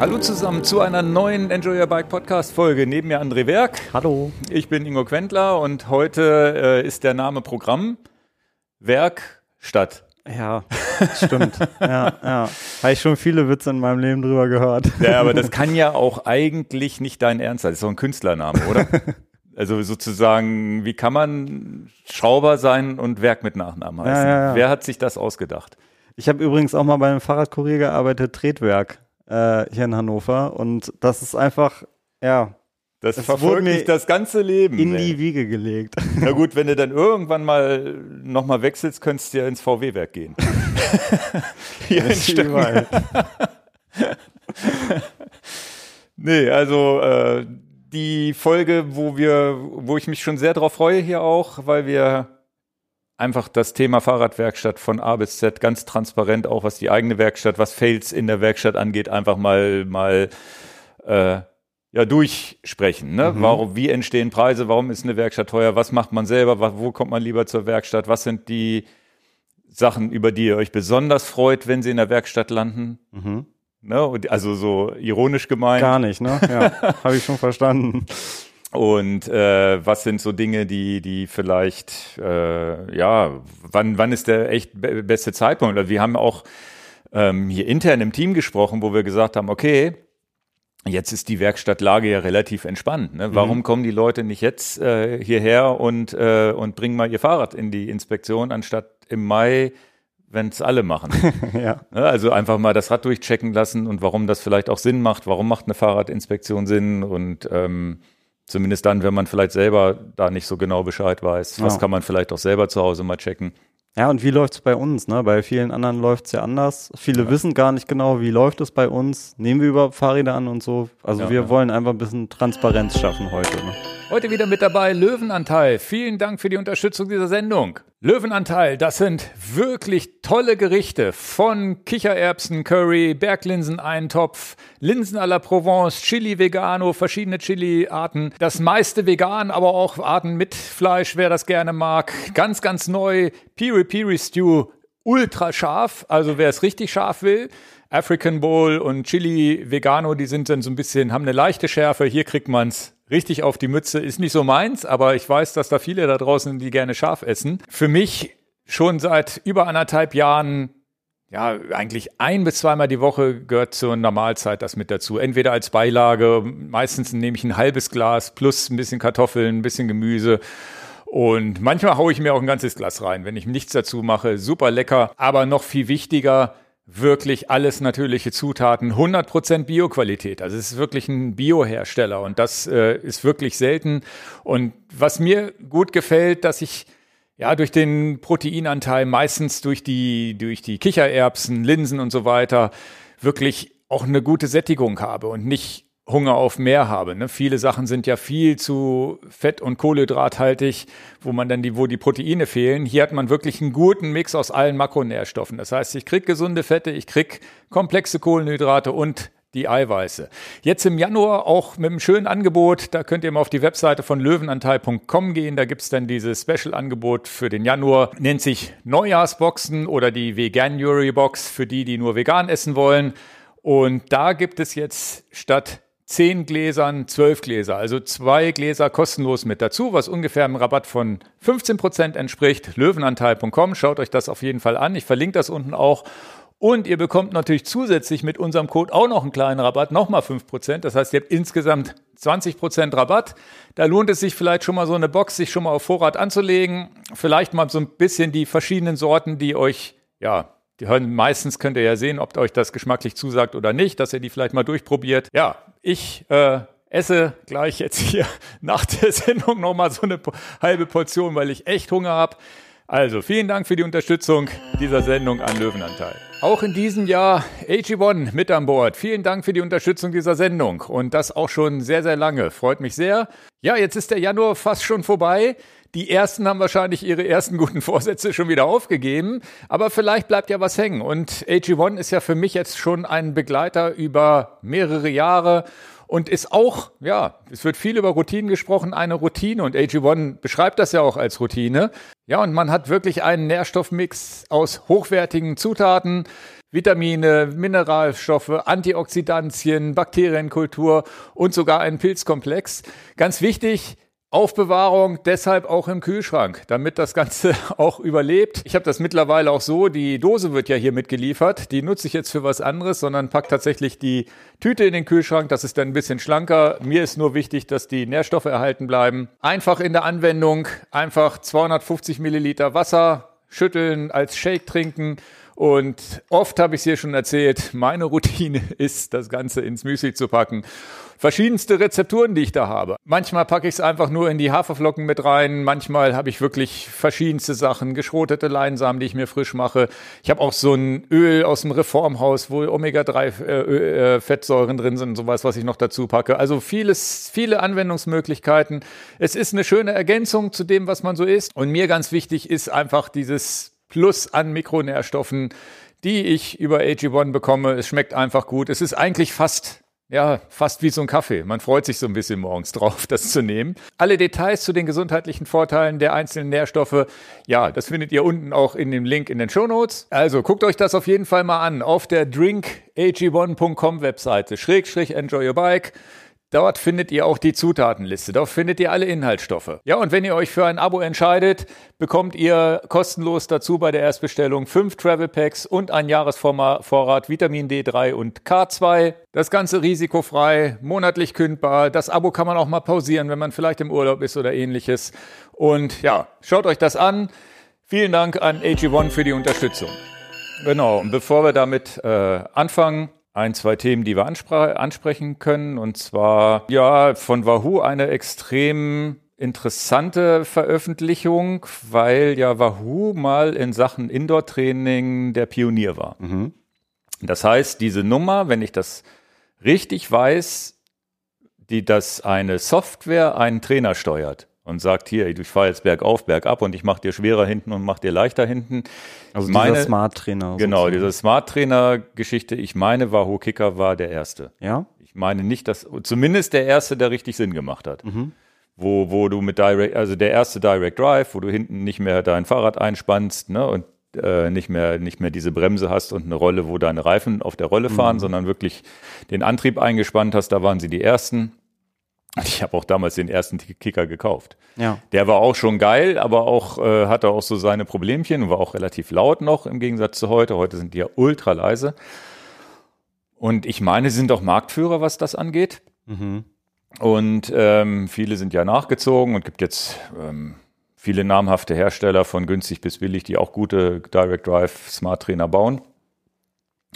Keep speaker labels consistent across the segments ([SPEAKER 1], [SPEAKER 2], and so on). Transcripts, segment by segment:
[SPEAKER 1] Hallo zusammen zu einer neuen Enjoy Your Bike Podcast Folge. Neben mir André Werk.
[SPEAKER 2] Hallo.
[SPEAKER 1] Ich bin Ingo Quentler und heute äh, ist der Name Programm Werk Stadt.
[SPEAKER 2] Ja, stimmt. ja, ja. Habe ich schon viele Witze in meinem Leben drüber gehört.
[SPEAKER 1] Ja, aber das kann ja auch eigentlich nicht dein Ernst sein. Das ist doch ein Künstlername, oder? Also sozusagen, wie kann man Schrauber sein und Werk mit Nachnamen heißen?
[SPEAKER 2] Ja, ja, ja.
[SPEAKER 1] Wer hat sich das ausgedacht?
[SPEAKER 2] Ich habe übrigens auch mal bei einem Fahrradkurier gearbeitet, Tretwerk, äh, hier in Hannover. Und das ist einfach, ja,
[SPEAKER 1] Das
[SPEAKER 2] Es
[SPEAKER 1] verfolgt dich das ganze Leben.
[SPEAKER 2] in
[SPEAKER 1] ey.
[SPEAKER 2] die Wiege gelegt.
[SPEAKER 1] Na gut, wenn du dann irgendwann mal nochmal wechselst, könntest du ja ins VW-Werk gehen. Hier in Stöcken. Nee, also äh, die Folge, wo wir, wo ich mich schon sehr drauf freue hier auch, weil wir einfach das Thema Fahrradwerkstatt von A bis Z ganz transparent, auch was die eigene Werkstatt, was Fails in der Werkstatt angeht, einfach mal mal äh, ja durchsprechen. Ne? Warum, wie entstehen Preise? Warum ist eine Werkstatt teuer? Was macht man selber? Wo kommt man lieber zur Werkstatt? Was sind die Sachen, über die ihr euch besonders freut, wenn sie in der Werkstatt landen?
[SPEAKER 2] Mhm.
[SPEAKER 1] Ne? Also so ironisch gemeint.
[SPEAKER 2] Gar nicht, ne? Ja, habe ich schon verstanden.
[SPEAKER 1] Und äh, was sind so Dinge, die, die vielleicht, äh, ja, wann, wann ist der echt be beste Zeitpunkt? Wir haben auch ähm, hier intern im Team gesprochen, wo wir gesagt haben, okay, jetzt ist die Werkstattlage ja relativ entspannt. Ne? Warum kommen die Leute nicht jetzt äh, hierher und, äh, und bringen mal ihr Fahrrad in die Inspektion, anstatt im Mai, wenn es alle machen?
[SPEAKER 2] ja.
[SPEAKER 1] Ne, Also einfach mal das Rad durchchecken lassen und warum das vielleicht auch Sinn macht, warum macht eine Fahrradinspektion Sinn und ähm, zumindest dann, wenn man vielleicht selber da nicht so genau Bescheid weiß, was
[SPEAKER 2] Ja.
[SPEAKER 1] kann man vielleicht auch selber zu Hause mal checken.
[SPEAKER 2] Ja, und wie läuft's bei uns? Ne? Bei vielen anderen läuft's ja anders. Viele wissen gar nicht genau, wie läuft es bei uns. Nehmen wir überhaupt Fahrräder an und so. Also
[SPEAKER 1] Ja,
[SPEAKER 2] wir
[SPEAKER 1] ja.
[SPEAKER 2] wollen einfach ein bisschen Transparenz schaffen heute. Ne?
[SPEAKER 1] Heute wieder mit dabei Löwenanteil. Vielen Dank für die Unterstützung dieser Sendung. Löwenanteil, das sind wirklich tolle Gerichte von Kichererbsen, Curry, Berglinsen-Eintopf, Linsen à la Provence, Chili Vegano, verschiedene Chili-Arten. Das meiste vegan, aber auch Arten mit Fleisch, wer das gerne mag. Ganz, ganz neu, Piri Piri Stew, ultra scharf. Also wer es richtig scharf will, African Bowl und Chili Vegano, die sind dann so ein bisschen, haben eine leichte Schärfe. Hier kriegt man's richtig auf die Mütze. Ist nicht so meins, aber ich weiß, dass da viele da draußen, die gerne scharf essen. Für mich schon seit über anderthalb Jahren ja, eigentlich ein bis zweimal die Woche gehört zur Normalzeit das mit dazu. Entweder als Beilage, meistens nehme ich ein halbes Glas plus ein bisschen Kartoffeln, ein bisschen Gemüse. Und manchmal haue ich mir auch ein ganzes Glas rein, wenn ich nichts dazu mache. Super lecker. Aber noch viel wichtiger, wirklich alles natürliche Zutaten, 100% Bioqualität. Also es ist wirklich ein Biohersteller und das äh, ist wirklich selten. Und was mir gut gefällt, dass ich ja, durch den Proteinanteil, meistens durch die, durch die Kichererbsen, Linsen und so weiter, wirklich auch eine gute Sättigung habe und nicht Hunger auf mehr habe. Ne? Viele Sachen sind ja viel zu fett- und kohlenhydrathaltig, wo man dann die, wo die Proteine fehlen. Hier hat man wirklich einen guten Mix aus allen Makronährstoffen. Das heißt, ich krieg gesunde Fette, ich krieg komplexe Kohlenhydrate und die Eiweiße. Jetzt im Januar auch mit einem schönen Angebot. Da könnt ihr mal auf die Webseite von löwenanteil.com gehen. Da gibt's dann dieses Special-Angebot für den Januar. Nennt sich Neujahrsboxen oder die Veganuary Box für die, die nur vegan essen wollen. Und da gibt es jetzt statt zehn Gläsern zwölf Gläser, also zwei Gläser kostenlos mit dazu, was ungefähr einem Rabatt von 15 Prozent entspricht. Löwenanteil.com, schaut euch das auf jeden Fall an. Ich verlinke das unten auch. Und ihr bekommt natürlich zusätzlich mit unserem Code auch noch einen kleinen Rabatt, nochmal 5%. Das heißt, ihr habt insgesamt 20% Rabatt. Da lohnt es sich vielleicht schon mal so eine Box, sich schon mal auf Vorrat anzulegen. Vielleicht mal so ein bisschen die verschiedenen Sorten, die euch, ja, die hören meistens könnt ihr ja sehen, ob euch das geschmacklich zusagt oder nicht, dass ihr die vielleicht mal durchprobiert. Ja, ich äh, esse gleich jetzt hier nach der Sendung nochmal so eine halbe Portion, weil ich echt Hunger habe. Also vielen Dank für die Unterstützung dieser Sendung an Löwenanteil. Auch in diesem Jahr AG1 mit an Bord. Vielen Dank für die Unterstützung dieser Sendung und das auch schon sehr, sehr lange. Freut mich sehr. Ja, jetzt ist der Januar fast schon vorbei. Die ersten haben wahrscheinlich ihre ersten guten Vorsätze schon wieder aufgegeben, aber vielleicht bleibt ja was hängen. Und AG1 ist ja für mich jetzt schon ein Begleiter über mehrere Jahre. und ist auch, ja, es wird viel über Routinen gesprochen, eine Routine und AG1 beschreibt das ja auch als Routine. Ja, und man hat wirklich einen Nährstoffmix aus hochwertigen Zutaten, Vitamine, Mineralstoffe, Antioxidantien, Bakterienkultur und sogar einen Pilzkomplex. Ganz wichtig, Aufbewahrung deshalb auch im Kühlschrank, damit das Ganze auch überlebt. Ich habe das mittlerweile auch so, die Dose wird ja hier mitgeliefert, die nutze ich jetzt für was anderes, sondern pack tatsächlich die Tüte in den Kühlschrank, das ist dann ein bisschen schlanker. Mir ist nur wichtig, dass die Nährstoffe erhalten bleiben. Einfach in der Anwendung, einfach 250 Milliliter Wasser schütteln, als Shake trinken und oft habe ich es hier schon erzählt, meine Routine ist, das Ganze ins Müsli zu packen. Verschiedenste Rezepturen, die ich da habe. Manchmal packe ich es einfach nur in die Haferflocken mit rein. Manchmal habe ich wirklich verschiedenste Sachen, geschrotete Leinsamen, die ich mir frisch mache. Ich habe auch so ein Öl aus dem Reformhaus, wo Omega-3-Fettsäuren äh, drin sind und sowas, was ich noch dazu packe. Also vieles, viele Anwendungsmöglichkeiten. Es ist eine schöne Ergänzung zu dem, was man so isst. Und mir ganz wichtig ist einfach dieses Plus an Mikronährstoffen, die ich über AG1 bekomme. Es schmeckt einfach gut. Es ist eigentlich fast ja, fast wie so ein Kaffee. Man freut sich so ein bisschen morgens drauf, das zu nehmen. Alle Details zu den gesundheitlichen Vorteilen der einzelnen Nährstoffe, ja, das findet ihr unten auch in dem Link in den Show Notes. Also guckt euch das auf jeden Fall mal an auf der drinkag1.com Webseite. Schrägstrich enjoy your bike. Dort findet ihr auch die Zutatenliste. Dort findet ihr alle Inhaltsstoffe. Ja, und wenn ihr euch für ein Abo entscheidet, bekommt ihr kostenlos dazu bei der Erstbestellung fünf Travel Packs und ein Jahresvorrat Vitamin D3 und K2. Das Ganze risikofrei, monatlich kündbar. Das Abo kann man auch mal pausieren, wenn man vielleicht im Urlaub ist oder ähnliches. Und ja, schaut euch das an. Vielen Dank an AG1 für die Unterstützung. Genau, und bevor wir damit äh, anfangen, ein, zwei Themen, die wir ansprechen können. Und zwar, ja, von Wahoo eine extrem interessante Veröffentlichung, weil ja Wahoo mal in Sachen Indoor-Training der Pionier war. Mhm. Das heißt, diese Nummer, wenn ich das richtig weiß, die das eine Software einen Trainer steuert und sagt, hier, ich fahre jetzt bergauf, bergab und ich mache dir schwerer hinten und mache dir leichter hinten.
[SPEAKER 2] Also meine, dieser Smart Trainer.
[SPEAKER 1] Genau, sozusagen. diese Smart Trainer Geschichte. Ich meine, Wahoo Kicker war der erste.
[SPEAKER 2] Ja.
[SPEAKER 1] Ich meine nicht, dass, zumindest der erste, der richtig Sinn gemacht hat. Mhm. Wo, wo du mit Direct, also der erste Direct Drive, wo du hinten nicht mehr dein Fahrrad einspannst, ne, und äh, nicht mehr nicht mehr diese Bremse hast und eine Rolle, wo deine Reifen auf der Rolle fahren, mhm. sondern wirklich den Antrieb eingespannt hast. Da waren sie die ersten. Ich habe auch damals den ersten Kicker gekauft.
[SPEAKER 2] Ja.
[SPEAKER 1] Der war auch schon geil, aber auch äh, hatte auch so seine Problemchen und war auch relativ laut noch im Gegensatz zu heute. Heute sind die ja ultra leise. Und ich meine, sie sind auch Marktführer, was das angeht. Mhm. Und ähm, viele sind ja nachgezogen und gibt jetzt ähm, viele namhafte Hersteller von günstig bis billig, die auch gute Direct Drive Smart Trainer bauen.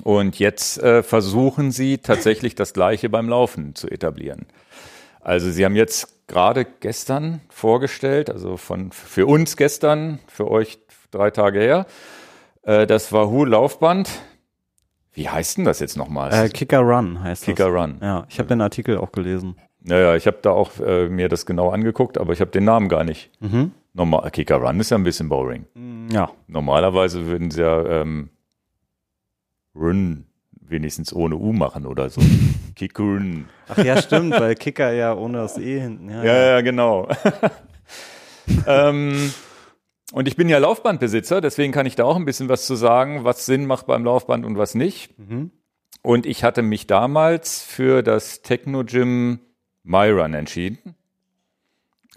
[SPEAKER 1] Und jetzt äh, versuchen sie tatsächlich das Gleiche beim Laufen zu etablieren. Also Sie haben jetzt gerade gestern vorgestellt, also von für uns gestern, für euch drei Tage her, äh, das Wahoo Laufband. Wie heißt denn das jetzt nochmal?
[SPEAKER 2] Äh, Kicker Run heißt
[SPEAKER 1] Kicker
[SPEAKER 2] das.
[SPEAKER 1] Kicker Run.
[SPEAKER 2] Ja, ich habe den Artikel auch gelesen.
[SPEAKER 1] Naja, ich habe da auch äh, mir das genau angeguckt, aber ich habe den Namen gar nicht. Mhm. Normal, Kicker Run ist ja ein bisschen boring.
[SPEAKER 2] Ja.
[SPEAKER 1] Normalerweise würden sie ja ähm, Run wenigstens ohne U machen oder so. Kickern.
[SPEAKER 2] Ach ja, stimmt, weil Kicker ja ohne das E hinten.
[SPEAKER 1] Ja, ja, ja genau. ähm, und ich bin ja Laufbandbesitzer, deswegen kann ich da auch ein bisschen was zu sagen, was Sinn macht beim Laufband und was nicht. Mhm. Und ich hatte mich damals für das Techno Gym MyRun entschieden.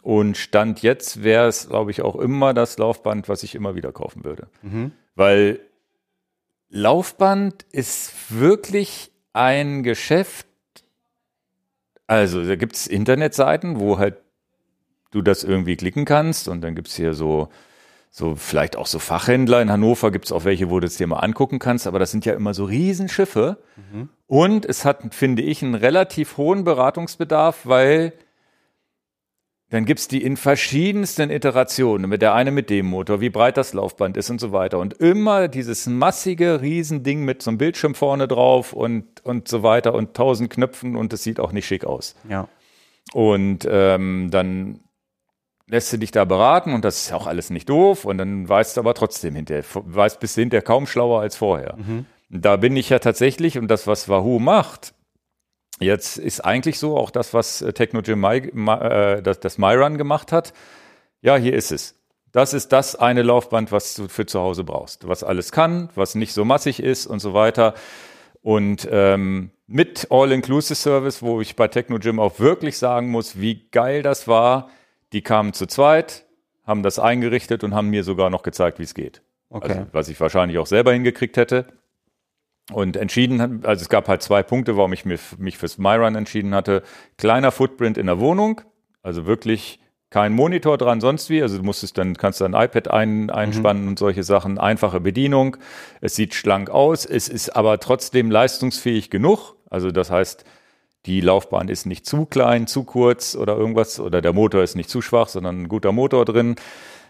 [SPEAKER 1] Und Stand jetzt wäre es, glaube ich, auch immer das Laufband, was ich immer wieder kaufen würde. Mhm. Weil Laufband ist wirklich ein Geschäft. Also da gibt es Internetseiten, wo halt du das irgendwie klicken kannst und dann gibt es hier so, so vielleicht auch so Fachhändler. In Hannover gibt es auch welche, wo du es dir mal angucken kannst, aber das sind ja immer so Riesenschiffe. Mhm. Und es hat, finde ich, einen relativ hohen Beratungsbedarf, weil dann gibt's die in verschiedensten Iterationen, mit der eine mit dem Motor, wie breit das Laufband ist und so weiter. Und immer dieses massige Riesending mit so einem Bildschirm vorne drauf und, und so weiter und tausend Knöpfen und es sieht auch nicht schick aus.
[SPEAKER 2] Ja.
[SPEAKER 1] Und ähm, dann lässt du dich da beraten und das ist auch alles nicht doof und dann weißt du aber trotzdem hinterher, weißt bis hinterher kaum schlauer als vorher. Mhm. Da bin ich ja tatsächlich und das, was Wahoo macht, Jetzt ist eigentlich so, auch das, was äh, Technogym My, äh, das, das MyRun gemacht hat. Ja, hier ist es. Das ist das eine Laufband, was du für zu Hause brauchst, was alles kann, was nicht so massig ist und so weiter. Und ähm, mit All-Inclusive-Service, wo ich bei Technogym auch wirklich sagen muss, wie geil das war. Die kamen zu zweit, haben das eingerichtet und haben mir sogar noch gezeigt, wie es geht. Okay. Also, was ich wahrscheinlich auch selber hingekriegt hätte. Und entschieden, also es gab halt zwei Punkte, warum ich mich, mich fürs MyRun entschieden hatte. Kleiner Footprint in der Wohnung, also wirklich kein Monitor dran, sonst wie. Also du musstest dann, kannst du ein iPad ein, einspannen mhm. und solche Sachen. Einfache Bedienung. Es sieht schlank aus. Es ist aber trotzdem leistungsfähig genug. Also das heißt, die Laufbahn ist nicht zu klein, zu kurz oder irgendwas oder der Motor ist nicht zu schwach, sondern ein guter Motor drin.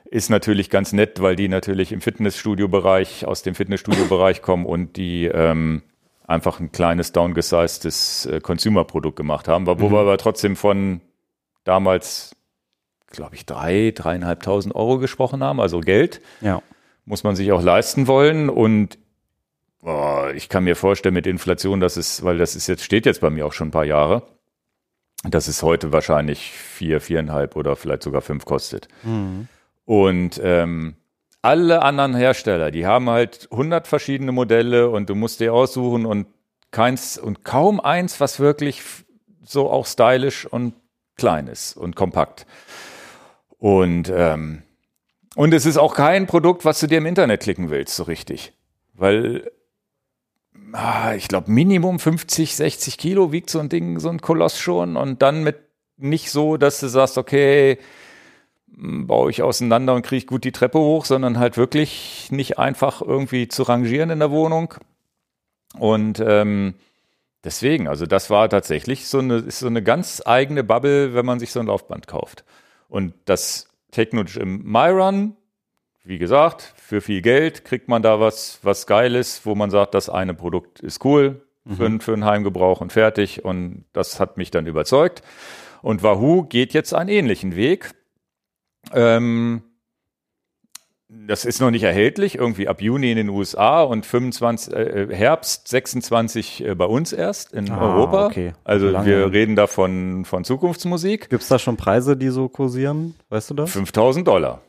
[SPEAKER 1] Ist natürlich ganz nett, weil die natürlich im Fitnessstudio-Bereich, aus dem Fitnessstudio-Bereich kommen und die ähm, einfach ein kleines downgesizedes äh, Consumer-Produkt gemacht haben, wo mhm. wir aber trotzdem von damals, glaube ich, drei, dreieinhalbtausend Euro gesprochen haben, also Geld.
[SPEAKER 2] Ja.
[SPEAKER 1] Muss man sich auch leisten wollen und boah, ich kann mir vorstellen mit Inflation, dass es, weil das ist jetzt, steht jetzt bei mir auch schon ein paar Jahre, dass es heute wahrscheinlich vier, viereinhalb oder vielleicht sogar fünf kostet. Mhm. Und ähm, alle anderen Hersteller, die haben halt 100 verschiedene Modelle und du musst dir aussuchen und keins und kaum eins, was wirklich so auch stylisch und klein ist und kompakt. Und ähm, und es ist auch kein Produkt, was du dir im Internet klicken willst, so richtig. Weil ah, ich glaube, Minimum 50, 60 Kilo wiegt so ein Ding, so ein Koloss schon. Und dann mit nicht so, dass du sagst, okay, baue ich auseinander und kriege gut die Treppe hoch, sondern halt wirklich nicht einfach irgendwie zu rangieren in der Wohnung. Und ähm, deswegen, also das war tatsächlich so eine, ist so eine ganz eigene Bubble, wenn man sich so ein Laufband kauft. Und das technisch im MyRun, wie gesagt, für viel Geld kriegt man da was, was Geiles, wo man sagt, das eine Produkt ist cool für, mhm. für einen Heimgebrauch und fertig. Und das hat mich dann überzeugt. Und Wahoo geht jetzt einen ähnlichen Weg. Ähm, das ist noch nicht erhältlich, irgendwie ab Juni in den USA und 25, äh, Herbst 26 äh, bei uns erst in ah, Europa. Okay. Also Lange. wir reden da von, von Zukunftsmusik.
[SPEAKER 2] Gibt es da schon Preise, die so kursieren? Weißt du das?
[SPEAKER 1] 5000 Dollar.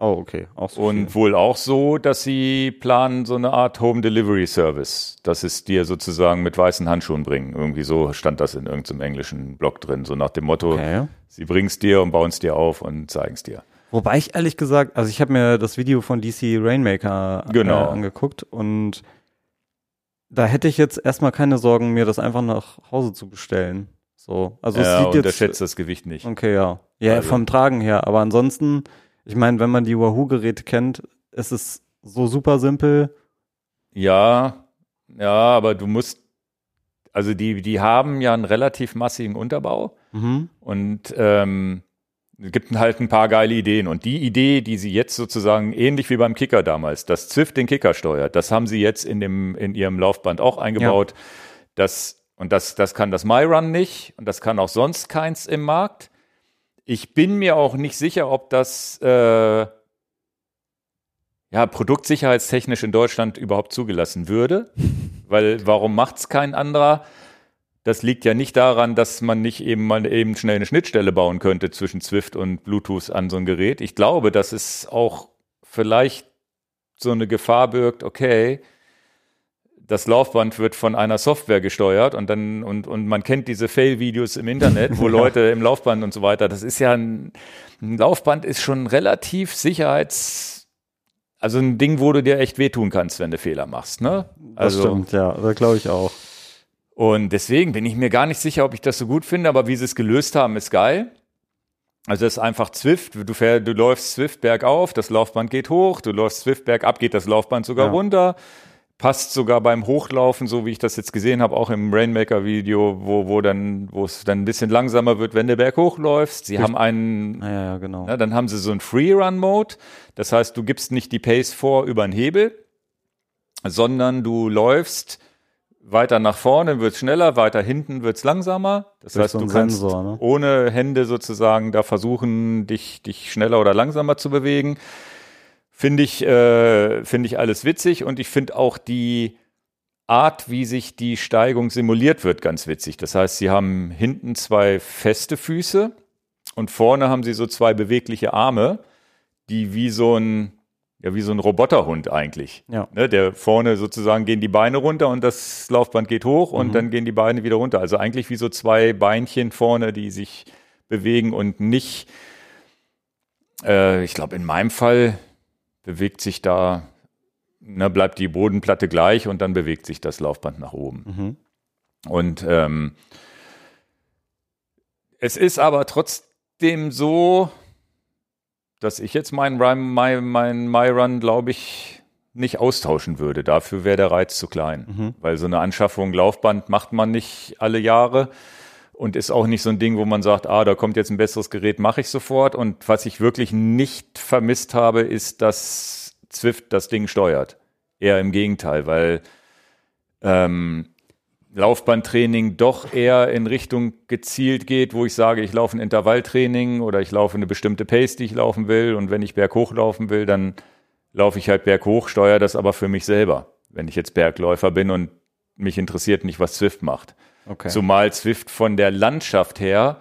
[SPEAKER 2] Oh, okay.
[SPEAKER 1] Auch so und viel. wohl auch so, dass sie planen so eine Art Home Delivery Service, dass es dir sozusagen mit weißen Handschuhen bringen. Irgendwie so stand das in irgendeinem englischen Blog drin, so nach dem Motto, okay. sie bringen es dir und bauen es dir auf und zeigen es dir.
[SPEAKER 2] Wobei ich ehrlich gesagt, also ich habe mir das Video von DC Rainmaker
[SPEAKER 1] äh, genau.
[SPEAKER 2] äh, angeguckt und da hätte ich jetzt erstmal keine Sorgen, mir das einfach nach Hause zu bestellen. So, also
[SPEAKER 1] ja, es sieht jetzt. schätzt das Gewicht nicht.
[SPEAKER 2] Okay, ja. Ja, also. vom Tragen her. Aber ansonsten, ich meine, wenn man die Wahoo-Geräte kennt, ist es so super simpel.
[SPEAKER 1] Ja, ja, aber du musst, also die, die haben ja einen relativ massigen Unterbau mhm. und ähm, es gibt halt ein paar geile Ideen. Und die Idee, die sie jetzt sozusagen ähnlich wie beim Kicker damals, dass Zwift den Kicker steuert, das haben sie jetzt in dem, in ihrem Laufband auch eingebaut. Ja. Das, und das, das kann das MyRun nicht und das kann auch sonst keins im Markt. Ich bin mir auch nicht sicher, ob das äh, ja, produktsicherheitstechnisch in Deutschland überhaupt zugelassen würde. Weil warum macht es kein anderer? Das liegt ja nicht daran, dass man nicht eben mal eben schnell eine Schnittstelle bauen könnte zwischen Swift und Bluetooth an so ein Gerät. Ich glaube, dass es auch vielleicht so eine Gefahr birgt, okay, das Laufband wird von einer Software gesteuert und dann und, und man kennt diese Fail-Videos im Internet, wo Leute im Laufband und so weiter. Das ist ja ein, ein Laufband ist schon relativ sicherheits, also ein Ding, wo du dir echt wehtun kannst, wenn du Fehler machst. Ne?
[SPEAKER 2] Also, das stimmt, ja, das glaube ich auch.
[SPEAKER 1] Und deswegen bin ich mir gar nicht sicher, ob ich das so gut finde, aber wie sie es gelöst haben, ist geil. Also es ist einfach Zwift, du, fähr, du läufst Zwift bergauf, das Laufband geht hoch, du läufst Zwift bergab, geht das Laufband sogar ja. runter. Passt sogar beim Hochlaufen, so wie ich das jetzt gesehen habe, auch im Rainmaker-Video, wo, wo dann, wo es dann ein bisschen langsamer wird, wenn der Berg hochläufst. Sie Durch, haben einen,
[SPEAKER 2] ja, ja, genau.
[SPEAKER 1] Ja, dann haben sie so einen Free-Run-Mode. Das heißt, du gibst nicht die Pace vor über einen Hebel, sondern du läufst weiter nach vorne wird es schneller, weiter hinten wird es langsamer. Das, das heißt, du kannst Sensor, ne? ohne Hände sozusagen da versuchen, dich, dich schneller oder langsamer zu bewegen. Finde ich, äh, finde ich alles witzig und ich finde auch die Art, wie sich die Steigung simuliert wird, ganz witzig. Das heißt, sie haben hinten zwei feste Füße und vorne haben sie so zwei bewegliche Arme, die wie so ein, ja, wie so ein Roboterhund eigentlich.
[SPEAKER 2] Ja.
[SPEAKER 1] Ne, der vorne sozusagen gehen die Beine runter und das Laufband geht hoch und
[SPEAKER 2] Mhm.
[SPEAKER 1] dann gehen die Beine wieder runter. Also eigentlich wie so zwei Beinchen vorne, die sich bewegen und nicht, äh, ich glaube, in meinem Fall bewegt sich da, ne, bleibt die Bodenplatte gleich und dann bewegt sich das Laufband nach oben.
[SPEAKER 2] Mhm.
[SPEAKER 1] Und ähm, es ist aber trotzdem so, dass ich jetzt meinen Run, mein, My Run, glaube ich, nicht austauschen würde. Dafür wäre der Reiz zu klein.
[SPEAKER 2] Mhm.
[SPEAKER 1] Weil so eine Anschaffung Laufband macht man nicht alle Jahre und ist auch nicht so ein Ding, wo man sagt, ah, da kommt jetzt ein besseres Gerät, mache ich sofort. Und was ich wirklich nicht vermisst habe, ist, dass Zwift das Ding steuert. Eher im Gegenteil, weil ähm, Laufbandtraining doch eher in Richtung gezielt geht, wo ich sage, ich laufe ein Intervalltraining oder ich laufe eine bestimmte Pace, die ich laufen will. Und wenn ich berghoch laufen will, dann laufe ich halt berghoch, steuere das aber für mich selber, wenn ich jetzt Bergläufer bin und mich interessiert nicht, was Zwift macht.
[SPEAKER 2] Okay.
[SPEAKER 1] Zumal Zwift von der Landschaft her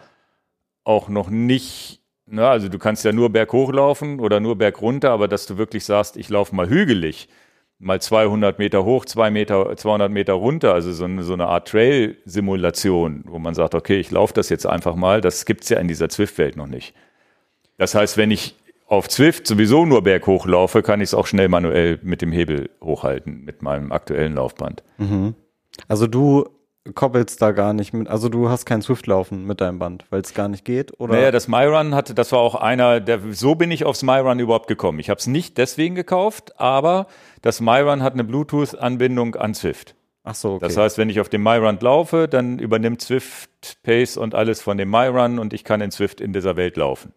[SPEAKER 1] auch noch nicht, ne, also du kannst ja nur berghoch laufen oder nur bergunter, aber dass du wirklich sagst, ich laufe mal hügelig, mal 200 Meter hoch, zwei Meter, 200 Meter runter, also so eine, so eine Art Trail-Simulation, wo man sagt, okay, ich laufe das jetzt einfach mal, das gibt's ja in dieser Zwift-Welt noch nicht. Das heißt, wenn ich auf Zwift sowieso nur berghoch laufe, kann ich es auch schnell manuell mit dem Hebel hochhalten, mit meinem aktuellen Laufband.
[SPEAKER 2] Also du koppelst da gar nicht mit, also du hast kein Swift-Laufen mit deinem Band, weil es gar nicht geht, oder?
[SPEAKER 1] Naja, das MyRun hatte, das war auch einer, der, so bin ich aufs MyRun überhaupt gekommen. Ich habe es nicht deswegen gekauft, aber das MyRun hat eine Bluetooth-Anbindung an Zwift.
[SPEAKER 2] Ach so, okay.
[SPEAKER 1] Das heißt, wenn ich auf dem MyRun laufe, dann übernimmt Zwift Pace und alles von dem MyRun und ich kann in Zwift in dieser Welt laufen.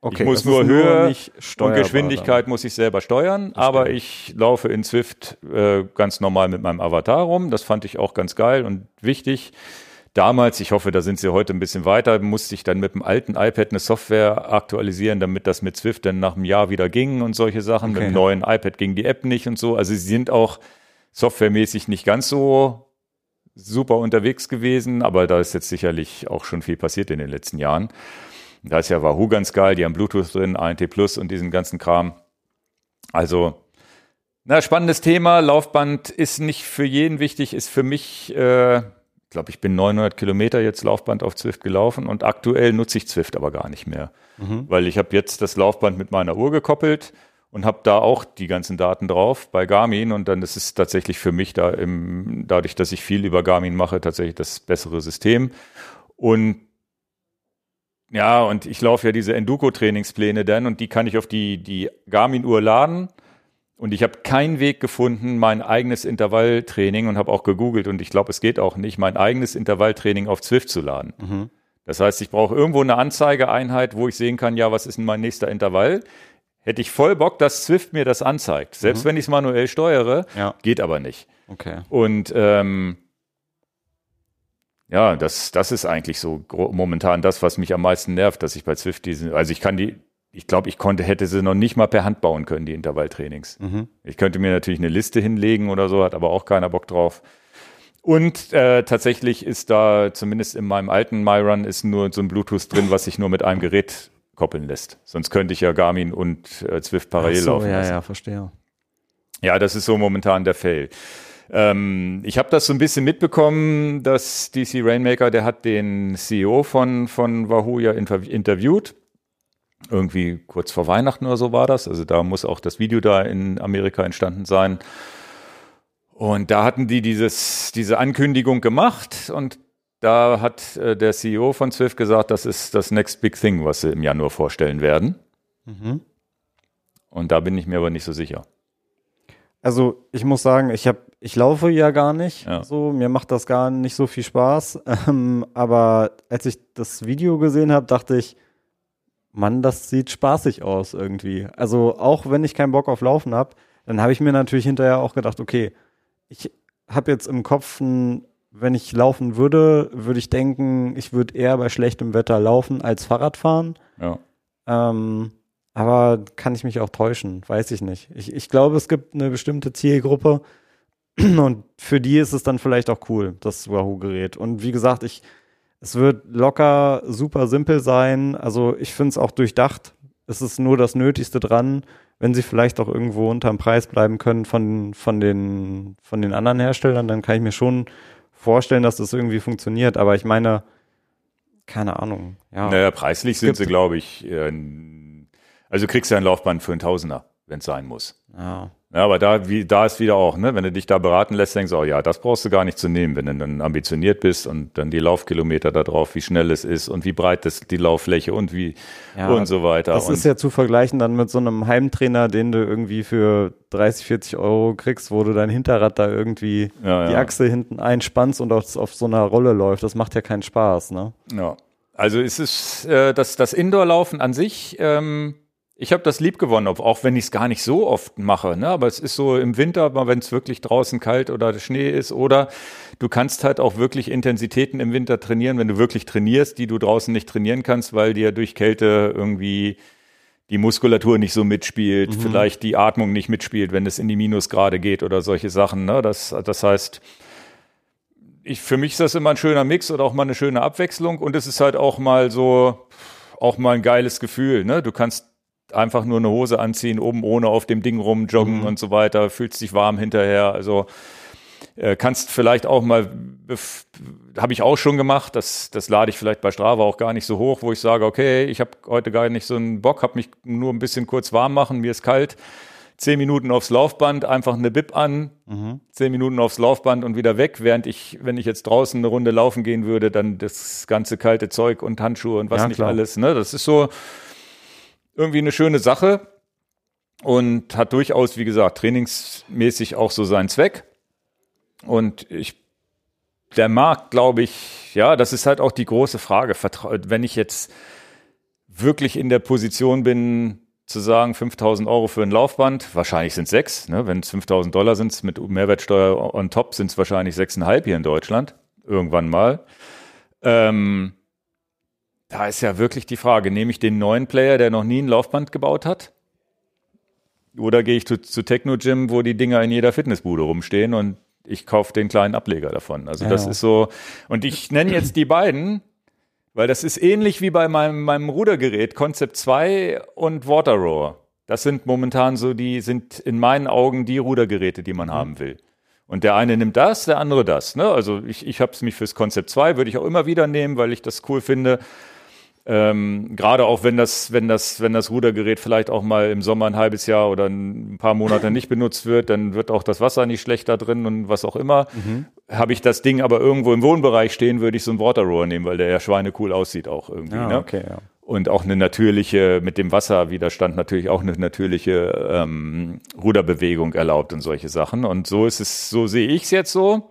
[SPEAKER 2] Okay,
[SPEAKER 1] ich muss
[SPEAKER 2] das
[SPEAKER 1] nur Höhe
[SPEAKER 2] nicht
[SPEAKER 1] und Geschwindigkeit muss ich selber steuern, aber ich laufe in Zwift äh, ganz normal mit meinem Avatar rum. Das fand ich auch ganz geil und wichtig. Damals, ich hoffe, da sind sie heute ein bisschen weiter, musste ich dann mit dem alten iPad eine Software aktualisieren, damit das mit Zwift dann nach einem Jahr wieder ging und solche Sachen. Mit
[SPEAKER 2] Okay.
[SPEAKER 1] dem neuen iPad ging die App nicht und so. Also sie sind auch softwaremäßig nicht ganz so super unterwegs gewesen, aber da ist jetzt sicherlich auch schon viel passiert in den letzten Jahren. Da ist ja Wahoo ganz geil, die haben Bluetooth drin, ANT Plus und diesen ganzen Kram. Also, na, spannendes Thema. Laufband ist nicht für jeden wichtig, ist für mich, äh, ich glaube, ich bin 900 Kilometer jetzt Laufband auf Zwift gelaufen und aktuell nutze ich Zwift aber gar nicht mehr, weil ich habe jetzt das Laufband mit meiner Uhr gekoppelt und habe da auch die ganzen Daten drauf bei Garmin und dann ist es tatsächlich für mich da im, dadurch, dass ich viel über Garmin mache, tatsächlich das bessere System und ja, und ich laufe ja diese Enduko-Trainingspläne dann und die kann ich auf die, die Garmin-Uhr laden. Und ich habe keinen Weg gefunden, mein eigenes Intervalltraining und habe auch gegoogelt und ich glaube, es geht auch nicht, mein eigenes Intervalltraining auf Zwift zu laden. Das heißt, ich brauche irgendwo eine Anzeigeeinheit, wo ich sehen kann, ja, was ist denn mein nächster Intervall? Hätte ich voll Bock, dass Zwift mir das anzeigt. Selbst wenn ich es manuell steuere,
[SPEAKER 2] Ja.
[SPEAKER 1] geht aber nicht.
[SPEAKER 2] Okay.
[SPEAKER 1] Und ähm, ja, das, das ist eigentlich so momentan das, was mich am meisten nervt, dass ich bei Zwift diese, also ich kann die, ich glaube, ich konnte, hätte sie noch nicht mal per Hand bauen können, die Intervalltrainings. Ich könnte mir natürlich eine Liste hinlegen oder so, hat aber auch keiner Bock drauf. Und äh, tatsächlich ist da, zumindest in meinem alten MyRun, ist nur so ein Bluetooth drin, was sich nur mit einem Gerät koppeln lässt. Sonst könnte ich ja Garmin und äh, Zwift parallel
[SPEAKER 2] Ach so,
[SPEAKER 1] laufen
[SPEAKER 2] ja,
[SPEAKER 1] lassen.
[SPEAKER 2] ja, verstehe.
[SPEAKER 1] Ja, das ist so momentan der Fail. Ähm, ich habe das so ein bisschen mitbekommen, dass DC Rainmaker, der hat den CEO von, von Wahoo ja interv- interviewt. Irgendwie kurz vor Weihnachten oder so war das. Also da muss auch das Video da in Amerika entstanden sein. Und da hatten die dieses, diese Ankündigung gemacht und da hat äh, der CEO von Zwift gesagt, das ist das Next Big Thing, was sie im Januar vorstellen werden. Und da bin ich mir aber nicht so sicher.
[SPEAKER 2] Also ich muss sagen, ich habe, ich laufe ja gar nicht.
[SPEAKER 1] Ja.
[SPEAKER 2] So, mir macht das gar nicht so viel Spaß. Ähm, aber als ich das Video gesehen habe, dachte ich, Mann, das sieht spaßig aus irgendwie. Also auch wenn ich keinen Bock auf Laufen habe, dann habe ich mir natürlich hinterher auch gedacht, okay, ich habe jetzt im Kopf, wenn ich laufen würde, würde ich denken, ich würde eher bei schlechtem Wetter laufen als Fahrrad fahren.
[SPEAKER 1] Ja.
[SPEAKER 2] Ähm, aber kann ich mich auch täuschen? Weiß ich nicht. Ich, ich glaube, es gibt eine bestimmte Zielgruppe, Und für die ist es dann vielleicht auch cool, das Wahoo-Gerät. Und wie gesagt, ich, es wird locker super simpel sein. Also ich finde es auch durchdacht. Es ist nur das Nötigste dran. Wenn sie vielleicht auch irgendwo unterm Preis bleiben können von, von, den, von den anderen Herstellern, dann kann ich mir schon vorstellen, dass das irgendwie funktioniert. Aber ich meine, keine Ahnung.
[SPEAKER 1] Ja. Naja, preislich sind sie, glaube ich, äh, also kriegst du ein Laufband für einen Tausender, wenn es sein muss.
[SPEAKER 2] Ja.
[SPEAKER 1] Ja, aber da, wie, da ist wieder auch, ne, wenn du dich da beraten lässt, denkst du auch, ja, das brauchst du gar nicht zu nehmen, wenn du dann ambitioniert bist und dann die Laufkilometer da drauf, wie schnell es ist und wie breit ist die Lauffläche und wie ja, und so weiter.
[SPEAKER 2] Das
[SPEAKER 1] und
[SPEAKER 2] ist ja zu vergleichen dann mit so einem Heimtrainer, den du irgendwie für 30, 40 Euro kriegst, wo du dein Hinterrad da irgendwie ja, die ja. Achse hinten einspannst und auf, auf so einer Rolle läuft. Das macht ja keinen Spaß, ne?
[SPEAKER 1] Ja. Also es ist äh, das, das Indoor-Laufen an sich, ähm, ich habe das lieb gewonnen, auch wenn ich es gar nicht so oft mache. Ne? Aber es ist so im Winter, wenn es wirklich draußen kalt oder Schnee ist. Oder du kannst halt auch wirklich Intensitäten im Winter trainieren, wenn du wirklich trainierst, die du draußen nicht trainieren kannst, weil dir durch Kälte irgendwie die Muskulatur nicht so mitspielt, mhm. vielleicht die Atmung nicht mitspielt, wenn es in die Minusgrade geht oder solche Sachen. Ne? Das, das heißt, ich, für mich ist das immer ein schöner Mix oder auch mal eine schöne Abwechslung. Und es ist halt auch mal so, auch mal ein geiles Gefühl. Ne? Du kannst einfach nur eine Hose anziehen, oben ohne auf dem Ding rumjoggen mhm. und so weiter, fühlst dich warm hinterher. Also äh, kannst vielleicht auch mal, habe ich auch schon gemacht, das, das lade ich vielleicht bei Strava auch gar nicht so hoch, wo ich sage, okay, ich habe heute gar nicht so einen Bock, habe mich nur ein bisschen kurz warm machen, mir ist kalt. Zehn Minuten aufs Laufband, einfach eine Bib an, mhm. zehn Minuten aufs Laufband und wieder weg, während ich, wenn ich jetzt draußen eine Runde laufen gehen würde, dann das ganze kalte Zeug und Handschuhe und was ja, nicht klar. alles. Ne? Das ist so, irgendwie eine schöne Sache und hat durchaus, wie gesagt, trainingsmäßig auch so seinen Zweck. Und ich, der Markt, glaube ich, ja, das ist halt auch die große Frage. Wenn ich jetzt wirklich in der Position bin, zu sagen, 5000 Euro für ein Laufband, wahrscheinlich sind es sechs, ne? wenn es 5000 Dollar sind, mit Mehrwertsteuer on top sind es wahrscheinlich sechseinhalb hier in Deutschland, irgendwann mal. Ähm, da ist ja wirklich die Frage, nehme ich den neuen Player, der noch nie ein Laufband gebaut hat? Oder gehe ich zu, zu Techno Gym, wo die Dinger in jeder Fitnessbude rumstehen und ich kaufe den kleinen Ableger davon. Also ja. das ist so, und ich nenne jetzt die beiden, weil das ist ähnlich wie bei meinem, meinem Rudergerät, Concept 2 und Water Roar. Das sind momentan so die, sind in meinen Augen die Rudergeräte, die man mhm. haben will. Und der eine nimmt das, der andere das. Ne? Also ich, ich habe es mich fürs Concept 2, würde ich auch immer wieder nehmen, weil ich das cool finde. Ähm, Gerade auch wenn das, wenn das, wenn das Rudergerät vielleicht auch mal im Sommer ein halbes Jahr oder ein paar Monate nicht benutzt wird, dann wird auch das Wasser nicht schlechter drin und was auch immer. Mhm. Habe ich das Ding aber irgendwo im Wohnbereich stehen, würde ich so ein Waterrohr nehmen, weil der ja schweinecool aussieht auch irgendwie.
[SPEAKER 2] Ah,
[SPEAKER 1] ne?
[SPEAKER 2] okay, ja.
[SPEAKER 1] Und auch eine natürliche, mit dem Wasserwiderstand natürlich auch eine natürliche ähm, Ruderbewegung erlaubt und solche Sachen. Und so ist es, so sehe ich es jetzt so.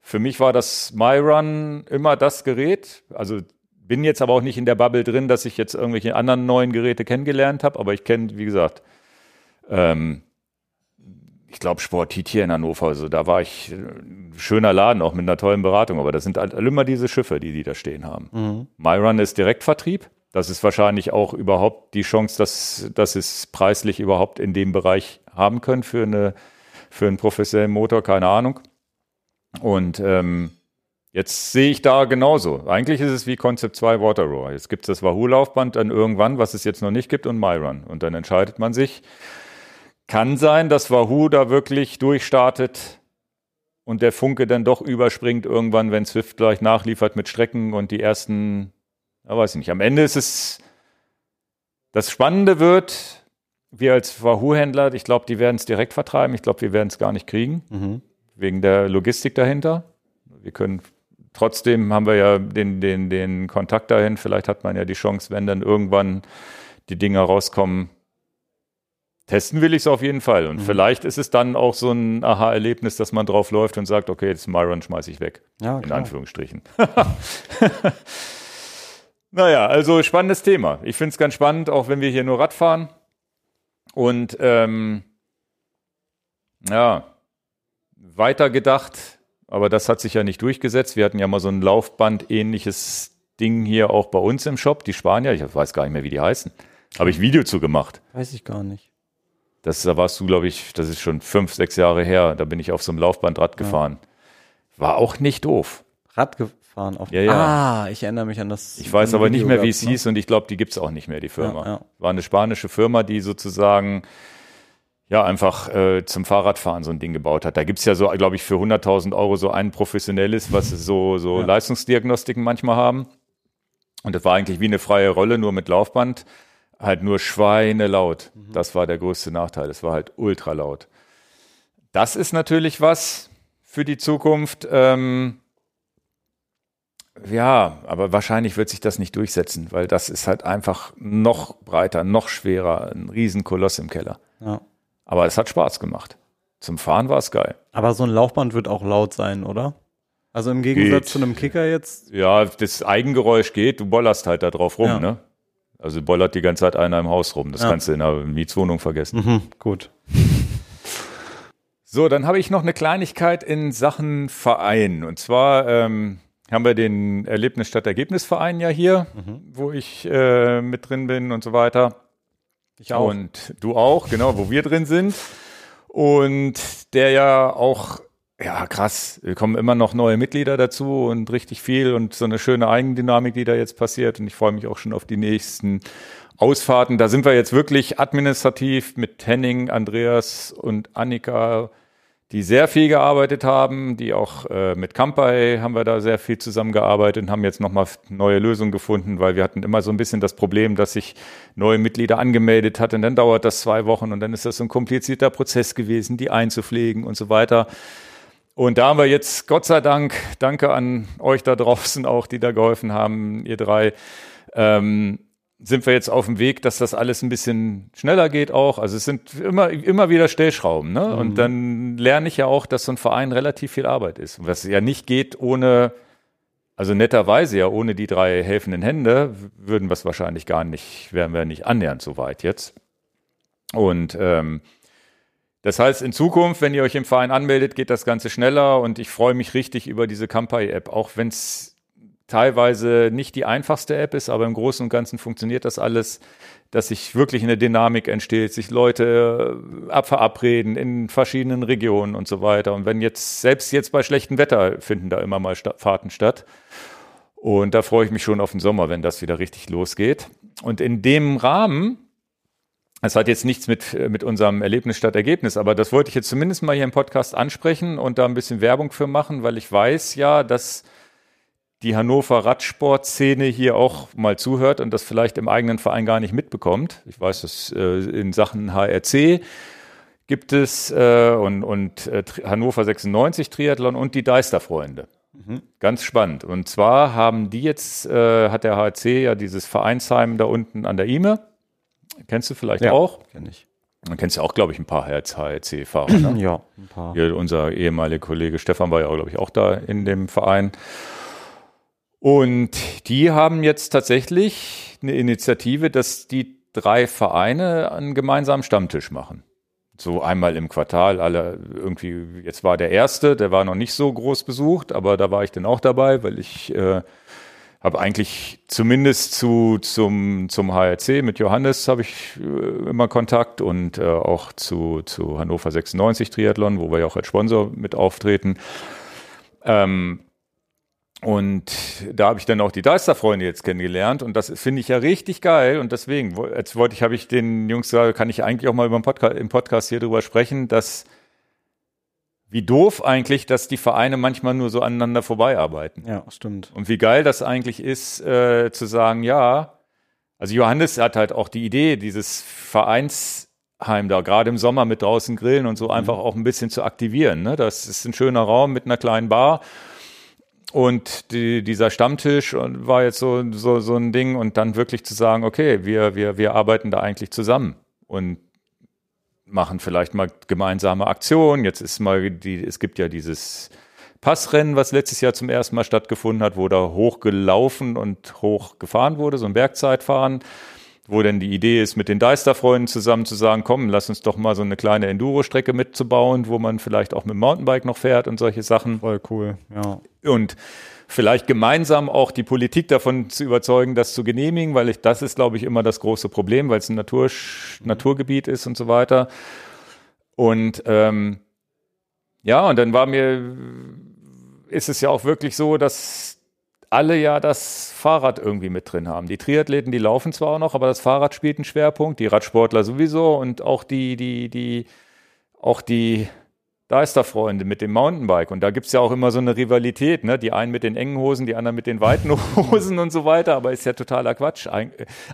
[SPEAKER 1] Für mich war das MyRun immer das Gerät. Also bin jetzt aber auch nicht in der Bubble drin, dass ich jetzt irgendwelche anderen neuen Geräte kennengelernt habe, aber ich kenne, wie gesagt, ähm, ich glaube Sport hier in Hannover, also da war ich ein äh, schöner Laden, auch mit einer tollen Beratung, aber das sind halt immer diese Schiffe, die die da stehen haben. Mhm. MyRun ist Direktvertrieb. Das ist wahrscheinlich auch überhaupt die Chance, dass, dass es preislich überhaupt in dem Bereich haben können für, eine, für einen professionellen Motor, keine Ahnung. Und ähm, Jetzt sehe ich da genauso. Eigentlich ist es wie Concept 2 Water Roar. Jetzt gibt es das Wahoo-Laufband dann irgendwann, was es jetzt noch nicht gibt, und MyRun. Und dann entscheidet man sich. Kann sein, dass Wahoo da wirklich durchstartet und der Funke dann doch überspringt irgendwann, wenn Swift gleich nachliefert mit Strecken und die ersten, ja, weiß ich nicht. Am Ende ist es, das Spannende wird, wir als Wahoo-Händler, ich glaube, die werden es direkt vertreiben. Ich glaube, wir werden es gar nicht kriegen, mhm. wegen der Logistik dahinter. Wir können trotzdem haben wir ja den, den, den Kontakt dahin. Vielleicht hat man ja die Chance, wenn dann irgendwann die Dinger rauskommen. Testen will ich es auf jeden Fall. Und mhm. vielleicht ist es dann auch so ein Aha-Erlebnis, dass man drauf läuft und sagt, okay, das Myron schmeiße ich weg.
[SPEAKER 2] Ja,
[SPEAKER 1] in Anführungsstrichen. naja, also spannendes Thema. Ich finde es ganz spannend, auch wenn wir hier nur Rad fahren. Und ähm, ja, weitergedacht, aber das hat sich ja nicht durchgesetzt. Wir hatten ja mal so ein Laufband-ähnliches Ding hier auch bei uns im Shop, die Spanier. Ich weiß gar nicht mehr, wie die heißen. Habe ich Video zu gemacht.
[SPEAKER 2] Weiß ich gar nicht.
[SPEAKER 1] Das, da warst du, glaube ich, das ist schon fünf, sechs Jahre her. Da bin ich auf so einem Laufbandrad gefahren. War auch nicht doof.
[SPEAKER 2] Rad gefahren auf
[SPEAKER 1] Ja, ja.
[SPEAKER 2] Ah, ich erinnere mich an das.
[SPEAKER 1] Ich weiß aber nicht
[SPEAKER 2] Video
[SPEAKER 1] mehr, wie es hieß und ich glaube, die gibt's auch nicht mehr, die Firma.
[SPEAKER 2] Ja, ja.
[SPEAKER 1] War eine spanische Firma, die sozusagen ja einfach äh, zum Fahrradfahren so ein Ding gebaut hat. Da gibt's ja so, glaube ich, für 100.000 Euro so ein professionelles, was so, so
[SPEAKER 2] Ja.
[SPEAKER 1] Leistungsdiagnostiken manchmal haben. Und das war eigentlich wie eine freie Rolle, nur mit Laufband. Halt nur schweinelaut.
[SPEAKER 2] Mhm.
[SPEAKER 1] Das war der größte Nachteil. Es war halt ultra laut. Das ist natürlich was für die Zukunft. Ähm, ja, aber wahrscheinlich wird sich das nicht durchsetzen, weil das ist halt einfach noch breiter, noch schwerer, ein Riesenkoloss im Keller.
[SPEAKER 2] Ja.
[SPEAKER 1] Aber es hat Spaß gemacht. Zum Fahren war es geil.
[SPEAKER 2] Aber so ein Laufband wird auch laut sein, oder? Also im Gegensatz
[SPEAKER 1] Geht.
[SPEAKER 2] zu einem Kicker jetzt.
[SPEAKER 1] Ja, das Eigengeräusch geht, du bollerst halt da drauf rum,
[SPEAKER 2] Ja.
[SPEAKER 1] ne? Also bollert die ganze Zeit einer im Haus rum. Das
[SPEAKER 2] Ja.
[SPEAKER 1] kannst du in der Mietswohnung vergessen.
[SPEAKER 2] Mhm, gut.
[SPEAKER 1] So, dann habe ich noch eine Kleinigkeit in Sachen Verein. Und zwar ähm, haben wir den Erlebnis statt Ergebnisverein ja hier, wo ich äh, mit drin bin und so weiter.
[SPEAKER 2] Ich auch.
[SPEAKER 1] Und du auch, genau, wo wir drin sind. Und der ja auch, ja krass, kommen immer noch neue Mitglieder dazu und richtig viel und so eine schöne Eigendynamik, die da jetzt passiert. Und ich freue mich auch schon auf die nächsten Ausfahrten. Da sind wir jetzt wirklich administrativ mit Henning, Andreas und Annika, die sehr viel gearbeitet haben, die auch äh, mit Kampai haben wir da sehr viel zusammengearbeitet und haben jetzt nochmal neue Lösungen gefunden, weil wir hatten immer so ein bisschen das Problem, dass sich neue Mitglieder angemeldet hatten. Dann dauert das zwei Wochen und dann ist das so ein komplizierter Prozess gewesen, die einzupflegen und so weiter. Und da haben wir jetzt, Gott sei Dank, danke an euch da draußen auch, die da geholfen haben, ihr drei, ähm, sind wir jetzt auf dem Weg, dass das alles ein bisschen schneller geht auch. Also es sind immer, immer wieder Stellschrauben. Ne? Und dann lerne ich ja auch, dass so ein Verein relativ viel Arbeit ist. Was ja nicht geht ohne, also netterweise ja ohne die drei helfenden Hände, würden wir es wahrscheinlich gar nicht, wären wir nicht annähernd so weit jetzt. Und ähm, das heißt, in Zukunft, wenn ihr euch im Verein anmeldet, geht das Ganze schneller und ich freue mich richtig über diese Kampai-App, auch wenn es teilweise nicht die einfachste App ist, aber im Großen und Ganzen funktioniert das alles, dass sich wirklich eine Dynamik entsteht, sich Leute äh, ab- verabreden in verschiedenen Regionen und so weiter. Und wenn jetzt, selbst jetzt bei schlechtem Wetter finden da immer mal Fahrten statt. Und da freue ich mich schon auf den Sommer, wenn das wieder richtig losgeht. Und in dem Rahmen es hat jetzt nichts mit, äh, mit unserem Erlebnis statt Ergebnis, aber das wollte ich jetzt zumindest mal hier im Podcast ansprechen und da ein bisschen Werbung für machen, weil ich weiß ja, dass die Hannover Radsportszene hier auch mal zuhört und das vielleicht im eigenen Verein gar nicht mitbekommt. Ich weiß, dass äh, in Sachen HRC gibt es äh, und, und äh, Hannover 96 Triathlon und die Deister-Freunde. Ganz spannend. Und zwar haben die jetzt, äh, hat der HRC ja dieses Vereinsheim da unten an der Ime. Kennst du vielleicht
[SPEAKER 2] Ja.
[SPEAKER 1] auch?
[SPEAKER 2] Kenn ich.
[SPEAKER 1] Man kennst ja auch, glaube ich, ein paar HRC-Fahrer. Ne?
[SPEAKER 2] Ja, ein paar.
[SPEAKER 1] Hier, unser ehemaliger Kollege Stefan war ja, glaube ich, auch da in dem Verein. Und die haben jetzt tatsächlich eine Initiative, dass die drei Vereine einen gemeinsamen Stammtisch machen. So einmal im Quartal, alle irgendwie, jetzt war der erste, der war noch nicht so groß besucht, aber da war ich dann auch dabei, weil ich äh, habe eigentlich zumindest zu, zum, zum HRC mit Johannes habe ich äh, immer Kontakt und äh, auch zu, zu Hannover 96 Triathlon, wo wir ja auch als Sponsor mit auftreten. Ähm, und da habe ich dann auch die Deister-Freunde jetzt kennengelernt und das finde ich ja richtig geil und deswegen, jetzt wollte ich, habe ich den Jungs gesagt, kann ich eigentlich auch mal über Podca im Podcast hier drüber sprechen, dass wie doof eigentlich, dass die Vereine manchmal nur so aneinander vorbeiarbeiten.
[SPEAKER 2] Ja, stimmt.
[SPEAKER 1] Und wie geil das eigentlich ist, äh, zu sagen, ja, also Johannes hat halt auch die Idee, dieses Vereinsheim da gerade im Sommer mit draußen grillen und so einfach auch ein bisschen zu aktivieren. Ne? Das ist ein schöner Raum mit einer kleinen Bar. Und die, dieser Stammtisch war jetzt so, so, so ein Ding und dann wirklich zu sagen, okay, wir, wir, wir arbeiten da eigentlich zusammen und machen vielleicht mal gemeinsame Aktionen. Jetzt ist mal die, es gibt ja dieses Passrennen, was letztes Jahr zum ersten Mal stattgefunden hat, wo da hochgelaufen und hoch gefahren wurde, so ein Bergzeitfahren. Wo denn die Idee ist, mit den Deister-Freunden zusammen zu sagen, komm, lass uns doch mal so eine kleine Enduro-Strecke mitzubauen, wo man vielleicht auch mit dem Mountainbike noch fährt und solche Sachen.
[SPEAKER 2] Voll cool, ja.
[SPEAKER 1] Und vielleicht gemeinsam auch die Politik davon zu überzeugen, das zu genehmigen, weil ich, das ist, glaube ich, immer das große Problem, weil es ein Natur, Naturgebiet ist und so weiter. Und ähm, ja, und dann war mir, ist es ja auch wirklich so, dass alle ja das Fahrrad irgendwie mit drin haben. Die Triathleten, die laufen zwar auch noch, aber das Fahrrad spielt einen Schwerpunkt, die Radsportler sowieso und auch die, die, die, auch die Deisterfreunde mit dem Mountainbike. Und da gibt's ja auch immer so eine Rivalität, ne? Die einen mit den engen Hosen, die anderen mit den weiten Hosen und so weiter, aber ist ja totaler Quatsch.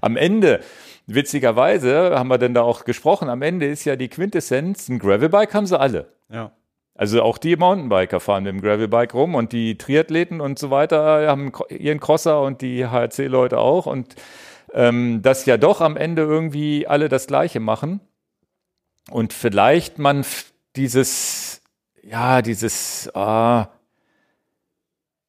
[SPEAKER 1] Am Ende, witzigerweise, haben wir denn da auch gesprochen, am Ende ist ja die Quintessenz, ein Gravelbike haben sie alle.
[SPEAKER 2] Ja.
[SPEAKER 1] Also auch die Mountainbiker fahren mit dem Gravelbike rum und die Triathleten und so weiter haben ihren Crosser und die HRC-Leute auch und ähm, dass ja doch am Ende irgendwie alle das Gleiche machen und vielleicht man dieses, ja, dieses, ah,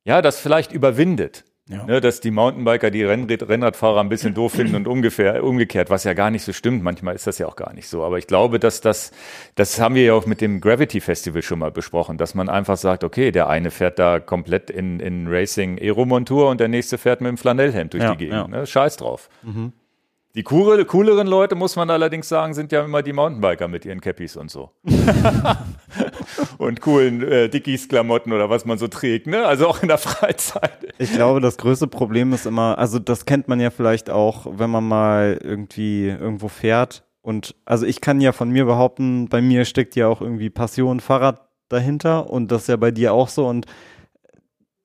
[SPEAKER 1] ja, das vielleicht überwindet. Ja. Ne, dass die Mountainbiker die Rennrad Rennradfahrer ein bisschen doof finden und ungefähr, umgekehrt, was ja gar nicht so stimmt. Manchmal ist das ja auch gar nicht so. Aber ich glaube, dass das, das haben wir ja auch mit dem Gravity Festival schon mal besprochen, dass man einfach sagt, okay, der eine fährt da komplett in, in Racing Aeromontur und der nächste fährt mit dem Flanellhemd durch ja, die Gegend. Ja. Ne? Scheiß drauf. Mhm. Die coole, cooleren Leute, muss man allerdings sagen, sind ja immer die Mountainbiker mit ihren Cappies und so. und coolen äh, Dickies-Klamotten oder was man so trägt, ne? Also auch in der Freizeit.
[SPEAKER 2] Ich glaube, das größte Problem ist immer, also das kennt man ja vielleicht auch, wenn man mal irgendwie irgendwo fährt. Und also ich kann ja von mir behaupten, bei mir steckt ja auch irgendwie Passion Fahrrad dahinter und das ist ja bei dir auch so. Und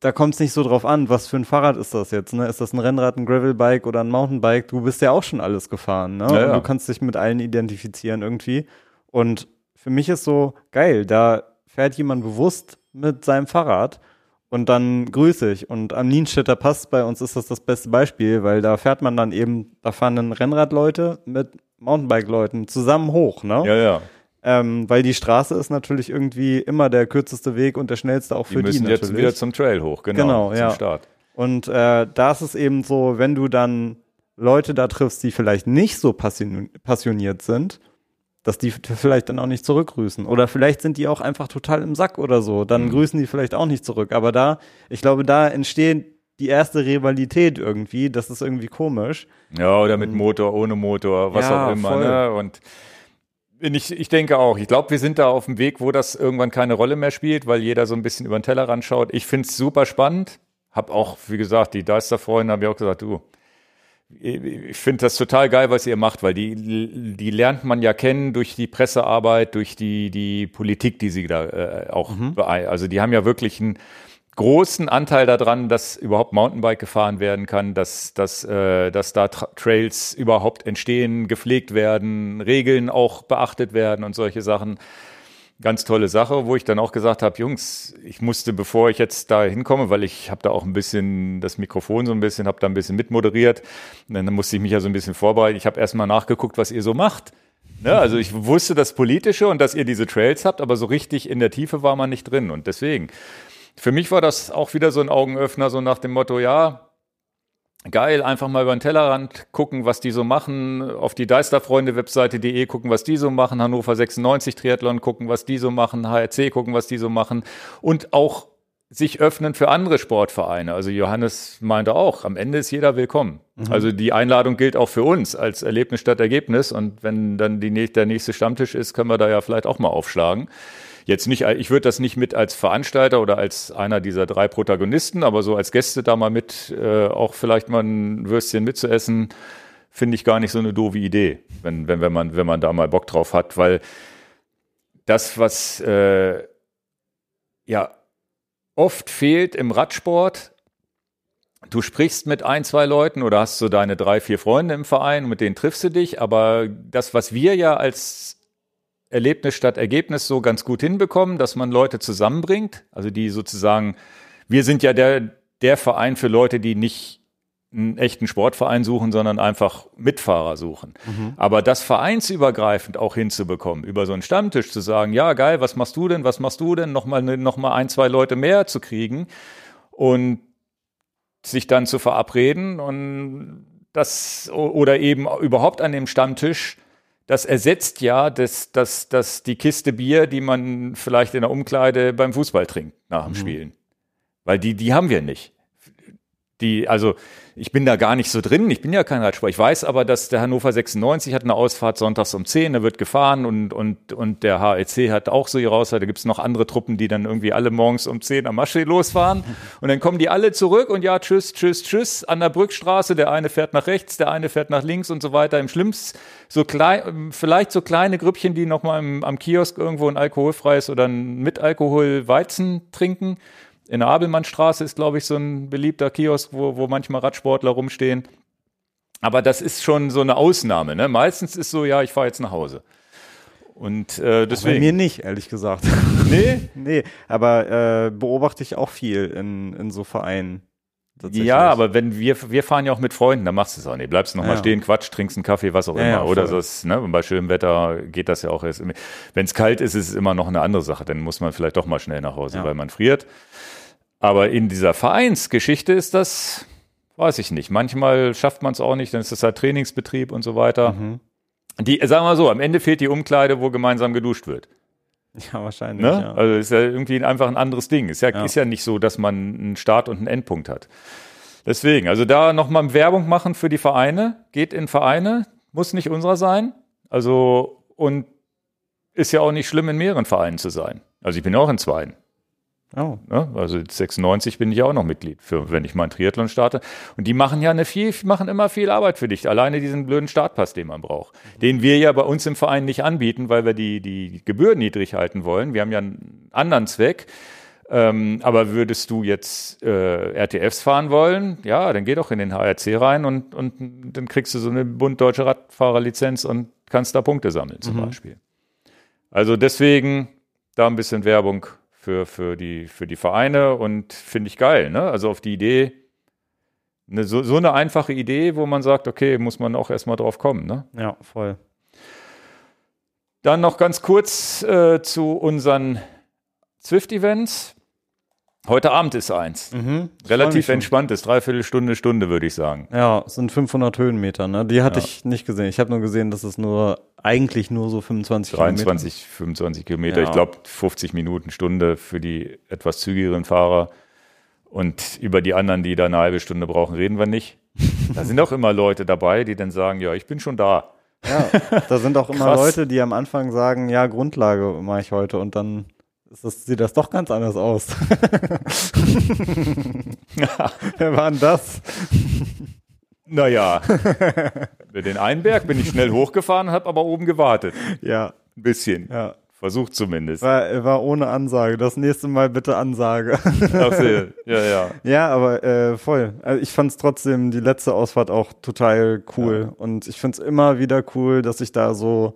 [SPEAKER 2] da kommt es nicht so drauf an, was für ein Fahrrad ist das jetzt, ne? Ist das ein Rennrad, ein Gravelbike oder ein Mountainbike? Du bist ja auch schon alles gefahren, ne? Ja, ja. du kannst dich mit allen identifizieren irgendwie. Und für mich ist so geil, da fährt jemand bewusst mit seinem Fahrrad und dann grüße ich. Und am Nienstädter Pass bei uns ist das das beste Beispiel, weil da fährt man dann eben, da fahren dann Rennradleute mit Mountainbike-Leuten zusammen hoch, ne?
[SPEAKER 1] Ja, ja.
[SPEAKER 2] Ähm, weil die Straße ist natürlich irgendwie immer der kürzeste Weg und der schnellste auch für die.
[SPEAKER 1] Die müssen jetzt wieder zum Trail hoch, genau,
[SPEAKER 2] genau zum ja. Start. Und äh, da ist es eben so, wenn du dann Leute da triffst, die vielleicht nicht so passioniert sind, dass die vielleicht dann auch nicht zurückgrüßen. Oder vielleicht sind die auch einfach total im Sack oder so. Dann mhm. grüßen die vielleicht auch nicht zurück. Aber da, ich glaube, da entsteht die erste Rivalität irgendwie. Das ist irgendwie komisch.
[SPEAKER 1] Ja, oder mit Motor, ohne Motor, was ja, auch immer. Ne? Und ich, ich denke auch. Ich glaube, wir sind da auf dem Weg, wo das irgendwann keine Rolle mehr spielt, weil jeder so ein bisschen über den Teller schaut. Ich finde es super spannend. Hab auch, wie gesagt, die Deister-Freunde haben ja auch gesagt, du, ich finde das total geil, was ihr macht, weil die, die lernt man ja kennen durch die Pressearbeit, durch die, die Politik, die sie da äh, auch, mhm. also die haben ja wirklich ein großen Anteil daran, dass überhaupt Mountainbike gefahren werden kann, dass, dass, äh, dass da Tra Trails überhaupt entstehen, gepflegt werden, Regeln auch beachtet werden und solche Sachen. Ganz tolle Sache, wo ich dann auch gesagt habe, Jungs, ich musste, bevor ich jetzt da hinkomme, weil ich habe da auch ein bisschen das Mikrofon so ein bisschen, habe da ein bisschen mitmoderiert, dann musste ich mich ja so ein bisschen vorbereiten. Ich habe erstmal nachgeguckt, was ihr so macht. Ne, also ich wusste das Politische und dass ihr diese Trails habt, aber so richtig in der Tiefe war man nicht drin. Und deswegen, für mich war das auch wieder so ein Augenöffner, so nach dem Motto, ja, geil, einfach mal über den Tellerrand gucken, was die so machen, auf die Deisterfreunde-Webseite.de gucken, was die so machen, Hannover 96 Triathlon gucken, was die so machen, HRC gucken, was die so machen und auch sich öffnen für andere Sportvereine. Also Johannes meinte auch, am Ende ist jeder willkommen. Mhm. Also die Einladung gilt auch für uns als Erlebnis statt Ergebnis und wenn dann die, der nächste Stammtisch ist, können wir da ja vielleicht auch mal aufschlagen. Jetzt nicht, ich würde das nicht mit als Veranstalter oder als einer dieser drei Protagonisten, aber so als Gäste da mal mit, äh, auch vielleicht mal ein Würstchen mitzuessen, finde ich gar nicht so eine doofe Idee, wenn, wenn, wenn, man, wenn man da mal Bock drauf hat, weil das, was äh, ja oft fehlt im Radsport, du sprichst mit ein, zwei Leuten oder hast so deine drei, vier Freunde im Verein, mit denen triffst du dich, aber das, was wir ja als Erlebnis statt Ergebnis so ganz gut hinbekommen, dass man Leute zusammenbringt. Also die sozusagen, wir sind ja der, der Verein für Leute, die nicht einen echten Sportverein suchen, sondern einfach Mitfahrer suchen. Mhm. Aber das vereinsübergreifend auch hinzubekommen, über so einen Stammtisch zu sagen, ja geil, was machst du denn, was machst du denn, nochmal noch mal ein, zwei Leute mehr zu kriegen und sich dann zu verabreden und das oder eben überhaupt an dem Stammtisch, das ersetzt ja das, das, das die Kiste Bier, die man vielleicht in der Umkleide beim Fußball trinkt nach dem mhm. Spielen. Weil die, die haben wir nicht. Die, also ich bin da gar nicht so drin, ich bin ja kein Radsport. Ich weiß aber, dass der Hannover 96 hat eine Ausfahrt sonntags um 10, da wird gefahren und, und, und der HEC hat auch so ihre Ausfahrt. Da gibt's noch andere Truppen, die dann irgendwie alle morgens um 10 am Maschee losfahren. Und dann kommen die alle zurück und ja, tschüss, tschüss, tschüss, an der Brückstraße. Der eine fährt nach rechts, der eine fährt nach links und so weiter. Im Schlimmsten so klein, vielleicht so kleine Grüppchen, die nochmal am Kiosk irgendwo ein alkoholfreies oder ein mit Alkohol Weizen trinken in der Abelmannstraße ist, glaube ich, so ein beliebter Kiosk, wo, wo manchmal Radsportler rumstehen. Aber das ist schon so eine Ausnahme. Ne? Meistens ist so, ja, ich fahre jetzt nach Hause. Und äh, deswegen.
[SPEAKER 2] Bei mir nicht, ehrlich gesagt.
[SPEAKER 1] Nee?
[SPEAKER 2] nee, aber äh, beobachte ich auch viel in, in so Vereinen.
[SPEAKER 1] Ja, aber wenn wir, wir fahren ja auch mit Freunden, dann machst du es auch nicht. Bleibst noch ja, mal stehen, Quatsch, trinkst einen Kaffee, was auch ja, immer. Ja, Oder so, ne? Und bei schönem Wetter geht das ja auch erst. Wenn es kalt ist, ist es immer noch eine andere Sache. Dann muss man vielleicht doch mal schnell nach Hause, weil man friert. Aber in dieser Vereinsgeschichte ist das, weiß ich nicht. Manchmal schafft man es auch nicht, dann ist das halt Trainingsbetrieb und so weiter. Mhm. Die, sagen wir mal so, am Ende fehlt die Umkleide, wo gemeinsam geduscht wird.
[SPEAKER 2] Ja, wahrscheinlich.
[SPEAKER 1] Ne?
[SPEAKER 2] Ja.
[SPEAKER 1] Also ist ja irgendwie einfach ein anderes Ding. Ist ja, ja. ist ja nicht so, dass man einen Start und einen Endpunkt hat. Deswegen, also da nochmal Werbung machen für die Vereine. Geht in Vereine, muss nicht unserer sein. Also, und ist ja auch nicht schlimm, in mehreren Vereinen zu sein. Also ich bin ja auch in zweien. Oh. Ne? Also 96 bin ich auch noch Mitglied, für, wenn ich mal einen Triathlon starte. Und die machen ja eine viel, machen immer viel Arbeit für dich. Alleine diesen blöden Startpass, den man braucht. Den wir ja bei uns im Verein nicht anbieten, weil wir die, die Gebühren niedrig halten wollen. Wir haben ja einen anderen Zweck. Ähm, aber würdest du jetzt äh, RTFs fahren wollen, ja, dann geh doch in den HRC rein und, und dann kriegst du so eine Bund Deutsche Radfahrerlizenz und kannst da Punkte sammeln zum mhm. Beispiel. Also deswegen da ein bisschen Werbung für, für, die, für die Vereine und finde ich geil. Ne? Also auf die Idee, eine, so, so eine einfache Idee, wo man sagt, okay, muss man auch erstmal drauf kommen. Ne?
[SPEAKER 2] Ja, voll.
[SPEAKER 1] Dann noch ganz kurz äh, zu unseren Zwift-Events. Heute Abend ist eins. Mhm, Relativ entspanntes, dreiviertel Stunde, Stunde würde ich sagen.
[SPEAKER 2] Ja, es sind 500 Höhenmeter. Ne? Die hatte ja. ich nicht gesehen. Ich habe nur gesehen, dass es nur eigentlich nur so 25
[SPEAKER 1] 23, Kilometer. 25 Kilometer. Ja. Ich glaube 50 Minuten, Stunde für die etwas zügigeren Fahrer. Und über die anderen, die da eine halbe Stunde brauchen, reden wir nicht. Da sind auch immer Leute dabei, die dann sagen, ja, ich bin schon da.
[SPEAKER 2] Ja, da sind auch immer Leute, die am Anfang sagen, ja, Grundlage mache ich heute und dann das, sieht das doch ganz anders aus. Wer war denn das?
[SPEAKER 1] Naja, mit den Einberg bin ich schnell hochgefahren, habe aber oben gewartet.
[SPEAKER 2] Ja.
[SPEAKER 1] Ein bisschen. Ja. Versucht zumindest.
[SPEAKER 2] War, war ohne Ansage. Das nächste Mal bitte Ansage. Ach,
[SPEAKER 1] ja, ja.
[SPEAKER 2] Ja, aber äh, voll. Also ich fand es trotzdem die letzte Ausfahrt auch total cool. Ja. Und ich finde es immer wieder cool, dass ich da so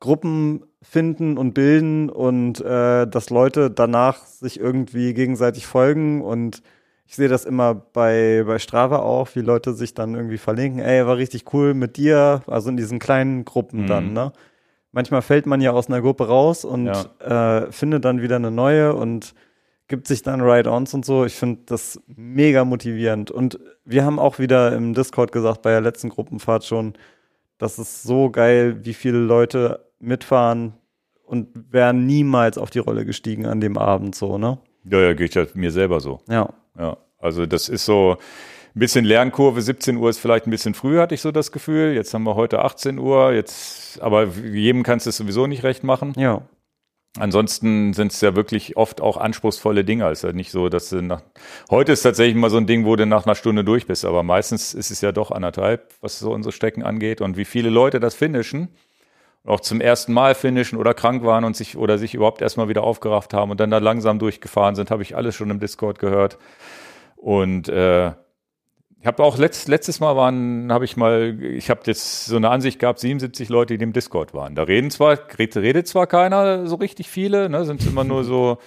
[SPEAKER 2] Gruppen finden und bilden und äh, dass Leute danach sich irgendwie gegenseitig folgen und ich sehe das immer bei, bei Strava auch, wie Leute sich dann irgendwie verlinken, ey, war richtig cool mit dir, also in diesen kleinen Gruppen mhm. dann, ne? Manchmal fällt man ja aus einer Gruppe raus und ja. äh, findet dann wieder eine neue und gibt sich dann Ride-Ons und so. Ich finde das mega motivierend. Und wir haben auch wieder im Discord gesagt, bei der letzten Gruppenfahrt schon, das ist so geil, wie viele Leute mitfahren und wären niemals auf die Rolle gestiegen an dem Abend so, ne?
[SPEAKER 1] Ja, ja, geht ja mir selber so.
[SPEAKER 2] Ja.
[SPEAKER 1] Ja. Also das ist so ein bisschen Lernkurve, 17 Uhr ist vielleicht ein bisschen früh, hatte ich so das Gefühl. Jetzt haben wir heute 18 Uhr, jetzt, aber jedem kannst du es sowieso nicht recht machen.
[SPEAKER 2] Ja.
[SPEAKER 1] Ansonsten sind es ja wirklich oft auch anspruchsvolle Dinge. Es ist ja nicht so, dass du nach, heute ist tatsächlich mal so ein Ding, wo du nach einer Stunde durch bist, aber meistens ist es ja doch anderthalb, was so unsere Strecken angeht und wie viele Leute das finishen auch zum ersten Mal finishen oder krank waren und sich oder sich überhaupt erstmal wieder aufgerafft haben und dann da langsam durchgefahren sind, habe ich alles schon im Discord gehört. Und äh, ich habe auch letzt, letztes Mal waren, habe ich mal, ich habe jetzt so eine Ansicht gehabt, 77 Leute, die im Discord waren. Da reden zwar, redet zwar keiner so richtig viele, ne, sind immer nur so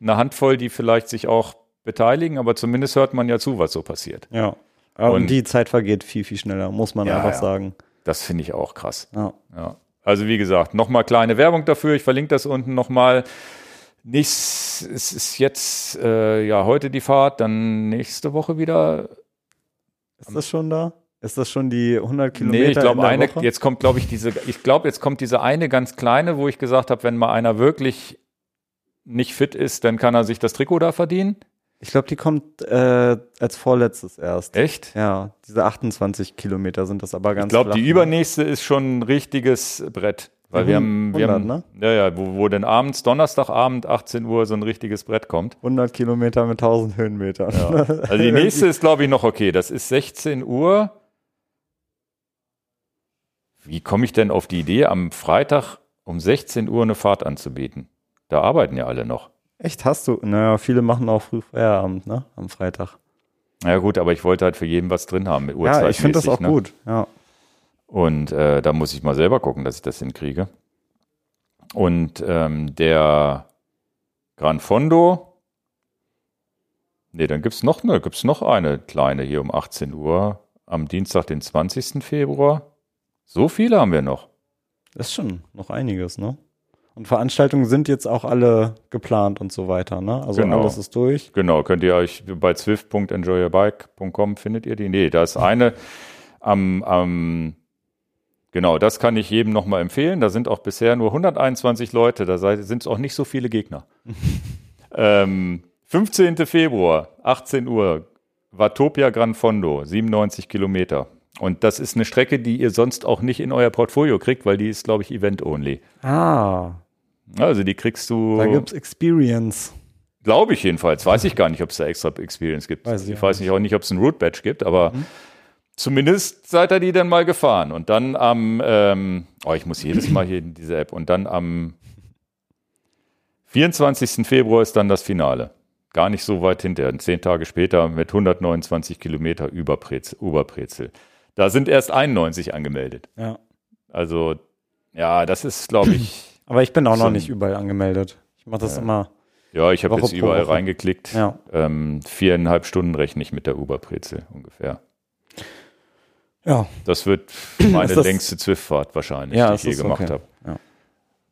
[SPEAKER 1] eine Handvoll, die vielleicht sich auch beteiligen, aber zumindest hört man ja zu, was so passiert.
[SPEAKER 2] Ja. Und, und die Zeit vergeht viel, viel schneller, muss man ja, einfach ja. sagen.
[SPEAKER 1] Das finde ich auch krass.
[SPEAKER 2] Ja.
[SPEAKER 1] ja. Also wie gesagt, nochmal kleine Werbung dafür. Ich verlinke das unten nochmal. Nichts, es ist jetzt äh, ja heute die Fahrt, dann nächste Woche wieder.
[SPEAKER 2] Ist das schon da? Ist das schon die 100 Kilometer?
[SPEAKER 1] Nee, ich glaube, eine,
[SPEAKER 2] Woche?
[SPEAKER 1] jetzt kommt, glaube ich, diese, ich glaube, jetzt kommt diese eine ganz kleine, wo ich gesagt habe, wenn mal einer wirklich nicht fit ist, dann kann er sich das Trikot da verdienen.
[SPEAKER 2] Ich glaube, die kommt äh, als vorletztes erst.
[SPEAKER 1] Echt?
[SPEAKER 2] Ja, diese 28 Kilometer sind das aber ganz
[SPEAKER 1] Ich glaube, die
[SPEAKER 2] ne?
[SPEAKER 1] übernächste ist schon ein richtiges Brett. Weil
[SPEAKER 2] Mhm,
[SPEAKER 1] wir haben, wir
[SPEAKER 2] 100,
[SPEAKER 1] haben ja, ja, wo, wo denn abends, Donnerstagabend, 18 Uhr, so ein richtiges Brett kommt.
[SPEAKER 2] 100 Kilometer mit 1000 Höhenmetern.
[SPEAKER 1] Ja. Also die nächste ist, glaube ich, noch okay. Das ist 16 Uhr. Wie komme ich denn auf die Idee, am Freitag um 16 Uhr eine Fahrt anzubieten? Da arbeiten ja alle noch.
[SPEAKER 2] Echt, hast du? Naja, viele machen auch früh Feierabend, ne? Am Freitag.
[SPEAKER 1] Ja gut, aber ich wollte halt für jeden was drin haben.
[SPEAKER 2] Ja, ich finde das auch
[SPEAKER 1] ne?
[SPEAKER 2] gut. Ja.
[SPEAKER 1] Und äh, da muss ich mal selber gucken, dass ich das hinkriege. Und ähm, der Gran Fondo, nee, dann gibt's noch eine, gibt's noch eine kleine hier um 18 Uhr am Dienstag, den 20. Februar. So viele haben wir noch.
[SPEAKER 2] Das ist schon noch einiges, ne? Und Veranstaltungen sind jetzt auch alle geplant und so weiter, ne? Also
[SPEAKER 1] Genau.
[SPEAKER 2] alles ist durch.
[SPEAKER 1] Genau, könnt ihr euch bei zwift.enjoyyourbike.com findet ihr die. Nee, da ist eine am, am genau, das kann ich jedem nochmal empfehlen. Da sind auch bisher nur 121 Leute, da sind es auch nicht so viele Gegner. ähm, 15. Februar, 18 Uhr, Watopia Gran Fondo, 97 Kilometer. Und das ist eine Strecke, die ihr sonst auch nicht in euer Portfolio kriegt, weil die ist, glaube ich, Event-only.
[SPEAKER 2] Ah,
[SPEAKER 1] Also die kriegst du.
[SPEAKER 2] da gibt's Experience.
[SPEAKER 1] Glaube ich jedenfalls. Weiß ich gar nicht, ob es da extra Experience gibt.
[SPEAKER 2] Weiß ich
[SPEAKER 1] ich weiß nicht auch nicht, ob es ein Route Badge gibt, aber zumindest seid ihr die dann mal gefahren. Und dann am, ähm, oh, ich muss jedes Mal hier in diese App. Und dann am 24. Februar ist dann das Finale. Gar nicht so weit hinterher. Zehn Tage später mit 129 Kilometer über Prez- Oberprezel. Da sind erst 91 angemeldet.
[SPEAKER 2] Ja.
[SPEAKER 1] Also, ja, das ist, glaube ich,
[SPEAKER 2] Aber ich bin auch
[SPEAKER 1] So
[SPEAKER 2] noch nicht überall angemeldet. Ich mache das immer.
[SPEAKER 1] ja, ich habe jetzt überall
[SPEAKER 2] Woche.
[SPEAKER 1] reingeklickt.
[SPEAKER 2] Ja.
[SPEAKER 1] Ähm, viereinhalb Stunden rechne ich mit der Uberbrezel ungefähr.
[SPEAKER 2] Ja.
[SPEAKER 1] Das wird meine
[SPEAKER 2] das-
[SPEAKER 1] längste Zwift-Fahrt wahrscheinlich,
[SPEAKER 2] Ja,
[SPEAKER 1] die ich je gemacht
[SPEAKER 2] okay.
[SPEAKER 1] habe.
[SPEAKER 2] Ja.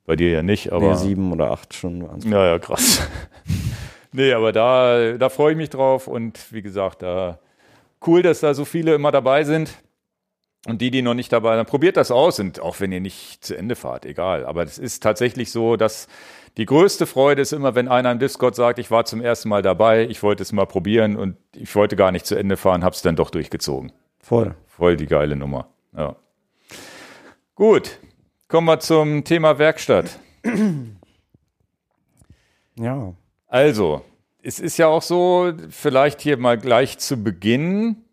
[SPEAKER 1] Bei dir ja nicht,
[SPEAKER 2] Aber
[SPEAKER 1] aber.
[SPEAKER 2] sieben oder acht Stunden waren es.
[SPEAKER 1] Ja, ja, krass. nee, aber da, da freue ich mich drauf und wie gesagt, da cool, dass da so viele immer dabei sind. Und die, die noch nicht dabei sind, probiert das aus und auch wenn ihr nicht zu Ende fahrt, egal. Aber es ist tatsächlich so, dass die größte Freude ist immer, wenn einer im Discord sagt, ich war zum ersten Mal dabei, ich wollte es mal probieren und ich wollte gar nicht zu Ende fahren, hab's dann doch durchgezogen.
[SPEAKER 2] Voll.
[SPEAKER 1] Voll die geile Nummer. Ja. Gut, kommen wir zum Thema Werkstatt.
[SPEAKER 2] Ja.
[SPEAKER 1] Also, es ist ja auch so, vielleicht hier mal gleich zu Beginn.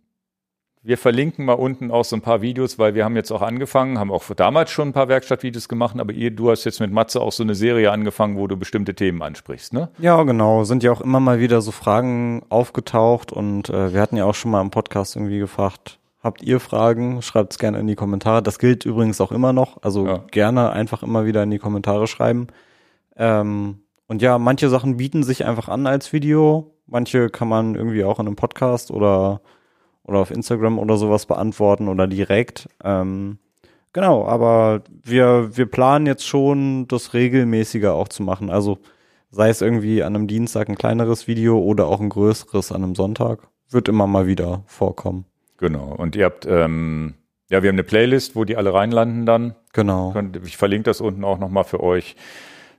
[SPEAKER 1] Wir verlinken mal unten auch so ein paar Videos, weil wir haben jetzt auch angefangen, haben auch damals schon ein paar Werkstattvideos gemacht, aber ihr, du hast jetzt mit Matze auch so eine Serie angefangen, wo du bestimmte Themen ansprichst, ne?
[SPEAKER 2] Ja, genau. Sind ja auch immer mal wieder so Fragen aufgetaucht und äh, wir hatten ja auch schon mal im Podcast irgendwie gefragt, habt ihr Fragen? Schreibt es gerne in die Kommentare. Das gilt übrigens auch immer noch. Also
[SPEAKER 1] Ja.
[SPEAKER 2] gerne einfach immer wieder in die Kommentare schreiben. Ähm, und ja, manche Sachen bieten sich einfach an als Video. Manche kann man irgendwie auch in einem Podcast oder, oder auf Instagram oder sowas beantworten oder direkt. Ähm, genau, aber wir, wir planen jetzt schon, das regelmäßiger auch zu machen. Also sei es irgendwie an einem Dienstag ein kleineres Video oder auch ein größeres an einem Sonntag. Wird immer mal wieder vorkommen.
[SPEAKER 1] Genau. Und ihr habt, ähm, ja, wir haben eine Playlist, wo die alle reinlanden dann.
[SPEAKER 2] Genau.
[SPEAKER 1] Ich verlinke das unten auch nochmal für euch.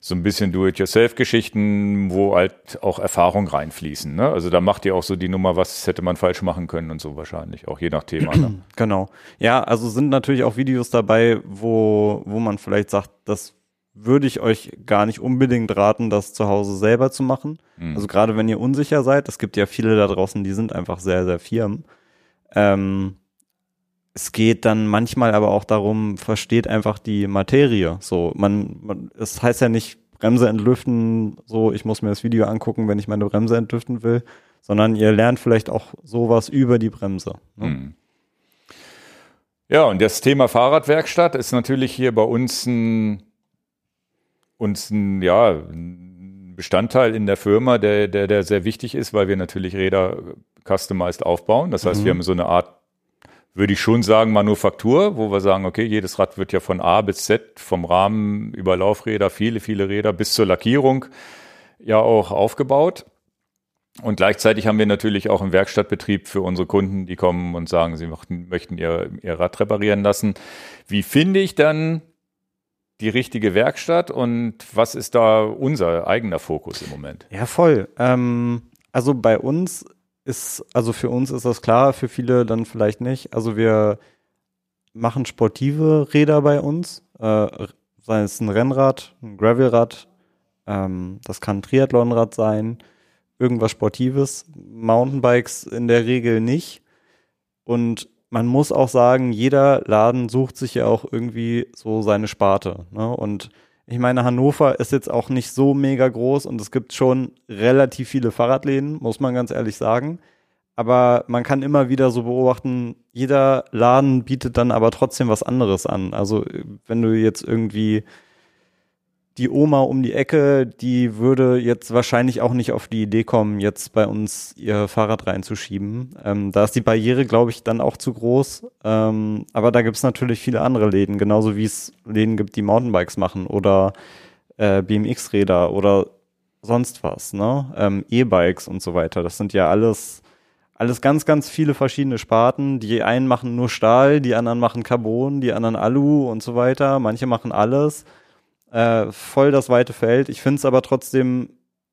[SPEAKER 1] So ein bisschen Do-it-yourself-Geschichten, wo halt auch Erfahrung reinfließen. Ne? Also da macht ihr auch so die Nummer, was hätte man falsch machen können und so wahrscheinlich, auch je nach Thema. Ne?
[SPEAKER 2] Genau. Ja, also sind natürlich auch Videos dabei, wo, wo man vielleicht sagt, das würde ich euch gar nicht unbedingt raten, das zu Hause selber zu machen.
[SPEAKER 1] Mhm.
[SPEAKER 2] Also gerade wenn ihr unsicher seid, es gibt ja viele da draußen, die sind einfach sehr, sehr firm. Ähm, es geht dann manchmal aber auch darum, versteht einfach die Materie. So, man, man, es heißt ja nicht Bremse entlüften, so, ich muss mir das Video angucken, wenn ich meine Bremse entlüften will, sondern ihr lernt vielleicht auch sowas über die Bremse. Ne?
[SPEAKER 1] Mhm. Ja, und das Thema Fahrradwerkstatt ist natürlich hier bei uns ein, uns ein, ja, ein Bestandteil in der Firma, der, der, der sehr wichtig ist, weil wir natürlich Räder customized aufbauen. Das heißt,
[SPEAKER 2] Mhm.
[SPEAKER 1] wir haben so eine Art, würde ich schon sagen, Manufaktur, wo wir sagen, okay, jedes Rad wird ja von A bis Z, vom Rahmen über Laufräder, viele, viele Räder bis zur Lackierung ja auch aufgebaut. Und gleichzeitig haben wir natürlich auch einen Werkstattbetrieb für unsere Kunden, die kommen und sagen, sie möchten, ihr, ihr Rad reparieren lassen. Wie finde ich dann die richtige Werkstatt und was ist da unser eigener Fokus im Moment?
[SPEAKER 2] Ja, voll. Ähm, also bei uns ist, also für uns ist das klar, für viele dann vielleicht nicht. Also wir machen sportive Räder bei uns, äh, sei es ein Rennrad, ein Gravelrad, ähm, das kann ein Triathlonrad sein, irgendwas Sportives. Mountainbikes in der Regel nicht. Und man muss auch sagen, jeder Laden sucht sich ja auch irgendwie so seine Sparte. Ne? Und ich meine, Hannover ist jetzt auch nicht so mega groß und es gibt schon relativ viele Fahrradläden, muss man ganz ehrlich sagen. Aber man kann immer wieder so beobachten, jeder Laden bietet dann aber trotzdem was anderes an. Also wenn du jetzt irgendwie die Oma um die Ecke, die würde jetzt wahrscheinlich auch nicht auf die Idee kommen, jetzt bei uns ihr Fahrrad reinzuschieben. Ähm, da ist die Barriere, glaube ich, dann auch zu groß. Ähm, aber da gibt es natürlich viele andere Läden, genauso wie es Läden gibt, die Mountainbikes machen oder äh, BMX-Räder oder sonst was, ne? Ähm, E-Bikes und so weiter. Das sind ja alles, alles ganz, ganz viele verschiedene Sparten. Die einen machen nur Stahl, die anderen machen Carbon, die anderen Alu und so weiter. Manche machen alles äh, voll das weite Feld. Ich finde es aber trotzdem,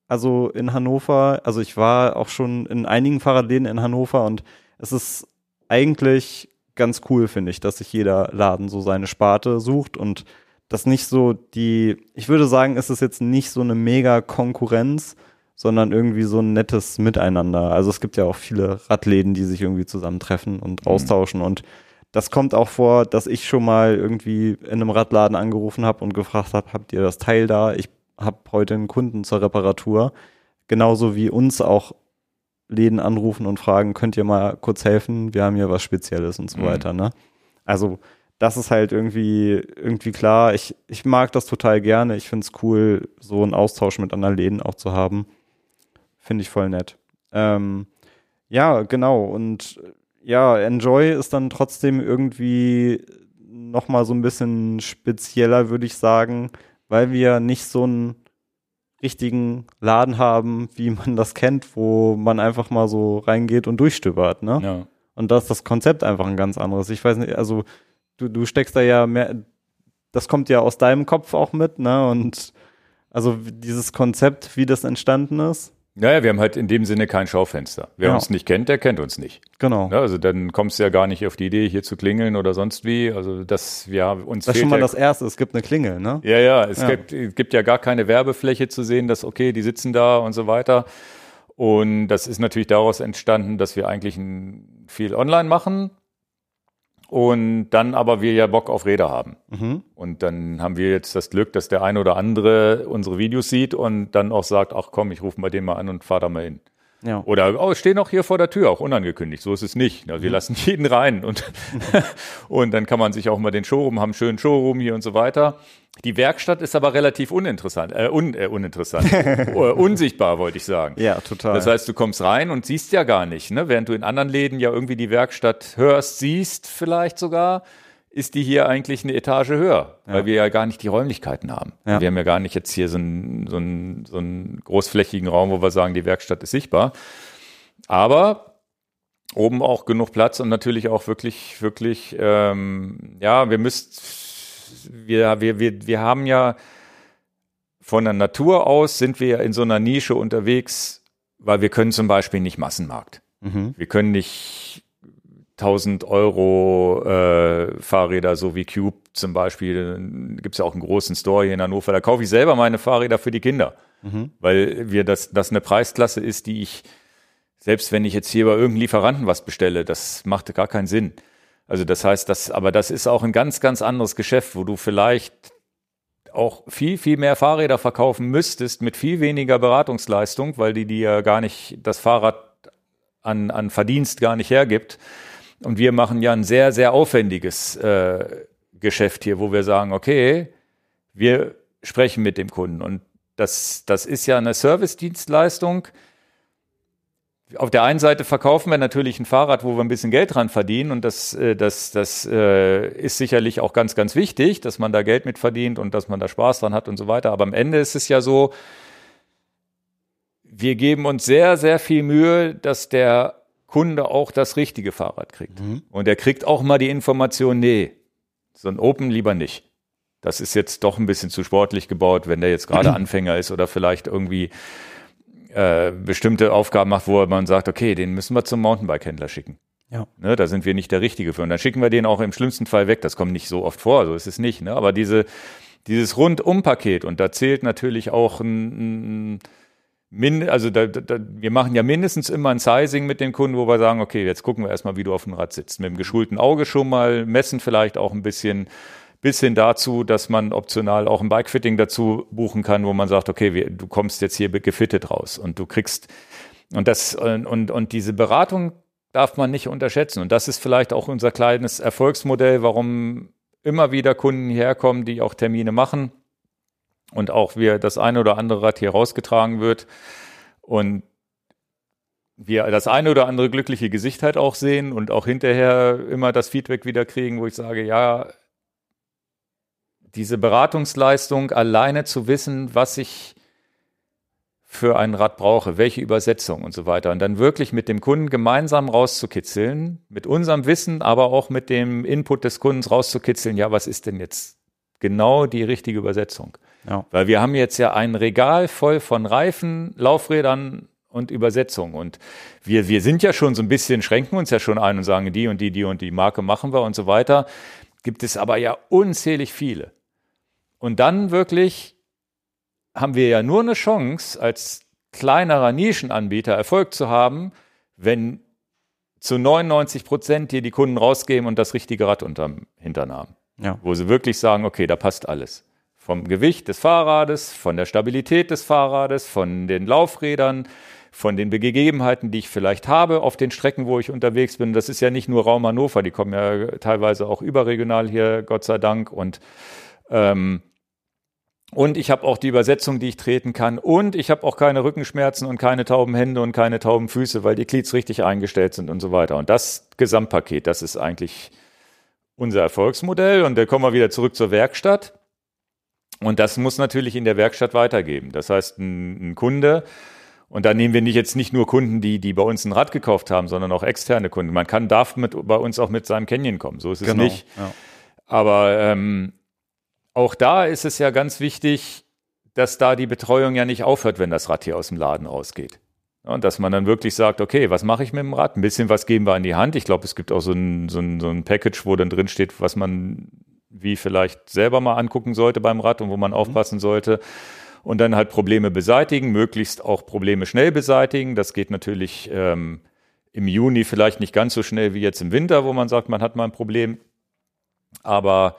[SPEAKER 2] also in Hannover, also ich war auch schon in einigen Fahrradläden in Hannover und es ist eigentlich ganz cool, finde ich, dass sich jeder Laden so seine Sparte sucht und das nicht so die, ich würde sagen, es ist jetzt nicht so eine mega Konkurrenz, sondern irgendwie so ein nettes Miteinander. Also es gibt ja auch viele Radläden, die sich irgendwie zusammentreffen und mhm. austauschen und das kommt auch vor, dass ich schon mal irgendwie in einem Radladen angerufen habe und gefragt habe, habt ihr das Teil da? Ich habe heute einen Kunden zur Reparatur. Genauso wie uns auch Läden anrufen und fragen, könnt ihr mal kurz helfen? Wir haben hier was Spezielles und so mhm. weiter. Ne? Also das ist halt irgendwie, irgendwie klar. Ich, ich mag das total gerne. Ich finde es cool, so einen Austausch mit anderen Läden auch zu haben. Finde ich voll nett. Ähm, ja, genau. Und ja, Enjoy ist dann trotzdem irgendwie nochmal so ein bisschen spezieller, würde ich sagen, weil wir nicht so einen richtigen Laden haben, wie man das kennt, wo man einfach mal so reingeht und durchstöbert, ne? Ja. Und da ist das Konzept einfach ein ganz anderes. Ich weiß nicht, also du, du steckst da ja mehr, das kommt ja aus deinem Kopf auch mit, ne? Und also dieses Konzept, wie das entstanden ist.
[SPEAKER 1] Naja, wir haben halt in dem Sinne kein Schaufenster. Wer ja. uns nicht kennt, der kennt uns nicht.
[SPEAKER 2] Genau.
[SPEAKER 1] Ja, also dann kommst du ja gar nicht auf die Idee, hier zu klingeln oder sonst wie. Also das, wir haben uns.
[SPEAKER 2] Das ist schon mal ja, das Erste, es gibt eine Klingel, ne?
[SPEAKER 1] Ja, ja, es, ja. Gibt, es gibt ja gar keine Werbefläche zu sehen, dass, okay, die sitzen da und so weiter. Und das ist natürlich daraus entstanden, dass wir eigentlich viel online machen, und dann aber wir ja Bock auf Räder haben. Mhm. Und dann haben wir jetzt das Glück, dass der eine oder andere unsere Videos sieht und dann auch sagt, ach komm, ich rufe bei dem mal an und fahr da mal hin. Ja. Oder oh, stehen auch hier vor der Tür, auch unangekündigt. So ist es nicht. Also wir mhm. lassen jeden rein und, und dann kann man sich auch mal den Showroom, haben schönen Showroom hier und so weiter. Die Werkstatt ist aber relativ uninteressant, äh, un, äh uninteressant, uh, unsichtbar wollte ich sagen.
[SPEAKER 2] Ja, total.
[SPEAKER 1] Das heißt, du kommst rein und siehst ja gar nicht, ne? während du in anderen Läden ja irgendwie die Werkstatt hörst, siehst vielleicht sogar ist die hier eigentlich eine Etage höher, ja. weil wir ja gar nicht die Räumlichkeiten haben. Ja. Wir haben ja gar nicht jetzt hier so einen, so, einen, so einen großflächigen Raum, wo wir sagen, die Werkstatt ist sichtbar. Aber oben auch genug Platz und natürlich auch wirklich, wirklich, ähm, ja, wir müsst, wir, wir, wir, wir haben ja von der Natur aus sind wir ja in so einer Nische unterwegs, weil wir können zum Beispiel nicht Massenmarkt. Mhm. Wir können nicht 1000 Euro äh, Fahrräder, so wie Cube zum Beispiel. Gibt es ja auch einen großen Store hier in Hannover. Da kaufe ich selber meine Fahrräder für die Kinder, mhm. weil wir das, das eine Preisklasse ist, die ich, selbst wenn ich jetzt hier bei irgendeinem Lieferanten was bestelle, das macht gar keinen Sinn. Also das heißt, das, aber das ist auch ein ganz, ganz anderes Geschäft, wo du vielleicht auch viel, viel mehr Fahrräder verkaufen müsstest mit viel weniger Beratungsleistung, weil die dir gar nicht das Fahrrad an, an Verdienst gar nicht hergibt. Und wir machen ja ein sehr, sehr aufwendiges äh, Geschäft hier, wo wir sagen, okay, wir sprechen mit dem Kunden. Und das, das ist ja eine Service-Dienstleistung. Auf der einen Seite verkaufen wir natürlich ein Fahrrad, wo wir ein bisschen Geld dran verdienen. Und das, äh, das, das äh, ist sicherlich auch ganz, ganz wichtig, dass man da Geld mit verdient und dass man da Spaß dran hat und so weiter. Aber am Ende ist es ja so, wir geben uns sehr, sehr viel Mühe, dass der Kunde auch das richtige Fahrrad kriegt. Mhm. Und er kriegt auch mal die Information, nee, so ein Open lieber nicht. Das ist jetzt doch ein bisschen zu sportlich gebaut, wenn der jetzt gerade Anfänger ist oder vielleicht irgendwie äh, bestimmte Aufgaben macht, wo man sagt, okay, den müssen wir zum Mountainbike-Händler schicken. Ja. Ne, da sind wir nicht der Richtige für. Und dann schicken wir den auch im schlimmsten Fall weg. Das kommt nicht so oft vor, so ist es nicht. Ne? Aber diese, dieses Rundum-Paket, und da zählt natürlich auch ein, ein Min, also da, da, wir machen ja mindestens immer ein Sizing mit dem Kunden, wo wir sagen, okay, jetzt gucken wir erstmal, wie du auf dem Rad sitzt. Mit dem geschulten Auge schon mal, messen vielleicht auch ein bisschen, bis hin dazu, dass man optional auch ein Bikefitting dazu buchen kann, wo man sagt, okay, wir, du kommst jetzt hier gefittet raus und du kriegst und das und, und diese Beratung darf man nicht unterschätzen. Und das ist vielleicht auch unser kleines Erfolgsmodell, warum immer wieder Kunden hierher kommen, die auch Termine machen und auch wir das eine oder andere Rad hier rausgetragen wird und wir das eine oder andere glückliche Gesicht halt auch sehen und auch hinterher immer das Feedback wieder kriegen, wo ich sage, ja, diese Beratungsleistung alleine zu wissen, was ich für ein Rad brauche, welche Übersetzung und so weiter. Und dann wirklich mit dem Kunden gemeinsam rauszukitzeln, mit unserem Wissen, aber auch mit dem Input des Kundens rauszukitzeln, ja, was ist denn jetzt genau die richtige Übersetzung? Ja. Weil wir haben jetzt ja ein Regal voll von Reifen, Laufrädern und Übersetzung. Und wir, wir sind ja schon so ein bisschen, schränken uns ja schon ein und sagen, die und die, die und die Marke machen wir und so weiter. Gibt es aber ja unzählig viele. Und dann wirklich haben wir ja nur eine Chance, als kleinerer Nischenanbieter Erfolg zu haben, wenn zu 99 Prozent dir die Kunden rausgeben und das richtige Rad unterm Hintern haben. Ja. Wo sie wirklich sagen, okay, da passt alles. Vom Gewicht des Fahrrades, von der Stabilität des Fahrrades, von den Laufrädern, von den Gegebenheiten, die ich vielleicht habe auf den Strecken, wo ich unterwegs bin. Das ist ja nicht nur Raum Hannover, die kommen ja teilweise auch überregional hier, Gott sei Dank. Und, ähm, und ich habe auch die Übersetzung, die ich treten kann. Und ich habe auch keine Rückenschmerzen und keine tauben Hände und keine tauben Füße, weil die Glieds richtig eingestellt sind und so weiter. Und das Gesamtpaket, das ist eigentlich unser Erfolgsmodell. Und da kommen wir wieder zurück zur Werkstatt. Und das muss natürlich in der Werkstatt weitergeben. Das heißt, ein, ein Kunde, und da nehmen wir nicht jetzt nicht nur Kunden, die, die bei uns ein Rad gekauft haben, sondern auch externe Kunden. Man kann, darf mit, bei uns auch mit seinem Canyon kommen. So ist es genau, nicht. Ja. Aber ähm, auch da ist es ja ganz wichtig, dass da die Betreuung ja nicht aufhört, wenn das Rad hier aus dem Laden ausgeht. Und dass man dann wirklich sagt, okay, was mache ich mit dem Rad? Ein bisschen was geben wir an die Hand. Ich glaube, es gibt auch so ein, so, ein, so ein Package, wo dann drin steht, was man wie vielleicht selber mal angucken sollte beim Rad und wo man mhm. aufpassen sollte. Und dann halt Probleme beseitigen, möglichst auch Probleme schnell beseitigen. Das geht natürlich ähm, im Juni vielleicht nicht ganz so schnell wie jetzt im Winter, wo man sagt, man hat mal ein Problem. Aber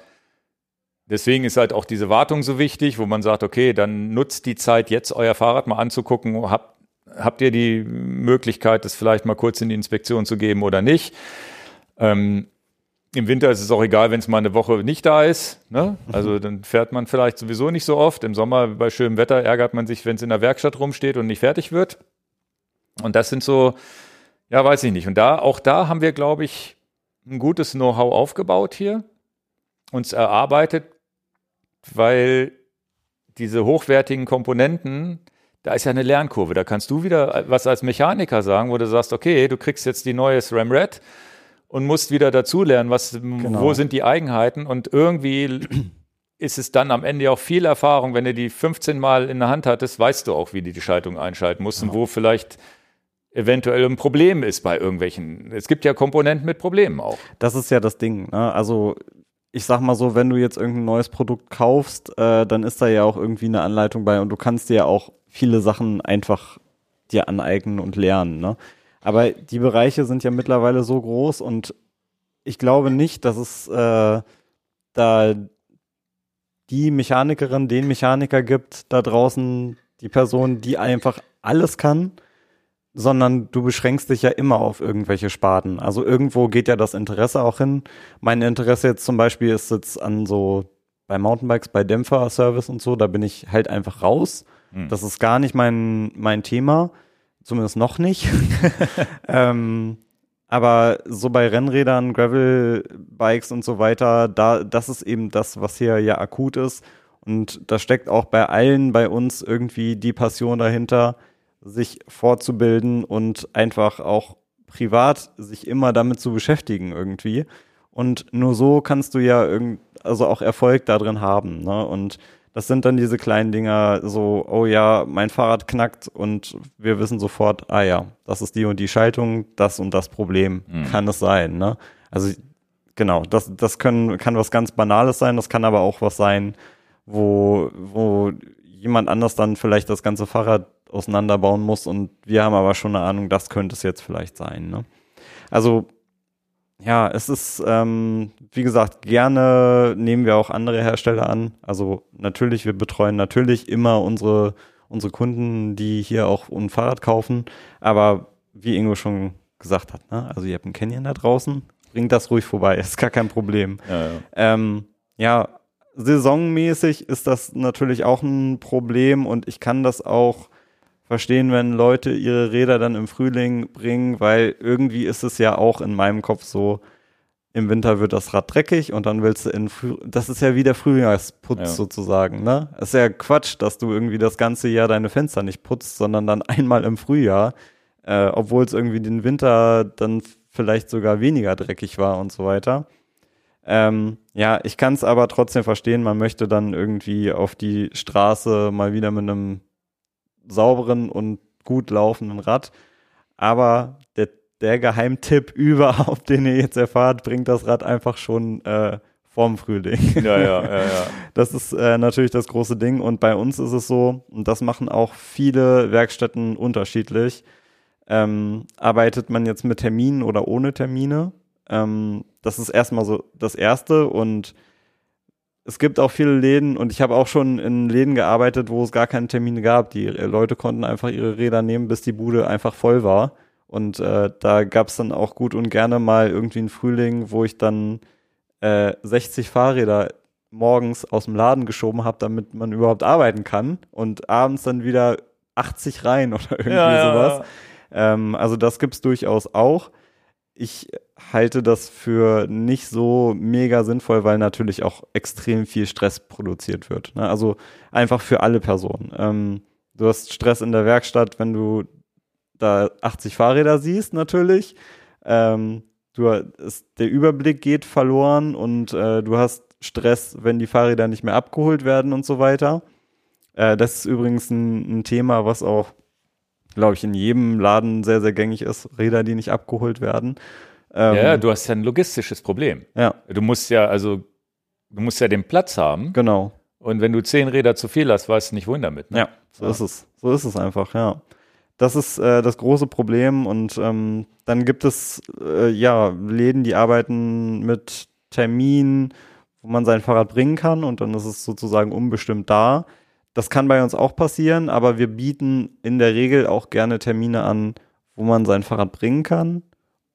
[SPEAKER 1] deswegen ist halt auch diese Wartung so wichtig, wo man sagt, okay, dann nutzt die Zeit jetzt euer Fahrrad mal anzugucken. Habt, habt ihr die Möglichkeit, das vielleicht mal kurz in die Inspektion zu geben oder nicht? Ähm, im Winter ist es auch egal, wenn es mal eine Woche nicht da ist. Ne? Also dann fährt man vielleicht sowieso nicht so oft. Im Sommer bei schönem Wetter ärgert man sich, wenn es in der Werkstatt rumsteht und nicht fertig wird. Und das sind so, ja, weiß ich nicht. Und da, auch da haben wir, glaube ich, ein gutes Know-how aufgebaut hier, uns erarbeitet, weil diese hochwertigen Komponenten, da ist ja eine Lernkurve. Da kannst du wieder was als Mechaniker sagen, wo du sagst, okay, du kriegst jetzt die neue SRAM Red und musst wieder dazulernen, was, genau. wo sind die Eigenheiten und irgendwie ist es dann am Ende auch viel Erfahrung, wenn du die 15 Mal in der Hand hattest, weißt du auch, wie du die Schaltung einschalten musst ja. und wo vielleicht eventuell ein Problem ist bei irgendwelchen. Es gibt ja Komponenten mit Problemen auch.
[SPEAKER 2] Das ist ja das Ding. Ne? Also ich sag mal so, wenn du jetzt irgendein neues Produkt kaufst, äh, dann ist da ja auch irgendwie eine Anleitung bei und du kannst dir ja auch viele Sachen einfach dir aneignen und lernen. Ne? Aber die Bereiche sind ja mittlerweile so groß und ich glaube nicht, dass es äh, da die Mechanikerin, den Mechaniker gibt da draußen, die Person, die einfach alles kann, sondern du beschränkst dich ja immer auf irgendwelche Sparten. Also irgendwo geht ja das Interesse auch hin. Mein Interesse jetzt zum Beispiel ist jetzt an so bei Mountainbikes, bei Dämpfer-Service und so, da bin ich halt einfach raus. Hm. Das ist gar nicht mein, mein Thema. Zumindest noch nicht. ähm, aber so bei Rennrädern, Gravel-Bikes und so weiter, da, das ist eben das, was hier ja akut ist. Und da steckt auch bei allen bei uns irgendwie die Passion dahinter, sich fortzubilden und einfach auch privat sich immer damit zu beschäftigen irgendwie. Und nur so kannst du ja irgend, also auch Erfolg darin haben. Ne? Und das sind dann diese kleinen Dinger, so, oh ja, mein Fahrrad knackt und wir wissen sofort, ah ja, das ist die und die Schaltung, das und das Problem mhm. kann es sein. Ne? Also genau, das, das können, kann was ganz Banales sein, das kann aber auch was sein, wo, wo jemand anders dann vielleicht das ganze Fahrrad auseinanderbauen muss und wir haben aber schon eine Ahnung, das könnte es jetzt vielleicht sein. Ne? Also ja, es ist, ähm, wie gesagt, gerne nehmen wir auch andere Hersteller an. Also natürlich, wir betreuen natürlich immer unsere, unsere Kunden, die hier auch ein Fahrrad kaufen. Aber wie Ingo schon gesagt hat, ne? also ihr habt einen Canyon da draußen, bringt das ruhig vorbei, ist gar kein Problem. Ja, ja. Ähm, ja, saisonmäßig ist das natürlich auch ein Problem und ich kann das auch verstehen, wenn Leute ihre Räder dann im Frühling bringen, weil irgendwie ist es ja auch in meinem Kopf so, im Winter wird das Rad dreckig und dann willst du in Früh das ist ja wie der Frühjahrsputz ja. sozusagen, ne? Es ist ja Quatsch, dass du irgendwie das ganze Jahr deine Fenster nicht putzt, sondern dann einmal im Frühjahr, äh, obwohl es irgendwie den Winter dann vielleicht sogar weniger dreckig war und so weiter. Ähm, ja, ich kann es aber trotzdem verstehen, man möchte dann irgendwie auf die Straße mal wieder mit einem sauberen und gut laufenden Rad. Aber der, der Geheimtipp überhaupt, den ihr jetzt erfahrt, bringt das Rad einfach schon äh, vorm Frühling.
[SPEAKER 1] Ja, ja, ja, ja.
[SPEAKER 2] Das ist äh, natürlich das große Ding. Und bei uns ist es so, und das machen auch viele Werkstätten unterschiedlich, ähm, arbeitet man jetzt mit Terminen oder ohne Termine. Ähm, das ist erstmal so das Erste und es gibt auch viele Läden und ich habe auch schon in Läden gearbeitet, wo es gar keine Termine gab. Die Leute konnten einfach ihre Räder nehmen, bis die Bude einfach voll war. Und äh, da gab es dann auch gut und gerne mal irgendwie einen Frühling, wo ich dann äh, 60 Fahrräder morgens aus dem Laden geschoben habe, damit man überhaupt arbeiten kann. Und abends dann wieder 80 rein oder irgendwie ja, sowas. Ja, ja. Ähm, also das gibt's durchaus auch ich halte das für nicht so mega sinnvoll, weil natürlich auch extrem viel Stress produziert wird. Ne? Also einfach für alle Personen. Ähm, du hast Stress in der Werkstatt, wenn du da 80 Fahrräder siehst, natürlich. Ähm, du, es, der Überblick geht verloren und äh, du hast Stress, wenn die Fahrräder nicht mehr abgeholt werden und so weiter. Äh, das ist übrigens ein, ein Thema, was auch glaube ich, in jedem Laden sehr, sehr gängig ist, Räder, die nicht abgeholt werden.
[SPEAKER 1] Ähm, ja, du hast ja ein logistisches Problem.
[SPEAKER 2] Ja.
[SPEAKER 1] Du musst ja, also, du musst ja den Platz haben.
[SPEAKER 2] Genau.
[SPEAKER 1] Und wenn du zehn Räder zu viel hast, weißt du nicht wohin damit.
[SPEAKER 2] Ne? Ja, so ja. ist es. So ist es einfach, ja. Das ist äh, das große Problem und ähm, dann gibt es äh, ja Läden, die arbeiten mit Terminen, wo man sein Fahrrad bringen kann und dann ist es sozusagen unbestimmt da. Das kann bei uns auch passieren, aber wir bieten in der Regel auch gerne Termine an, wo man sein Fahrrad bringen kann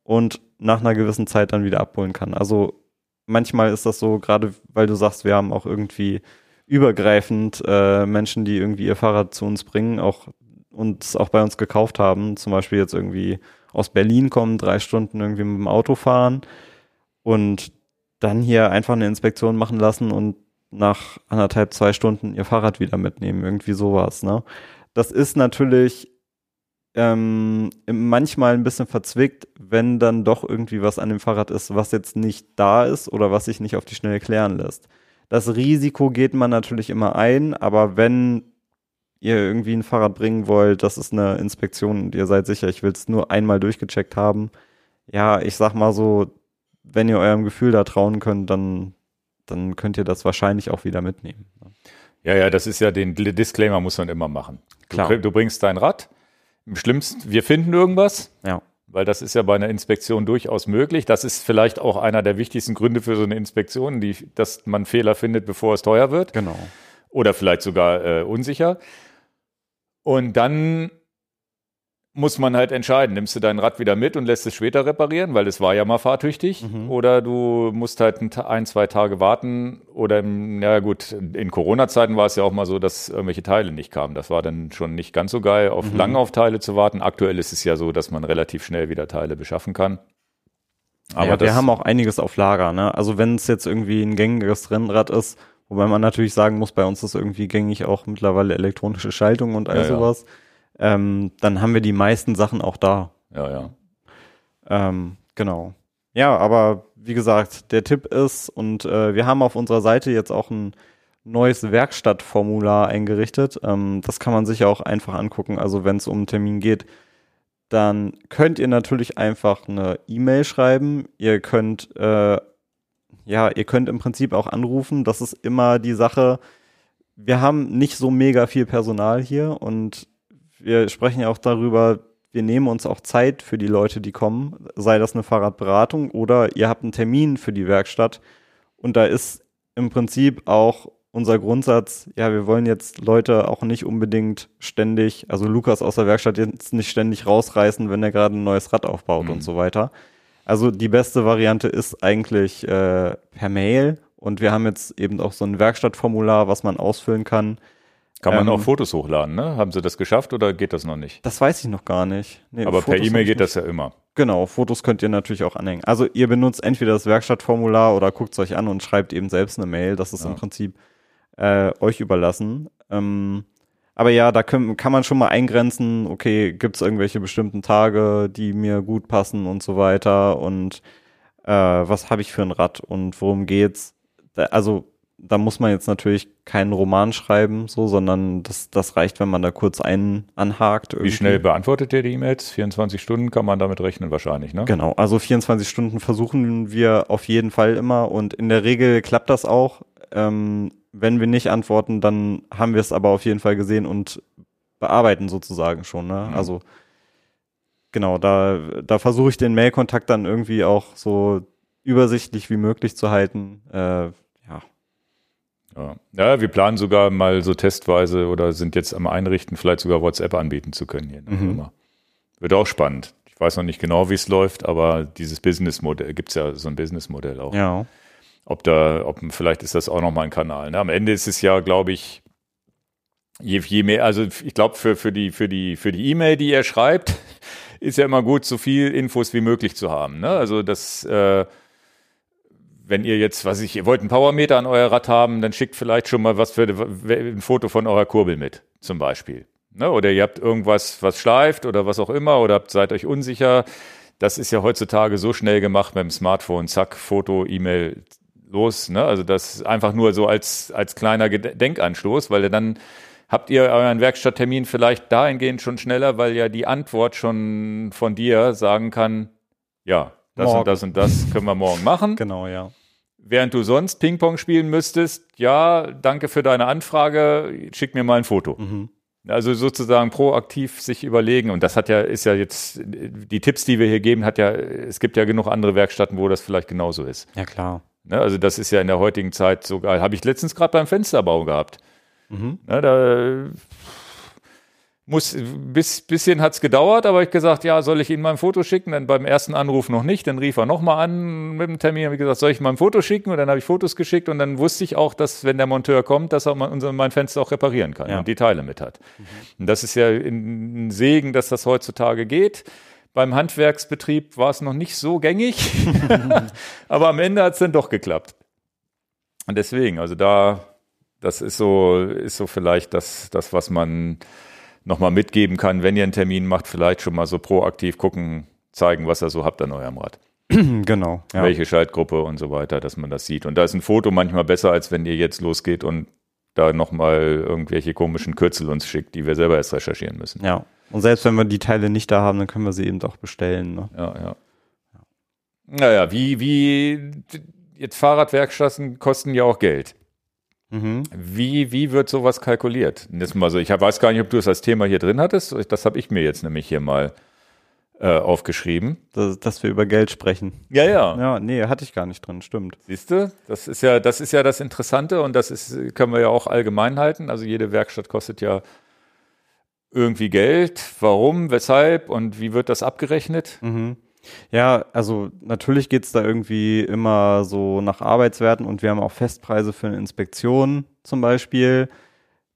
[SPEAKER 2] und nach einer gewissen Zeit dann wieder abholen kann. Also manchmal ist das so, gerade weil du sagst, wir haben auch irgendwie übergreifend äh, Menschen, die irgendwie ihr Fahrrad zu uns bringen, auch uns auch bei uns gekauft haben, zum Beispiel jetzt irgendwie aus Berlin kommen, drei Stunden irgendwie mit dem Auto fahren und dann hier einfach eine Inspektion machen lassen und nach anderthalb, zwei Stunden ihr Fahrrad wieder mitnehmen, irgendwie sowas, ne? Das ist natürlich ähm, manchmal ein bisschen verzwickt, wenn dann doch irgendwie was an dem Fahrrad ist, was jetzt nicht da ist oder was sich nicht auf die Schnelle klären lässt. Das Risiko geht man natürlich immer ein, aber wenn ihr irgendwie ein Fahrrad bringen wollt, das ist eine Inspektion und ihr seid sicher, ich will es nur einmal durchgecheckt haben. Ja, ich sag mal so, wenn ihr eurem Gefühl da trauen könnt, dann dann könnt ihr das wahrscheinlich auch wieder mitnehmen.
[SPEAKER 1] Ja, ja, das ist ja den Disclaimer muss man immer machen. Klar. Du, du bringst dein Rad. Im schlimmsten, wir finden irgendwas.
[SPEAKER 2] Ja.
[SPEAKER 1] Weil das ist ja bei einer Inspektion durchaus möglich. Das ist vielleicht auch einer der wichtigsten Gründe für so eine Inspektion, die, dass man Fehler findet, bevor es teuer wird.
[SPEAKER 2] Genau.
[SPEAKER 1] Oder vielleicht sogar äh, unsicher. Und dann muss man halt entscheiden, nimmst du dein Rad wieder mit und lässt es später reparieren, weil es war ja mal fahrtüchtig, mhm. oder du musst halt ein, zwei Tage warten oder im, ja gut, in Corona-Zeiten war es ja auch mal so, dass irgendwelche Teile nicht kamen. Das war dann schon nicht ganz so geil, auf mhm. lange auf Teile zu warten. Aktuell ist es ja so, dass man relativ schnell wieder Teile beschaffen kann.
[SPEAKER 2] Aber ja, wir haben auch einiges auf Lager, ne? Also wenn es jetzt irgendwie ein gängiges Rennrad ist, wobei man natürlich sagen muss, bei uns ist irgendwie gängig auch mittlerweile elektronische Schaltung und all ja, sowas. Ja ähm, dann haben wir die meisten Sachen auch da.
[SPEAKER 1] Ja, ja.
[SPEAKER 2] Ähm, genau. Ja, aber wie gesagt, der Tipp ist, und äh, wir haben auf unserer Seite jetzt auch ein neues Werkstattformular eingerichtet. Ähm, das kann man sich auch einfach angucken. Also wenn es um einen Termin geht, dann könnt ihr natürlich einfach eine E-Mail schreiben. Ihr könnt, äh, ja, ihr könnt im Prinzip auch anrufen. Das ist immer die Sache. Wir haben nicht so mega viel Personal hier und wir sprechen ja auch darüber, wir nehmen uns auch Zeit für die Leute, die kommen, sei das eine Fahrradberatung oder ihr habt einen Termin für die Werkstatt. Und da ist im Prinzip auch unser Grundsatz, ja, wir wollen jetzt Leute auch nicht unbedingt ständig, also Lukas aus der Werkstatt jetzt nicht ständig rausreißen, wenn er gerade ein neues Rad aufbaut mhm. und so weiter. Also die beste Variante ist eigentlich äh, per Mail und wir haben jetzt eben auch so ein Werkstattformular, was man ausfüllen kann.
[SPEAKER 1] Kann man ähm, auch Fotos hochladen, ne? Haben Sie das geschafft oder geht das noch nicht?
[SPEAKER 2] Das weiß ich noch gar nicht.
[SPEAKER 1] Nee, Aber Fotos per E-Mail geht das ja immer.
[SPEAKER 2] Genau, Fotos könnt ihr natürlich auch anhängen. Also ihr benutzt entweder das Werkstattformular oder guckt es euch an und schreibt eben selbst eine Mail. Das ist ja. im Prinzip äh, euch überlassen. Ähm, aber ja, da können, kann man schon mal eingrenzen, okay, gibt es irgendwelche bestimmten Tage, die mir gut passen und so weiter und äh, was habe ich für ein Rad und worum geht's? Da, also da muss man jetzt natürlich keinen Roman schreiben, so, sondern das, das reicht, wenn man da kurz einen anhakt.
[SPEAKER 1] Irgendwie. Wie schnell beantwortet ihr die E-Mails? 24 Stunden kann man damit rechnen wahrscheinlich, ne?
[SPEAKER 2] Genau, also 24 Stunden versuchen wir auf jeden Fall immer und in der Regel klappt das auch. Ähm, wenn wir nicht antworten, dann haben wir es aber auf jeden Fall gesehen und bearbeiten sozusagen schon. Ne? Mhm. Also genau, da, da versuche ich den Mailkontakt dann irgendwie auch so übersichtlich wie möglich zu halten. Äh, ja.
[SPEAKER 1] ja. Wir planen sogar mal so testweise oder sind jetzt am Einrichten, vielleicht sogar WhatsApp anbieten zu können hier mhm. Wird auch spannend. Ich weiß noch nicht genau, wie es läuft, aber dieses Businessmodell, gibt es ja so ein Businessmodell auch.
[SPEAKER 2] Ja
[SPEAKER 1] ob da, ob vielleicht ist das auch nochmal ein Kanal. Ne? Am Ende ist es ja, glaube ich, je, je mehr, also ich glaube, für, für die, für die, für die E-Mail, die er schreibt, ist ja immer gut, so viel Infos wie möglich zu haben. Ne? Also das, äh, wenn ihr jetzt, was ich, ihr wollt einen Powermeter an euer Rad haben, dann schickt vielleicht schon mal was für ein Foto von eurer Kurbel mit, zum Beispiel. Ne? Oder ihr habt irgendwas, was schleift oder was auch immer, oder seid euch unsicher. Das ist ja heutzutage so schnell gemacht mit dem Smartphone, zack, Foto, E-Mail, los. Ne? Also das einfach nur so als, als kleiner Denkanstoß, weil dann habt ihr euren Werkstatttermin vielleicht dahingehend schon schneller, weil ja die Antwort schon von dir sagen kann, ja, das morgen. und das und das können wir morgen machen.
[SPEAKER 2] Genau, ja.
[SPEAKER 1] Während du sonst Ping-Pong spielen müsstest, ja, danke für deine Anfrage, schick mir mal ein Foto. Mhm. Also sozusagen proaktiv sich überlegen. Und das hat ja, ist ja jetzt, die Tipps, die wir hier geben, hat ja, es gibt ja genug andere Werkstätten, wo das vielleicht genauso ist.
[SPEAKER 2] Ja, klar.
[SPEAKER 1] Ne, also das ist ja in der heutigen Zeit sogar, habe ich letztens gerade beim Fensterbau gehabt. Mhm. Ne, da muss, bis, bisschen hat's gedauert, aber ich gesagt, ja, soll ich Ihnen mal ein Foto schicken? Dann beim ersten Anruf noch nicht, dann rief er nochmal an mit dem Termin, habe ich gesagt, soll ich mal ein Foto schicken? Und dann habe ich Fotos geschickt und dann wusste ich auch, dass wenn der Monteur kommt, dass er mein Fenster auch reparieren kann ja. und die Teile mit hat. Mhm. Und das ist ja ein Segen, dass das heutzutage geht. Beim Handwerksbetrieb war es noch nicht so gängig, aber am Ende hat es dann doch geklappt. Und deswegen, also da, das ist so, ist so vielleicht das, das was man nochmal mitgeben kann, wenn ihr einen Termin macht, vielleicht schon mal so proaktiv gucken, zeigen, was ihr so habt an eurem Rad.
[SPEAKER 2] genau.
[SPEAKER 1] Ja. Welche Schaltgruppe und so weiter, dass man das sieht. Und da ist ein Foto manchmal besser, als wenn ihr jetzt losgeht und da nochmal irgendwelche komischen Kürzel uns schickt, die wir selber erst recherchieren müssen.
[SPEAKER 2] Ja. Und selbst wenn wir die Teile nicht da haben, dann können wir sie eben doch bestellen. Ne?
[SPEAKER 1] Ja, ja. Naja, wie, wie, jetzt Fahrradwerkstätten kosten ja auch Geld. Mhm. Wie, wie wird sowas kalkuliert? Das mal so, ich weiß gar nicht, ob du es als Thema hier drin hattest. Das habe ich mir jetzt nämlich hier mal äh, aufgeschrieben.
[SPEAKER 2] Dass, dass, wir über Geld sprechen.
[SPEAKER 1] Ja, ja.
[SPEAKER 2] Ja, nee, hatte ich gar nicht drin, stimmt.
[SPEAKER 1] Siehst du? Das ist ja, das ist ja das Interessante und das ist, können wir ja auch allgemein halten. Also jede Werkstatt kostet ja irgendwie Geld. Warum, weshalb und wie wird das abgerechnet?
[SPEAKER 2] Mhm. Ja, also natürlich geht's da irgendwie immer so nach Arbeitswerten und wir haben auch Festpreise für eine Inspektion zum Beispiel.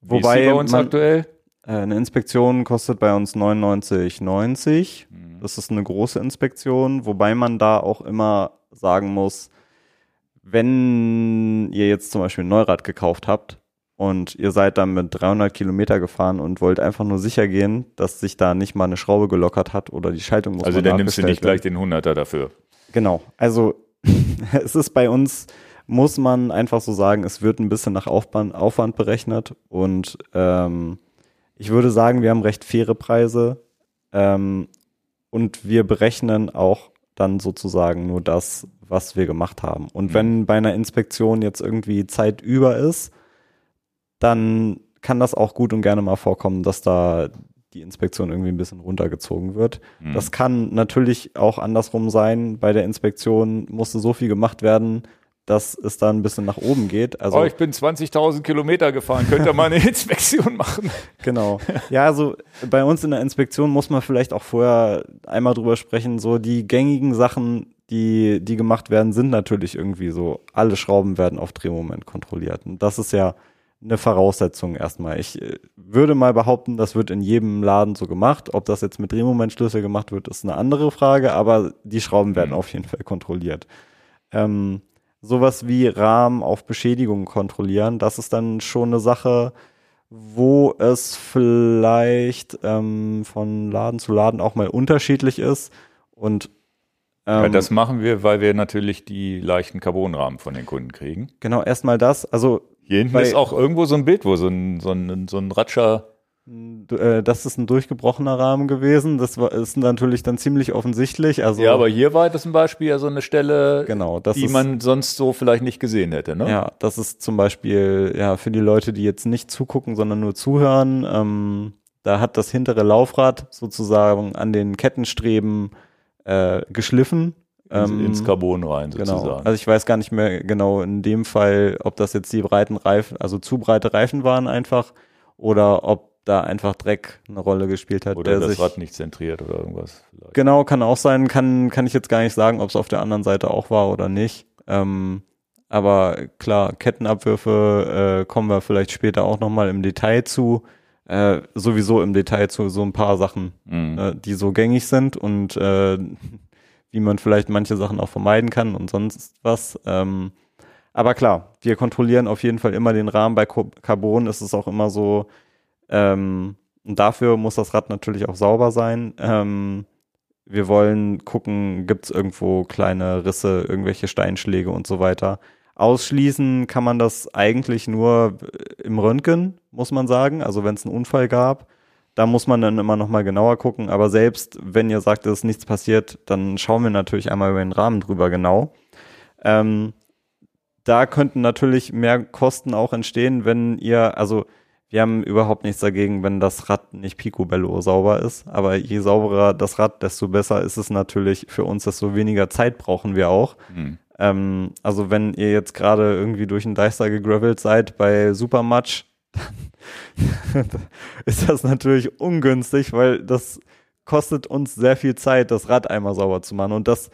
[SPEAKER 1] Wie Wobei ist bei uns man, aktuell?
[SPEAKER 2] Äh, eine Inspektion kostet bei uns 99,90. Mhm. Das ist eine große Inspektion, wobei man da auch immer sagen muss, wenn ihr jetzt zum Beispiel ein Neurad gekauft habt und ihr seid dann mit 300 Kilometer gefahren und wollt einfach nur sicher gehen, dass sich da nicht mal eine Schraube gelockert hat oder die Schaltung muss
[SPEAKER 1] Also dann nimmst du nicht gleich den 100er dafür.
[SPEAKER 2] Genau. Also es ist bei uns, muss man einfach so sagen, es wird ein bisschen nach Aufwand, Aufwand berechnet und ähm, ich würde sagen, wir haben recht faire Preise ähm, und wir berechnen auch dann sozusagen nur das, was wir gemacht haben. Und mhm. wenn bei einer Inspektion jetzt irgendwie Zeit über ist, dann kann das auch gut und gerne mal vorkommen, dass da die Inspektion irgendwie ein bisschen runtergezogen wird. Mhm. Das kann natürlich auch andersrum sein. Bei der Inspektion musste so viel gemacht werden, dass es da ein bisschen nach oben geht.
[SPEAKER 1] Also, oh, ich bin 20.000 Kilometer gefahren, könnt ihr mal eine Inspektion machen?
[SPEAKER 2] Genau. Ja, also bei uns in der Inspektion muss man vielleicht auch vorher einmal drüber sprechen, so die gängigen Sachen, die, die gemacht werden, sind natürlich irgendwie so, alle Schrauben werden auf Drehmoment kontrolliert. Und das ist ja eine Voraussetzung erstmal. Ich äh, würde mal behaupten, das wird in jedem Laden so gemacht. Ob das jetzt mit Drehmomentschlüssel gemacht wird, ist eine andere Frage, aber die Schrauben werden mhm. auf jeden Fall kontrolliert. Ähm, sowas wie Rahmen auf Beschädigung kontrollieren, das ist dann schon eine Sache, wo es vielleicht ähm, von Laden zu Laden auch mal unterschiedlich ist. Und
[SPEAKER 1] ähm, ja, das machen wir, weil wir natürlich die leichten Carbonrahmen von den Kunden kriegen.
[SPEAKER 2] Genau, erstmal das. Also
[SPEAKER 1] hier hinten ist auch irgendwo so ein Bild, wo so ein, so ein, so ein Ratscher
[SPEAKER 2] äh, das ist ein durchgebrochener Rahmen gewesen. Das war, ist natürlich dann ziemlich offensichtlich. Also,
[SPEAKER 1] ja, aber hier war das zum Beispiel ja so eine Stelle,
[SPEAKER 2] genau,
[SPEAKER 1] die
[SPEAKER 2] ist,
[SPEAKER 1] man sonst so vielleicht nicht gesehen hätte. Ne?
[SPEAKER 2] Ja, das ist zum Beispiel ja für die Leute, die jetzt nicht zugucken, sondern nur zuhören. Ähm, da hat das hintere Laufrad sozusagen an den Kettenstreben äh, geschliffen
[SPEAKER 1] ähm, ins Carbon rein
[SPEAKER 2] genau. sozusagen. Genau. Also ich weiß gar nicht mehr genau in dem Fall, ob das jetzt die breiten Reifen, also zu breite Reifen waren einfach oder ob da einfach Dreck eine Rolle gespielt hat.
[SPEAKER 1] Oder das sich, Rad nicht zentriert oder irgendwas.
[SPEAKER 2] Vielleicht. Genau, kann auch sein. Kann, kann ich jetzt gar nicht sagen, ob es auf der anderen Seite auch war oder nicht. Ähm, aber klar, Kettenabwürfe äh, kommen wir vielleicht später auch nochmal im Detail zu. Äh, sowieso im Detail zu so ein paar Sachen, mhm. äh, die so gängig sind und äh, wie man vielleicht manche Sachen auch vermeiden kann und sonst was. Ähm, aber klar, wir kontrollieren auf jeden Fall immer den Rahmen. Bei Carbon ist es auch immer so, ähm, und dafür muss das Rad natürlich auch sauber sein. Ähm, wir wollen gucken, gibt es irgendwo kleine Risse, irgendwelche Steinschläge und so weiter. Ausschließen kann man das eigentlich nur im Röntgen, muss man sagen. Also wenn es einen Unfall gab. Da muss man dann immer noch mal genauer gucken. Aber selbst wenn ihr sagt, dass nichts passiert, dann schauen wir natürlich einmal über den Rahmen drüber genau. Ähm, da könnten natürlich mehr Kosten auch entstehen, wenn ihr, also wir haben überhaupt nichts dagegen, wenn das Rad nicht picobello sauber ist. Aber je sauberer das Rad, desto besser ist es natürlich für uns, desto weniger Zeit brauchen wir auch. Mhm. Ähm, also wenn ihr jetzt gerade irgendwie durch einen Deister gegravelt seid bei Supermatch, ist das natürlich ungünstig, weil das kostet uns sehr viel Zeit, das Rad einmal sauber zu machen. Und das,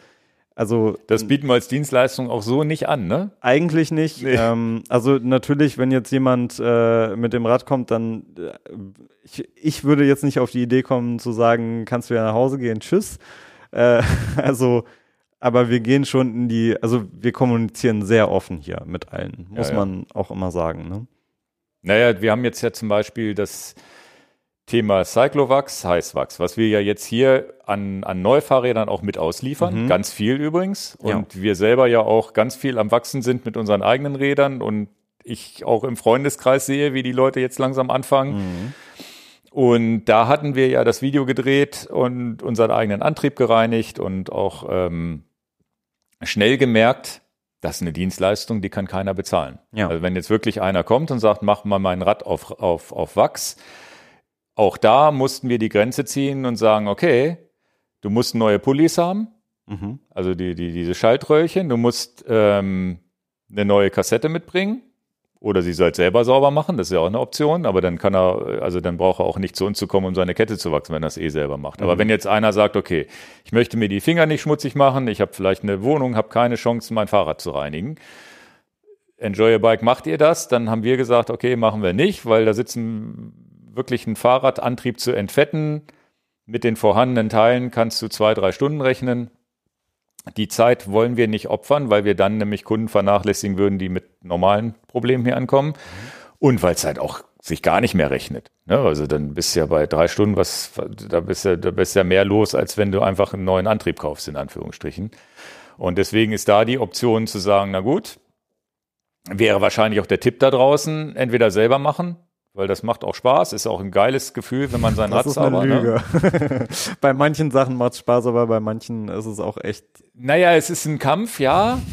[SPEAKER 2] also.
[SPEAKER 1] Das bieten wir als Dienstleistung auch so nicht an, ne?
[SPEAKER 2] Eigentlich nicht. Nee. Ähm, also natürlich, wenn jetzt jemand äh, mit dem Rad kommt, dann äh, ich, ich würde jetzt nicht auf die Idee kommen zu sagen, kannst du ja nach Hause gehen, tschüss. Äh, also, aber wir gehen schon in die, also wir kommunizieren sehr offen hier mit allen, muss ja, ja. man auch immer sagen. Ne?
[SPEAKER 1] Naja, wir haben jetzt ja zum Beispiel das Thema Cyclovax, Heißwachs, was wir ja jetzt hier an, an Neufahrrädern auch mit ausliefern. Mhm. Ganz viel übrigens. Und ja. wir selber ja auch ganz viel am Wachsen sind mit unseren eigenen Rädern und ich auch im Freundeskreis sehe, wie die Leute jetzt langsam anfangen. Mhm. Und da hatten wir ja das Video gedreht und unseren eigenen Antrieb gereinigt und auch ähm, schnell gemerkt, das ist eine Dienstleistung, die kann keiner bezahlen. Ja. Also wenn jetzt wirklich einer kommt und sagt, mach mal mein Rad auf, auf, auf Wachs, auch da mussten wir die Grenze ziehen und sagen, okay, du musst neue Pullis haben, mhm. also die, die, diese Schaltröhrchen, du musst ähm, eine neue Kassette mitbringen, oder sie soll selber sauber machen, das ist ja auch eine Option, aber dann kann er, also dann braucht er auch nicht zu uns zu kommen, um seine Kette zu wachsen, wenn er es eh selber macht. Aber mhm. wenn jetzt einer sagt, okay, ich möchte mir die Finger nicht schmutzig machen, ich habe vielleicht eine Wohnung, habe keine Chance, mein Fahrrad zu reinigen. Enjoy Your Bike, macht ihr das? Dann haben wir gesagt, okay, machen wir nicht, weil da sitzen wirklich ein Fahrradantrieb zu entfetten. Mit den vorhandenen Teilen kannst du zwei, drei Stunden rechnen. Die Zeit wollen wir nicht opfern, weil wir dann nämlich Kunden vernachlässigen würden, die mit normalen Problemen hier ankommen. Und weil es halt auch sich gar nicht mehr rechnet. Ne? Also dann bist du ja bei drei Stunden, was, da bist du, da bist ja mehr los, als wenn du einfach einen neuen Antrieb kaufst, in Anführungsstrichen. Und deswegen ist da die Option zu sagen, na gut, wäre wahrscheinlich auch der Tipp da draußen, entweder selber machen, weil das macht auch Spaß, ist auch ein geiles Gefühl, wenn man sein
[SPEAKER 2] Das
[SPEAKER 1] Rad
[SPEAKER 2] ist eine
[SPEAKER 1] sauber, ne?
[SPEAKER 2] Lüge. bei manchen Sachen macht es Spaß, aber bei manchen ist es auch echt.
[SPEAKER 1] Naja, es ist ein Kampf, ja.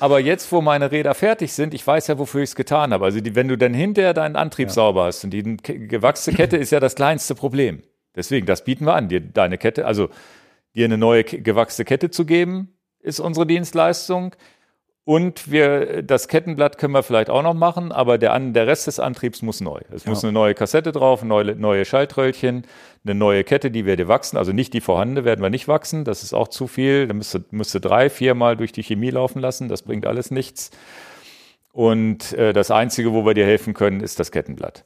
[SPEAKER 1] Aber jetzt, wo meine Räder fertig sind, ich weiß ja, wofür ich es getan habe. Also die, wenn du dann hinterher deinen Antrieb sauber hast und die gewachsene Kette ist ja das kleinste Problem. Deswegen, das bieten wir an, dir deine Kette, also dir eine neue gewachsene Kette zu geben, ist unsere Dienstleistung. Und wir, das Kettenblatt können wir vielleicht auch noch machen, aber der, der Rest des Antriebs muss neu. Es muss
[SPEAKER 2] Ja.
[SPEAKER 1] eine neue Kassette drauf, neue, neue Schaltröllchen, eine neue Kette, die wir dir wachsen. Also nicht die vorhandene werden wir nicht wachsen, das ist auch zu viel. Da müsste, müsste drei, viermal durch die Chemie laufen lassen, das bringt alles nichts. Und äh, das Einzige, wo wir dir helfen können, ist das Kettenblatt.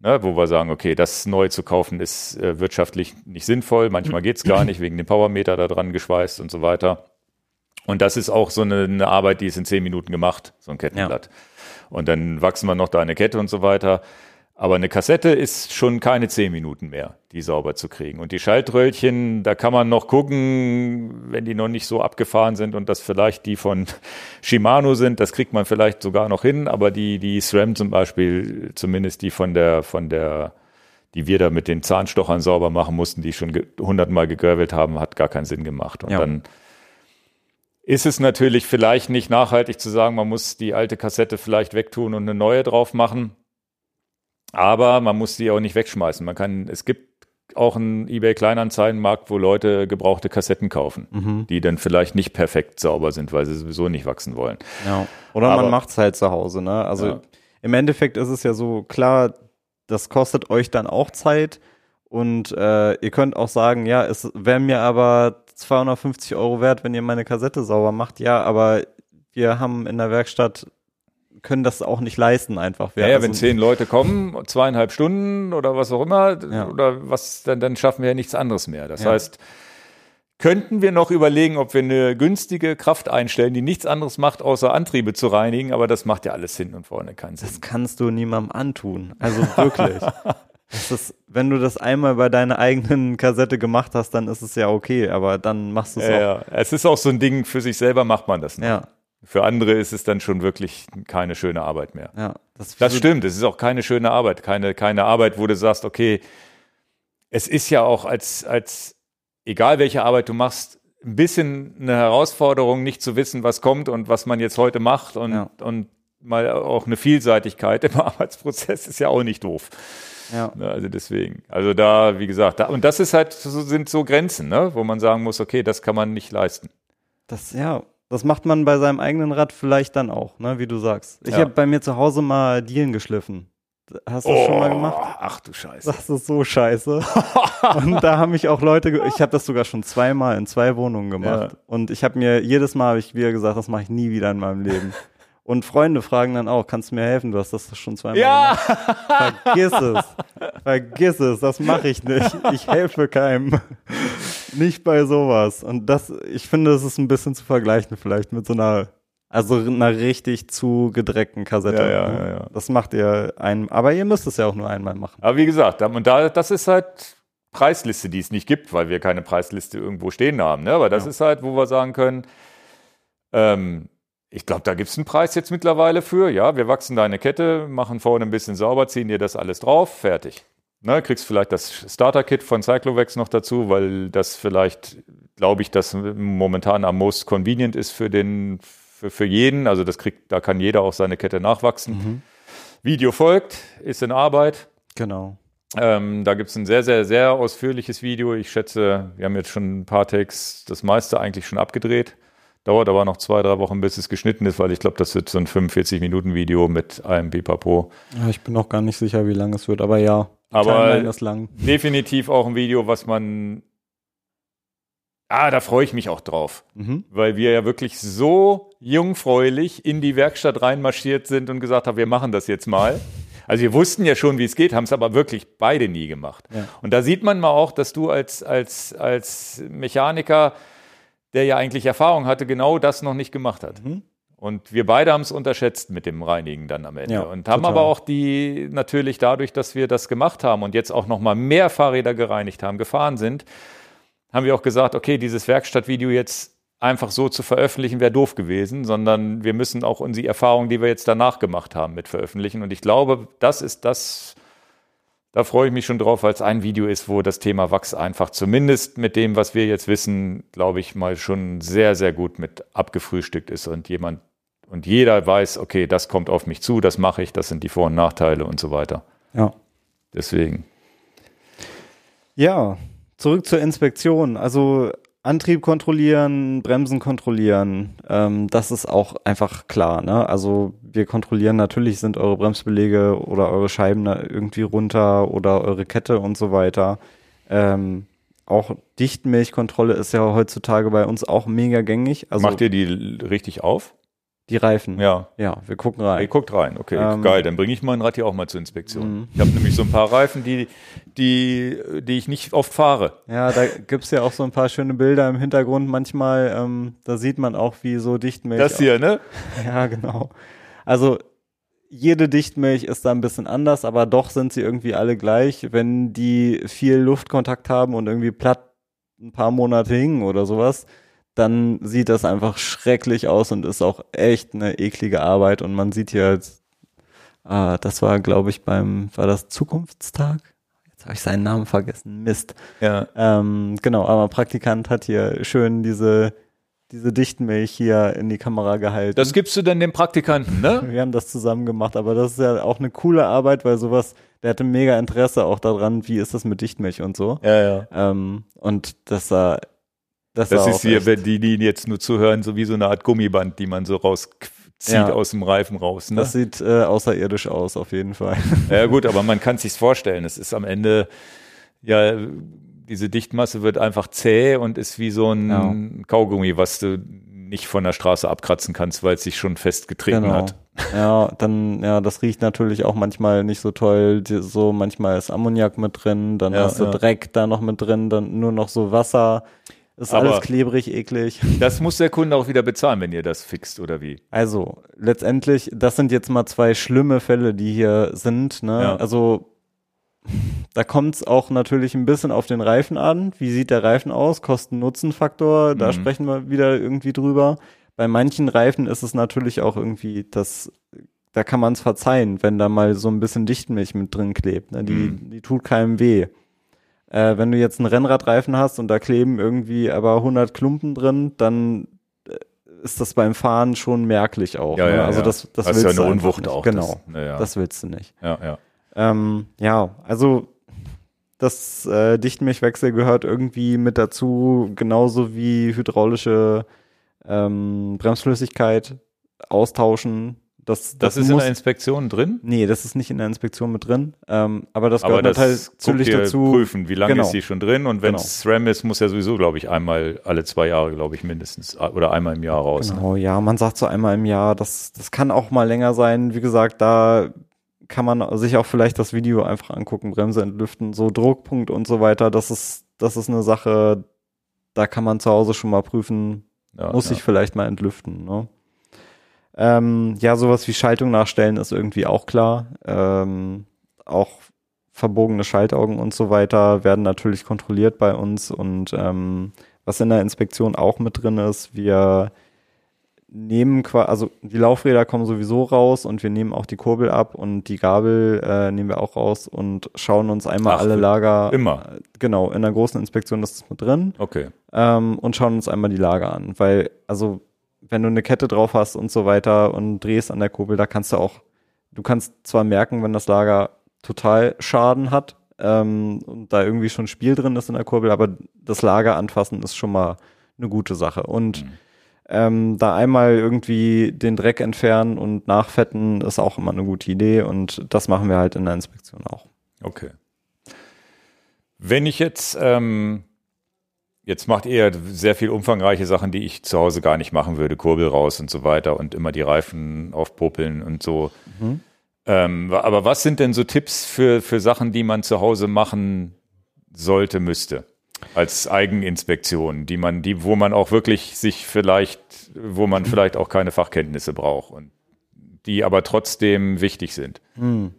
[SPEAKER 1] Ne, wo wir sagen, okay, das neu zu kaufen ist äh, wirtschaftlich nicht sinnvoll. Manchmal geht's gar nicht, wegen dem Powermeter da dran geschweißt und so weiter. Und das ist auch so eine, eine Arbeit, die ist in zehn Minuten gemacht, so ein Kettenblatt. Und dann wachsen wir noch da eine Kette und so weiter. Aber eine Kassette ist schon keine zehn Minuten mehr, die sauber zu kriegen. Und die Schaltröllchen, da kann man noch gucken, wenn die noch nicht so abgefahren sind und das vielleicht die von Shimano sind, das kriegt man vielleicht sogar noch hin. Aber die, die SRAM zum Beispiel, zumindest die von der, von der, die wir da mit den Zahnstochern sauber machen mussten, die schon hundertmal gegravelt haben, hat gar keinen Sinn gemacht. Und
[SPEAKER 2] Ja.
[SPEAKER 1] dann ist es natürlich vielleicht nicht nachhaltig zu sagen, man muss die alte Kassette vielleicht wegtun und eine neue drauf machen. Aber man muss die auch nicht wegschmeißen. Man kann, es gibt auch einen eBay Kleinanzeigenmarkt, wo Leute gebrauchte Kassetten kaufen, die dann vielleicht nicht perfekt sauber sind, weil sie sowieso nicht wachsen wollen.
[SPEAKER 2] Ja. Oder
[SPEAKER 1] Aber-
[SPEAKER 2] man macht es halt zu Hause, ne? Also
[SPEAKER 1] Ja.
[SPEAKER 2] im Endeffekt ist es ja so, klar, das kostet euch dann auch Zeit und äh, ihr könnt auch sagen, ja, es wäre mir aber 250 Euro wert, wenn ihr meine Kassette sauber macht. Ja, aber wir haben in der Werkstatt, können das auch nicht leisten einfach. Wir,
[SPEAKER 1] Ja, ja,
[SPEAKER 2] also-
[SPEAKER 1] wenn zehn Leute kommen, zweieinhalb Stunden oder was auch immer,
[SPEAKER 2] Ja.
[SPEAKER 1] oder was, dann, dann schaffen wir ja nichts anderes mehr. Das
[SPEAKER 2] Ja.
[SPEAKER 1] heißt, könnten wir noch überlegen, ob wir eine günstige Kraft einstellen, die nichts anderes macht, außer Antriebe zu reinigen, aber das macht ja alles hinten und vorne keinen Sinn.
[SPEAKER 2] Das kannst du niemandem antun. Also wirklich. ist, wenn du das einmal bei deiner eigenen Kassette gemacht hast, dann ist es ja okay, aber dann machst du es
[SPEAKER 1] Ja,
[SPEAKER 2] auch.
[SPEAKER 1] ja. Es ist auch so ein Ding, für sich selber macht man das nicht.
[SPEAKER 2] Ja,
[SPEAKER 1] Für andere ist es dann schon wirklich keine schöne Arbeit mehr.
[SPEAKER 2] ja. Das,
[SPEAKER 1] Das stimmt, es ist auch keine schöne Arbeit, keine, keine Arbeit, wo du sagst, okay, es ist ja auch als, als, egal welche Arbeit du machst, ein bisschen eine Herausforderung, nicht zu wissen, was kommt und was man jetzt heute macht und,
[SPEAKER 2] Ja.
[SPEAKER 1] und mal auch eine Vielseitigkeit im Arbeitsprozess ist ja auch nicht doof.
[SPEAKER 2] Ja.
[SPEAKER 1] Ne, Also deswegen, also da, wie gesagt, da, und das ist halt, so, sind so Grenzen, ne, wo man sagen muss, okay, das kann man nicht leisten.
[SPEAKER 2] Das, ja, das macht man bei seinem eigenen Rad vielleicht dann auch, ne, wie du sagst. Ich
[SPEAKER 1] Ja.
[SPEAKER 2] habe bei mir zu Hause mal Dielen geschliffen. Hast du das schon mal gemacht?
[SPEAKER 1] Ach du Scheiße.
[SPEAKER 2] Das ist so scheiße. und da haben mich auch Leute, ich habe das sogar schon zweimal in zwei Wohnungen gemacht.
[SPEAKER 1] Ja.
[SPEAKER 2] Und ich habe mir, jedes Mal habe ich wieder gesagt, das mache ich nie wieder in meinem Leben. Und Freunde fragen dann auch, kannst du mir helfen? Du hast das schon zweimal
[SPEAKER 1] Ja,
[SPEAKER 2] gemacht. Vergiss es. Vergiss es, das mache ich nicht. Ich helfe keinem. Nicht bei sowas. Und das, ich finde, es ist ein bisschen zu vergleichen vielleicht mit so einer, also einer richtig zu gedreckten Kassette.
[SPEAKER 1] Ja, ja,
[SPEAKER 2] ne?
[SPEAKER 1] ja, ja.
[SPEAKER 2] Das macht ihr ein, aber ihr müsst es ja auch nur einmal machen.
[SPEAKER 1] Aber wie gesagt, und da, das ist halt Preisliste, die es nicht gibt, weil wir keine Preisliste irgendwo stehen haben. Ne? Aber das
[SPEAKER 2] Ja.
[SPEAKER 1] ist halt, wo wir sagen können, ähm, ich glaube, da gibt es einen Preis jetzt mittlerweile für. Ja, wir wachsen deine Kette, machen vorne ein bisschen sauber, ziehen dir das alles drauf, fertig. Ne, kriegst vielleicht das Starter-Kit von Cyclovex noch dazu, weil das vielleicht, glaube ich, das momentan am most convenient ist für den, für, für jeden. Also das kriegt, da kann jeder auch seine Kette nachwachsen. Video folgt, ist in Arbeit.
[SPEAKER 2] Genau.
[SPEAKER 1] Ähm, da gibt es ein sehr, sehr, sehr ausführliches Video. Ich schätze, wir haben jetzt schon ein paar Takes, das meiste eigentlich schon abgedreht. Dauert aber noch zwei, drei Wochen, bis es geschnitten ist, weil ich glaube, das wird so ein 45-Minuten-Video mit einem Pipapo.
[SPEAKER 2] Ja, ich bin noch gar nicht sicher, wie lang es wird, aber ja.
[SPEAKER 1] Aber-. Definitiv auch ein Video, was man. Ah, da freue ich mich auch drauf.
[SPEAKER 2] Mhm.
[SPEAKER 1] Weil wir ja wirklich so jungfräulich in die Werkstatt reinmarschiert sind und gesagt haben, wir machen das jetzt mal. Also wir wussten ja schon, wie es geht, haben es aber wirklich beide nie gemacht.
[SPEAKER 2] Ja.
[SPEAKER 1] Und da sieht man mal auch, dass du als, als, als Mechaniker, der ja eigentlich Erfahrung hatte, genau das noch nicht gemacht hat.
[SPEAKER 2] Mhm.
[SPEAKER 1] Und wir beide haben es unterschätzt mit dem Reinigen dann am Ende.
[SPEAKER 2] Ja,
[SPEAKER 1] und haben
[SPEAKER 2] total.
[SPEAKER 1] aber auch die, natürlich dadurch, dass wir das gemacht haben und jetzt auch nochmal mehr Fahrräder gereinigt haben, gefahren sind, haben wir auch gesagt, okay, dieses Werkstattvideo jetzt einfach so zu veröffentlichen, wäre doof gewesen, sondern wir müssen auch unsere Erfahrungen, die wir jetzt danach gemacht haben, mit veröffentlichen. Und ich glaube, das ist das, da freue ich mich schon drauf, weil es ein Video ist, wo das Thema Wachs einfach zumindest mit dem, was wir jetzt wissen, glaube ich mal schon sehr, sehr gut mit abgefrühstückt ist und jemand und jeder weiß, okay, das kommt auf mich zu, das mache ich, das sind die Vor- und Nachteile und so weiter.
[SPEAKER 2] Ja.
[SPEAKER 1] Deswegen.
[SPEAKER 2] Ja, zurück zur Inspektion. Also Antrieb kontrollieren, Bremsen kontrollieren, ähm, das ist auch einfach klar. Ne? Also wir kontrollieren natürlich, sind eure Bremsbeläge oder eure Scheiben irgendwie runter oder eure Kette und so weiter. Ähm, auch Dichtmilchkontrolle ist ja heutzutage bei uns auch mega gängig. Also
[SPEAKER 1] Macht ihr die richtig auf?
[SPEAKER 2] Die Reifen.
[SPEAKER 1] Ja.
[SPEAKER 2] Ja, wir gucken
[SPEAKER 1] Ihr
[SPEAKER 2] rein.
[SPEAKER 1] guckt rein, okay,
[SPEAKER 2] Ähm,
[SPEAKER 1] geil. Dann bringe ich mein Rad hier auch mal zur Inspektion.
[SPEAKER 2] Mhm.
[SPEAKER 1] Ich habe nämlich so ein paar Reifen, die, die, die ich nicht oft fahre.
[SPEAKER 2] Ja, da gibt's ja auch so ein paar schöne Bilder im Hintergrund manchmal. Ähm, da sieht man auch, wie so Dichtmilch
[SPEAKER 1] Das hier, ne?
[SPEAKER 2] Ja, genau. Also jede Dichtmilch ist da ein bisschen anders, aber doch sind sie irgendwie alle gleich. Wenn die viel Luftkontakt haben und irgendwie platt ein paar Monate hingen oder sowas, dann sieht das einfach schrecklich aus und ist auch echt eine eklige Arbeit. Und man sieht hier ah, das war, glaube ich, beim, war das Zukunftstag? Jetzt habe ich seinen Namen vergessen. Mist.
[SPEAKER 1] Ja.
[SPEAKER 2] Ähm, genau, aber Praktikant hat hier schön diese, diese Dichtmilch hier in die Kamera gehalten.
[SPEAKER 1] Das gibst du dann dem Praktikanten, ne?
[SPEAKER 2] Wir haben das zusammen gemacht, aber das ist ja auch eine coole Arbeit, weil sowas, der hatte mega Interesse auch daran, wie ist das mit Dichtmilch und so.
[SPEAKER 1] Ja, ja.
[SPEAKER 2] Ähm, und das sah, das,
[SPEAKER 1] Das ist hier, wenn die, die jetzt nur zuhören, so wie so eine Art Gummiband, die man so rauszieht
[SPEAKER 2] Ja.
[SPEAKER 1] aus dem Reifen raus. Ne?
[SPEAKER 2] das sieht äh, außerirdisch aus, auf jeden Fall.
[SPEAKER 1] Ja gut, aber man kann sich's vorstellen. Es ist am Ende, ja, diese Dichtmasse wird einfach zäh und ist wie so ein
[SPEAKER 2] Ja.
[SPEAKER 1] Kaugummi, was du nicht von der Straße abkratzen kannst, weil es sich schon festgetreten
[SPEAKER 2] Genau.
[SPEAKER 1] hat.
[SPEAKER 2] Ja, dann, ja, das riecht natürlich auch manchmal nicht so toll. So manchmal ist Ammoniak mit drin, dann
[SPEAKER 1] Ja,
[SPEAKER 2] hast du
[SPEAKER 1] ja.
[SPEAKER 2] Dreck da noch mit drin, dann nur noch so Wasser. Ist
[SPEAKER 1] Aber-
[SPEAKER 2] alles klebrig, eklig.
[SPEAKER 1] Das muss der Kunde auch wieder bezahlen, wenn ihr das fixt oder wie?
[SPEAKER 2] Also, letztendlich, das sind jetzt mal zwei schlimme Fälle, die hier sind. Ne?
[SPEAKER 1] Ja.
[SPEAKER 2] Also, da kommt es auch natürlich ein bisschen auf den Reifen an. Wie sieht der Reifen aus? Kosten-Nutzen-Faktor, da
[SPEAKER 1] Mhm.
[SPEAKER 2] sprechen wir wieder irgendwie drüber. Bei manchen Reifen ist es natürlich auch irgendwie, das, da kann man es verzeihen, wenn da mal so ein bisschen Dichtmilch mit drin klebt. Ne? Die,
[SPEAKER 1] Mhm.
[SPEAKER 2] die tut keinem weh. Äh, wenn du jetzt einen Rennradreifen hast und da kleben irgendwie aber 100 Klumpen drin, dann äh, ist das beim Fahren schon merklich auch. ne? also das, das
[SPEAKER 1] das ist
[SPEAKER 2] willst
[SPEAKER 1] ja eine Unwucht
[SPEAKER 2] nicht.
[SPEAKER 1] auch.
[SPEAKER 2] Genau,
[SPEAKER 1] Das, ja,
[SPEAKER 2] das willst du nicht.
[SPEAKER 1] ja, ja.
[SPEAKER 2] Ähm, ja, also das äh, Dichtmilchwechsel gehört irgendwie mit dazu, genauso wie hydraulische ähm, Bremsflüssigkeit austauschen. Das,
[SPEAKER 1] Das,
[SPEAKER 2] das,
[SPEAKER 1] ist in
[SPEAKER 2] muss,
[SPEAKER 1] der Inspektion drin.
[SPEAKER 2] Nee, das ist nicht in der Inspektion mit drin. Ähm, aber das
[SPEAKER 1] Aber
[SPEAKER 2] gehört
[SPEAKER 1] das
[SPEAKER 2] natürlich
[SPEAKER 1] guckt ihr
[SPEAKER 2] dazu.
[SPEAKER 1] prüfen, wie lange
[SPEAKER 2] Genau.
[SPEAKER 1] ist sie schon drin und wenn
[SPEAKER 2] Genau.
[SPEAKER 1] es SRAM ist, muss ja sowieso, glaube ich, einmal alle zwei Jahre, glaube ich, mindestens oder einmal im Jahr raus. Ne?
[SPEAKER 2] Genau, ja, man sagt so einmal im Jahr, das, das kann auch mal länger sein. Wie gesagt, da kann man sich auch vielleicht das Video einfach angucken, Bremse entlüften, so Druckpunkt und so weiter. Das ist, das ist eine Sache, da kann man zu Hause schon mal prüfen,
[SPEAKER 1] Ja,
[SPEAKER 2] muss
[SPEAKER 1] ja.
[SPEAKER 2] ich vielleicht mal entlüften. Ne? Ähm, ja, sowas wie Schaltung nachstellen ist irgendwie auch klar. Ähm, auch verbogene Schaltaugen und so weiter werden natürlich kontrolliert bei uns und ähm, was in der Inspektion auch mit drin ist, wir nehmen quasi, also die Laufräder kommen sowieso raus und wir nehmen auch die Kurbel ab und die Gabel äh, nehmen wir auch raus und schauen uns einmal
[SPEAKER 1] Ach,
[SPEAKER 2] alle Lager.
[SPEAKER 1] immer?
[SPEAKER 2] Äh, Genau, in der großen Inspektion ist es mit drin
[SPEAKER 1] Okay.
[SPEAKER 2] ähm, und schauen uns einmal die Lage an. Weil, also, wenn du eine Kette drauf hast und so weiter und drehst an der Kurbel, da kannst du auch, du kannst zwar merken, wenn das Lager total Schaden hat ähm, und da irgendwie schon Spiel drin ist in der Kurbel, aber das Lager anfassen ist schon mal eine gute Sache. Und
[SPEAKER 1] Mhm.
[SPEAKER 2] ähm, da einmal irgendwie den Dreck entfernen und nachfetten ist auch immer eine gute Idee und das machen wir halt in der Inspektion auch.
[SPEAKER 1] Okay. Wenn ich jetzt, ähm, jetzt macht ihr sehr viel umfangreiche Sachen, die ich zu Hause gar nicht machen würde, Kurbel raus und so weiter und immer die Reifen aufpopeln und so.
[SPEAKER 2] Mhm.
[SPEAKER 1] Ähm, aber was sind denn so Tipps für, für Sachen, die man zu Hause machen sollte, müsste? Als Eigeninspektion, die man, die, wo man auch wirklich sich vielleicht, wo man vielleicht auch keine Fachkenntnisse braucht und die aber trotzdem wichtig sind.
[SPEAKER 2] Hm.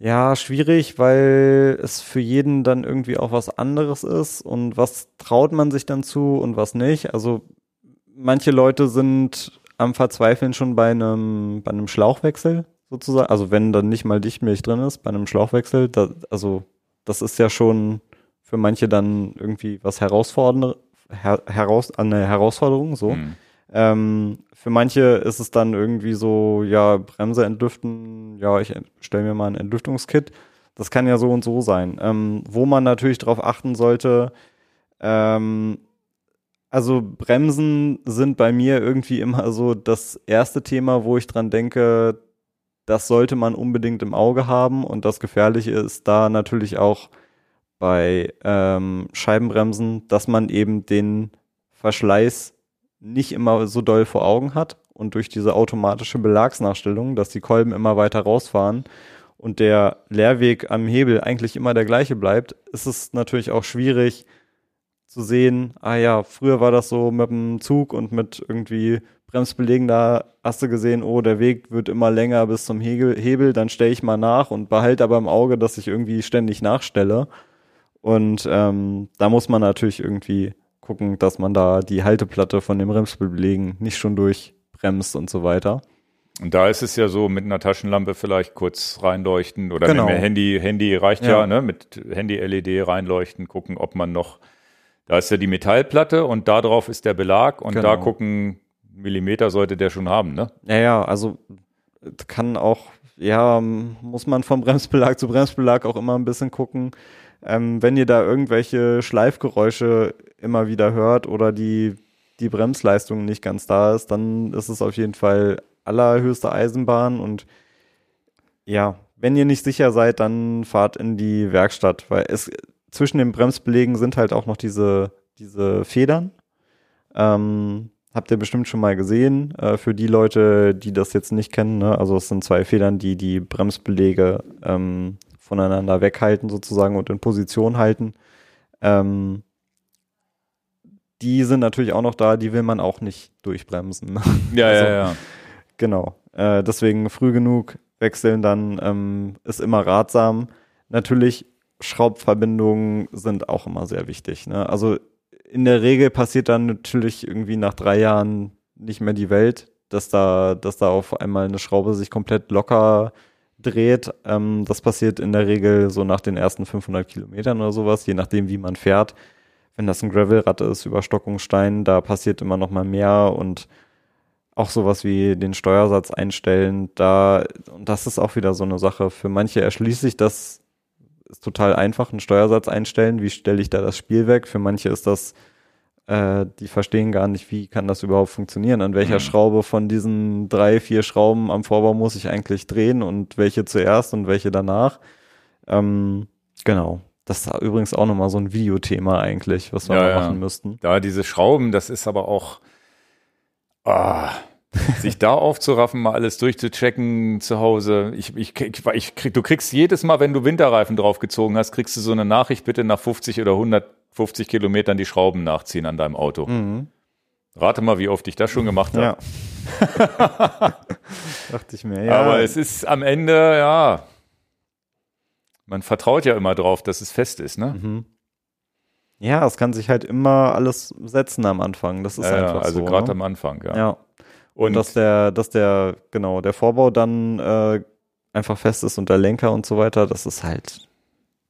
[SPEAKER 2] Ja, schwierig, weil es für jeden dann irgendwie auch was anderes ist und was traut man sich dann zu und was nicht. Also manche Leute sind am Verzweifeln schon bei einem, bei einem Schlauchwechsel sozusagen. Also wenn dann nicht mal Dichtmilch drin ist, bei einem Schlauchwechsel, da, also das ist ja schon für manche dann irgendwie was herausfordernde, her, heraus, eine Herausforderung, so. Mhm. Ähm, für manche ist es dann irgendwie so, ja, Bremse entlüften, ja, ich stelle mir mal ein Entlüftungskit. Das kann ja so und so sein. Ähm, wo man natürlich darauf achten sollte, ähm, also Bremsen sind bei mir irgendwie immer so das erste Thema, wo ich dran denke, das sollte man unbedingt im Auge haben. Und das Gefährliche ist da natürlich auch bei ähm, Scheibenbremsen, dass man eben den Verschleiß nicht immer so doll vor Augen hat und durch diese automatische Belagsnachstellung, dass die Kolben immer weiter rausfahren und der Leerweg am Hebel eigentlich immer der gleiche bleibt, ist es natürlich auch schwierig zu sehen, ah ja, früher war das so mit dem Zug und mit irgendwie Bremsbelegen, da hast du gesehen, oh, der Weg wird immer länger bis zum Hebel, dann stelle ich mal nach und behalte aber im Auge, dass ich irgendwie ständig nachstelle. Und ähm, da muss man natürlich irgendwie gucken, dass man da die Halteplatte von dem Bremsbelägen nicht schon durchbremst und so weiter.
[SPEAKER 1] Und da ist es ja so, mit einer Taschenlampe vielleicht kurz reinleuchten oder genau. mit dem Handy, Handy reicht ja, ja ne? mit Handy-LED reinleuchten, gucken, ob man noch, da ist ja die Metallplatte und da drauf ist der Belag und genau. da gucken, Millimeter sollte der schon haben, ne?
[SPEAKER 2] Ja, ja, also kann auch, ja, muss man vom Bremsbelag zu Bremsbelag auch immer ein bisschen gucken. Ähm, wenn ihr da irgendwelche Schleifgeräusche immer wieder hört oder die, die Bremsleistung nicht ganz da ist, dann ist es auf jeden Fall allerhöchste Eisenbahn und ja, wenn ihr nicht sicher seid, dann fahrt in die Werkstatt, weil es zwischen den Bremsbelegen sind halt auch noch diese, diese Federn. Ähm, habt ihr bestimmt schon mal gesehen. Äh, für die Leute, die das jetzt nicht kennen, ne? also es sind zwei Federn, die die Bremsbelege ähm, voneinander weghalten sozusagen und in Position halten. Ähm, die sind natürlich auch noch da, die will man auch nicht durchbremsen.
[SPEAKER 1] Ja, also, ja, ja.
[SPEAKER 2] Genau. Äh, deswegen früh genug wechseln dann ähm, ist immer ratsam. Natürlich Schraubverbindungen sind auch immer sehr wichtig. Ne? Also in der Regel passiert dann natürlich irgendwie nach drei Jahren nicht mehr die Welt, dass da, dass da auf einmal eine Schraube sich komplett locker dreht. Ähm, das passiert in der Regel so nach den ersten 500 Kilometern oder sowas, je nachdem, wie man fährt. Wenn das ein Gravelrad ist über Stockungsstein, da passiert immer noch mal mehr und auch sowas wie den Steuersatz einstellen, da, und das ist auch wieder so eine Sache. Für manche erschließt sich das, ist total einfach, einen Steuersatz einstellen. Wie stelle ich da das Spiel weg? Für manche ist das äh, die verstehen gar nicht, wie kann das überhaupt funktionieren. An welcher mhm. Schraube von diesen drei, vier Schrauben am Vorbau muss ich eigentlich drehen und welche zuerst und welche danach. Ähm, genau. Das ist übrigens auch nochmal so ein Videothema eigentlich, was wir ja, machen ja. müssten.
[SPEAKER 1] Da diese Schrauben, das ist aber auch ah, sich da aufzuraffen, mal alles durchzuchecken zu Hause. Ich, ich, ich, krieg, du kriegst jedes Mal, wenn du Winterreifen draufgezogen hast, kriegst du so eine Nachricht, bitte nach 50 oder 100 50 Kilometern die Schrauben nachziehen an deinem Auto. Mhm. Rate mal, wie oft ich das schon gemacht habe.
[SPEAKER 2] Ja. Dachte ich mir, ja.
[SPEAKER 1] Aber es ist am Ende, ja, man vertraut ja immer drauf, dass es fest ist, ne? Mhm.
[SPEAKER 2] Ja, es kann sich halt immer alles setzen am Anfang. Das ist ja, einfach
[SPEAKER 1] also
[SPEAKER 2] so.
[SPEAKER 1] Also gerade ne? am Anfang, ja.
[SPEAKER 2] Ja. Und, und, dass der, dass der, genau, der Vorbau dann äh, einfach fest ist und der Lenker und so weiter, das ist halt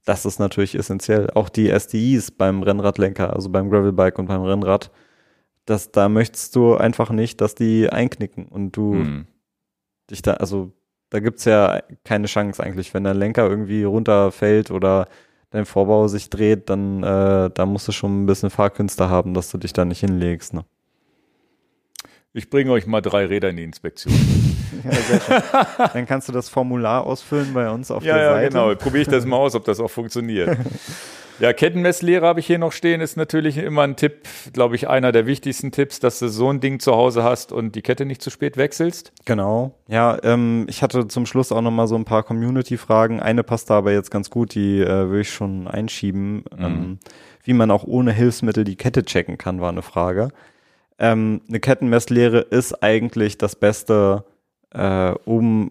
[SPEAKER 2] das ist natürlich essentiell. Auch die SDIs beim Rennradlenker, also beim Gravelbike und beim Rennrad, das, da möchtest du einfach nicht, dass die einknicken und du hm. dich da, also da gibt's ja keine Chance eigentlich. Wenn dein Lenker irgendwie runterfällt oder dein Vorbau sich dreht, dann äh, da musst du schon ein bisschen Fahrkünste haben, dass du dich da nicht hinlegst. Ne?
[SPEAKER 1] Ich bringe euch mal drei Räder in die Inspektion.
[SPEAKER 2] Ja. Dann kannst du das Formular ausfüllen bei uns auf ja, der ja, Seite.
[SPEAKER 1] Ja, genau. Probiere ich das mal aus, ob das auch funktioniert. Ja, Kettenmesslehre habe ich hier noch stehen, ist natürlich immer ein Tipp, glaube ich, einer der wichtigsten Tipps, dass du so ein Ding zu Hause hast und die Kette nicht zu spät wechselst.
[SPEAKER 2] Genau. Ja, ähm, ich hatte zum Schluss auch noch mal so ein paar Community-Fragen. Eine passt da aber jetzt ganz gut, die äh, würde ich schon einschieben. Mhm. Ähm, wie man auch ohne Hilfsmittel die Kette checken kann, war eine Frage. Ähm, eine Kettenmesslehre ist eigentlich das Beste, äh, um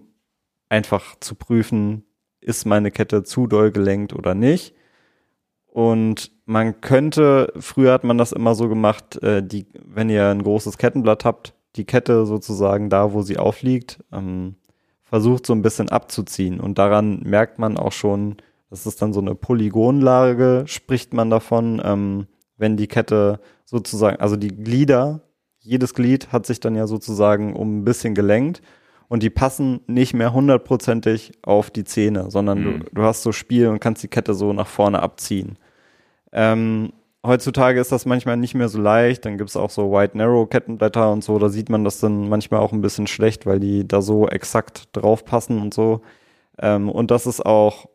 [SPEAKER 2] einfach zu prüfen, ist meine Kette zu doll gelenkt oder nicht. Und man könnte, früher hat man das immer so gemacht, äh, die, wenn ihr ein großes Kettenblatt habt, die Kette sozusagen da, wo sie aufliegt, ähm, versucht so ein bisschen abzuziehen. Und daran merkt man auch schon, das ist dann so eine Polygonlage, spricht man davon, ähm, wenn die Kette sozusagen, also die Glieder, jedes Glied hat sich dann ja sozusagen um ein bisschen gelenkt und die passen nicht mehr hundertprozentig auf die Zähne, sondern mhm. du, du hast so Spiel und kannst die Kette so nach vorne abziehen. Ähm, heutzutage ist das manchmal nicht mehr so leicht. Dann gibt es auch so White Narrow Kettenblätter und so. Da sieht man das dann manchmal auch ein bisschen schlecht, weil die da so exakt drauf passen und so. Ähm, und das ist auch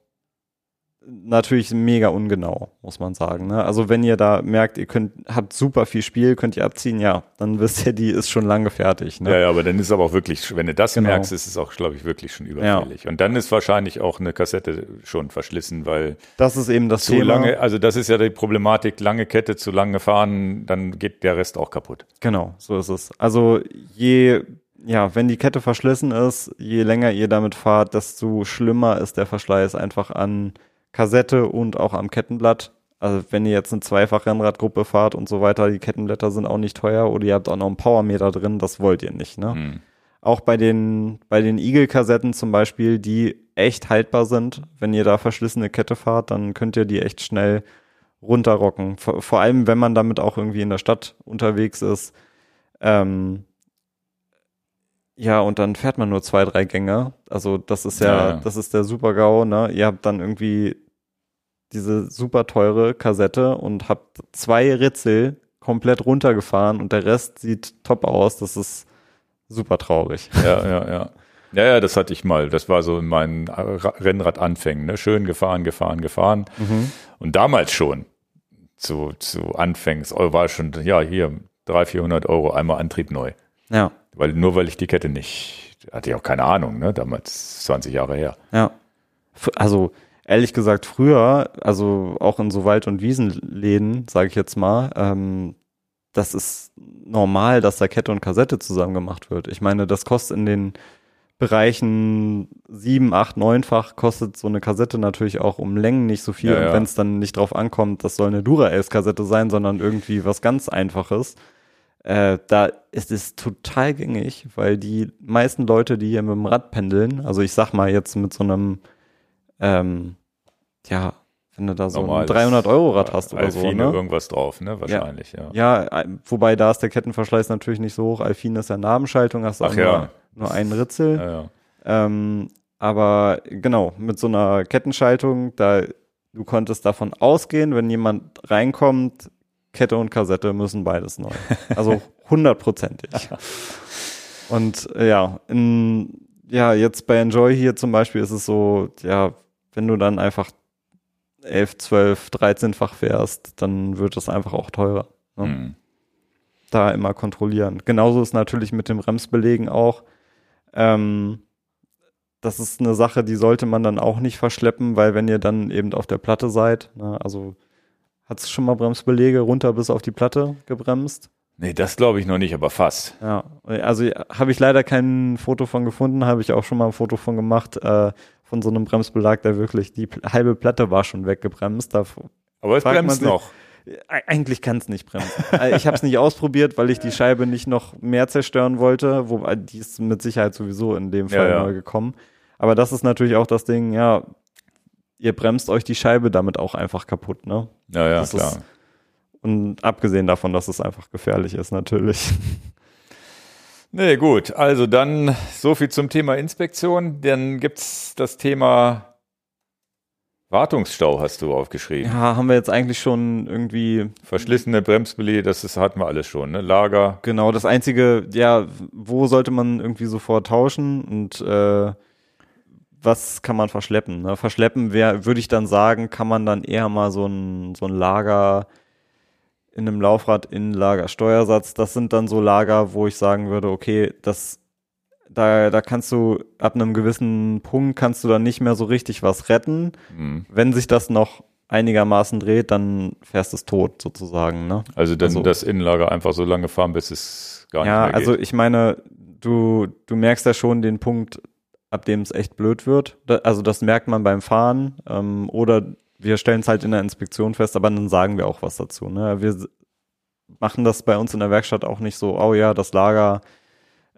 [SPEAKER 2] natürlich mega ungenau, muss man sagen. Ne? Also wenn ihr da merkt, ihr könnt, habt super viel Spiel, könnt ihr abziehen, ja, dann wisst ihr, die ist schon lange fertig. Ne?
[SPEAKER 1] Ja, ja, aber dann ist aber auch wirklich, wenn du das genau. merkst, ist es auch, glaube ich, wirklich schon überfällig. Ja. Und dann ist wahrscheinlich auch eine Kassette schon verschlissen, weil
[SPEAKER 2] das ist eben das
[SPEAKER 1] zu Thema. lange, also das ist ja die Problematik, lange Kette zu lange fahren, dann geht der Rest auch kaputt.
[SPEAKER 2] Genau, so ist es. Also je ja, wenn die Kette verschlissen ist, je länger ihr damit fahrt, desto schlimmer ist der Verschleiß einfach an Kassette und auch am Kettenblatt. Also wenn ihr jetzt eine Zweifach-Rennradgruppe fahrt und so weiter, die Kettenblätter sind auch nicht teuer oder ihr habt auch noch einen Powermeter drin, das wollt ihr nicht. Ne? Mhm. Auch bei den, bei den Eagle-Kassetten zum Beispiel, die echt haltbar sind, wenn ihr da verschlissene Kette fahrt, dann könnt ihr die echt schnell runterrocken. Vor, vor allem, wenn man damit auch irgendwie in der Stadt unterwegs ist. Ähm, ja, und dann fährt man nur zwei, drei Gänge. Also das ist ja, ja. das ist der Super-GAU, ne? Ihr habt dann irgendwie diese super teure Kassette und habt zwei Ritzel komplett runtergefahren und der Rest sieht top aus. Das ist super traurig.
[SPEAKER 1] Ja, ja, ja. Ja, ja, das hatte ich mal. Das war so in meinen Rennradanfängen. Ne? Schön gefahren, gefahren, gefahren. Mhm. Und damals schon zu, zu Anfängs war schon, ja, hier 300, 400 Euro einmal Antrieb neu.
[SPEAKER 2] Ja.
[SPEAKER 1] Weil, nur weil ich die Kette nicht, hatte ich auch keine Ahnung, ne? Damals 20 Jahre her.
[SPEAKER 2] Ja. Also, ehrlich gesagt, früher, also auch in so Wald- und Wiesenläden, sage ich jetzt mal, ähm, das ist normal, dass da Kette und Kassette zusammen gemacht wird. Ich meine, das kostet in den Bereichen sieben, acht, neunfach kostet so eine Kassette natürlich auch um Längen nicht so viel. Ja, ja. Und wenn es dann nicht drauf ankommt, das soll eine Dura-Ace-Kassette sein, sondern irgendwie was ganz Einfaches, äh, da ist es total gängig, weil die meisten Leute, die hier mit dem Rad pendeln, also ich sag mal jetzt mit so einem, ähm, ja, wenn du da so Normales, ein 300 Euro Rad hast oder
[SPEAKER 1] Alfine
[SPEAKER 2] so, ne?
[SPEAKER 1] irgendwas drauf, ne? Wahrscheinlich, ja.
[SPEAKER 2] ja. Ja, wobei da ist der Kettenverschleiß natürlich nicht so hoch. Alfine ist ja Nabenschaltung, hast du auch ja. nur, nur einen Ritzel. Ja, ja. Ähm, aber genau, mit so einer Kettenschaltung, da du konntest davon ausgehen, wenn jemand reinkommt, Kette und Kassette müssen beides neu. Also hundertprozentig. und äh, ja, in, ja, jetzt bei Enjoy hier zum Beispiel ist es so, ja, wenn du dann einfach 11, 12, 13-fach fährst, dann wird es einfach auch teurer. Ne? Mhm. Da immer kontrollieren. Genauso ist natürlich mit dem Bremsbelegen auch. Ähm, das ist eine Sache, die sollte man dann auch nicht verschleppen, weil wenn ihr dann eben auf der Platte seid, ne, also hat es schon mal Bremsbelege runter bis auf die Platte gebremst?
[SPEAKER 1] Nee, das glaube ich noch nicht, aber fast.
[SPEAKER 2] Ja, also habe ich leider kein Foto von gefunden, habe ich auch schon mal ein Foto von gemacht, äh, von so einem Bremsbelag, der wirklich, die halbe Platte war schon weggebremst. Da
[SPEAKER 1] aber es bremst sich, noch.
[SPEAKER 2] Eigentlich kann es nicht bremsen. Äh, ich habe es nicht ausprobiert, weil ich die Scheibe nicht noch mehr zerstören wollte, wobei die ist mit Sicherheit sowieso in dem Fall ja, ja. neu gekommen. Aber das ist natürlich auch das Ding, ja, ihr bremst euch die Scheibe damit auch einfach kaputt, ne?
[SPEAKER 1] Ja, ja, das klar.
[SPEAKER 2] Ist, und abgesehen davon, dass es einfach gefährlich ist, natürlich.
[SPEAKER 1] Nee, gut. Also dann so viel zum Thema Inspektion. Dann gibt's das Thema Wartungsstau, hast du aufgeschrieben.
[SPEAKER 2] Ja, haben wir jetzt eigentlich schon irgendwie.
[SPEAKER 1] Verschlissene Bremsbeläge, das ist, hatten wir alles schon, ne? Lager.
[SPEAKER 2] Genau, das einzige, ja, wo sollte man irgendwie sofort tauschen und äh, was kann man verschleppen? Ne? Verschleppen wäre, würde ich dann sagen, kann man dann eher mal so ein, so ein Lager in einem Laufrad in Lagersteuersatz. Das sind dann so Lager, wo ich sagen würde, okay, das, da, da kannst du ab einem gewissen Punkt kannst du dann nicht mehr so richtig was retten. Mhm. Wenn sich das noch einigermaßen dreht, dann fährst du es tot sozusagen. Ne?
[SPEAKER 1] Also dann also, das Innenlager einfach so lange fahren, bis es gar nicht
[SPEAKER 2] ja,
[SPEAKER 1] mehr geht.
[SPEAKER 2] Ja, also ich meine, du, du merkst ja schon den Punkt, ab dem es echt blöd wird. Da, also das merkt man beim Fahren ähm, oder wir stellen es halt in der Inspektion fest, aber dann sagen wir auch was dazu. Ne? Wir machen das bei uns in der Werkstatt auch nicht so, oh ja, das Lager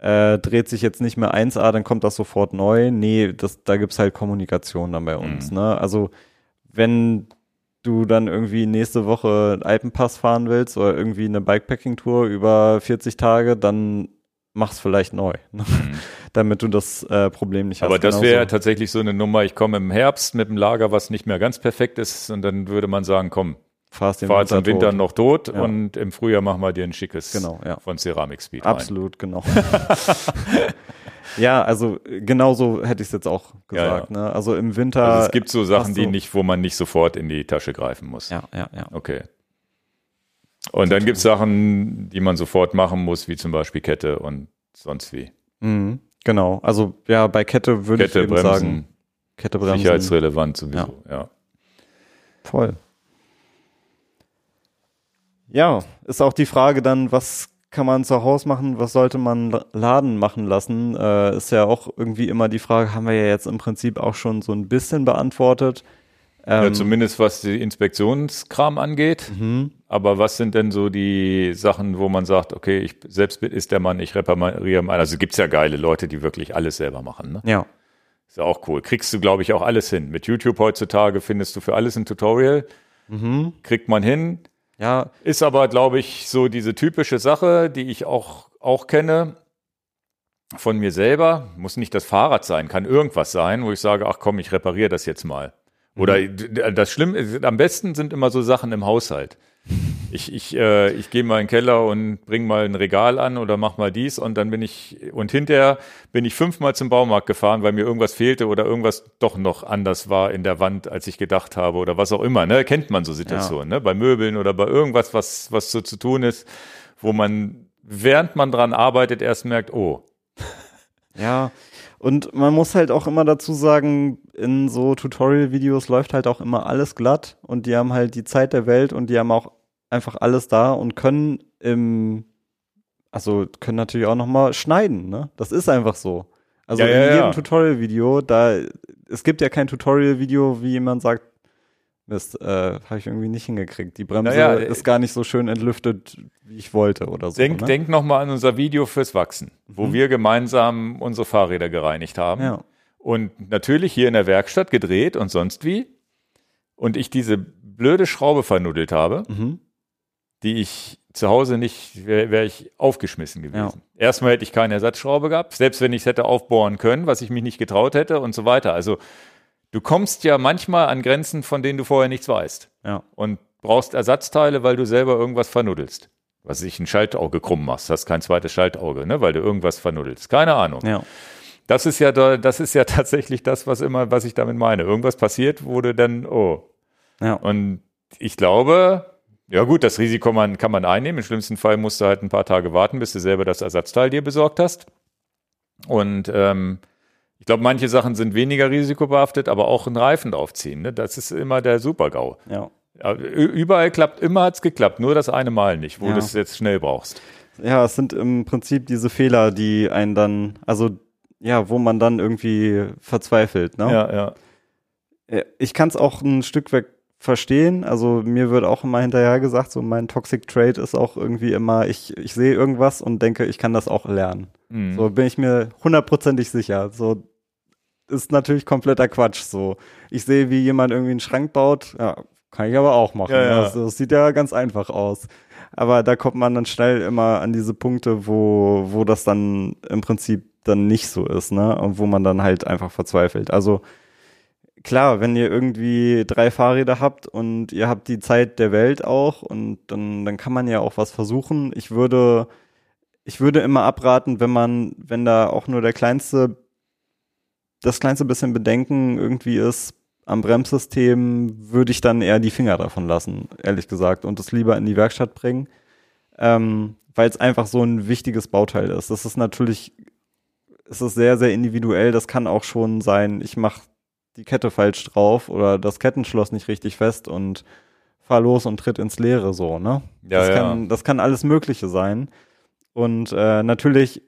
[SPEAKER 2] äh, dreht sich jetzt nicht mehr 1A, dann kommt das sofort neu. Nee, das, da gibt's halt Kommunikation dann bei uns. Mhm. Ne? Also wenn du dann irgendwie nächste Woche Alpenpass fahren willst oder irgendwie eine Bikepacking-Tour über 40 Tage, dann mach's vielleicht neu, ne? mhm. Damit du das äh, Problem nicht
[SPEAKER 1] Aber hast. Aber das wäre tatsächlich so eine Nummer, ich komme im Herbst mit einem Lager, was nicht mehr ganz perfekt ist und dann würde man sagen, komm, fahrst den fahr Winter, im Winter tot. noch tot ja. und im Frühjahr machen wir dir ein schickes
[SPEAKER 2] genau, ja.
[SPEAKER 1] von Ceramic Speed
[SPEAKER 2] Absolut, rein. genau. ja, also genauso hätte ich es jetzt auch gesagt. Ja, ne? Also im Winter. Also
[SPEAKER 1] es gibt so Sachen, die nicht, wo man nicht sofort in die Tasche greifen muss.
[SPEAKER 2] Ja, ja, ja.
[SPEAKER 1] Okay. Und dann gibt es Sachen, die man sofort machen muss, wie zum Beispiel Kette und sonst wie.
[SPEAKER 2] Mhm, genau. Also ja, bei Kette würde ich eben Bremsen, sagen,
[SPEAKER 1] Kette bremsen. Sicherheitsrelevant sowieso, ja. ja.
[SPEAKER 2] Voll. Ja, ist auch die Frage dann, was kann man zu Hause machen, was sollte man Laden machen lassen? Äh, ist ja auch irgendwie immer die Frage, haben wir ja jetzt im Prinzip auch schon so ein bisschen beantwortet.
[SPEAKER 1] Ähm, ja, zumindest was die Inspektionskram angeht. Mhm. Aber was sind denn so die Sachen, wo man sagt, okay, ich selbst ist der Mann, ich repariere mal. Also gibt's ja geile Leute, die wirklich alles selber machen. Ne?
[SPEAKER 2] Ja.
[SPEAKER 1] Ist ja auch cool. Kriegst du, glaube ich, auch alles hin. Mit YouTube heutzutage findest du für alles ein Tutorial. Mhm. Kriegt man hin.
[SPEAKER 2] Ja.
[SPEAKER 1] Ist aber, glaube ich, so diese typische Sache, die ich auch, auch kenne von mir selber. Muss nicht das Fahrrad sein, kann irgendwas sein, wo ich sage, ach komm, ich repariere das jetzt mal. Oder mhm. das Schlimme, am besten sind immer so Sachen im Haushalt. Ich, ich, äh, ich gehe mal in den Keller und bring mal ein Regal an oder mach mal dies und dann bin ich, und hinterher bin ich fünfmal zum Baumarkt gefahren, weil mir irgendwas fehlte oder irgendwas doch noch anders war in der Wand, als ich gedacht habe oder was auch immer. Ne? Kennt man so Situationen, ja. ne? Bei Möbeln oder bei irgendwas, was, was so zu tun ist, wo man, während man dran arbeitet, erst merkt, oh.
[SPEAKER 2] Ja, und man muss halt auch immer dazu sagen, in so Tutorial-Videos läuft halt auch immer alles glatt und die haben halt die Zeit der Welt und die haben auch einfach alles da und können im, also können natürlich auch nochmal schneiden, ne? Das ist einfach so. Also ja, in ja, jedem ja. Tutorial-Video, da, es gibt ja kein Tutorial-Video, wie jemand sagt, Mist, äh, habe ich irgendwie nicht hingekriegt. Die Bremse naja, ist gar nicht so schön entlüftet, wie ich wollte oder so.
[SPEAKER 1] Denk, ne? denk nochmal an unser Video fürs Wachsen, mhm. wo wir gemeinsam unsere Fahrräder gereinigt haben.
[SPEAKER 2] Ja.
[SPEAKER 1] Und natürlich hier in der Werkstatt gedreht und sonst wie. Und ich diese blöde Schraube vernuddelt habe, mhm. die ich zu Hause nicht, wäre wär ich aufgeschmissen gewesen. Ja. Erstmal hätte ich keine Ersatzschraube gehabt, selbst wenn ich es hätte aufbohren können, was ich mich nicht getraut hätte und so weiter. Also du kommst ja manchmal an Grenzen, von denen du vorher nichts weißt.
[SPEAKER 2] Ja.
[SPEAKER 1] Und brauchst Ersatzteile, weil du selber irgendwas vernuddelst. Was ich ein Schaltauge krumm machst, hast kein zweites Schaltauge, ne, weil du irgendwas vernuddelst. Keine Ahnung.
[SPEAKER 2] Ja.
[SPEAKER 1] Das ist ja da, das ist ja tatsächlich das, was immer, was ich damit meine. Irgendwas passiert, wurde dann, oh.
[SPEAKER 2] Ja.
[SPEAKER 1] Und ich glaube, ja gut, das Risiko man, kann man einnehmen. Im schlimmsten Fall musst du halt ein paar Tage warten, bis du selber das Ersatzteil dir besorgt hast. Und ähm, ich glaube, manche Sachen sind weniger risikobehaftet, aber auch ein Reifen draufziehen. Ne? Das ist immer der Super-GAU.
[SPEAKER 2] Ja.
[SPEAKER 1] Überall klappt, immer hat's geklappt, nur das eine Mal nicht, wo ja. du es jetzt schnell brauchst.
[SPEAKER 2] Ja, es sind im Prinzip diese Fehler, die einen dann, also ja, wo man dann irgendwie verzweifelt. Ne?
[SPEAKER 1] Ja, ja.
[SPEAKER 2] Ich kann es auch ein Stück weit verstehen. Also mir wird auch immer hinterher gesagt, so mein Toxic Trade ist auch irgendwie immer, ich, ich sehe irgendwas und denke, ich kann das auch lernen. Mhm. So bin ich mir hundertprozentig sicher. So ist natürlich kompletter Quatsch. So, ich sehe, wie jemand irgendwie einen Schrank baut. Ja, kann ich aber auch machen.
[SPEAKER 1] Ja, ja.
[SPEAKER 2] Das, das, sieht ja ganz einfach aus. Aber da kommt man dann schnell immer an diese Punkte, wo, wo das dann im Prinzip dann nicht so ist, ne? Und wo man dann halt einfach verzweifelt. Also klar, wenn ihr irgendwie drei Fahrräder habt und ihr habt die Zeit der Welt auch und dann, dann kann man ja auch was versuchen. Ich würde, ich würde immer abraten, wenn man, wenn da auch nur der kleinste das kleinste bisschen Bedenken irgendwie ist am Bremssystem, würde ich dann eher die Finger davon lassen, ehrlich gesagt, und es lieber in die Werkstatt bringen, ähm, weil es einfach so ein wichtiges Bauteil ist. Das ist natürlich, es ist sehr, sehr individuell. Das kann auch schon sein, ich mache die Kette falsch drauf oder das Kettenschloss nicht richtig fest und fahr los und tritt ins Leere so, ne?
[SPEAKER 1] Ja,
[SPEAKER 2] das,
[SPEAKER 1] ja.
[SPEAKER 2] Kann, das kann alles Mögliche sein. Und äh, natürlich,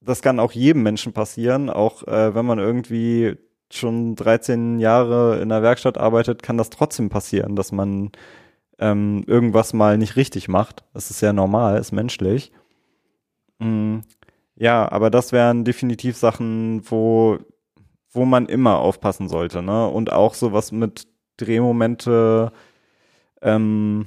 [SPEAKER 2] das kann auch jedem Menschen passieren, auch äh, wenn man irgendwie schon 13 Jahre in der Werkstatt arbeitet, kann das trotzdem passieren, dass man ähm, irgendwas mal nicht richtig macht. Das ist ja normal, ist menschlich. Mm, ja, aber das wären definitiv Sachen, wo, wo man immer aufpassen sollte, ne? Und auch sowas mit Drehmomente, ähm,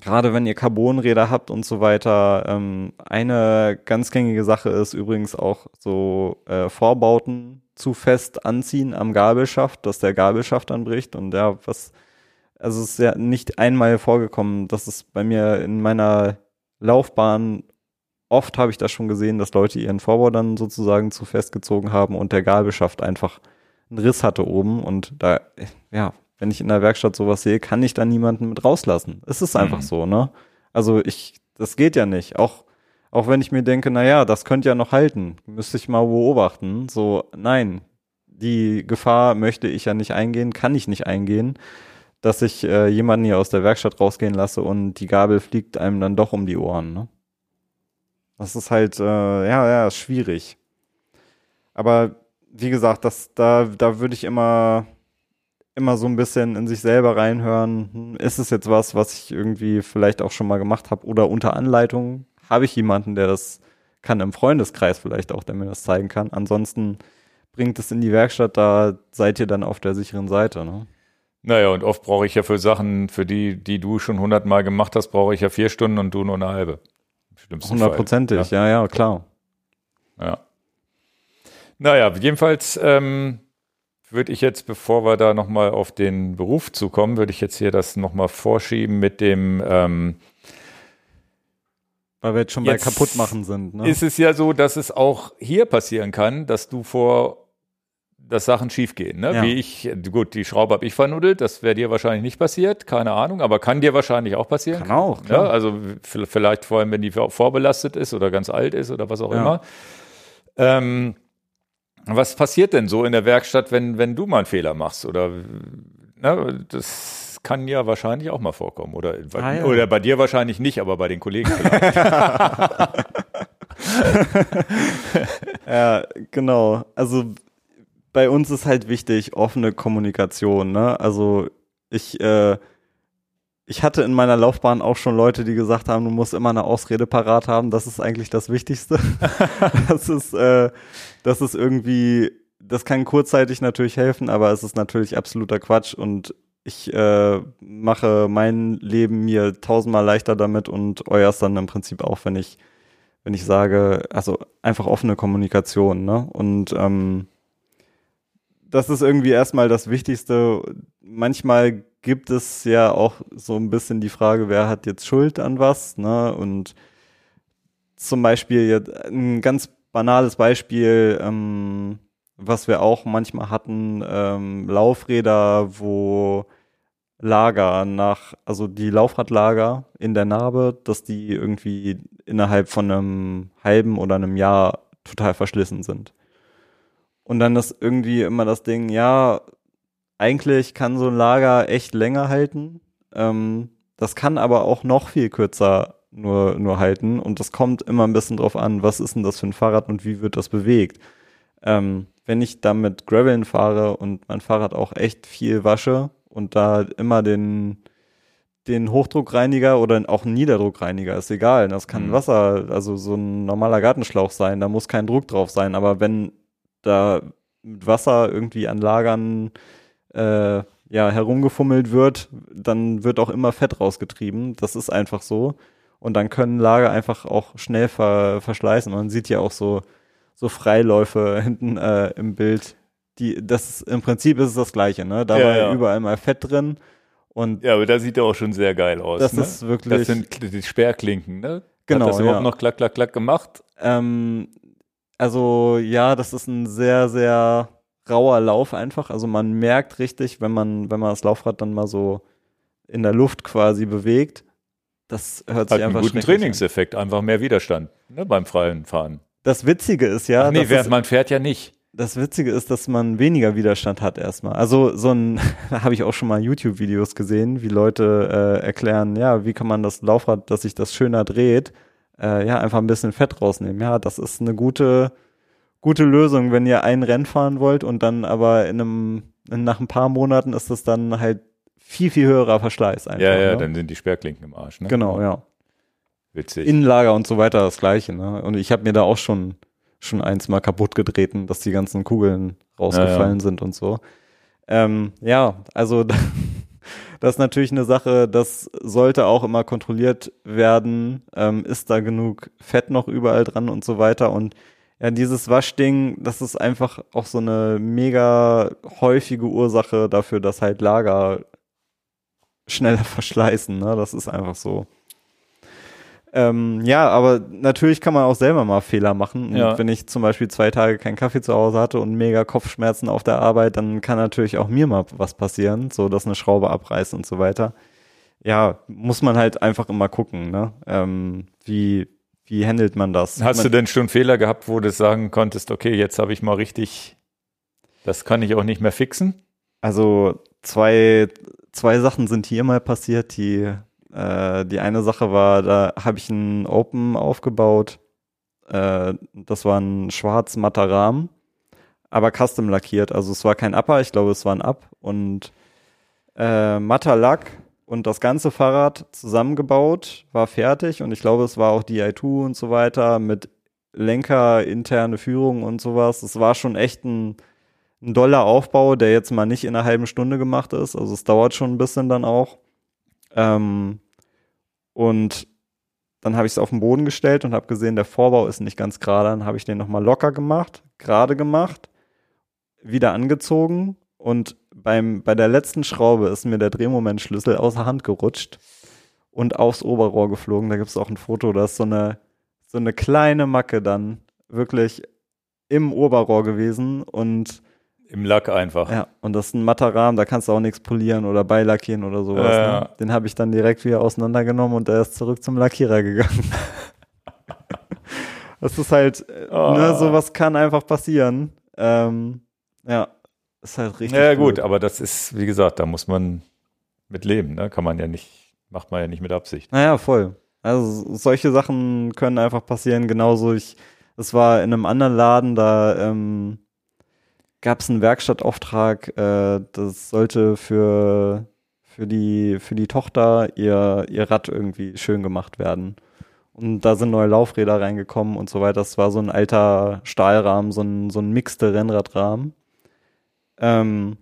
[SPEAKER 2] gerade wenn ihr Carbonräder habt und so weiter. Ähm, eine ganz gängige Sache ist übrigens auch so äh, Vorbauten zu fest anziehen am Gabelschaft, dass der Gabelschaft dann bricht und ja, was, also es ist ja nicht einmal vorgekommen, dass es bei mir in meiner Laufbahn oft habe ich das schon gesehen, dass Leute ihren Vorbau dann sozusagen zu festgezogen haben und der Gabelschaft einfach einen Riss hatte oben und da, ja, wenn ich in der Werkstatt sowas sehe, kann ich da niemanden mit rauslassen. Es ist einfach
[SPEAKER 1] Mhm.
[SPEAKER 2] so, ne? Also ich, das geht ja nicht. Auch, auch wenn ich mir denke, na ja, das könnte ja noch halten, müsste ich mal beobachten. So, nein, die Gefahr möchte ich ja nicht eingehen, kann ich nicht eingehen, dass ich äh, jemanden hier aus der Werkstatt rausgehen lasse und die Gabel fliegt einem dann doch um die Ohren, ne? Das ist halt, äh, ja, ja, schwierig. Aber wie gesagt, das, da, da würde ich immer, immer so ein bisschen in sich selber reinhören. Hm, Ist es jetzt was, was ich irgendwie vielleicht auch schon mal gemacht habe oder unter Anleitung? Habe ich jemanden, der das kann im Freundeskreis vielleicht auch, der mir das zeigen kann? Ansonsten bringt es in die Werkstatt, da seid ihr dann auf der sicheren Seite. Ne?
[SPEAKER 1] Naja, und oft brauche ich ja für Sachen, für die, die du schon hundertmal gemacht hast, brauche ich ja vier Stunden und du nur eine halbe.
[SPEAKER 2] Hundertprozentig, ja, ja, klar.
[SPEAKER 1] Ja. Naja, jedenfalls ähm, würde ich jetzt, bevor wir da nochmal auf den Beruf zukommen, würde ich jetzt hier das nochmal vorschieben mit dem, ähm,
[SPEAKER 2] Weil wir jetzt schon bei Kaputtmachen sind. Ne?
[SPEAKER 1] ist es ja so, dass es auch hier passieren kann, dass du vor dass Sachen schiefgehen. Ne?
[SPEAKER 2] Ja.
[SPEAKER 1] Wie ich, gut, die Schraube habe ich vernuddelt, das wäre dir wahrscheinlich nicht passiert, keine Ahnung, aber kann dir wahrscheinlich auch passieren.
[SPEAKER 2] Kann auch,
[SPEAKER 1] Ja,
[SPEAKER 2] klar.
[SPEAKER 1] also v- vielleicht vor allem, wenn die vorbelastet ist oder ganz alt ist oder was auch
[SPEAKER 2] Ja.
[SPEAKER 1] immer. Ähm, was passiert denn so in der Werkstatt, wenn, wenn du mal einen Fehler machst? Oder ne, das kann ja wahrscheinlich auch mal vorkommen. Oder,
[SPEAKER 2] Ah, ja.
[SPEAKER 1] oder bei dir wahrscheinlich nicht, aber bei den Kollegen vielleicht.
[SPEAKER 2] Ja, genau. Also bei uns ist halt wichtig offene Kommunikation. Ne? Also ich, äh, ich hatte in meiner Laufbahn auch schon Leute, die gesagt haben, du musst immer eine Ausrede parat haben. Das ist eigentlich das Wichtigste. das ist, äh, das ist irgendwie, das kann kurzzeitig natürlich helfen, aber es ist natürlich absoluter Quatsch und ich äh, mache mein Leben mir tausendmal leichter damit und euers dann im Prinzip auch, wenn ich wenn ich sage, also einfach offene Kommunikation, ne? Und ähm, das ist irgendwie erstmal das Wichtigste. Manchmal gibt es ja auch so ein bisschen die Frage, wer hat jetzt Schuld an was, ne? Und zum Beispiel jetzt ein ganz banales Beispiel, ähm, was wir auch manchmal hatten, ähm, Laufräder, wo Lager nach, also die Laufradlager in der Narbe, dass die irgendwie innerhalb von einem halben oder einem Jahr total verschlissen sind. Und dann ist irgendwie immer das Ding, ja, eigentlich kann so ein Lager echt länger halten. Ähm, das kann aber auch noch viel kürzer nur, nur halten. Und das kommt immer ein bisschen drauf an, was ist denn das für ein Fahrrad und wie wird das bewegt. Ähm, wenn ich da mit Graveln fahre und mein Fahrrad auch echt viel wasche und da immer den, den Hochdruckreiniger oder auch einen Niederdruckreiniger, ist egal. Das kann
[SPEAKER 1] Mhm.
[SPEAKER 2] Wasser, also so ein normaler Gartenschlauch sein, da muss kein Druck drauf sein. Aber wenn da mit Wasser irgendwie an Lagern äh, ja, herumgefummelt wird, dann wird auch immer Fett rausgetrieben. Das ist einfach so. Und dann können Lager einfach auch schnell ver verschleißen. Man sieht ja auch so, so Freiläufe hinten äh, im Bild. Die, das im Prinzip ist es das Gleiche, ne? Da
[SPEAKER 1] Ja,
[SPEAKER 2] war
[SPEAKER 1] ja.
[SPEAKER 2] überall mal Fett drin. Und
[SPEAKER 1] ja, aber da sieht er auch schon sehr geil aus.
[SPEAKER 2] das
[SPEAKER 1] ne?
[SPEAKER 2] ist wirklich.
[SPEAKER 1] Das sind die Sperrklinken, ne?
[SPEAKER 2] Genau,
[SPEAKER 1] Hat das überhaupt
[SPEAKER 2] ja.
[SPEAKER 1] noch klack, klack, klack gemacht?
[SPEAKER 2] Ähm, also ja, das ist ein sehr, sehr rauer Lauf einfach. Also man merkt richtig, wenn man, wenn man das Laufrad dann mal so in der Luft quasi bewegt, das hört sich
[SPEAKER 1] Hat einen
[SPEAKER 2] einfach
[SPEAKER 1] guten
[SPEAKER 2] schrecklich an.
[SPEAKER 1] Trainingseffekt, einfach mehr Widerstand ne, beim freien Fahren.
[SPEAKER 2] Das Witzige ist ja,
[SPEAKER 1] Ach nee, während
[SPEAKER 2] es,
[SPEAKER 1] man fährt ja nicht.
[SPEAKER 2] das Witzige ist, dass man weniger Widerstand hat erstmal. Also so ein, da habe ich auch schon mal YouTube-Videos gesehen, wie Leute äh, erklären, ja, wie kann man das Laufrad, dass sich das schöner dreht, äh, ja, einfach ein bisschen Fett rausnehmen. Ja, das ist eine gute, gute Lösung, wenn ihr ein Rennen fahren wollt und dann aber in einem, nach ein paar Monaten ist das dann halt viel, viel höherer Verschleiß einfach.
[SPEAKER 1] Ja, ja,
[SPEAKER 2] ne?
[SPEAKER 1] dann sind die Sperrklinken im Arsch, ne?
[SPEAKER 2] Genau, ja.
[SPEAKER 1] Witzig.
[SPEAKER 2] Innenlager und so weiter das gleiche. Ne? Und ich habe mir da auch schon, schon eins mal kaputt getreten, dass die ganzen Kugeln rausgefallen
[SPEAKER 1] Ja, ja.
[SPEAKER 2] sind und so. Ähm, ja, also das ist natürlich eine Sache, das sollte auch immer kontrolliert werden. Ähm, ist da genug Fett noch überall dran und so weiter. Und ja, dieses Waschding, das ist einfach auch so eine mega häufige Ursache dafür, dass halt Lager schneller verschleißen. Ne? Das ist einfach so. Ähm, ja, aber natürlich kann man auch selber mal Fehler machen. Und
[SPEAKER 1] Ja.
[SPEAKER 2] wenn ich zum Beispiel zwei Tage keinen Kaffee zu Hause hatte und mega Kopfschmerzen auf der Arbeit, dann kann natürlich auch mir mal was passieren, so dass eine Schraube abreißt und so weiter. Ja, muss man halt einfach immer gucken, ne? Ähm, wie, wie handelt man das?
[SPEAKER 1] Hast
[SPEAKER 2] man,
[SPEAKER 1] du denn schon Fehler gehabt, wo du sagen konntest, okay, jetzt habe ich mal richtig, das kann ich auch nicht mehr fixen?
[SPEAKER 2] Also zwei, zwei Sachen sind hier mal passiert. Die, äh, die eine Sache war, da habe ich ein Open aufgebaut. Äh, das war ein schwarz matter Rahmen, aber custom lackiert. Also es war kein Upper, ich glaube es war ein Up und äh, matter Lack und das ganze Fahrrad zusammengebaut, war fertig und ich glaube es war auch DI2 und so weiter mit Lenker, interne Führung und sowas. Es war schon echt ein ein doller Aufbau, der jetzt mal nicht in einer halben Stunde gemacht ist. Also es dauert schon ein bisschen dann auch. Ähm, und dann habe ich es auf den Boden gestellt und habe gesehen, der Vorbau ist nicht ganz gerade. Dann habe ich den nochmal locker gemacht, gerade gemacht, wieder angezogen und beim, bei der letzten Schraube ist mir der Drehmomentschlüssel außer Hand gerutscht und aufs Oberrohr geflogen. Da gibt es auch ein Foto, da ist so eine, so eine kleine Macke dann wirklich im Oberrohr gewesen und
[SPEAKER 1] Im Lack einfach.
[SPEAKER 2] ja, und das ist ein matter Rahmen, da kannst du auch nichts polieren oder beilackieren oder sowas.
[SPEAKER 1] Ja.
[SPEAKER 2] Ne? Den habe ich dann direkt wieder auseinandergenommen und der ist zurück zum Lackierer gegangen. das ist halt, äh,
[SPEAKER 1] Ah.
[SPEAKER 2] ne, sowas kann einfach passieren. Ähm, ja, ist halt richtig.
[SPEAKER 1] Ja, gut,
[SPEAKER 2] blöd.
[SPEAKER 1] aber das ist, wie gesagt, da muss man mit leben, ne? Kann man ja nicht, macht man ja nicht mit Absicht.
[SPEAKER 2] Naja, voll. Also solche Sachen können einfach passieren. Genauso ich, es war in einem anderen Laden, da ähm, gab es einen Werkstattauftrag, äh, das sollte für, für, die, für die Tochter ihr, ihr Rad irgendwie schön gemacht werden. Und da sind neue Laufräder reingekommen und so weiter. Das war so ein alter Stahlrahmen, so ein, so ein mixte Rennradrahmen. Ähm,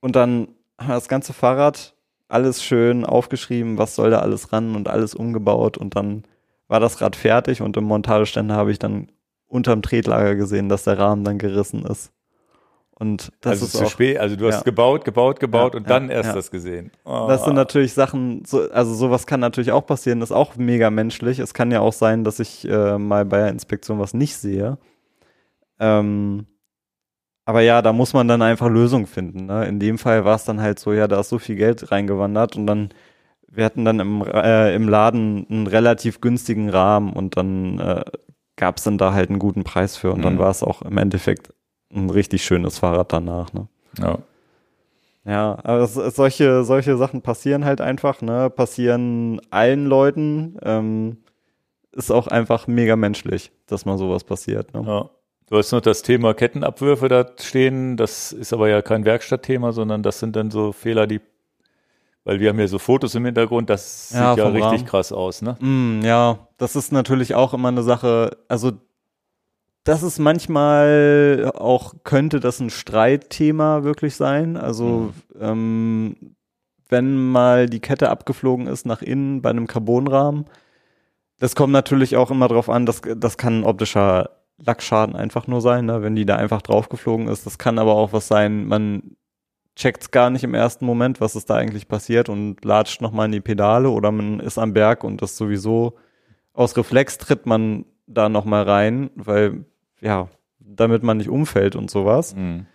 [SPEAKER 2] und dann haben das ganze Fahrrad alles schön aufgeschrieben, was soll da alles ran und alles umgebaut und dann war das Rad fertig und im Montageständer habe ich dann unterm Tretlager gesehen, dass der Rahmen dann gerissen ist. Und das
[SPEAKER 1] also
[SPEAKER 2] ist
[SPEAKER 1] zu
[SPEAKER 2] auch,
[SPEAKER 1] spät, also du hast
[SPEAKER 2] ja.
[SPEAKER 1] gebaut, gebaut, gebaut
[SPEAKER 2] Ja,
[SPEAKER 1] und
[SPEAKER 2] ja,
[SPEAKER 1] dann erst
[SPEAKER 2] ja.
[SPEAKER 1] das gesehen. Oh.
[SPEAKER 2] das sind natürlich Sachen, so, also sowas kann natürlich auch passieren, ist auch mega menschlich. Es kann ja auch sein, dass ich äh, mal bei der Inspektion was nicht sehe. Ähm, aber ja, da muss man dann einfach Lösungen finden. Ne? In dem Fall war es dann halt so, ja, da ist so viel Geld reingewandert und dann, wir hatten dann im, äh, im Laden einen relativ günstigen Rahmen und dann äh, gab es dann da halt einen guten Preis für und dann
[SPEAKER 1] Mhm.
[SPEAKER 2] war es auch im Endeffekt ein richtig schönes Fahrrad danach. Ne?
[SPEAKER 1] ja.
[SPEAKER 2] Ja, aber es, es, solche, solche Sachen passieren halt einfach, ne? Passieren allen Leuten. Ähm, ist auch einfach mega menschlich, dass mal sowas passiert. Ne?
[SPEAKER 1] ja. Du hast noch das Thema Kettenabwürfe da stehen. Das ist aber ja kein Werkstattthema, sondern das sind dann so Fehler, die, weil wir haben ja so Fotos im Hintergrund, das
[SPEAKER 2] Ja,
[SPEAKER 1] sieht ja richtig
[SPEAKER 2] Rahmen.
[SPEAKER 1] krass aus, ne?
[SPEAKER 2] Mm, ja, das ist natürlich auch immer eine Sache. Also, das ist manchmal auch, könnte das ein Streitthema wirklich sein. Also, ähm, wenn mal die Kette abgeflogen ist nach innen bei einem Carbonrahmen, das kommt natürlich auch immer drauf an, das, das kann ein optischer Lackschaden einfach nur sein, ne, wenn die da einfach draufgeflogen ist. Das kann aber auch was sein, man checkt's gar nicht im ersten Moment, was ist da eigentlich passiert und latscht nochmal in die Pedale oder man ist am Berg und das sowieso aus Reflex tritt man da nochmal rein, weil, ja, damit man nicht umfällt und sowas.
[SPEAKER 1] Mhm.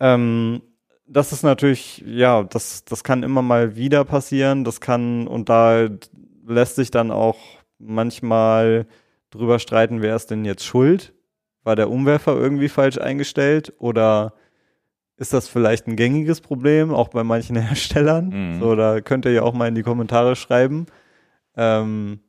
[SPEAKER 2] Ähm, das ist natürlich, ja, das, das kann immer mal wieder passieren. Das kann, und da lässt sich dann auch manchmal drüber streiten, wer ist denn jetzt schuld, war der Umwerfer irgendwie falsch eingestellt oder ist das vielleicht ein gängiges Problem, auch bei manchen Herstellern?
[SPEAKER 1] Mhm.
[SPEAKER 2] So, da könnt ihr ja auch mal in die Kommentare schreiben. Ähm,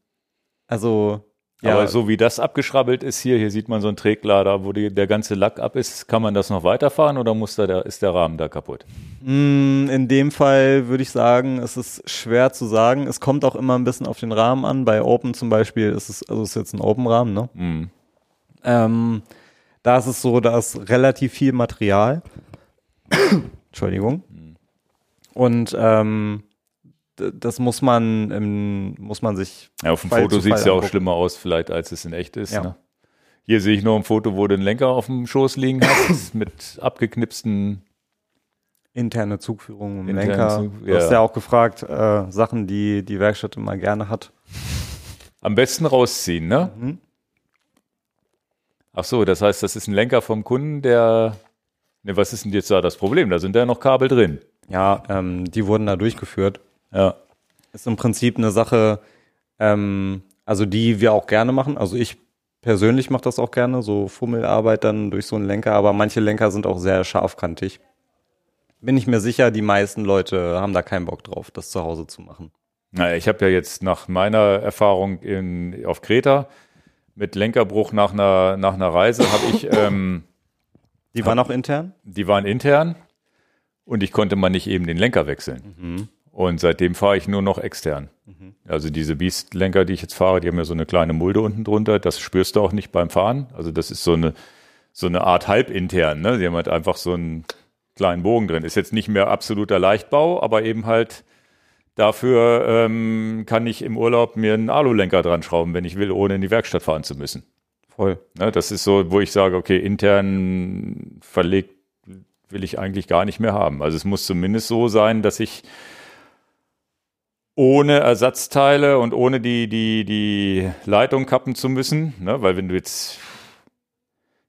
[SPEAKER 2] also, ja,
[SPEAKER 1] Aber so wie das abgeschrabbelt ist hier, hier sieht man so einen Träglader, wo die, der ganze Lack ab ist, kann man das noch weiterfahren oder muss da der, ist der Rahmen da kaputt?
[SPEAKER 2] Mm, In dem Fall würde ich sagen, es ist schwer zu sagen. Es kommt auch immer ein bisschen auf den Rahmen an. Bei Open zum Beispiel ist es, also ist jetzt ein Open-Rahmen, ne?
[SPEAKER 1] Mhm.
[SPEAKER 2] Ähm, da ist es so, da ist relativ viel Material. Entschuldigung. Und ähm, das muss man, ähm, muss man sich.
[SPEAKER 1] Ja, auf dem
[SPEAKER 2] Fall
[SPEAKER 1] Foto sieht es ja auch schlimmer aus, vielleicht, als es in echt ist.
[SPEAKER 2] Ja.
[SPEAKER 1] Ne? Hier sehe ich noch ein Foto, wo du den Lenker auf dem Schoß liegen hast, mit abgeknipsten.
[SPEAKER 2] Interne Zugführung im
[SPEAKER 1] Interne
[SPEAKER 2] Lenker.
[SPEAKER 1] Zug-
[SPEAKER 2] du hast
[SPEAKER 1] ja.
[SPEAKER 2] ja auch gefragt, äh, Sachen, die die Werkstatt immer gerne hat.
[SPEAKER 1] Am besten rausziehen, ne?
[SPEAKER 2] Mhm.
[SPEAKER 1] Ach so, das heißt, das ist ein Lenker vom Kunden, der. Ne, was ist denn jetzt da das Problem? Da sind ja noch Kabel drin.
[SPEAKER 2] Ja, ähm, die wurden da durchgeführt.
[SPEAKER 1] Ja.
[SPEAKER 2] Ist im Prinzip eine Sache, ähm, also die wir auch gerne machen. Also ich persönlich mache das auch gerne, so Fummelarbeit dann durch so einen Lenker, aber manche Lenker sind auch sehr scharfkantig. Bin ich mir sicher, die meisten Leute haben da keinen Bock drauf, das zu Hause zu machen.
[SPEAKER 1] Naja, ich habe ja jetzt nach meiner Erfahrung in, auf Kreta mit Lenkerbruch nach einer, nach einer Reise, habe ich, ähm,
[SPEAKER 2] Die waren auch intern?
[SPEAKER 1] die waren intern und ich konnte mal nicht eben den Lenker wechseln. Und seitdem fahre ich nur noch extern. Also diese Beast-Lenker, die ich jetzt fahre, die haben ja so eine kleine Mulde unten drunter. Das spürst du auch nicht beim Fahren. Also das ist so eine, so eine Art halbintern. Ne? Die haben halt einfach so einen kleinen Bogen drin. Ist jetzt nicht mehr absoluter Leichtbau, aber eben halt dafür ähm, kann ich im Urlaub mir einen Alulenker dran schrauben, wenn ich will, ohne in die Werkstatt fahren zu müssen.
[SPEAKER 2] Voll.
[SPEAKER 1] Ne, das ist so, wo ich sage, okay, intern verlegt will ich eigentlich gar nicht mehr haben. Also es muss zumindest so sein, dass ich ohne Ersatzteile und ohne die, die, die Leitung kappen zu müssen, ne, weil wenn du jetzt,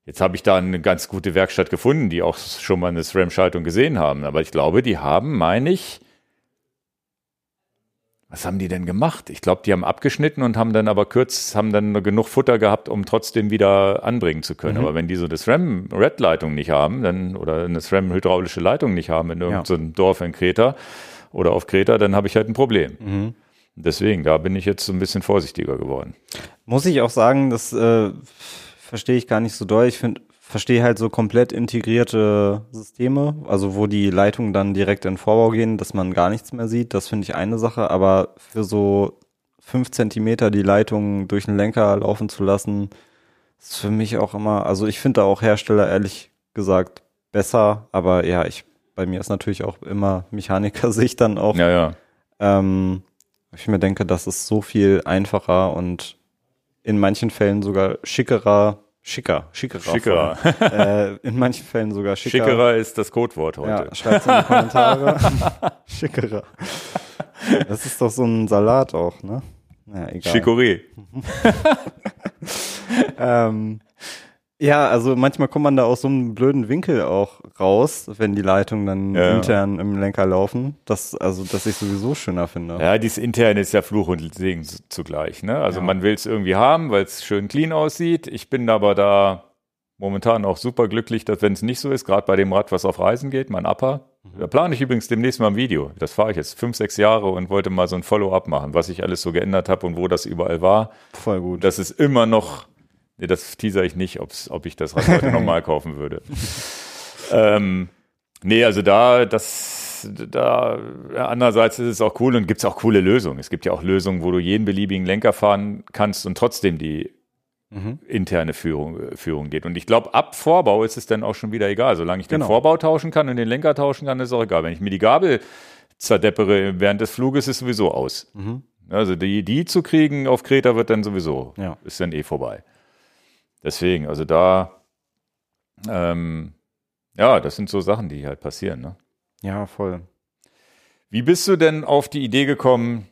[SPEAKER 1] jetzt habe ich da eine ganz gute Werkstatt gefunden, die auch schon mal eine SRAM-Schaltung gesehen haben, aber ich glaube, die haben, meine ich, was haben die denn gemacht? Ich glaube, die haben abgeschnitten und haben dann aber kurz, haben dann genug Futter gehabt, um trotzdem wieder anbringen zu können. Aber wenn die so eine SRAM-Red-Leitung nicht haben, dann, oder eine SRAM-hydraulische Leitung nicht haben in irgendeinem Dorf in Kreta oder auf Kreta, dann habe ich halt ein Problem. Deswegen, da bin ich jetzt so ein bisschen vorsichtiger geworden.
[SPEAKER 2] Muss ich auch sagen, das äh, verstehe ich gar nicht so doll. Ich finde, verstehe halt so komplett integrierte Systeme, also wo die Leitungen dann direkt in den Vorbau gehen, dass man gar nichts mehr sieht. Das finde ich eine Sache, aber für so fünf Zentimeter die Leitung durch den Lenker laufen zu lassen, ist für mich auch immer, also ich finde da auch Hersteller ehrlich gesagt besser, aber ja, ich, bei mir ist natürlich auch immer Mechaniker-Sicht dann auch
[SPEAKER 1] Ja, ja.
[SPEAKER 2] ähm, ich mir denke, das ist so viel einfacher und in manchen Fällen sogar schickerer, schicker, schickerer.
[SPEAKER 1] Schickerer.
[SPEAKER 2] äh, in manchen Fällen sogar schicker.
[SPEAKER 1] Schickerer ist das Codewort heute.
[SPEAKER 2] Ja, schreibt's in die Kommentare. schickerer. Das ist doch so ein Salat auch, ne? Ja, egal.
[SPEAKER 1] Chicorée.
[SPEAKER 2] Ähm, ja, also manchmal kommt man da aus so einem blöden Winkel auch raus, wenn die Leitungen dann
[SPEAKER 1] Ja,
[SPEAKER 2] intern im Lenker laufen. Das, also, dass ich sowieso schöner finde.
[SPEAKER 1] Ja, dieses interne ist ja Fluch und Segen zugleich. Ne? Also
[SPEAKER 2] Ja.
[SPEAKER 1] man will es irgendwie haben, weil es schön clean aussieht. Ich bin aber da momentan auch super glücklich, dass wenn es nicht so ist, gerade bei dem Rad, was auf Reisen geht, mein Upper.
[SPEAKER 2] Mhm.
[SPEAKER 1] Da plane ich übrigens demnächst mal ein Video. Das fahre ich jetzt fünf, sechs Jahre und wollte mal so ein Follow-up machen, was ich alles so geändert habe und wo das überall war.
[SPEAKER 2] Voll gut.
[SPEAKER 1] Das ist immer noch, nee, das teaser ich nicht, ob's, ob ich das Rad heute nochmal kaufen würde. ähm, nee, also da, das, da, andererseits ist es auch cool und gibt's auch coole Lösungen. Es gibt ja auch Lösungen, wo du jeden beliebigen Lenker fahren kannst und trotzdem die
[SPEAKER 2] Mhm.
[SPEAKER 1] interne Führung, Führung geht. Und ich glaube, ab Vorbau ist es dann auch schon wieder egal. Solange ich den
[SPEAKER 2] Genau.
[SPEAKER 1] Vorbau tauschen kann und den Lenker tauschen kann, ist auch egal. Wenn ich mir die Gabel zerdeppere während des Fluges, ist sowieso aus.
[SPEAKER 2] Mhm.
[SPEAKER 1] Also die, die zu kriegen auf Kreta wird dann sowieso,
[SPEAKER 2] Ja.
[SPEAKER 1] ist dann eh vorbei. Deswegen, also da, ähm, ja, das sind so Sachen, die halt passieren. Ne?
[SPEAKER 2] Ja, voll.
[SPEAKER 1] Wie bist du denn auf die Idee gekommen,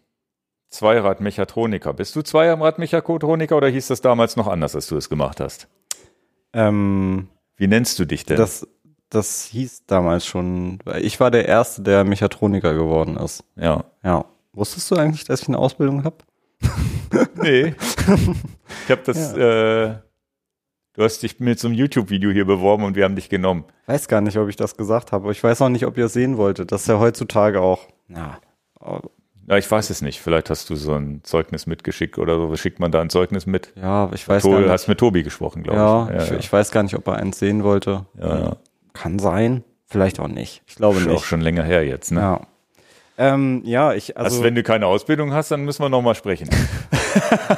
[SPEAKER 1] Zweiradmechatroniker? Bist du Zweiradmechatroniker oder hieß das damals noch anders, als du es gemacht hast?
[SPEAKER 2] Ähm,
[SPEAKER 1] Wie nennst du dich denn?
[SPEAKER 2] das, das hieß damals schon, ich war der Erste, der Mechatroniker geworden ist.
[SPEAKER 1] ja.
[SPEAKER 2] Ja. Wusstest du eigentlich, dass ich eine Ausbildung habe?
[SPEAKER 1] Nee. ich habe das, äh, Du hast dich mit so einem YouTube-Video hier beworben und wir haben dich genommen.
[SPEAKER 2] Weiß gar nicht, ob ich das gesagt habe. Ich weiß auch nicht, ob ihr es sehen wolltet. Das ist ja heutzutage auch. Ja.
[SPEAKER 1] Ja, ich weiß es nicht. Vielleicht hast du so ein Zeugnis mitgeschickt oder so. Schickt man da ein Zeugnis mit?
[SPEAKER 2] Ja, ich weiß
[SPEAKER 1] Tobi,
[SPEAKER 2] gar nicht.
[SPEAKER 1] hast mit Tobi gesprochen, glaube
[SPEAKER 2] ja,
[SPEAKER 1] ich.
[SPEAKER 2] ich, ich weiß gar nicht, ob er eins sehen wollte.
[SPEAKER 1] Ja, ja.
[SPEAKER 2] Kann sein. Vielleicht auch nicht. Ich glaube
[SPEAKER 1] Ist
[SPEAKER 2] nicht.
[SPEAKER 1] auch schon länger her jetzt, ne?
[SPEAKER 2] Ja. Ähm, ja, ich also,
[SPEAKER 1] Also, wenn du keine Ausbildung hast, dann müssen wir nochmal sprechen.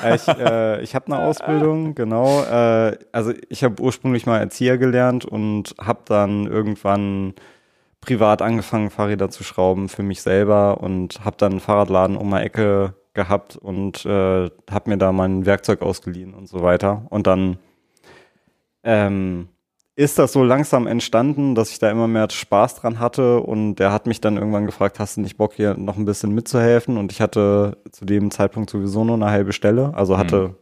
[SPEAKER 2] äh, ich, äh, ich habe eine Ausbildung, genau. Äh, also ich habe ursprünglich mal Erzieher gelernt und habe dann irgendwann privat angefangen, Fahrräder zu schrauben für mich selber und habe dann einen Fahrradladen um die Ecke gehabt und äh, habe mir da mein Werkzeug ausgeliehen und so weiter. Und dann ähm, ist das so langsam entstanden, dass ich da immer mehr Spaß dran hatte und der hat mich dann irgendwann gefragt, hast du nicht Bock hier noch ein bisschen mitzuhelfen? Und ich hatte zu dem Zeitpunkt sowieso nur eine halbe Stelle, also hatte,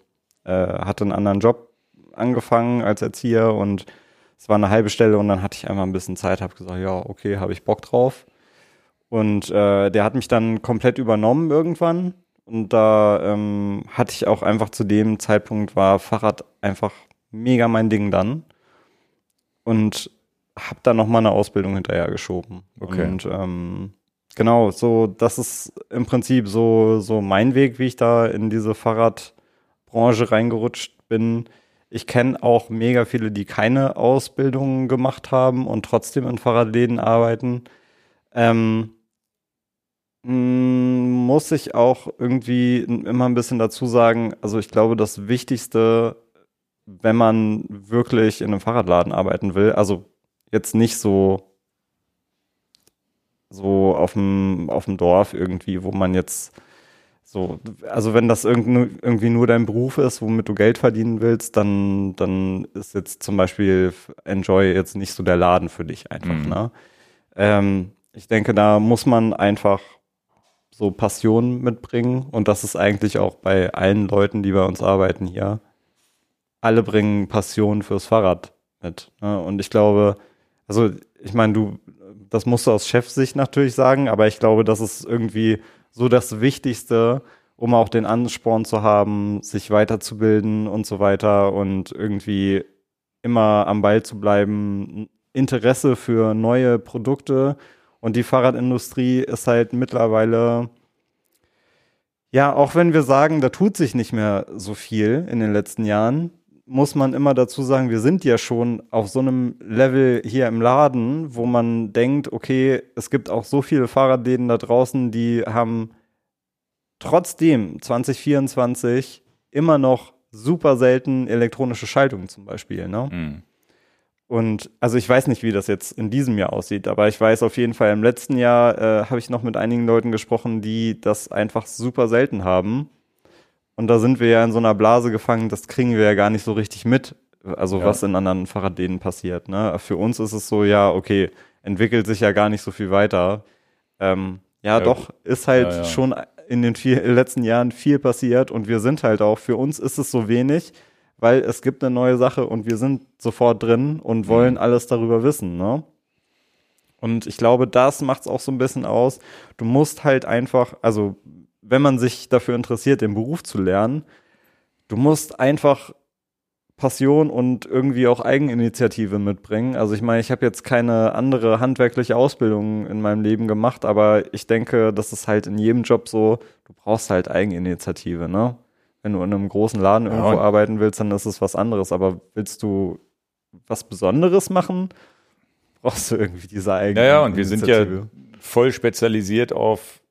[SPEAKER 2] äh, hatte einen anderen Job angefangen als Erzieher und es war eine halbe Stelle und dann hatte ich einmal ein bisschen Zeit, habe gesagt, ja, okay, habe ich Bock drauf. Und äh, der hat mich dann komplett übernommen irgendwann. Und da ähm, hatte ich auch einfach zu dem Zeitpunkt war Fahrrad einfach mega mein Ding dann. Und habe dann noch mal eine Ausbildung hinterher geschoben.
[SPEAKER 1] Okay.
[SPEAKER 2] Und ähm, genau, so das ist im Prinzip so so mein Weg, wie ich da in diese Fahrradbranche reingerutscht bin. Ich kenne auch mega viele, die keine Ausbildung gemacht haben und trotzdem in Fahrradläden arbeiten. Ähm, mh, muss ich auch irgendwie immer ein bisschen dazu sagen, also ich glaube, das Wichtigste, wenn man wirklich in einem Fahrradladen arbeiten will, also jetzt nicht so so auf dem auf dem Dorf irgendwie, wo man jetzt so, also wenn das irgend- irgendwie nur dein Beruf ist, womit du Geld verdienen willst, dann, dann ist jetzt zum Beispiel Enjoy jetzt nicht so der Laden für dich einfach,
[SPEAKER 1] Mhm.
[SPEAKER 2] ne? Ähm, ich denke, da muss man einfach so Passion mitbringen und das ist eigentlich auch bei allen Leuten, die bei uns arbeiten hier. Alle bringen Passion fürs Fahrrad mit. Ne? Und ich glaube, also ich meine, du, das musst du aus Chefsicht natürlich sagen, aber ich glaube, das ist irgendwie so das Wichtigste, um auch den Ansporn zu haben, sich weiterzubilden und so weiter und irgendwie immer am Ball zu bleiben, Interesse für neue Produkte. Und die Fahrradindustrie ist halt mittlerweile, ja, auch wenn wir sagen, da tut sich nicht mehr so viel in den letzten Jahren, muss man immer dazu sagen, wir sind ja schon auf so einem Level hier im Laden, wo man denkt, okay, es gibt auch so viele Fahrradläden da draußen, die haben trotzdem 2024 immer noch super selten elektronische Schaltungen zum Beispiel. Ne?
[SPEAKER 1] Mhm.
[SPEAKER 2] Und also ich weiß nicht, wie das jetzt in diesem Jahr aussieht, aber ich weiß auf jeden Fall, im letzten Jahr äh, habe ich noch mit einigen Leuten gesprochen, die das einfach super selten haben. Und da sind wir ja in so einer Blase gefangen, das kriegen wir ja gar nicht so richtig mit, also
[SPEAKER 1] Ja.
[SPEAKER 2] was in anderen Fahrradläden passiert. Ne? Für uns ist es so, ja, okay, entwickelt sich ja gar nicht so viel weiter. Ähm, ja,
[SPEAKER 1] Ja,
[SPEAKER 2] doch, ist halt
[SPEAKER 1] ja,
[SPEAKER 2] schon in den vier, letzten Jahren viel passiert und wir sind halt auch, für uns ist es so wenig, weil es gibt eine neue Sache und wir sind sofort drin und wollen
[SPEAKER 1] Mhm.
[SPEAKER 2] alles darüber wissen, ne? Und ich glaube, das macht es auch so ein bisschen aus. Du musst halt einfach, also wenn man sich dafür interessiert, den Beruf zu lernen, du musst einfach Passion und irgendwie auch Eigeninitiative mitbringen. Also ich meine, ich habe jetzt keine andere handwerkliche Ausbildung in meinem Leben gemacht, aber ich denke, das ist halt in jedem Job so, du brauchst halt Eigeninitiative, ne? Wenn du in einem großen Laden
[SPEAKER 1] Ja,
[SPEAKER 2] irgendwo
[SPEAKER 1] und-
[SPEAKER 2] arbeiten willst, dann ist es was anderes. Aber willst du was Besonderes machen, brauchst du irgendwie diese eigene
[SPEAKER 1] Ja, ja, und wir sind ja voll spezialisiert auf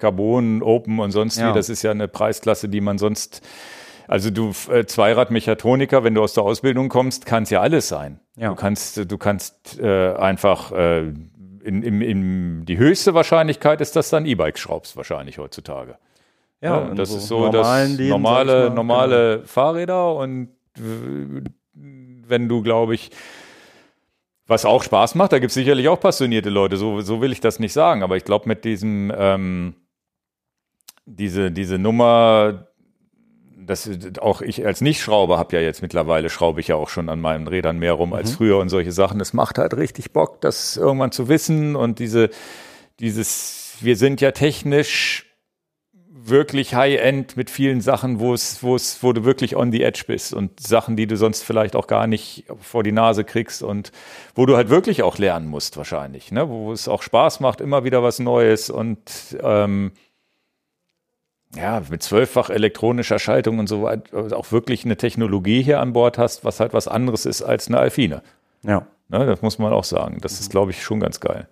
[SPEAKER 1] Carbon, Open und sonst
[SPEAKER 2] Ja.
[SPEAKER 1] wie. Das ist ja eine Preisklasse, die man sonst, also du äh, Zweiradmechatroniker, wenn du aus der Ausbildung kommst, kann es ja alles sein.
[SPEAKER 2] Ja.
[SPEAKER 1] Du kannst, du kannst äh, einfach äh, in, in, in die höchste Wahrscheinlichkeit ist, dass dann E-Bikes schraubst, wahrscheinlich heutzutage.
[SPEAKER 2] Ja,
[SPEAKER 1] Ja, das
[SPEAKER 2] so
[SPEAKER 1] ist so das
[SPEAKER 2] ich
[SPEAKER 1] normale,
[SPEAKER 2] mal, genau.
[SPEAKER 1] normale Fahrräder und äh, wenn du, glaube ich, was auch Spaß macht, da gibt es sicherlich auch passionierte Leute, so, so will ich das nicht sagen, aber ich glaube mit diesem, ähm, diese, diese Nummer, das auch ich als Nichtschrauber habe ja jetzt mittlerweile schraube ich ja auch schon an meinen Rädern mehr rum
[SPEAKER 2] Mhm.
[SPEAKER 1] als früher und solche Sachen. Es macht halt richtig Bock, das irgendwann zu wissen und diese, dieses, wir sind ja technisch wirklich High-End mit vielen Sachen, wo es, wo es, wo du wirklich on the edge bist und Sachen, die du sonst vielleicht auch gar nicht vor die Nase kriegst und wo du halt wirklich auch lernen musst wahrscheinlich, ne? wo es auch Spaß macht, immer wieder was Neues und ähm, ja, mit zwölffach elektronischer Schaltung und so weiter also auch wirklich eine Technologie hier an Bord hast, was halt was anderes ist als eine Alfine.
[SPEAKER 2] Ja.
[SPEAKER 1] Ne, das muss man auch sagen. Das ist, glaube ich, schon ganz geil.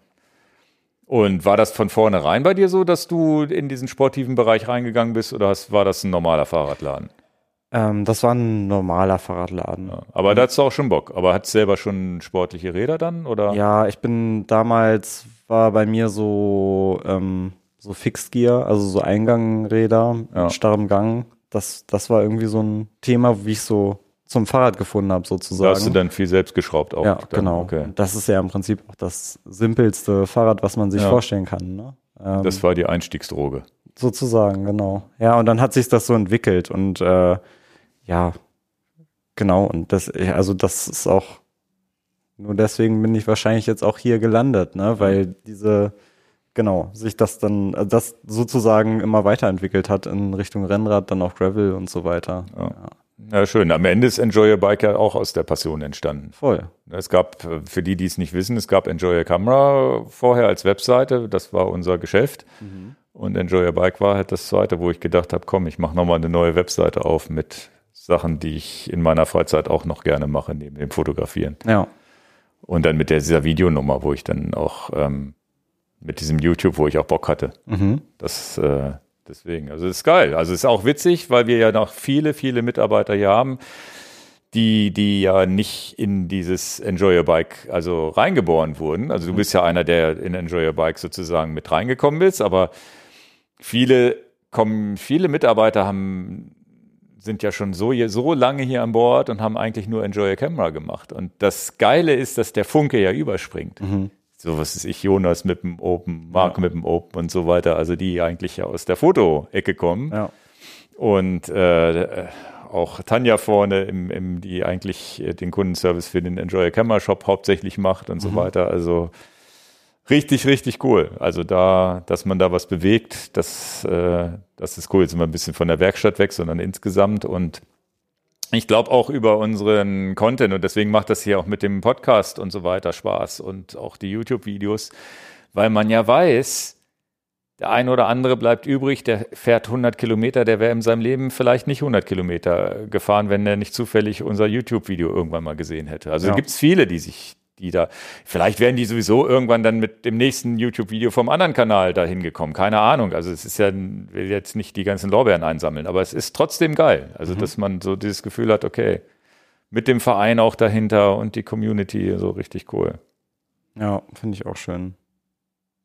[SPEAKER 1] Und war das von vornherein bei dir so, dass du in diesen sportiven Bereich reingegangen bist oder hast, war das ein normaler Fahrradladen?
[SPEAKER 2] Ähm, das war ein normaler Fahrradladen.
[SPEAKER 1] Ja, aber da hast du auch schon Bock. Aber hat selber schon sportliche Räder dann? Oder?
[SPEAKER 2] Ja, ich bin damals, war bei mir so, ähm, so Fixed Gear, also so Eingangräder
[SPEAKER 1] Ja.
[SPEAKER 2] mit starrem Gang. Das, das war irgendwie so ein Thema, wie ich so zum Fahrrad gefunden habe,
[SPEAKER 1] Da
[SPEAKER 2] sozusagen.
[SPEAKER 1] hast du dann viel selbst geschraubt auch.
[SPEAKER 2] ja,
[SPEAKER 1] dann.
[SPEAKER 2] genau.
[SPEAKER 1] Okay.
[SPEAKER 2] Das ist ja im Prinzip auch das simpelste Fahrrad, was man sich
[SPEAKER 1] Ja.
[SPEAKER 2] vorstellen kann. Ne? Ähm,
[SPEAKER 1] Das war die Einstiegsdroge.
[SPEAKER 2] Sozusagen, genau. Ja, und dann hat sich das so entwickelt und äh, ja, genau. Und das, also das ist auch nur deswegen bin ich wahrscheinlich jetzt auch hier gelandet, ne? Weil diese, genau, sich das dann, also das sozusagen immer weiterentwickelt hat in Richtung Rennrad, dann auch Gravel und so weiter.
[SPEAKER 1] Ja. Ja, schön. Am Ende ist Enjoy Your Bike ja auch aus der Passion entstanden.
[SPEAKER 2] Voll.
[SPEAKER 1] Es gab, äh, für die, die es nicht wissen, es gab Enjoy Your Camera vorher als Webseite. Das war unser Geschäft. Und Enjoy Your Bike war halt das zweite, wo ich gedacht habe, komm, ich mache nochmal eine neue Webseite auf mit Sachen, die ich in meiner Freizeit auch noch gerne mache, neben dem Fotografieren.
[SPEAKER 2] Ja.
[SPEAKER 1] Und dann mit der, dieser Videonummer, wo ich dann auch ähm, mit diesem YouTube, wo ich auch Bock hatte.
[SPEAKER 2] Mhm.
[SPEAKER 1] Das äh, deswegen, also ist geil. Also ist auch witzig, weil wir ja noch viele, viele Mitarbeiter hier haben, die, die ja nicht in dieses Enjoy Your Bike also reingeboren wurden. Also du bist ja einer, der in Enjoy Your Bike sozusagen mit reingekommen ist, aber viele kommen, viele Mitarbeiter haben sind ja schon so, so lange hier an Bord und haben eigentlich nur Enjoy Your Camera gemacht. Und das Geile ist, dass der Funke ja überspringt. So was ist ich, Jonas mit dem Open, Marc mit dem Open und so weiter, also die eigentlich ja aus der Foto-Ecke kommen.
[SPEAKER 2] Ja.
[SPEAKER 1] Und äh, auch Tanja vorne, im, im, die eigentlich äh, den Kundenservice für den Enjoy Your Camera Shop hauptsächlich macht und so weiter. Also richtig, richtig cool. Also da, dass man da was bewegt, das, äh, das ist cool. Jetzt sind wir ein bisschen von der Werkstatt weg, sondern insgesamt und ich glaube auch über unseren Content und deswegen macht das hier auch mit dem Podcast und so weiter Spaß und auch die YouTube-Videos, weil man ja weiß, der ein oder andere bleibt übrig, der fährt 100 Kilometer, der wäre in seinem Leben vielleicht nicht 100 Kilometer gefahren, wenn er nicht zufällig unser YouTube-Video irgendwann mal gesehen hätte. Also
[SPEAKER 2] Ja.
[SPEAKER 1] gibt es viele, die sich, die da, vielleicht wären die sowieso irgendwann dann mit dem nächsten YouTube-Video vom anderen Kanal dahin gekommen. Keine Ahnung. Also es ist ja, will jetzt nicht die ganzen Lorbeeren einsammeln, aber es ist trotzdem geil. Also dass man so dieses Gefühl hat, okay, mit dem Verein auch dahinter und die Community, so richtig cool.
[SPEAKER 2] Ja, finde ich auch schön.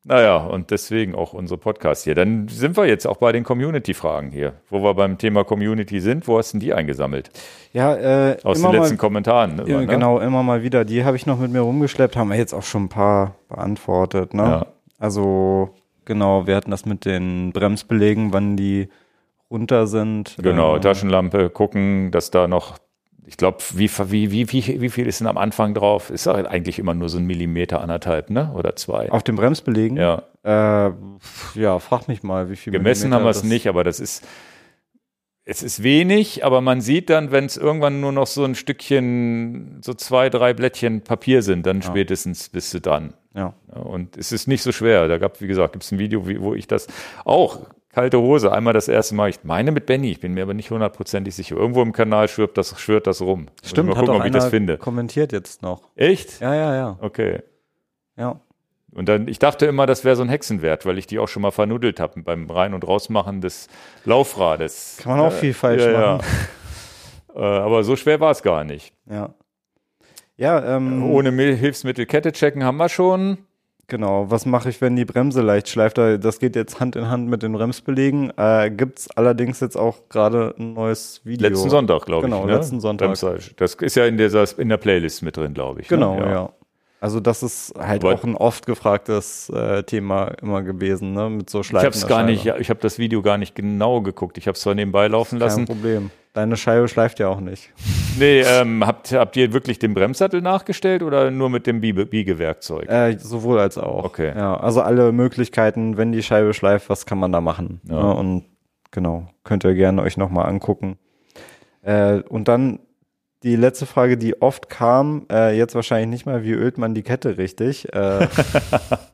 [SPEAKER 1] Naja, und deswegen auch unsere Podcast hier. Dann sind wir jetzt auch bei den Community-Fragen hier. Wo wir beim Thema Community sind, wo hast du denn die eingesammelt?
[SPEAKER 2] Ja, äh,
[SPEAKER 1] Aus
[SPEAKER 2] immer
[SPEAKER 1] den
[SPEAKER 2] mal
[SPEAKER 1] letzten Kommentaren. ne?
[SPEAKER 2] Ja,
[SPEAKER 1] ne?
[SPEAKER 2] genau, immer mal wieder. Die habe ich noch mit mir rumgeschleppt, haben wir jetzt auch schon ein paar beantwortet. Ne?
[SPEAKER 1] Ja.
[SPEAKER 2] Also, genau, wir hatten das mit den Bremsbelägen, wann die runter sind.
[SPEAKER 1] Genau,
[SPEAKER 2] Äh,
[SPEAKER 1] Taschenlampe, gucken, dass da noch, ich glaube, wie, wie, wie, wie, viel ist denn am Anfang drauf? Ist halt eigentlich immer nur so ein Millimeter, anderthalb, ne? Oder zwei.
[SPEAKER 2] Auf den Bremsbelägen?
[SPEAKER 1] Ja,
[SPEAKER 2] Äh, ja, frag mich mal, wie viel
[SPEAKER 1] gemessen
[SPEAKER 2] Millimeter
[SPEAKER 1] haben wir es nicht, aber das ist, es ist wenig, aber man sieht dann, wenn es irgendwann nur noch so ein Stückchen, so zwei, drei Blättchen Papier sind, dann spätestens bist du dran.
[SPEAKER 2] Ja.
[SPEAKER 1] Ja, Und es ist nicht so schwer. Da gab, wie gesagt, gibt es ein Video, wo ich das auch kalte Hose einmal das erste Mal. Ich meine mit Benny, ich bin mir aber nicht hundertprozentig sicher. Irgendwo im Kanal schwirrt das, schwirrt das rum.
[SPEAKER 2] Stimmt,
[SPEAKER 1] mal gucken, ob ich das finde.
[SPEAKER 2] kommentiert jetzt noch.
[SPEAKER 1] Echt?
[SPEAKER 2] Ja, ja, ja.
[SPEAKER 1] Okay.
[SPEAKER 2] Ja,
[SPEAKER 1] Und dann, ich dachte immer, das wäre so ein Hexenwert, weil ich die auch schon mal vernudelt habe beim Rein- und Rausmachen des Laufrades.
[SPEAKER 2] Kann man auch viel falsch
[SPEAKER 1] ja,
[SPEAKER 2] machen.
[SPEAKER 1] Ja. Äh, aber so schwer war es gar nicht.
[SPEAKER 2] ja. Ja, ähm,
[SPEAKER 1] Ohne Hilfsmittel Kette checken haben wir schon.
[SPEAKER 2] Genau, was mache ich, wenn die Bremse leicht schleift? Da- Das geht jetzt Hand in Hand mit den Bremsbelägen. Äh, gibt's allerdings jetzt auch gerade ein neues Video.
[SPEAKER 1] Letzten Sonntag, glaube
[SPEAKER 2] Genau,
[SPEAKER 1] ich. Ne?
[SPEAKER 2] letzten Sonntag.
[SPEAKER 1] Bremsseil- Das ist ja in, dieser, in der Playlist mit drin, glaube ich.
[SPEAKER 2] Genau,
[SPEAKER 1] ne?
[SPEAKER 2] ja. Also das ist halt
[SPEAKER 1] Aber-
[SPEAKER 2] auch ein oft gefragtes äh, Thema immer gewesen, ne? Mit so
[SPEAKER 1] Ich
[SPEAKER 2] Schleifen.
[SPEAKER 1] habe es gar nicht, ja, ich habe das Video gar nicht genau geguckt. Ich habe es zwar nebenbei laufen
[SPEAKER 2] Kein
[SPEAKER 1] lassen.
[SPEAKER 2] Problem. Deine Scheibe schleift ja auch nicht.
[SPEAKER 1] Nee, ähm, habt, habt ihr wirklich den Bremssattel nachgestellt oder nur mit dem Biege Biegewerkzeug?
[SPEAKER 2] Äh, sowohl als auch.
[SPEAKER 1] Okay.
[SPEAKER 2] Ja, also alle Möglichkeiten, wenn die Scheibe schleift, was kann man da machen?
[SPEAKER 1] Ja.
[SPEAKER 2] Ne? Und genau, könnt ihr gerne euch nochmal angucken. Äh, und dann die letzte Frage, die oft kam, äh, jetzt wahrscheinlich nicht mal, wie ölt man die Kette richtig? Äh,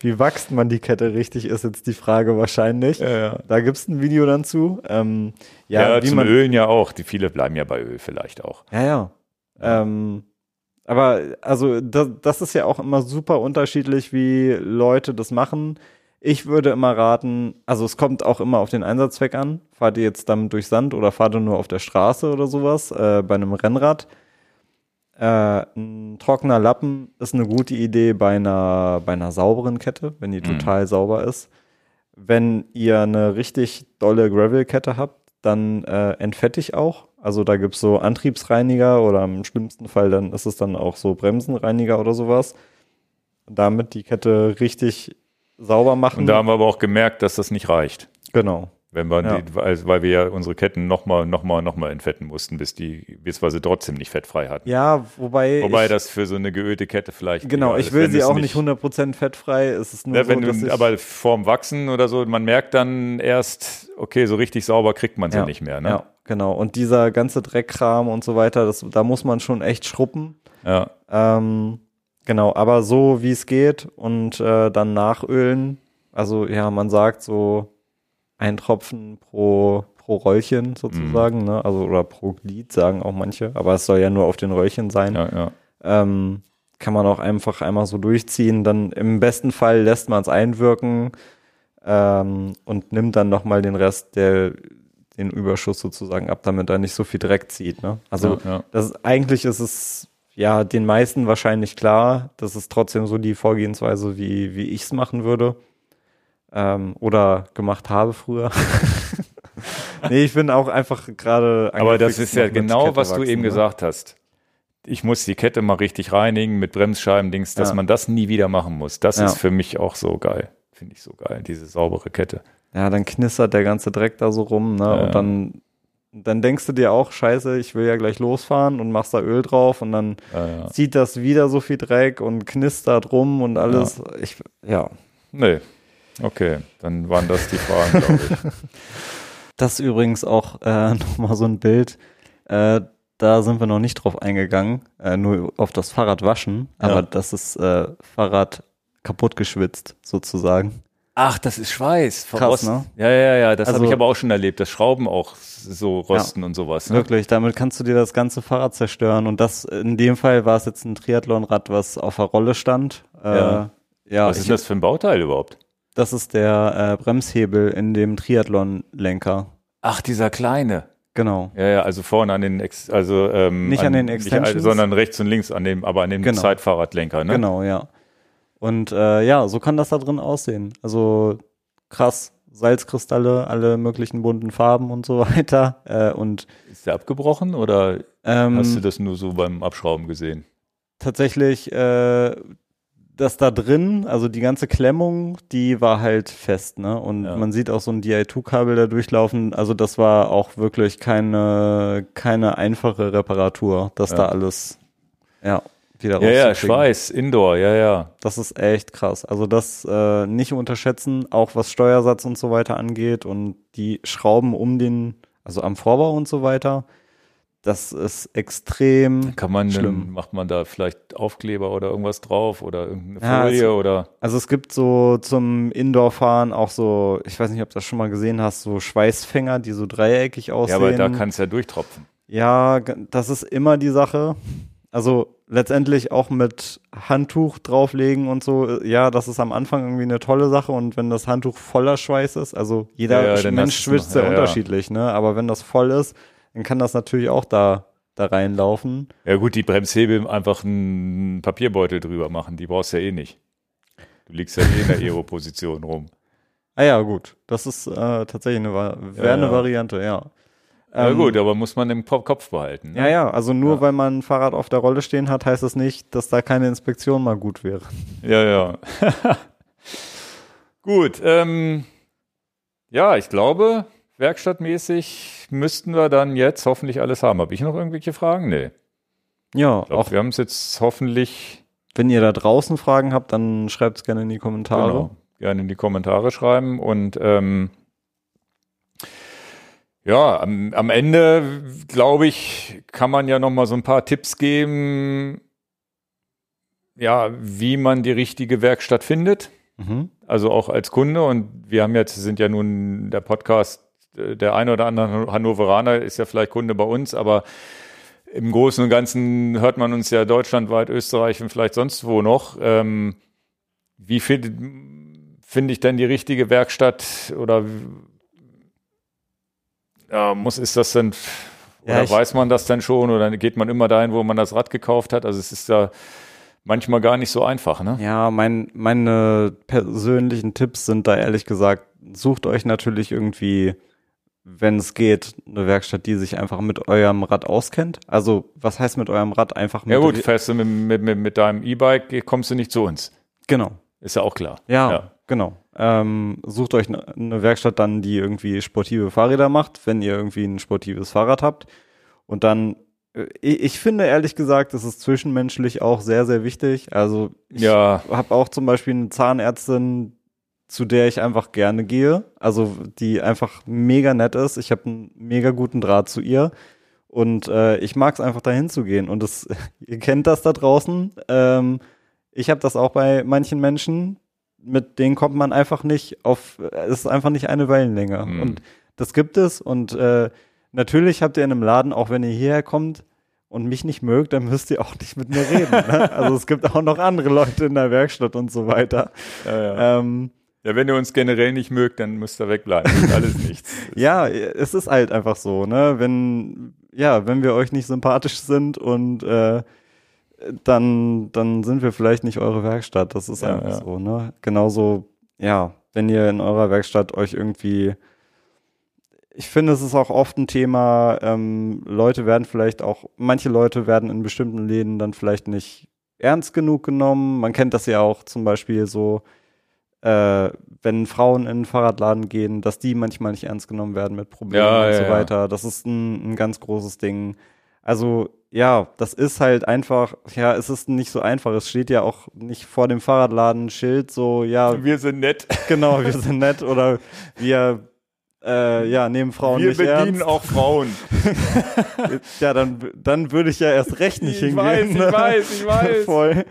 [SPEAKER 2] wie wächst man die Kette richtig, ist jetzt die Frage wahrscheinlich.
[SPEAKER 1] Ja, ja.
[SPEAKER 2] Da gibt's ein Video dann zu. Ähm,
[SPEAKER 1] Ja,
[SPEAKER 2] ja,
[SPEAKER 1] zum
[SPEAKER 2] man,
[SPEAKER 1] Ölen ja auch. Die viele bleiben ja bei Öl vielleicht auch.
[SPEAKER 2] Ja, ja. Ähm, aber also das, das ist ja auch immer super unterschiedlich, wie Leute das machen. Ich würde immer raten, also es kommt auch immer auf den Einsatzzweck an. Fahrt ihr jetzt damit durch Sand oder fahrt ihr nur auf der Straße oder sowas äh, bei einem Rennrad? Äh, ein trockener Lappen ist eine gute Idee bei einer, bei einer sauberen Kette, wenn die
[SPEAKER 1] Mhm.
[SPEAKER 2] total sauber ist. Wenn ihr eine richtig dolle Gravel-Kette habt, dann äh, entfettig auch. Also da gibt's so Antriebsreiniger oder im schlimmsten Fall dann ist es dann auch so Bremsenreiniger oder sowas. Damit die Kette richtig sauber machen.
[SPEAKER 1] Und da haben wir aber auch gemerkt, dass das nicht reicht.
[SPEAKER 2] genau.
[SPEAKER 1] Wenn wir
[SPEAKER 2] Ja.
[SPEAKER 1] die, weil wir ja unsere Ketten nochmal, nochmal, nochmal entfetten mussten, bis die, bis wir sie trotzdem nicht fettfrei hatten.
[SPEAKER 2] Ja, wobei.
[SPEAKER 1] Wobei
[SPEAKER 2] ich,
[SPEAKER 1] das für so eine geölte Kette vielleicht.
[SPEAKER 2] Genau, ich will sie auch nicht 100% fettfrei. Es ist nur
[SPEAKER 1] Ja,
[SPEAKER 2] so,
[SPEAKER 1] wenn
[SPEAKER 2] dass
[SPEAKER 1] du,
[SPEAKER 2] ich,
[SPEAKER 1] aber vorm Wachsen oder so, man merkt dann erst, okay, so richtig sauber kriegt man sie
[SPEAKER 2] ja,
[SPEAKER 1] nicht mehr. Ne?
[SPEAKER 2] Ja, genau. Und dieser ganze Dreckkram und so weiter, das, da muss man schon echt schruppen.
[SPEAKER 1] Ja.
[SPEAKER 2] Ähm, genau, aber so wie es geht und äh, dann nachölen. Also ja, man sagt so ein Tropfen pro, pro Röllchen sozusagen,
[SPEAKER 1] Mhm.
[SPEAKER 2] ne? Also oder pro Glied sagen auch manche, aber es soll ja nur auf den Röllchen sein.
[SPEAKER 1] Ja, ja.
[SPEAKER 2] Ähm, kann man auch einfach einmal so durchziehen. Dann im besten Fall lässt man es einwirken ähm, und nimmt dann nochmal den Rest, der den Überschuss sozusagen ab, damit er nicht so viel Dreck zieht. Ne? Also
[SPEAKER 1] ja, ja.
[SPEAKER 2] das ist, eigentlich ist es ja den meisten wahrscheinlich klar. Das ist trotzdem so die Vorgehensweise, wie, wie ich es machen würde. Ähm, oder gemacht habe früher. nee, ich bin auch einfach gerade.
[SPEAKER 1] Aber das ist ja genau, was du
[SPEAKER 2] wachsen,
[SPEAKER 1] eben
[SPEAKER 2] ne?
[SPEAKER 1] gesagt hast. Ich muss die Kette mal richtig reinigen mit Bremsscheiben, Dings, dass
[SPEAKER 2] Ja.
[SPEAKER 1] man das nie wieder machen muss. Das
[SPEAKER 2] Ja.
[SPEAKER 1] ist für mich auch so geil. Finde ich so geil, diese saubere Kette.
[SPEAKER 2] Ja, dann knistert der ganze Dreck da so rum, ne?
[SPEAKER 1] Ja.
[SPEAKER 2] Und dann, dann denkst du dir auch, scheiße, ich will ja gleich losfahren und machst da Öl drauf und dann zieht das wieder so viel Dreck und knistert rum und alles. Ich, ja.
[SPEAKER 1] Nee. Okay, dann waren das die Fragen, glaube ich.
[SPEAKER 2] Das ist übrigens auch äh, nochmal so ein Bild. Äh, da sind wir noch nicht drauf eingegangen, äh, nur auf das Fahrrad waschen, aber
[SPEAKER 1] Ja.
[SPEAKER 2] das ist äh, Fahrrad kaputt geschwitzt, sozusagen.
[SPEAKER 1] Ach, das ist Schweiß.
[SPEAKER 2] Krass,
[SPEAKER 1] verrosten.
[SPEAKER 2] ne?
[SPEAKER 1] Ja, ja, ja, das
[SPEAKER 2] Also-
[SPEAKER 1] habe ich aber auch schon erlebt, dass Schrauben auch so rosten und sowas. Ne?
[SPEAKER 2] Wirklich, damit kannst du dir das ganze Fahrrad zerstören. Und das in dem Fall war es jetzt ein Triathlonrad, was auf der Rolle stand. Äh,
[SPEAKER 1] Ja.
[SPEAKER 2] ja,
[SPEAKER 1] Was ist das für ein Bauteil überhaupt?
[SPEAKER 2] Das ist der äh, Bremshebel in dem Triathlon-Lenker.
[SPEAKER 1] Ach, dieser kleine.
[SPEAKER 2] Genau.
[SPEAKER 1] Ja, ja, also vorne an den, Ex also ähm,
[SPEAKER 2] Nicht an den
[SPEAKER 1] Nicht,
[SPEAKER 2] Extensions?
[SPEAKER 1] sondern rechts und links an dem, aber an dem
[SPEAKER 2] Genau.
[SPEAKER 1] Zeitfahrradlenker, ne?
[SPEAKER 2] Genau, ja. Und äh, ja, so kann das da drin aussehen. Also krass, Salzkristalle, alle möglichen bunten Farben und so weiter. Äh, und
[SPEAKER 1] Ist der abgebrochen oder
[SPEAKER 2] ähm,
[SPEAKER 1] hast du das nur so beim Abschrauben gesehen?
[SPEAKER 2] tatsächlich äh, das da drin, also die ganze Klemmung, die war halt fest, ne? Und
[SPEAKER 1] Ja.
[SPEAKER 2] man sieht auch so ein DI2-Kabel da durchlaufen. Also das war auch wirklich keine, keine einfache Reparatur, das
[SPEAKER 1] Ja.
[SPEAKER 2] da alles ja, wieder
[SPEAKER 1] Ja, ja,
[SPEAKER 2] rauszukriegen.
[SPEAKER 1] Schweiß, Indoor, ja, ja.
[SPEAKER 2] Das ist echt krass. Also das äh, nicht unterschätzen, auch was Steuersatz und so weiter angeht und die Schrauben um den, also am Vorbau und so weiter. Das ist extrem
[SPEAKER 1] Kann man,
[SPEAKER 2] Schlimm.
[SPEAKER 1] denn, macht man da vielleicht Aufkleber oder irgendwas drauf oder irgendeine
[SPEAKER 2] Ja,
[SPEAKER 1] Folie
[SPEAKER 2] also-
[SPEAKER 1] oder?
[SPEAKER 2] Also es gibt so zum Indoor-Fahren auch so, ich weiß nicht, ob du das schon mal gesehen hast, so Schweißfänger, die so dreieckig
[SPEAKER 1] Ja,
[SPEAKER 2] aussehen.
[SPEAKER 1] aber da kann es ja durchtropfen.
[SPEAKER 2] ja, das ist immer die Sache. Also letztendlich auch mit Handtuch drauflegen und so. äh, Ja, das ist am Anfang irgendwie eine tolle Sache und wenn das Handtuch voller Schweiß ist, also jeder
[SPEAKER 1] Ja, ja,
[SPEAKER 2] Mensch schwitzt
[SPEAKER 1] Ja, ja.
[SPEAKER 2] unterschiedlich, ne? Aber wenn das voll ist, dann kann das natürlich auch da da reinlaufen.
[SPEAKER 1] Ja gut, die Bremshebel einfach einen Papierbeutel drüber machen, die brauchst du ja eh nicht. Du liegst ja eh in der Aero-Position rum.
[SPEAKER 2] Ah ja, gut. Das ist äh, tatsächlich eine, wäre
[SPEAKER 1] Ja,
[SPEAKER 2] eine
[SPEAKER 1] ja.
[SPEAKER 2] Variante, ja.
[SPEAKER 1] Ja
[SPEAKER 2] Ähm,
[SPEAKER 1] gut, aber muss man im Ko- Kopf behalten. Ne?
[SPEAKER 2] Ja, ja, also nur
[SPEAKER 1] Ja.
[SPEAKER 2] weil man ein Fahrrad auf der Rolle stehen hat, heißt das nicht, dass da keine Inspektion mal gut wäre.
[SPEAKER 1] Ja, ja. Gut, ähm, ja, ich glaube, werkstattmäßig müssten wir dann jetzt hoffentlich alles haben. Habe ich noch irgendwelche Fragen? Nee.
[SPEAKER 2] Ja,
[SPEAKER 1] glaub,
[SPEAKER 2] auch
[SPEAKER 1] wir haben es jetzt hoffentlich
[SPEAKER 2] wenn ihr da draußen Fragen habt, dann schreibt es gerne in die Kommentare.
[SPEAKER 1] genau, gerne in die Kommentare schreiben und ähm, Ja, am, am Ende, glaube ich, kann man ja noch mal so ein paar Tipps geben, ja, wie man die richtige Werkstatt findet.
[SPEAKER 2] Mhm.
[SPEAKER 1] Also auch als Kunde. Und wir haben jetzt, sind ja nun der Podcast, der eine oder andere Hannoveraner ist ja vielleicht Kunde bei uns, aber im Großen und Ganzen hört man uns ja deutschlandweit, Österreich und vielleicht sonst wo noch. Ähm, wie finde find ich denn die richtige Werkstatt oder ja, muss, ist das denn,
[SPEAKER 2] Ja,
[SPEAKER 1] oder
[SPEAKER 2] ich-
[SPEAKER 1] weiß man das denn schon oder geht man immer dahin, wo man das Rad gekauft hat? Also es ist ja manchmal gar nicht so einfach, ne?
[SPEAKER 2] Ja, mein, meine persönlichen Tipps sind da ehrlich gesagt, sucht euch natürlich irgendwie, wenn es geht, eine Werkstatt, die sich einfach mit eurem Rad auskennt. Also, was heißt mit eurem Rad? Einfach mit
[SPEAKER 1] Ja gut, fährst du mit, mit, mit, deinem E-Bike, kommst du nicht zu uns.
[SPEAKER 2] Genau.
[SPEAKER 1] Ist ja auch klar.
[SPEAKER 2] Ja, genau. Ähm, sucht euch ne- eine Werkstatt dann, die irgendwie sportive Fahrräder macht, wenn ihr irgendwie ein sportives Fahrrad habt. Und dann, äh, ich, ich finde ehrlich gesagt, das ist zwischenmenschlich auch sehr, sehr wichtig. Also ich
[SPEAKER 1] Ja,
[SPEAKER 2] habe auch zum Beispiel eine Zahnärztin, zu der ich einfach gerne gehe. Also die einfach mega nett ist. Ich habe einen mega guten Draht zu ihr. Und äh, ich mag es einfach dahin zu gehen. Und das, ihr kennt das da draußen. Ähm, ich habe das auch bei manchen Menschen. Mit denen kommt man einfach nicht auf, es ist einfach nicht eine Wellenlänge.
[SPEAKER 1] Mhm.
[SPEAKER 2] Und das gibt es. Und äh, natürlich habt ihr in einem Laden, auch wenn ihr hierher kommt und mich nicht mögt, dann müsst ihr auch nicht mit mir reden. Ne? Also es gibt auch noch andere Leute in der Werkstatt und so weiter.
[SPEAKER 1] ja, ja.
[SPEAKER 2] Ähm,
[SPEAKER 1] ja, wenn ihr uns generell nicht mögt, dann müsst ihr wegbleiben. Alles nichts.
[SPEAKER 2] ja, es ist halt einfach so, ne? Wenn, ja, wenn wir euch nicht sympathisch sind und äh, dann, dann sind wir vielleicht nicht eure Werkstatt. Das ist
[SPEAKER 1] Ja,
[SPEAKER 2] einfach
[SPEAKER 1] ja.
[SPEAKER 2] so, ne? Genauso, ja, wenn ihr in eurer Werkstatt euch irgendwie ich finde, es ist auch oft ein Thema, ähm, Leute werden vielleicht auch, manche Leute werden in bestimmten Läden dann vielleicht nicht ernst genug genommen. Man kennt das ja auch zum Beispiel so, äh, wenn Frauen in einen Fahrradladen gehen, dass die manchmal nicht ernst genommen werden mit Problemen
[SPEAKER 1] Ja,
[SPEAKER 2] und
[SPEAKER 1] ja,
[SPEAKER 2] so
[SPEAKER 1] ja.
[SPEAKER 2] weiter. Das ist ein, ein ganz großes Ding. Also ja, das ist halt einfach, ja, es ist nicht so einfach. Es steht ja auch nicht vor dem Fahrradladen ein Schild so, ja,
[SPEAKER 1] Wir sind nett.
[SPEAKER 2] genau, wir sind nett oder wir äh, ja, nehmen Frauen
[SPEAKER 1] Wir
[SPEAKER 2] nicht
[SPEAKER 1] bedienen
[SPEAKER 2] ernst.
[SPEAKER 1] auch Frauen.
[SPEAKER 2] Ja, dann, dann würde ich ja erst recht nicht
[SPEAKER 1] Ich
[SPEAKER 2] hingehen.
[SPEAKER 1] weiß, ich
[SPEAKER 2] ne?
[SPEAKER 1] weiß, ich weiß.
[SPEAKER 2] Voll.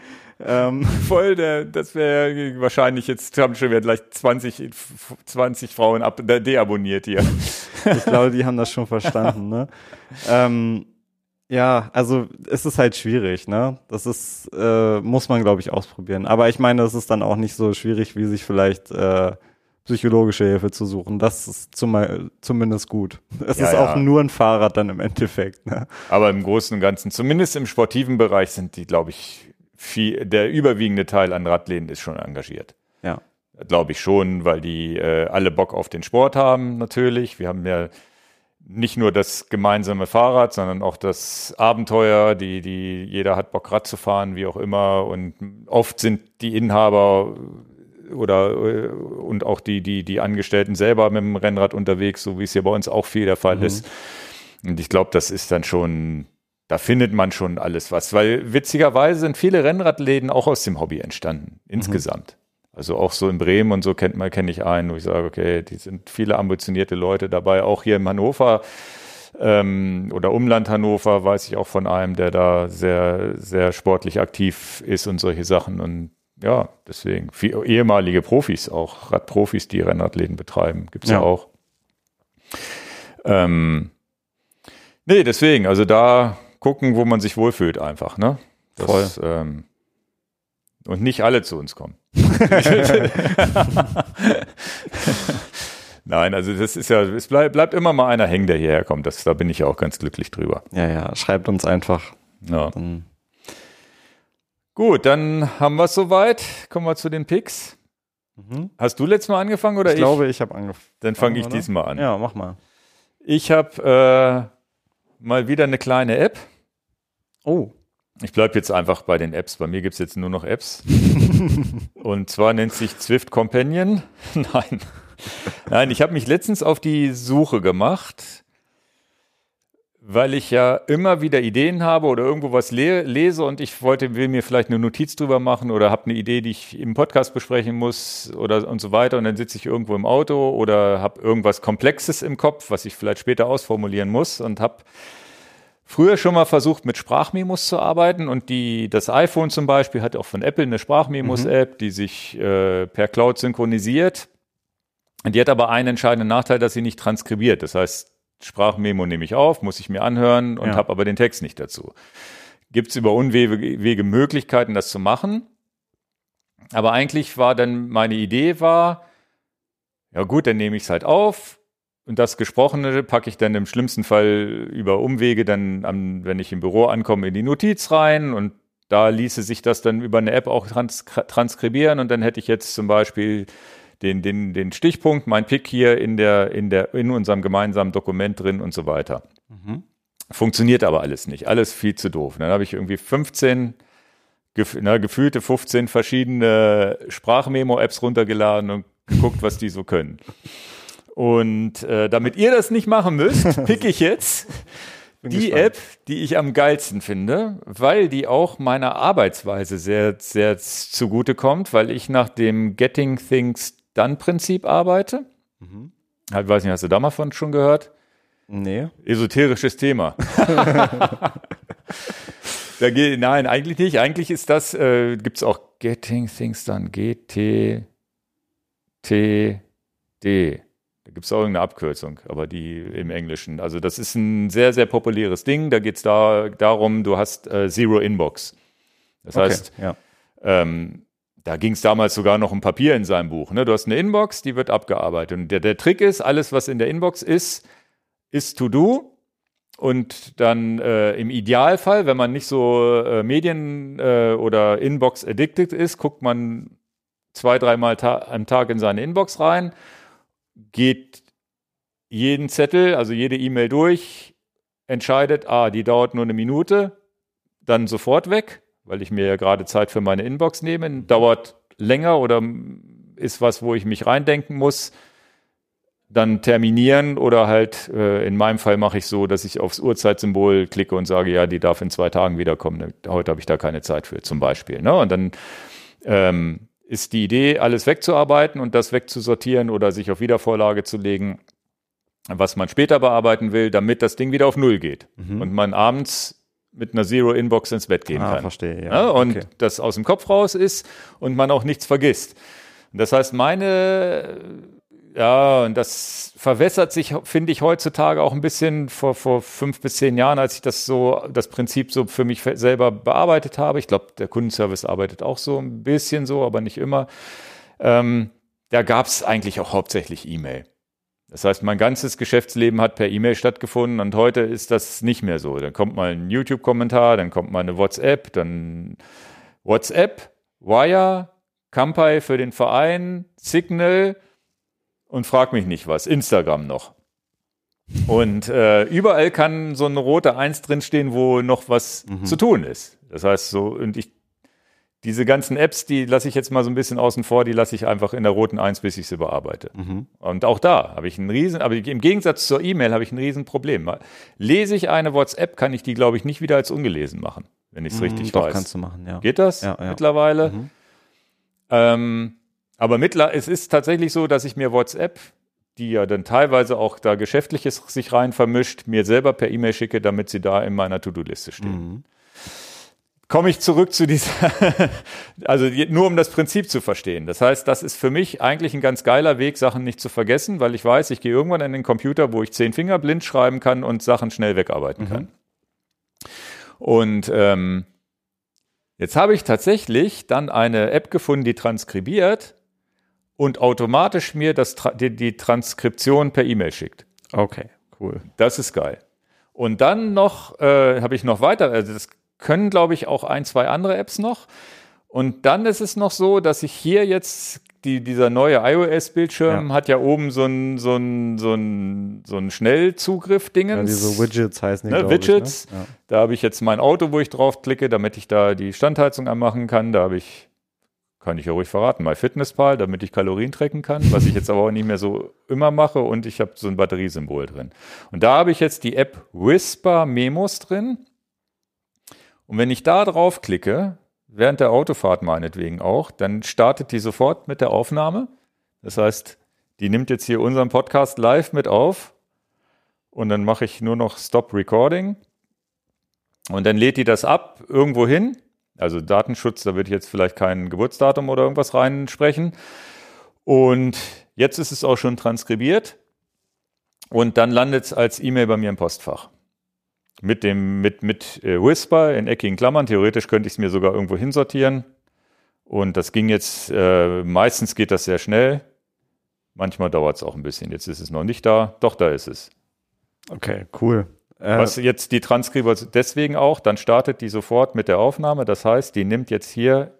[SPEAKER 2] Ähm,
[SPEAKER 1] Voll, der, das wäre wahrscheinlich jetzt haben schon wieder gleich 20, 20 Frauen ab, de- deabonniert hier.
[SPEAKER 2] ich glaube, die haben das schon verstanden, ne? Ähm, ja, also es ist halt schwierig, ne? Das ist, äh, muss man, glaube ich, ausprobieren. Aber ich meine, es ist dann auch nicht so schwierig, wie sich vielleicht äh, psychologische Hilfe zu suchen. Das ist zum, zumindest gut. Es
[SPEAKER 1] Ja,
[SPEAKER 2] ist
[SPEAKER 1] ja.
[SPEAKER 2] auch nur ein Fahrrad dann im Endeffekt, ne?
[SPEAKER 1] Aber im Großen und Ganzen, zumindest im sportiven Bereich, sind die, glaube ich, viel, der überwiegende Teil an Radläden ist schon engagiert.
[SPEAKER 2] Ja.
[SPEAKER 1] Glaube ich schon, weil die äh, alle Bock auf den Sport haben, natürlich. Wir haben ja nicht nur das gemeinsame Fahrrad, sondern auch das Abenteuer, die, die, jeder hat Bock Rad zu fahren, wie auch immer. Und oft sind die Inhaber oder äh, und auch die, die, die Angestellten selber mit dem Rennrad unterwegs, so wie es hier bei uns auch viel der Fall ist. Und ich glaube, das ist dann schon, da findet man schon alles was, weil witzigerweise sind viele Rennradläden auch aus dem Hobby entstanden, insgesamt. Also auch so in Bremen und so kennt man, kenne ich einen, wo ich sage, okay, die sind viele ambitionierte Leute dabei. Auch hier in Hannover ähm, oder Umland Hannover weiß ich auch von einem, der da sehr, sehr sportlich aktiv ist und solche Sachen. Und ja, deswegen viel, ehemalige Profis, auch Radprofis, die Rennradläden betreiben, gibt's ja.
[SPEAKER 2] Ja.
[SPEAKER 1] auch. Ähm, nee, deswegen, also da gucken, wo man sich wohlfühlt einfach, ne? Das, Ähm, und nicht alle zu uns kommen. Nein, also das ist ja, es bleib, bleibt immer mal einer hängen, der hierher kommt. Das, da bin ich ja auch ganz glücklich drüber.
[SPEAKER 2] Ja, ja, schreibt uns einfach.
[SPEAKER 1] Ja.
[SPEAKER 2] Dann,
[SPEAKER 1] Gut, dann haben wir es soweit. Kommen wir zu den Picks.
[SPEAKER 2] mhm.
[SPEAKER 1] Hast du letztes Mal angefangen oder
[SPEAKER 2] ich
[SPEAKER 1] ich?
[SPEAKER 2] glaube, ich habe angefangen.
[SPEAKER 1] dann fange ich
[SPEAKER 2] oder?
[SPEAKER 1] diesmal an.
[SPEAKER 2] Ja, mach mal.
[SPEAKER 1] Ich habe äh, mal wieder eine kleine App.
[SPEAKER 2] Oh.
[SPEAKER 1] Ich bleibe jetzt einfach bei den Apps. Bei mir gibt es jetzt nur noch Apps. Und zwar nennt sich Zwift Companion. Nein. Nein, ich habe mich letztens auf die Suche gemacht, weil ich ja immer wieder Ideen habe oder irgendwo was le lese und ich wollte, will mir vielleicht eine Notiz drüber machen oder habe eine Idee, die ich im Podcast besprechen muss oder und so weiter und dann sitze ich irgendwo im Auto oder habe irgendwas Komplexes im Kopf, was ich vielleicht später ausformulieren muss und habe früher schon mal versucht, mit Sprachmemos zu arbeiten und die, das iPhone zum Beispiel hat auch von Apple eine Sprachmemos-App, mhm. die sich äh, per Cloud synchronisiert. Und die hat aber einen entscheidenden Nachteil, dass sie nicht transkribiert. Das heißt, Sprachmemo nehme ich auf, muss ich mir anhören und ja. habe aber den Text nicht dazu. Gibt es über Unwege Möglichkeiten, das zu machen? Aber eigentlich war dann meine Idee war, ja gut, dann nehme ich es halt auf und das Gesprochene packe ich dann im schlimmsten Fall über Umwege dann, am, wenn ich im Büro ankomme, in die Notiz rein und da ließe sich das dann über eine App auch trans transkribieren und dann hätte ich jetzt zum Beispiel den, den, den Stichpunkt, mein Pick hier in, der, in, der, in unserem gemeinsamen Dokument drin und so weiter. Mhm. Funktioniert aber alles nicht. Alles viel zu doof. Dann habe ich irgendwie 15, gef na, gefühlte 15 verschiedene Sprachmemo-Apps runtergeladen und geguckt, was die so können. Und äh, damit ihr das nicht machen müsst, pick ich jetzt die gespannt. App, die ich am geilsten finde, weil die auch meiner Arbeitsweise sehr, sehr zugute kommt, weil ich nach dem Getting Things dann-Prinzip arbeite. Mhm. Ich weiß nicht, hast du da mal von schon gehört?
[SPEAKER 2] Nee.
[SPEAKER 1] Esoterisches Thema. da geht, nein, eigentlich nicht. Eigentlich ist das, äh, gibt es auch Getting Things Done, G-T-T-D. Gibt es auch irgendeine Abkürzung, aber die im Englischen. Also das ist ein sehr, sehr populäres Ding. Da geht es da, darum, du hast äh, Zero Inbox. Das okay, heißt, ja. ähm, da ging es damals sogar noch um Papier in seinem Buch. Ne? Du hast eine Inbox, die wird abgearbeitet. Und der, der Trick ist, alles, was in der Inbox ist, ist to do. Und dann äh, im Idealfall, wenn man nicht so äh, Medien- äh, oder Inbox-addicted ist, guckt man zwei, dreimal ta am Tag in seine Inbox rein, geht jeden Zettel, also jede E-Mail durch, entscheidet, ah, die dauert nur eine Minute, dann sofort weg weil ich mir ja gerade Zeit für meine Inbox nehme. Dauert länger oder ist was, wo ich mich reindenken muss, dann terminieren oder halt äh, in meinem Fall mache ich so, dass ich aufs Uhrzeitsymbol klicke und sage, ja, die darf in zwei Tagen wiederkommen. Heute habe ich da keine Zeit für, zum Beispiel. Ne? Und dann ähm, ist die Idee, alles wegzuarbeiten und das wegzusortieren oder sich auf Wiedervorlage zu legen, was man später bearbeiten will, damit das Ding wieder auf Null geht. Mhm. Und man abends mit einer Zero-Inbox ins Bett gehen ah, kann.
[SPEAKER 2] verstehe, ja.
[SPEAKER 1] ja und okay. das aus dem Kopf raus ist und man auch nichts vergisst. Das heißt, meine, ja, und das verwässert sich, finde ich, heutzutage auch ein bisschen vor, vor fünf bis zehn Jahren, als ich das so, das Prinzip so für mich selber bearbeitet habe. Ich glaube, der Kundenservice arbeitet auch so ein bisschen so, aber nicht immer. Ähm, da gab es eigentlich auch hauptsächlich E-Mail. Das heißt, mein ganzes Geschäftsleben hat per E-Mail stattgefunden und heute ist das nicht mehr so. Dann kommt mal ein YouTube-Kommentar, dann kommt mal eine WhatsApp, dann WhatsApp, Wire, Kampai für den Verein, Signal und frag mich nicht was, Instagram noch. Und äh, überall kann so eine rote Eins drinstehen, wo noch was mhm. zu tun ist. Das heißt so, und ich diese ganzen Apps, die lasse ich jetzt mal so ein bisschen außen vor, die lasse ich einfach in der roten Eins, bis ich sie bearbeite. Mhm. Und auch da habe ich einen riesen, aber im Gegensatz zur E-Mail habe ich ein Riesenproblem. Lese ich eine WhatsApp, kann ich die, glaube ich, nicht wieder als ungelesen machen, wenn ich es mhm, richtig doch, weiß.
[SPEAKER 2] kannst du machen, ja.
[SPEAKER 1] Geht das
[SPEAKER 2] ja,
[SPEAKER 1] ja. mittlerweile? Mhm. Ähm, aber mittler es ist tatsächlich so, dass ich mir WhatsApp, die ja dann teilweise auch da Geschäftliches sich rein vermischt, mir selber per E-Mail schicke, damit sie da in meiner To-Do-Liste stehen. Mhm komme ich zurück zu dieser, also nur um das Prinzip zu verstehen. Das heißt, das ist für mich eigentlich ein ganz geiler Weg, Sachen nicht zu vergessen, weil ich weiß, ich gehe irgendwann in den Computer, wo ich zehn Finger blind schreiben kann und Sachen schnell wegarbeiten mhm. kann. Und ähm, jetzt habe ich tatsächlich dann eine App gefunden, die transkribiert und automatisch mir das, die, die Transkription per E-Mail schickt.
[SPEAKER 2] Okay, cool.
[SPEAKER 1] Das ist geil. Und dann noch äh, habe ich noch weiter, also das können, glaube ich, auch ein, zwei andere Apps noch. Und dann ist es noch so, dass ich hier jetzt die, dieser neue iOS-Bildschirm ja. hat ja oben so ein, so ein, so ein, so ein Schnellzugriff-Dingens. Ja,
[SPEAKER 2] diese Widgets heißen die,
[SPEAKER 1] ne? Widgets. Ich, ne? ja. Da habe ich jetzt mein Auto, wo ich draufklicke, damit ich da die Standheizung anmachen kann. Da habe ich kann ich ja ruhig verraten, MyFitnessPal, damit ich Kalorien tracken kann, was ich jetzt aber auch nicht mehr so immer mache und ich habe so ein Batteriesymbol drin. Und da habe ich jetzt die App Whisper Memos drin. Und wenn ich da drauf klicke, während der Autofahrt meinetwegen auch, dann startet die sofort mit der Aufnahme. Das heißt, die nimmt jetzt hier unseren Podcast live mit auf und dann mache ich nur noch Stop Recording und dann lädt die das ab irgendwo hin also Datenschutz, da würde ich jetzt vielleicht kein Geburtsdatum oder irgendwas reinsprechen. Und jetzt ist es auch schon transkribiert und dann landet es als E-Mail bei mir im Postfach. Mit dem, mit, mit äh, Whisper in eckigen Klammern. Theoretisch könnte ich es mir sogar irgendwo hinsortieren. Und das ging jetzt, äh, meistens geht das sehr schnell. Manchmal dauert es auch ein bisschen. Jetzt ist es noch nicht da. Doch, da ist es.
[SPEAKER 2] Okay, cool.
[SPEAKER 1] Äh, Was jetzt die Transkriber deswegen auch, dann startet die sofort mit der Aufnahme. Das heißt, die nimmt jetzt hier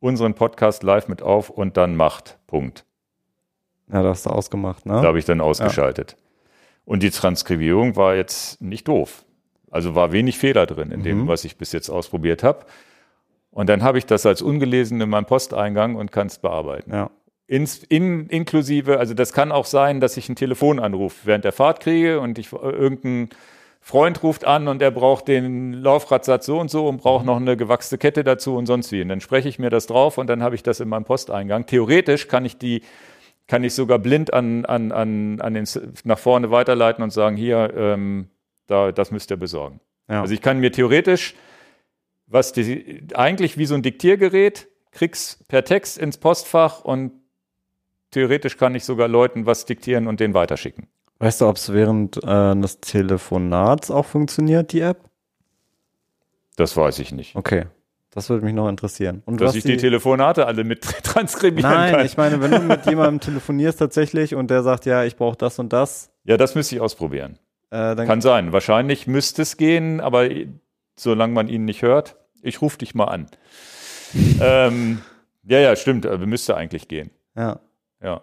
[SPEAKER 1] unseren Podcast live mit auf und dann macht. Punkt.
[SPEAKER 2] Ja, das hast du ausgemacht, ne?
[SPEAKER 1] Da habe ich dann ausgeschaltet. Ja. Und die Transkribierung war jetzt nicht doof. Also war wenig Fehler drin in dem, mhm. was ich bis jetzt ausprobiert habe. Und dann habe ich das als ungelesen in meinem Posteingang und kann es bearbeiten.
[SPEAKER 2] Ja.
[SPEAKER 1] Ins, in, inklusive, also das kann auch sein, dass ich einen Telefonanruf während der Fahrt kriege und ich äh, irgendein Freund ruft an und er braucht den Laufradsatz so und so und braucht noch eine gewachste Kette dazu und sonst wie. Und dann spreche ich mir das drauf und dann habe ich das in meinem Posteingang. Theoretisch kann ich die, kann ich sogar blind an, an, an, an den, nach vorne weiterleiten und sagen, hier, ähm, da, das müsst ihr besorgen. Ja. Also ich kann mir theoretisch, was die, eigentlich wie so ein Diktiergerät, krieg's per Text ins Postfach und theoretisch kann ich sogar Leuten was diktieren und den weiterschicken.
[SPEAKER 2] Weißt du, ob es während äh, des Telefonats auch funktioniert, die App?
[SPEAKER 1] Das weiß ich nicht.
[SPEAKER 2] Okay. Das würde mich noch interessieren.
[SPEAKER 1] Und Dass ich die, die, Telefonate alle mit transkribieren
[SPEAKER 2] Nein,
[SPEAKER 1] kann. Nein,
[SPEAKER 2] ich meine, wenn du mit jemandem telefonierst tatsächlich und der sagt, ja, ich brauche das und das.
[SPEAKER 1] Ja, das müsste ich ausprobieren. Äh, kann sein. Wahrscheinlich müsste es gehen, aber solange man ihn nicht hört, ich rufe dich mal an. ähm, ja, ja, stimmt. Müsste eigentlich gehen.
[SPEAKER 2] Ja.
[SPEAKER 1] Ja.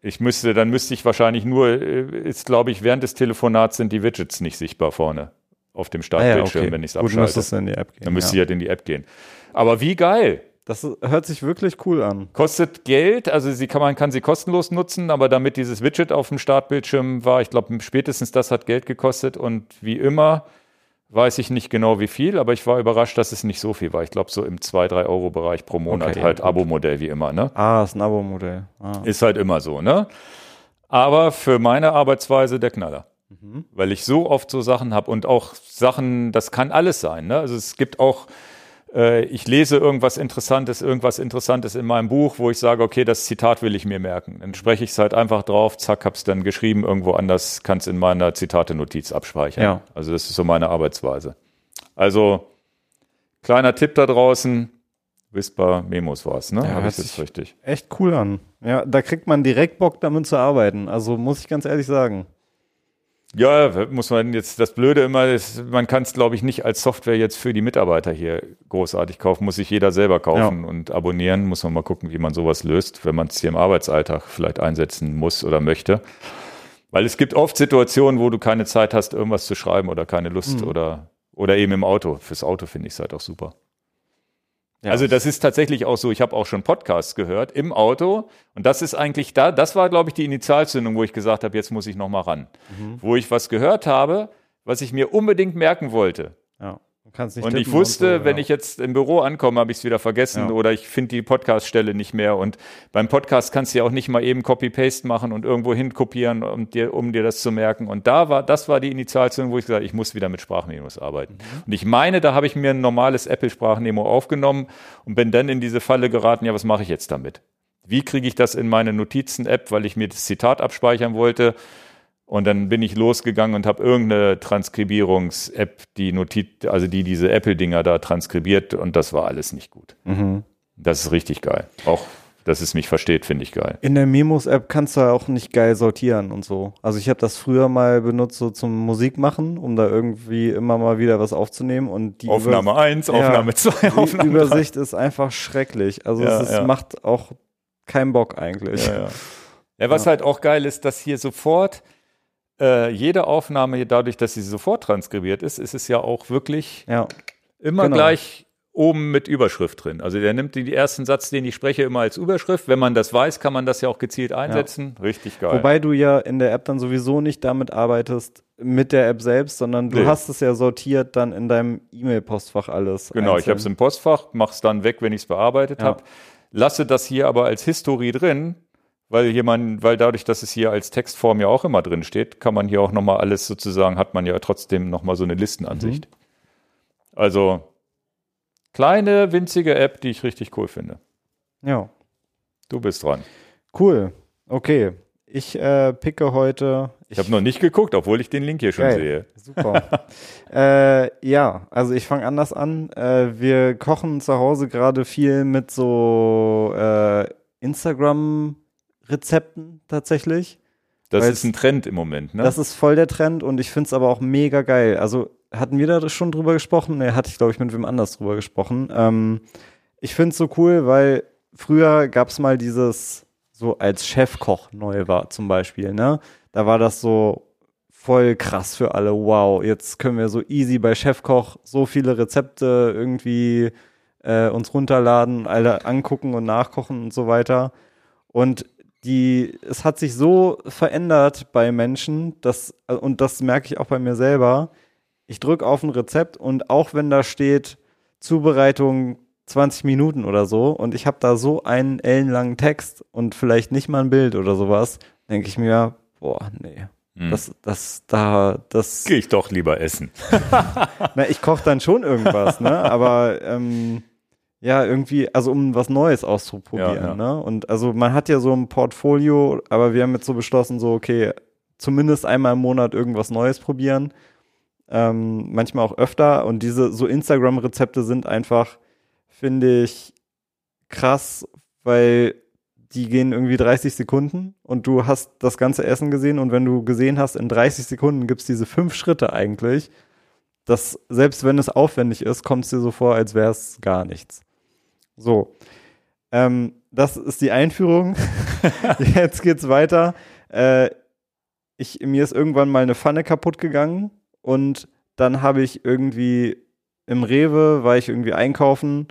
[SPEAKER 1] Ich müsste, dann müsste ich wahrscheinlich nur, äh, ist glaube ich, während des Telefonats sind die Widgets nicht sichtbar vorne auf dem Startbildschirm, ah, ja, okay. wenn ich es abschalte. Gut,
[SPEAKER 2] in die App gehen.
[SPEAKER 1] Dann müsste ja. ich halt in die App gehen. Aber wie geil!
[SPEAKER 2] Das hört sich wirklich cool an.
[SPEAKER 1] Kostet Geld, also sie kann, man kann sie kostenlos nutzen, aber damit dieses Widget auf dem Startbildschirm war, ich glaube, spätestens das hat Geld gekostet und wie immer weiß ich nicht genau wie viel, aber ich war überrascht, dass es nicht so viel war. Ich glaube, so im 2-3 Euro Bereich pro Monat okay, halt Abo-Modell wie immer, ne?
[SPEAKER 2] Ah, ist ein Abo-Modell. Ah.
[SPEAKER 1] Ist halt immer so, ne? Aber für meine Arbeitsweise der Knaller. Mhm. Weil ich so oft so Sachen habe und auch Sachen, das kann alles sein, ne? Also es gibt auch ich lese irgendwas Interessantes, irgendwas Interessantes in meinem Buch, wo ich sage, okay, das Zitat will ich mir merken. Dann spreche ich es halt einfach drauf, zack, hab's dann geschrieben, irgendwo anders, kann es in meiner Zitate-Notiz abspeichern. Ja. Also das ist so meine Arbeitsweise. Also kleiner Tipp da draußen, Whisper Memos war's, ne?
[SPEAKER 2] Ja, Habe ich jetzt richtig. Echt cool an. Ja, da kriegt man direkt Bock, damit zu arbeiten. Also muss ich ganz ehrlich sagen.
[SPEAKER 1] Ja, muss man jetzt, das Blöde immer ist, man kann es, glaube ich, nicht als Software jetzt für die Mitarbeiter hier großartig kaufen, muss sich jeder selber kaufen ja. und abonnieren, muss man mal gucken, wie man sowas löst, wenn man es hier im Arbeitsalltag vielleicht einsetzen muss oder möchte. Weil es gibt oft Situationen, wo du keine Zeit hast, irgendwas zu schreiben oder keine Lust mhm. oder, oder eben im Auto. Fürs Auto finde ich es halt auch super. Ja. Also das ist tatsächlich auch so, ich habe auch schon Podcasts gehört im Auto und das ist eigentlich da, das war glaube ich die Initialzündung, wo ich gesagt habe, jetzt muss ich noch mal ran. Mhm. Wo ich was gehört habe, was ich mir unbedingt merken wollte.
[SPEAKER 2] Ja
[SPEAKER 1] und ich wusste, und so, wenn ja. ich jetzt im Büro ankomme, habe ich es wieder vergessen ja. oder ich finde die Podcast-Stelle nicht mehr. Und beim Podcast kannst du ja auch nicht mal eben Copy-Paste machen und irgendwo hin kopieren, um dir, um dir das zu merken. Und da war, das war die Initialzündung, wo ich gesagt habe, ich muss wieder mit Sprachmemos arbeiten. Mhm. Und ich meine, da habe ich mir ein normales Apple-Sprachmemo aufgenommen und bin dann in diese Falle geraten, ja, was mache ich jetzt damit? Wie kriege ich das in meine Notizen-App, weil ich mir das Zitat abspeichern wollte? Und dann bin ich losgegangen und habe irgendeine Transkribierungs-App, die Notiz, also die diese Apple-Dinger da transkribiert und das war alles nicht gut. Mhm. Das ist richtig geil. Auch, dass es mich versteht, finde ich geil.
[SPEAKER 2] In der Memos-App kannst du auch nicht geil sortieren und so. Also ich habe das früher mal benutzt, so zum Musikmachen, um da irgendwie immer mal wieder was aufzunehmen. Und die
[SPEAKER 1] Aufnahme 1, Aufnahme 2, ja, Aufnahme
[SPEAKER 2] Die Übersicht ist einfach schrecklich. Also ja, es ist, ja. macht auch keinen Bock eigentlich.
[SPEAKER 1] Ja. was halt auch geil ist, dass hier sofort äh, jede Aufnahme, dadurch, dass sie sofort transkribiert ist, ist es ja auch wirklich
[SPEAKER 2] ja,
[SPEAKER 1] immer genau. gleich oben mit Überschrift drin. Also der nimmt den ersten Satz, den ich spreche, immer als Überschrift. Wenn man das weiß, kann man das ja auch gezielt einsetzen. Ja. Richtig geil.
[SPEAKER 2] Wobei du ja in der App dann sowieso nicht damit arbeitest, mit der App selbst, sondern du nee. hast es ja sortiert dann in deinem E-Mail-Postfach alles.
[SPEAKER 1] Genau, einzeln. ich habe es im Postfach, mache es dann weg, wenn ich es bearbeitet ja. habe. Lasse das hier aber als Historie drin, weil jemand, weil dadurch, dass es hier als Textform ja auch immer drin steht, kann man hier auch nochmal alles sozusagen, hat man ja trotzdem nochmal so eine Listenansicht. Mhm. Also kleine, winzige App, die ich richtig cool finde.
[SPEAKER 2] Ja.
[SPEAKER 1] Du bist dran.
[SPEAKER 2] Cool. Okay. Ich äh, picke heute.
[SPEAKER 1] Ich, ich habe noch nicht geguckt, obwohl ich den Link hier schon geil. sehe.
[SPEAKER 2] Super. äh, ja, also ich fange anders an. Äh, wir kochen zu Hause gerade viel mit so äh, Instagram-Rezepten tatsächlich.
[SPEAKER 1] Das ist ein Trend im Moment, ne?
[SPEAKER 2] Das ist voll der Trend und ich finde es aber auch mega geil. Also hatten wir da schon drüber gesprochen? Ne, hatte ich, glaube ich, mit wem anders drüber gesprochen. Ähm, ich finde es so cool, weil früher gab es mal dieses so als Chefkoch neu war zum Beispiel, ne? Da war das so voll krass für alle. Wow, jetzt können wir so easy bei Chefkoch so viele Rezepte irgendwie äh, uns runterladen, alle angucken und nachkochen und so weiter. Und die, es hat sich so verändert bei Menschen, dass, und das merke ich auch bei mir selber. Ich drücke auf ein Rezept und auch wenn da steht Zubereitung 20 Minuten oder so und ich habe da so einen ellenlangen Text und vielleicht nicht mal ein Bild oder sowas, denke ich mir, boah, nee. Hm. Das, das, da, das.
[SPEAKER 1] Gehe ich doch lieber essen.
[SPEAKER 2] Na, ich koche dann schon irgendwas, ne? Aber ähm, ja, irgendwie, also um was Neues auszuprobieren, ja, ja. ne? Und also man hat ja so ein Portfolio, aber wir haben jetzt so beschlossen, so, okay, zumindest einmal im Monat irgendwas Neues probieren. Ähm, manchmal auch öfter. Und diese so Instagram-Rezepte sind einfach finde ich krass, weil die gehen irgendwie 30 Sekunden und du hast das ganze Essen gesehen und wenn du gesehen hast, in 30 Sekunden gibt es diese fünf Schritte eigentlich, dass selbst wenn es aufwendig ist, kommt es dir so vor, als wäre es gar nichts. So. Ähm, das ist die Einführung. Jetzt geht's weiter. Äh, ich, mir ist irgendwann mal eine Pfanne kaputt gegangen und dann habe ich irgendwie im Rewe, war ich irgendwie einkaufen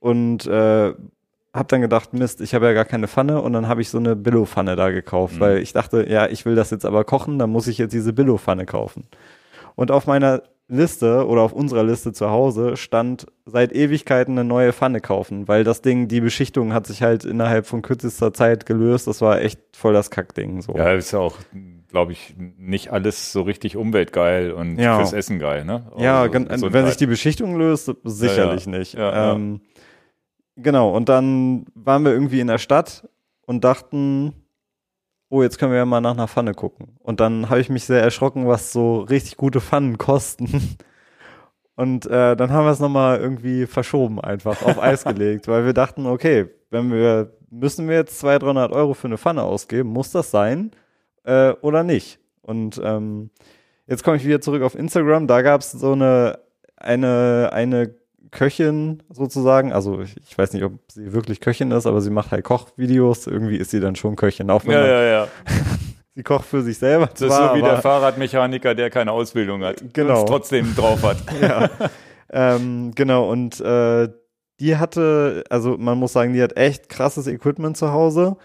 [SPEAKER 2] und äh, habe dann gedacht, Mist, ich habe ja gar keine Pfanne und dann habe ich so eine Billo-Pfanne da gekauft, mhm. weil ich dachte, ja, ich will das jetzt aber kochen, dann muss ich jetzt diese Billo-Pfanne kaufen. Und auf meiner Liste oder auf unserer Liste zu Hause stand seit Ewigkeiten eine neue Pfanne kaufen, weil das Ding, die Beschichtung hat sich halt innerhalb von kürzester Zeit gelöst. Das war echt voll das Kackding. So.
[SPEAKER 1] Ja, ist ja auch glaube ich, nicht alles so richtig umweltgeil und ja. fürs Essen geil, ne?
[SPEAKER 2] ja, also, wenn sich die Beschichtung löst, sicherlich ja, ja. nicht. Ähm, genau, und dann waren wir irgendwie in der Stadt und dachten, oh, jetzt können wir ja mal nach einer Pfanne gucken. Und dann habe ich mich sehr erschrocken, was so richtig gute Pfannen kosten. Und äh, dann haben wir es nochmal irgendwie verschoben, einfach auf Eis gelegt, weil wir dachten, okay, wenn wir, müssen wir jetzt 200, 300 Euro für eine Pfanne ausgeben, muss das sein? äh, oder nicht. Und ähm, jetzt komme ich wieder zurück auf Instagram. Da gab es so eine, eine, eine Köchin sozusagen. Also ich, ich, weiß nicht, ob sie wirklich Köchin ist, aber sie macht halt Kochvideos. Irgendwie ist sie dann schon Köchin. Auch
[SPEAKER 1] wenn ja, ja, ja.
[SPEAKER 2] sie kocht für sich selber.
[SPEAKER 1] Das zwar, ist so wie der Fahrradmechaniker, der keine Ausbildung hat.
[SPEAKER 2] Genau. Und
[SPEAKER 1] trotzdem drauf hat.
[SPEAKER 2] ja. Ähm, genau. Und äh, die hatte, also man muss sagen, die hat echt krasses Equipment zu Hause.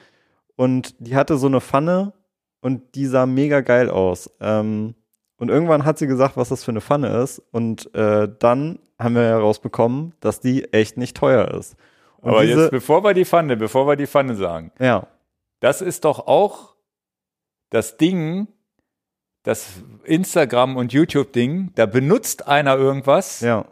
[SPEAKER 2] Und die hatte so eine Pfanne, und die sah mega geil aus. Ähm, und irgendwann hat sie gesagt, was das für eine Pfanne ist. Und äh, dann haben wir herausbekommen, dass die echt nicht teuer ist.
[SPEAKER 1] Und Aber diese, jetzt, bevor wir die Pfanne, bevor wir die Pfanne sagen.
[SPEAKER 2] Ja.
[SPEAKER 1] Das ist doch auch das Ding, das Instagram- und YouTube-Ding, da benutzt einer irgendwas.
[SPEAKER 2] Ja.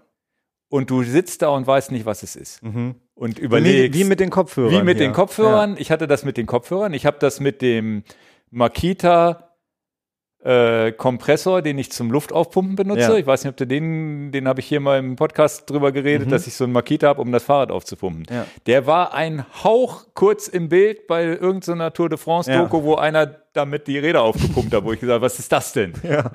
[SPEAKER 1] Und du sitzt da und weißt nicht, was es ist. Mhm. Und überlegst.
[SPEAKER 2] Wie, wie, mit den Kopfhörern.
[SPEAKER 1] Wie mit hier. den Kopfhörern. Ja. Ich hatte das mit den Kopfhörern. Ich habe das mit dem Makita äh, Kompressor, den ich zum Luftaufpumpen benutze. Ja. Ich weiß nicht, ob du den, den habe ich hier mal im Podcast drüber geredet, mhm. dass ich so einen Makita habe, um das Fahrrad aufzupumpen. Ja. Der war ein Hauch kurz im Bild bei irgendeiner Tour de France Doku, ja. wo einer damit die Räder aufgepumpt hat, wo ich gesagt habe, was ist das denn?
[SPEAKER 2] Ja.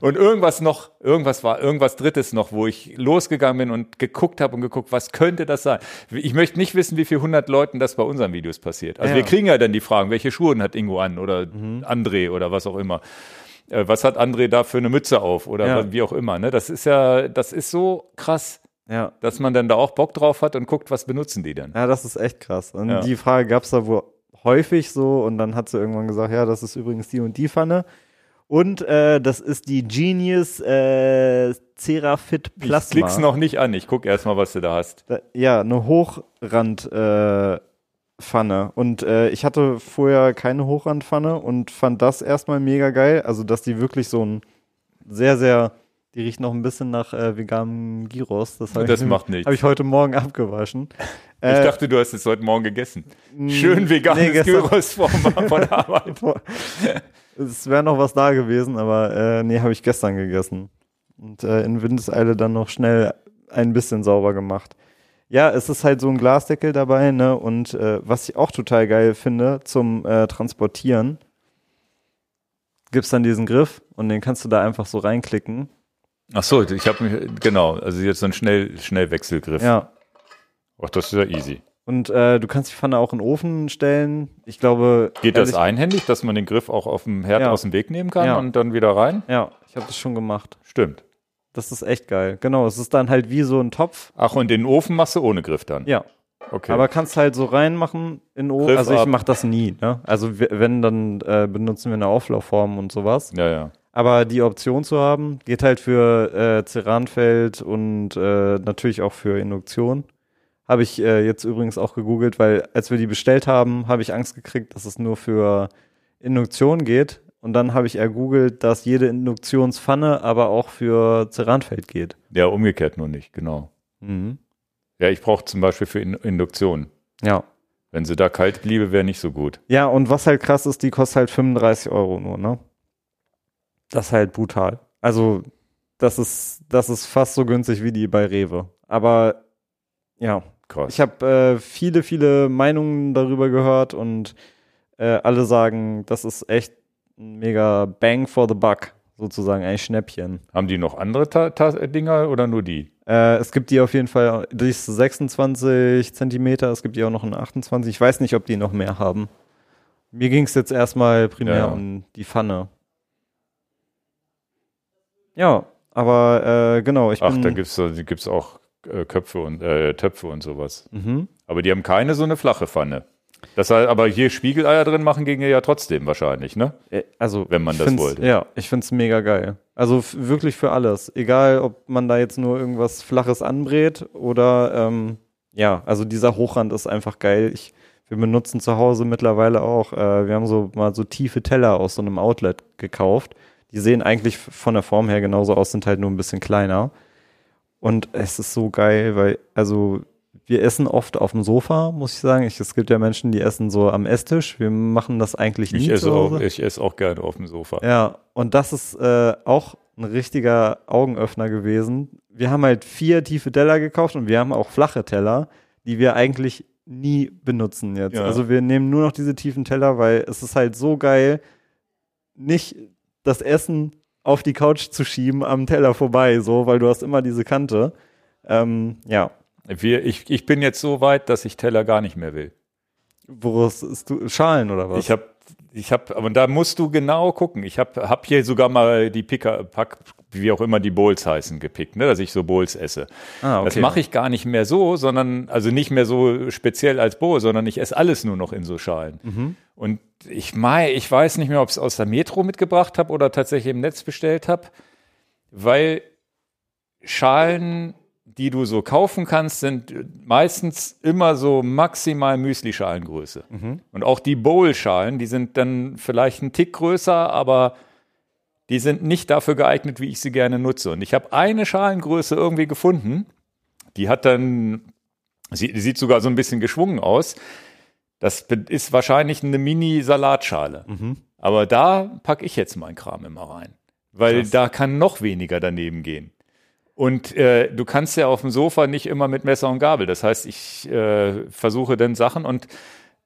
[SPEAKER 1] Und irgendwas noch, irgendwas war, irgendwas Drittes noch, wo ich losgegangen bin und geguckt habe und geguckt, was könnte das sein? Ich möchte nicht wissen, wie viel hundert Leuten das bei unseren Videos passiert. Also wir kriegen ja dann die Fragen, welche Schuhe hat Ingo an oder mhm. André oder was auch immer. Äh, was hat André da für eine Mütze auf oder ja. wie auch immer. Ne? Das ist ja, das ist so krass.
[SPEAKER 2] Ja.
[SPEAKER 1] dass man dann da auch Bock drauf hat und guckt, was benutzen die denn.
[SPEAKER 2] Ja, das ist echt krass. Und
[SPEAKER 1] Ja.
[SPEAKER 2] die Frage gab es da wohl häufig so und dann hat sie irgendwann gesagt, ja, das ist übrigens die und die Pfanne. Und äh, das ist die Genius äh, Cerafit
[SPEAKER 1] Ich
[SPEAKER 2] Plasma.
[SPEAKER 1] klick's noch nicht an, ich guck erst mal, was du da hast.
[SPEAKER 2] Da, ja, eine Hochrandpfanne. Äh, Pfanne. und äh, ich hatte vorher keine Hochrandpfanne und fand das erstmal mega geil. Also, dass die wirklich so ein sehr, sehr, die riecht noch ein bisschen nach äh, veganem Gyros. Das,
[SPEAKER 1] Das
[SPEAKER 2] ich,
[SPEAKER 1] macht nichts.
[SPEAKER 2] Habe ich heute Morgen abgewaschen.
[SPEAKER 1] Ich
[SPEAKER 2] Äh,
[SPEAKER 1] dachte, du hast es heute Morgen gegessen. Schön veganes
[SPEAKER 2] nee,
[SPEAKER 1] Gyros vom, von der Arbeit.
[SPEAKER 2] Es wäre noch was da gewesen, aber äh, nee, habe ich gestern gegessen. Und äh, in Windeseile dann noch schnell ein bisschen sauber gemacht. Ja, es ist halt so ein Glasdeckel dabei, ne? Und äh, was ich auch total geil finde zum äh, Transportieren, gibt's dann diesen Griff und den kannst du da einfach so reinklicken.
[SPEAKER 1] Ach so, ich habe mich, genau, also jetzt so ein Schnell, Schnellwechselgriff.
[SPEAKER 2] Ja.
[SPEAKER 1] Ach, das ist ja easy.
[SPEAKER 2] Und äh, du kannst die Pfanne auch in den Ofen stellen. Ich glaube.
[SPEAKER 1] Geht das einhändig, dass man den Griff auch auf dem Herd
[SPEAKER 2] Ja.
[SPEAKER 1] aus dem Weg nehmen kann
[SPEAKER 2] Ja.
[SPEAKER 1] und dann wieder rein?
[SPEAKER 2] Ja, ich habe das schon gemacht.
[SPEAKER 1] Stimmt.
[SPEAKER 2] Das ist echt geil. Genau, es ist dann halt wie so ein Topf.
[SPEAKER 1] Ach, und den Ofen machst du ohne Griff dann?
[SPEAKER 2] Ja,
[SPEAKER 1] Okay.
[SPEAKER 2] Aber kannst halt so reinmachen in den Ofen.
[SPEAKER 1] Griff
[SPEAKER 2] Also ich mache das nie. Ne? Also wenn, dann äh, benutzen wir eine Auflaufform und sowas.
[SPEAKER 1] ja, ja.
[SPEAKER 2] Aber die Option zu haben, geht halt für äh, Ceranfeld und äh, natürlich auch für Induktion. Habe ich äh, jetzt übrigens auch gegoogelt, weil als wir die bestellt haben, habe ich Angst gekriegt, dass es nur für Induktion geht. Und dann habe ich ergoogelt, dass jede Induktionspfanne aber auch für Ceranfeld geht.
[SPEAKER 1] Ja, umgekehrt nur nicht, genau.
[SPEAKER 2] Mhm.
[SPEAKER 1] Ja, ich brauche zum Beispiel für In Induktion.
[SPEAKER 2] Ja.
[SPEAKER 1] Wenn sie da kalt bliebe, wäre nicht so gut.
[SPEAKER 2] Ja, und was halt krass ist, die kostet halt 35 Euro nur, ne? Das ist halt brutal. Also, das ist, das ist fast so günstig wie die bei Rewe. Aber ja,
[SPEAKER 1] Krass.
[SPEAKER 2] ich habe äh, viele, viele Meinungen darüber gehört und äh, alle sagen, das ist echt ein mega Bang for the Buck, sozusagen ein Schnäppchen.
[SPEAKER 1] Haben die noch andere Ta Ta Dinger oder nur die?
[SPEAKER 2] Äh, es gibt die auf jeden Fall, die ist 26 Zentimeter, es gibt die auch noch in 28. Ich weiß nicht, ob die noch mehr haben. Mir ging es jetzt erstmal primär
[SPEAKER 1] Ja,
[SPEAKER 2] um die Pfanne. Ja, aber äh, genau, ich
[SPEAKER 1] Ach,
[SPEAKER 2] bin.
[SPEAKER 1] da gibt's so, gibt's auch äh, Köpfe und äh, Töpfe und sowas.
[SPEAKER 2] mhm.
[SPEAKER 1] Aber die haben keine so eine flache Pfanne. Das heißt, aber hier Spiegeleier drin machen ginge ja trotzdem wahrscheinlich, ne?
[SPEAKER 2] Äh, Also,
[SPEAKER 1] Wenn man das wollte.
[SPEAKER 2] Ja, ich finde es mega geil. Also wirklich für alles. Egal, ob man da jetzt nur irgendwas Flaches anbrät oder ähm, ja, also dieser Hochrand ist einfach geil. Ich, wir benutzen zu Hause mittlerweile auch, äh, wir haben so mal so tiefe Teller aus so einem Outlet gekauft. Die sehen eigentlich von der Form her genauso aus, sind halt nur ein bisschen kleiner. Und es ist so geil, weil, also wir essen oft auf dem Sofa, muss ich sagen. Ich, es gibt ja Menschen, die essen so am Esstisch. Wir machen das eigentlich nie
[SPEAKER 1] Ich esse, auch, ich esse auch gerne auf dem Sofa.
[SPEAKER 2] Ja, und das ist äh, auch ein richtiger Augenöffner gewesen. Wir haben halt vier tiefe Teller gekauft und wir haben auch flache Teller, die wir eigentlich nie benutzen jetzt.
[SPEAKER 1] Ja.
[SPEAKER 2] Also wir nehmen nur noch diese tiefen Teller, weil es ist halt so geil, nicht das Essen auf die Couch zu schieben am Teller vorbei, so, weil du hast immer diese Kante. Ähm, ja,
[SPEAKER 1] Wir, ich, ich bin jetzt so weit, dass ich Teller gar nicht mehr will.
[SPEAKER 2] woraus ist du Schalen oder was?
[SPEAKER 1] Ich habe, ich habe, aber da musst du genau gucken. Ich habe hab hier sogar mal die Picker, Pack, wie auch immer die Bowls heißen, gepickt, ne, dass ich so Bowls esse.
[SPEAKER 2] ah,
[SPEAKER 1] Das mache ich gar nicht mehr so, sondern, also nicht mehr so speziell als Bowl, sondern ich esse alles nur noch in so Schalen.
[SPEAKER 2] Mhm.
[SPEAKER 1] Und ich mei, ich weiß nicht mehr, ob ich es aus der Metro mitgebracht habe oder tatsächlich im Netz bestellt habe, weil Schalen, die du so kaufen kannst, sind meistens immer so maximal Müsli-Schalengröße. Und auch die Bowl-Schalen, die sind dann vielleicht ein Tick größer, aber die sind nicht dafür geeignet, wie ich sie gerne nutze. Und ich habe eine Schalengröße irgendwie gefunden, die hat dann, sie, sieht sogar so ein bisschen geschwungen aus. Das ist wahrscheinlich eine Mini-Salatschale. Aber da packe ich jetzt meinen Kram immer rein. Weil
[SPEAKER 2] Krass.
[SPEAKER 1] da kann noch weniger daneben gehen. Und äh, du kannst ja auf dem Sofa nicht immer mit Messer und Gabel. Das heißt, ich äh, versuche dann Sachen und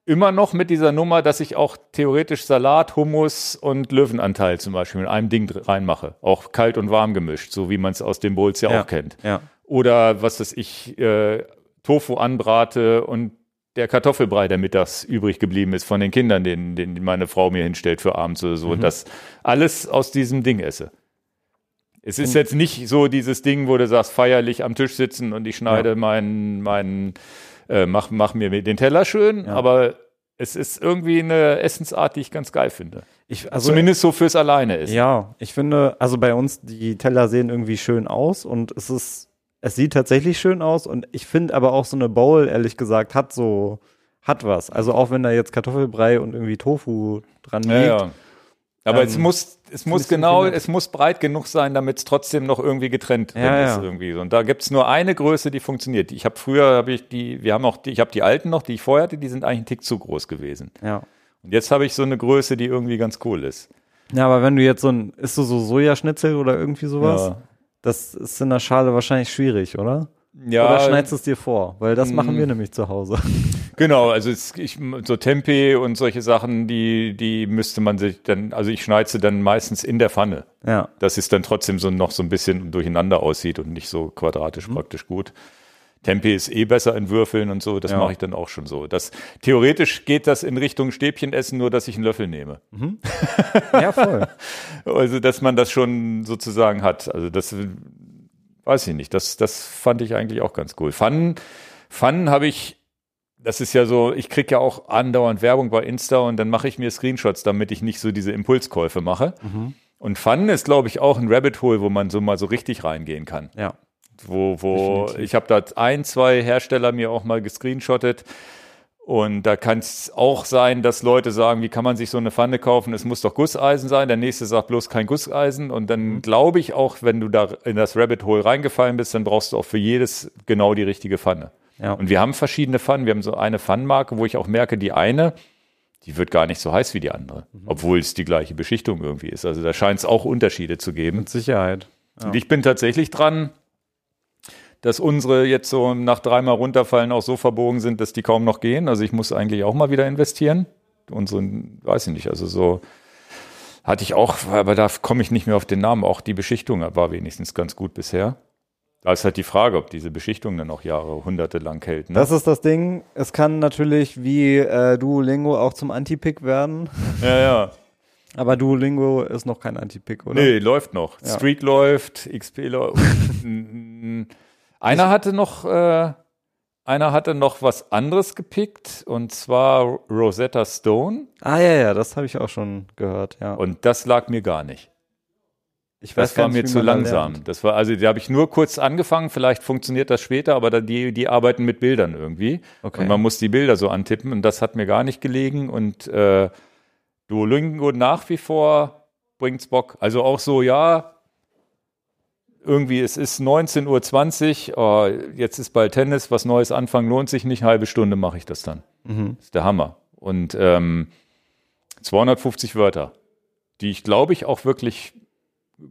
[SPEAKER 1] immer noch mit dieser Nummer, dass ich auch theoretisch Salat, Hummus und Löwenanteil zum Beispiel mit einem Ding reinmache. Auch kalt und warm gemischt, so wie man es aus den Bowls ja,
[SPEAKER 2] Ja.
[SPEAKER 1] auch kennt.
[SPEAKER 2] Ja.
[SPEAKER 1] Oder was weiß ich, äh, Tofu anbrate und der Kartoffelbrei, der mittags übrig geblieben ist von den Kindern, den, den meine Frau mir hinstellt für abends oder so. Und das alles aus diesem Ding esse. Es ist jetzt nicht so dieses Ding, wo du sagst, feierlich am Tisch sitzen und ich schneide ja. meinen, meinen, äh, mach, mach mir den Teller schön, ja. aber es ist irgendwie eine Essensart, die ich ganz geil finde. Ich, also, Zumindest so fürs Alleine ist.
[SPEAKER 2] Ja, ich finde, also bei uns, die Teller sehen irgendwie schön aus und es ist, es sieht tatsächlich schön aus und ich finde aber auch so eine Bowl, ehrlich gesagt, hat so, hat was. Also auch wenn da jetzt Kartoffelbrei und irgendwie Tofu dran liegt. Ja, ja.
[SPEAKER 1] Aber ähm, es muss, es muss genau, es muss breit genug sein, damit es trotzdem noch irgendwie getrennt ja, ist ja. irgendwie. Und da gibt es nur eine Größe, die funktioniert. Ich habe früher, habe ich die, wir haben auch die, ich habe die alten noch, die ich vorher hatte, die sind eigentlich ein Tick zu groß gewesen.
[SPEAKER 2] Ja.
[SPEAKER 1] Und jetzt habe ich so eine Größe, die irgendwie ganz cool ist.
[SPEAKER 2] Ja, aber wenn du jetzt so ein, ist du so Sojaschnitzel oder irgendwie sowas? Ja. Das ist in der Schale wahrscheinlich schwierig, oder? Ja. Oder schneidest du es dir vor? Weil das machen wir mm. nämlich zu Hause.
[SPEAKER 1] Genau, also es, ich, so Tempeh und solche Sachen, die, die müsste man sich dann, also ich schneide sie dann meistens in der Pfanne.
[SPEAKER 2] Ja.
[SPEAKER 1] Dass es dann trotzdem so noch so ein bisschen durcheinander aussieht und nicht so quadratisch mhm. praktisch gut. Tempeh ist eh besser in Würfeln und so, das ja. mache ich dann auch schon so. Das, theoretisch geht das in Richtung Stäbchenessen, nur dass ich einen Löffel nehme. Mhm. Ja, voll. also, dass man das schon sozusagen hat. Also das weiß ich nicht. Das, das fand ich eigentlich auch ganz cool. Pfannen, Pfannen habe ich, das ist ja so, ich kriege ja auch andauernd Werbung bei Insta und dann mache ich mir Screenshots, damit ich nicht so diese Impulskäufe mache. Mhm. Und Pfannen ist, glaube ich, auch ein Rabbit Hole, wo man so mal so richtig reingehen kann.
[SPEAKER 2] Ja.
[SPEAKER 1] Wo, wo ich habe da ein, zwei Hersteller mir auch mal gescreenshottet und da kann es auch sein, dass Leute sagen, wie kann man sich so eine Pfanne kaufen? Es muss doch Gusseisen sein. Der nächste sagt bloß kein Gusseisen. Und dann mhm. glaube ich auch, wenn du da in das Rabbit Hole reingefallen bist, dann brauchst du auch für jedes genau die richtige Pfanne. Ja. Und wir haben verschiedene Pfannen. Wir haben so eine Pfannenmarke, wo ich auch merke, die eine, die wird gar nicht so heiß wie die andere, mhm. obwohl es die gleiche Beschichtung irgendwie ist. Also da scheint es auch Unterschiede zu geben.
[SPEAKER 2] Mit Sicherheit.
[SPEAKER 1] Ja. Und ich bin tatsächlich dran, dass unsere jetzt so nach dreimal runterfallen auch so verbogen sind, dass die kaum noch gehen. Also ich muss eigentlich auch mal wieder investieren. Unsere, weiß ich nicht, also so hatte ich auch, aber da komme ich nicht mehr auf den Namen. Auch die Beschichtung war wenigstens ganz gut bisher. Da ist halt die Frage, ob diese Beschichtung dann noch Jahre, Hunderte lang hält. Ne?
[SPEAKER 2] Das ist das Ding. Es kann natürlich wie äh, Duolingo auch zum Anti-Pick werden.
[SPEAKER 1] Ja, ja.
[SPEAKER 2] Aber Duolingo ist noch kein Anti-Pick, oder?
[SPEAKER 1] Nee, läuft noch. Ja. Streak läuft, XP läuft. Einer hatte noch, äh, einer hatte noch was anderes gepickt und zwar Rosetta Stone.
[SPEAKER 2] Ah ja, ja, das habe ich auch schon gehört, ja.
[SPEAKER 1] Und das lag mir gar nicht. Ich weiß das war nicht, mir zu langsam. Das war also, da habe ich nur kurz angefangen. Vielleicht funktioniert das später, aber da, die die arbeiten mit Bildern irgendwie okay. und man muss die Bilder so antippen und das hat mir gar nicht gelegen und äh, Duolingo nach wie vor bringt's Bock. Also auch so, ja, irgendwie, es ist 19.20 Uhr, oh, jetzt ist bald Tennis, was Neues anfangen lohnt sich nicht, halbe Stunde mache ich das dann. Mhm. Das ist der Hammer. Und ähm, 250 Wörter, die ich glaube ich auch wirklich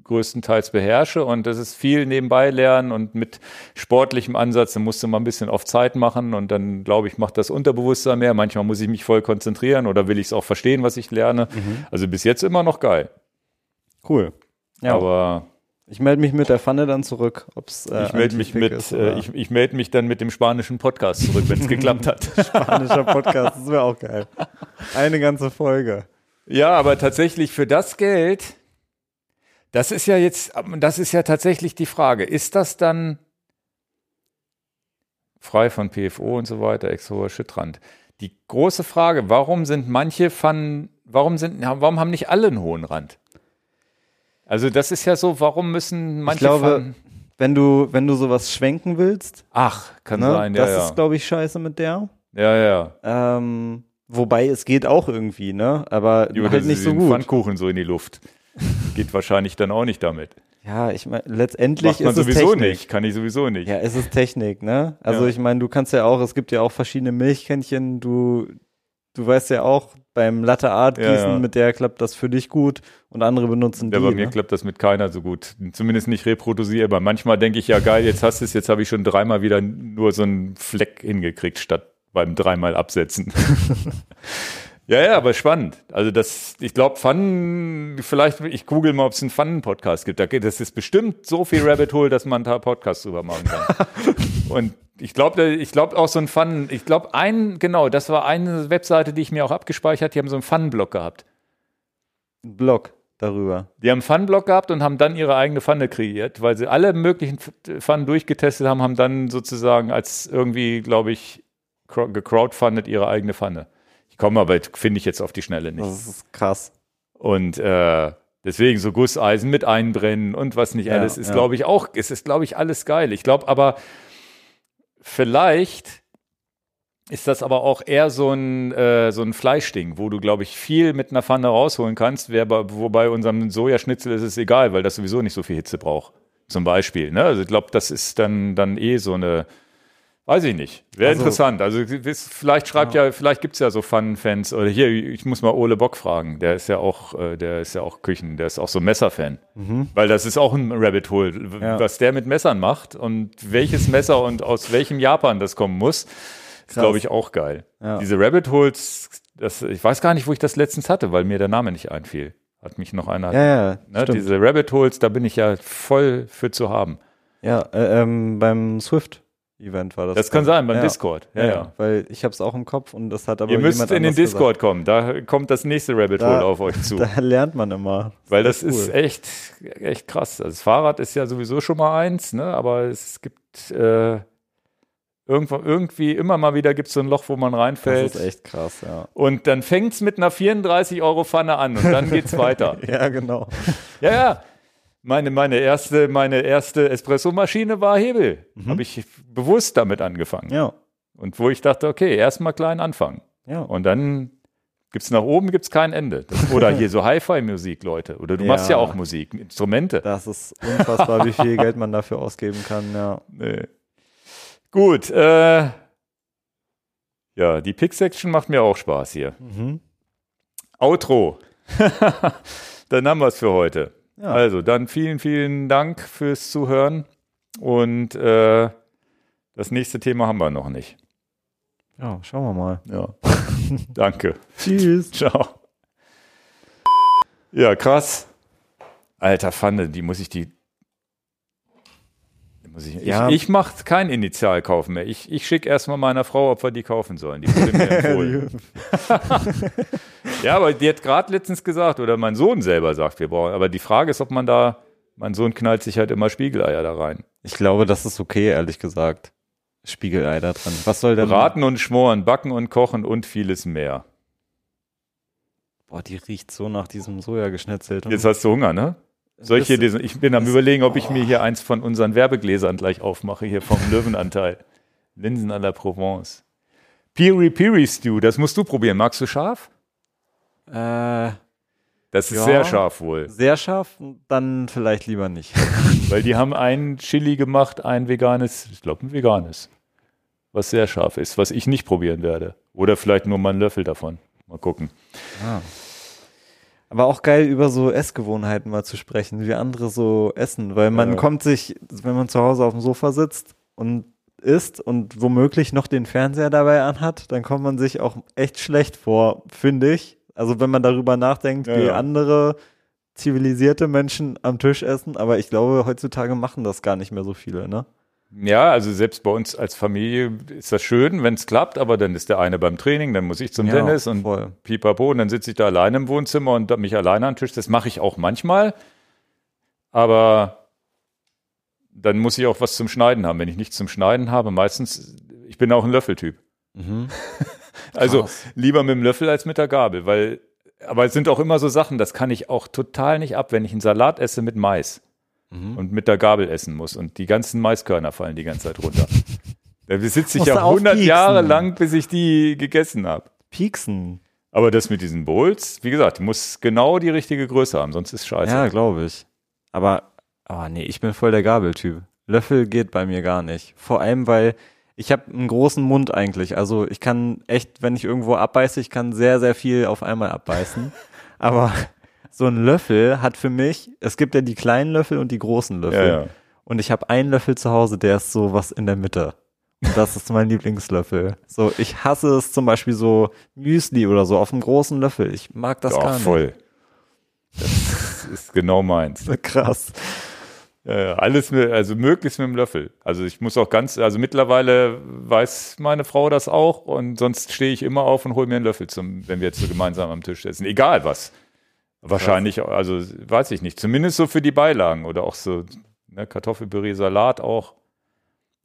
[SPEAKER 1] größtenteils beherrsche und das ist viel nebenbei lernen und mit sportlichem Ansatz, dann musst du mal ein bisschen auf Zeit machen und dann glaube ich, macht das Unterbewusstsein mehr. Manchmal muss ich mich voll konzentrieren oder will ich es auch verstehen, was ich lerne. Mhm. Also bis jetzt immer noch geil.
[SPEAKER 2] Cool.
[SPEAKER 1] Ja. Aber
[SPEAKER 2] ich melde mich mit der Pfanne dann zurück. Ob's,
[SPEAKER 1] äh, ich melde mich mit, ist, äh, ich, ich melde mich dann mit dem spanischen Podcast zurück, wenn es geklappt hat.
[SPEAKER 2] Spanischer Podcast, das wäre auch geil. Eine ganze Folge.
[SPEAKER 1] Ja, aber tatsächlich für das Geld, das ist ja jetzt, das ist ja tatsächlich die Frage. Ist das dann frei von PFO und so weiter, extra Schüttrand? Die große Frage, warum sind manche Pfannen, warum sind, warum haben nicht alle einen hohen Rand? Also das ist ja so, warum müssen manche
[SPEAKER 2] ich glaube, wenn du, wenn du sowas schwenken willst.
[SPEAKER 1] Ach, kann ne, sein,
[SPEAKER 2] ja.
[SPEAKER 1] Das
[SPEAKER 2] ja. ist, glaube ich, scheiße mit der.
[SPEAKER 1] Ja, ja.
[SPEAKER 2] Ähm, wobei es geht auch irgendwie, ne? Aber
[SPEAKER 1] ja, halt nicht so gut. Pfannkuchen so in die Luft. geht wahrscheinlich dann auch nicht damit.
[SPEAKER 2] Ja, ich meine, letztendlich
[SPEAKER 1] Macht man
[SPEAKER 2] ist
[SPEAKER 1] es sowieso
[SPEAKER 2] Technik.
[SPEAKER 1] nicht, kann ich sowieso nicht.
[SPEAKER 2] Ja, es ist Technik, ne? Also ja. ich meine, du kannst ja auch, es gibt ja auch verschiedene Milchkännchen, du du weißt ja auch, beim Latte Art gießen, ja, ja. mit der klappt das für dich gut und andere benutzen ja, die.
[SPEAKER 1] Ja, bei mir ne? klappt das mit keiner so gut. Zumindest nicht reproduzierbar. Manchmal denke ich, ja geil, jetzt hast du es, jetzt habe ich schon dreimal wieder nur so einen Fleck hingekriegt, statt beim dreimal absetzen. ja, ja, aber spannend. Also das, ich glaube, Fun, vielleicht, ich google mal, ob es einen Fun-Podcast gibt. Das ist bestimmt so viel Rabbit Hole, dass man da Podcasts drüber machen kann. und ich glaube, ich glaube auch so ein Fun, ich glaube ein, genau, das war eine Webseite, die ich mir auch abgespeichert, die haben so einen Fun-Blog gehabt.
[SPEAKER 2] Blog. darüber.
[SPEAKER 1] Die haben einen Pfannenblock gehabt und haben dann ihre eigene Pfanne kreiert, weil sie alle möglichen Pfannen durchgetestet haben, haben dann sozusagen als irgendwie, glaube ich, gecrowdfundet ihre eigene Pfanne. Ich komme aber, finde ich jetzt auf die Schnelle nicht.
[SPEAKER 2] Das ist krass.
[SPEAKER 1] Und äh, deswegen so Gusseisen mit einbrennen und was nicht
[SPEAKER 2] Ja,
[SPEAKER 1] alles ist,
[SPEAKER 2] ja.
[SPEAKER 1] glaube ich, auch, es ist, glaube ich, alles geil. Ich glaube aber, vielleicht ist das aber auch eher so ein, äh, so ein Fleischding, wo du, glaube ich, viel mit einer Pfanne rausholen kannst, wobei unserem Sojaschnitzel ist es egal, weil das sowieso nicht so viel Hitze braucht. Zum Beispiel. Ne? Also ich glaube, das ist dann, dann eh so eine, weiß ich nicht. Wäre
[SPEAKER 2] Also-
[SPEAKER 1] interessant. Also vielleicht schreibt ja, vielleicht gibt es ja so Pfannenfans. Oder hier, ich muss mal Ole Bock fragen. Der ist ja auch, äh, der ist ja auch Küchen, der ist auch so Messerfan. Weil das ist auch ein Rabbit Hole,
[SPEAKER 2] Ja.
[SPEAKER 1] was der mit Messern macht und welches Messer und aus welchem Japan das kommen muss, ist, glaube ich, auch geil.
[SPEAKER 2] Ja.
[SPEAKER 1] Diese Rabbit Holes, das, ich weiß gar nicht, wo ich das letztens hatte, weil mir der Name nicht einfiel. Hat mich noch einer.
[SPEAKER 2] Ja, ja,
[SPEAKER 1] ne, diese Rabbit Holes, da bin ich ja voll für zu haben.
[SPEAKER 2] ja äh, ähm, beim Swift-Event war das.
[SPEAKER 1] Das kann sein, beim
[SPEAKER 2] ja.
[SPEAKER 1] Discord. Ja, ja.
[SPEAKER 2] Weil ich habe es auch im Kopf und das hat aber
[SPEAKER 1] Ihr müsst
[SPEAKER 2] jemand
[SPEAKER 1] in den
[SPEAKER 2] anders gesagt.
[SPEAKER 1] Discord kommen, da kommt das nächste Rabbit
[SPEAKER 2] Da-
[SPEAKER 1] Hole auf euch zu.
[SPEAKER 2] Da lernt man immer.
[SPEAKER 1] Weil das
[SPEAKER 2] cool.
[SPEAKER 1] ist echt, echt krass. Also das Fahrrad ist ja sowieso schon mal eins, ne? aber es gibt äh, irgendwo, irgendwie immer mal wieder gibt es so ein Loch, wo man reinfällt.
[SPEAKER 2] Das ist echt krass, ja.
[SPEAKER 1] Und dann fängt es mit einer 34 Euro Pfanne an und dann geht's weiter.
[SPEAKER 2] Ja, genau.
[SPEAKER 1] Ja, ja. Meine, meine erste, meine erste Espressomaschine war Hebel. Habe ich bewusst damit angefangen.
[SPEAKER 2] Mhm. Ja,
[SPEAKER 1] Und wo ich dachte, okay, erstmal klein anfangen.
[SPEAKER 2] ja.
[SPEAKER 1] Und dann gibt's nach oben gibt's kein Ende. Das, oder hier so Hi-Fi-Musik, Leute. Oder du machst ja
[SPEAKER 2] Ja.
[SPEAKER 1] auch Musik, Instrumente.
[SPEAKER 2] Das ist unfassbar, wie viel Geld man dafür ausgeben kann, ja.
[SPEAKER 1] Nee. Gut, äh, ja, die Pick-Section macht mir auch Spaß hier.
[SPEAKER 2] Mhm.
[SPEAKER 1] Outro. dann haben wir's für heute.
[SPEAKER 2] Ja.
[SPEAKER 1] Also, dann vielen, vielen Dank fürs Zuhören. Und äh, das nächste Thema haben wir noch nicht.
[SPEAKER 2] Ja, schauen wir mal.
[SPEAKER 1] Ja. Danke.
[SPEAKER 2] Tschüss.
[SPEAKER 1] Ciao. Ja, krass. Alter Pfanne, die muss ich die. die Muss ich,
[SPEAKER 2] Ja.
[SPEAKER 1] ich, ich mache keinen Initialkauf mehr. Ich, ich schicke erstmal meiner Frau, ob wir die kaufen sollen. Die wurde mir empfohlen. Ja, aber die hat gerade letztens gesagt, oder mein Sohn selber sagt, wir brauchen. Aber die Frage ist, ob man da. Mein Sohn knallt sich halt immer Spiegeleier da rein.
[SPEAKER 2] Ich glaube, das ist okay, ehrlich gesagt. Spiegelei da dran. Was soll denn?
[SPEAKER 1] Braten und schmoren, backen und kochen und vieles mehr.
[SPEAKER 2] Boah, die riecht so nach diesem Sojageschnetzelten.
[SPEAKER 1] Jetzt hast du Hunger, ne? Soll ich hier
[SPEAKER 2] Das-
[SPEAKER 1] diesen, ich bin am überlegen, ob ich mir hier eins von unseren Werbegläsern gleich aufmache, hier vom Löwenanteil. Linsen à la Provence. Piri Piri Stew, das musst du probieren. Magst du scharf?
[SPEAKER 2] Äh,
[SPEAKER 1] Das ist
[SPEAKER 2] Ja.
[SPEAKER 1] sehr scharf wohl.
[SPEAKER 2] sehr scharf, dann vielleicht lieber nicht.
[SPEAKER 1] Weil die haben ein Chili gemacht, ein veganes, ich glaube ein veganes, was sehr scharf ist, was ich nicht probieren werde. Oder vielleicht nur mal einen Löffel davon. Mal gucken.
[SPEAKER 2] Aber auch geil, über so Essgewohnheiten mal zu sprechen, wie andere so essen, weil man
[SPEAKER 1] Ja.
[SPEAKER 2] kommt sich, wenn man zu Hause auf dem Sofa sitzt und isst und womöglich noch den Fernseher dabei anhat, dann kommt man sich auch echt schlecht vor, finde ich. Also wenn man darüber nachdenkt,
[SPEAKER 1] Ja,
[SPEAKER 2] wie
[SPEAKER 1] ja.
[SPEAKER 2] andere zivilisierte Menschen am Tisch essen, aber ich glaube, heutzutage machen das gar nicht mehr so viele, ne?
[SPEAKER 1] Ja, also selbst bei uns als Familie ist das schön, wenn es klappt, aber dann ist der eine beim Training, dann muss ich zum
[SPEAKER 2] Ja,
[SPEAKER 1] Tennis und
[SPEAKER 2] voll.
[SPEAKER 1] pipapo und dann sitze ich da alleine im Wohnzimmer und mich alleine an den Tisch. Das mache ich auch manchmal, aber dann muss ich auch was zum Schneiden haben. Wenn ich nichts zum Schneiden habe, meistens, ich bin auch ein Löffeltyp.
[SPEAKER 2] Mhm.
[SPEAKER 1] Also
[SPEAKER 2] Krass.
[SPEAKER 1] lieber mit dem Löffel als mit der Gabel, weil, aber es sind auch immer so Sachen, das kann ich auch total nicht ab, wenn ich einen Salat esse mit Mais
[SPEAKER 2] Mhm.
[SPEAKER 1] und mit der Gabel essen muss und die ganzen Maiskörner fallen die ganze Zeit runter. Da sitze ich ja
[SPEAKER 2] du
[SPEAKER 1] 100
[SPEAKER 2] aufpieksen.
[SPEAKER 1] Jahre lang, bis ich die gegessen habe.
[SPEAKER 2] Pieksen.
[SPEAKER 1] Aber das mit diesen Bowls, wie gesagt, muss genau die richtige Größe haben, sonst ist scheiße.
[SPEAKER 2] Ja, glaube ich. Aber, oh nee, ich bin voll der Gabeltyp. Löffel geht bei mir gar nicht. Vor allem, weil ich habe einen großen Mund eigentlich. Also ich kann echt, wenn ich irgendwo abbeiße, ich kann sehr, sehr viel auf einmal abbeißen. Aber so ein Löffel hat für mich, es gibt ja die kleinen Löffel und die großen Löffel.
[SPEAKER 1] Ja, ja.
[SPEAKER 2] Und ich habe einen Löffel zu Hause, der ist so was in der Mitte. Und das ist mein Lieblingslöffel. So, ich hasse es zum Beispiel so Müsli oder so auf einem großen Löffel. Ich mag das
[SPEAKER 1] Doch,
[SPEAKER 2] gar nicht.
[SPEAKER 1] voll. Das ist genau meins.
[SPEAKER 2] Krass.
[SPEAKER 1] Ja, alles mit, also möglichst mit dem Löffel. Also ich muss auch ganz, also mittlerweile weiß meine Frau das auch und sonst stehe ich immer auf und hole mir einen Löffel zum, wenn wir jetzt so gemeinsam am Tisch essen. Egal was. Wahrscheinlich, also weiß ich nicht. Zumindest so für die Beilagen oder auch so ne, Kartoffelpüree, Salat auch.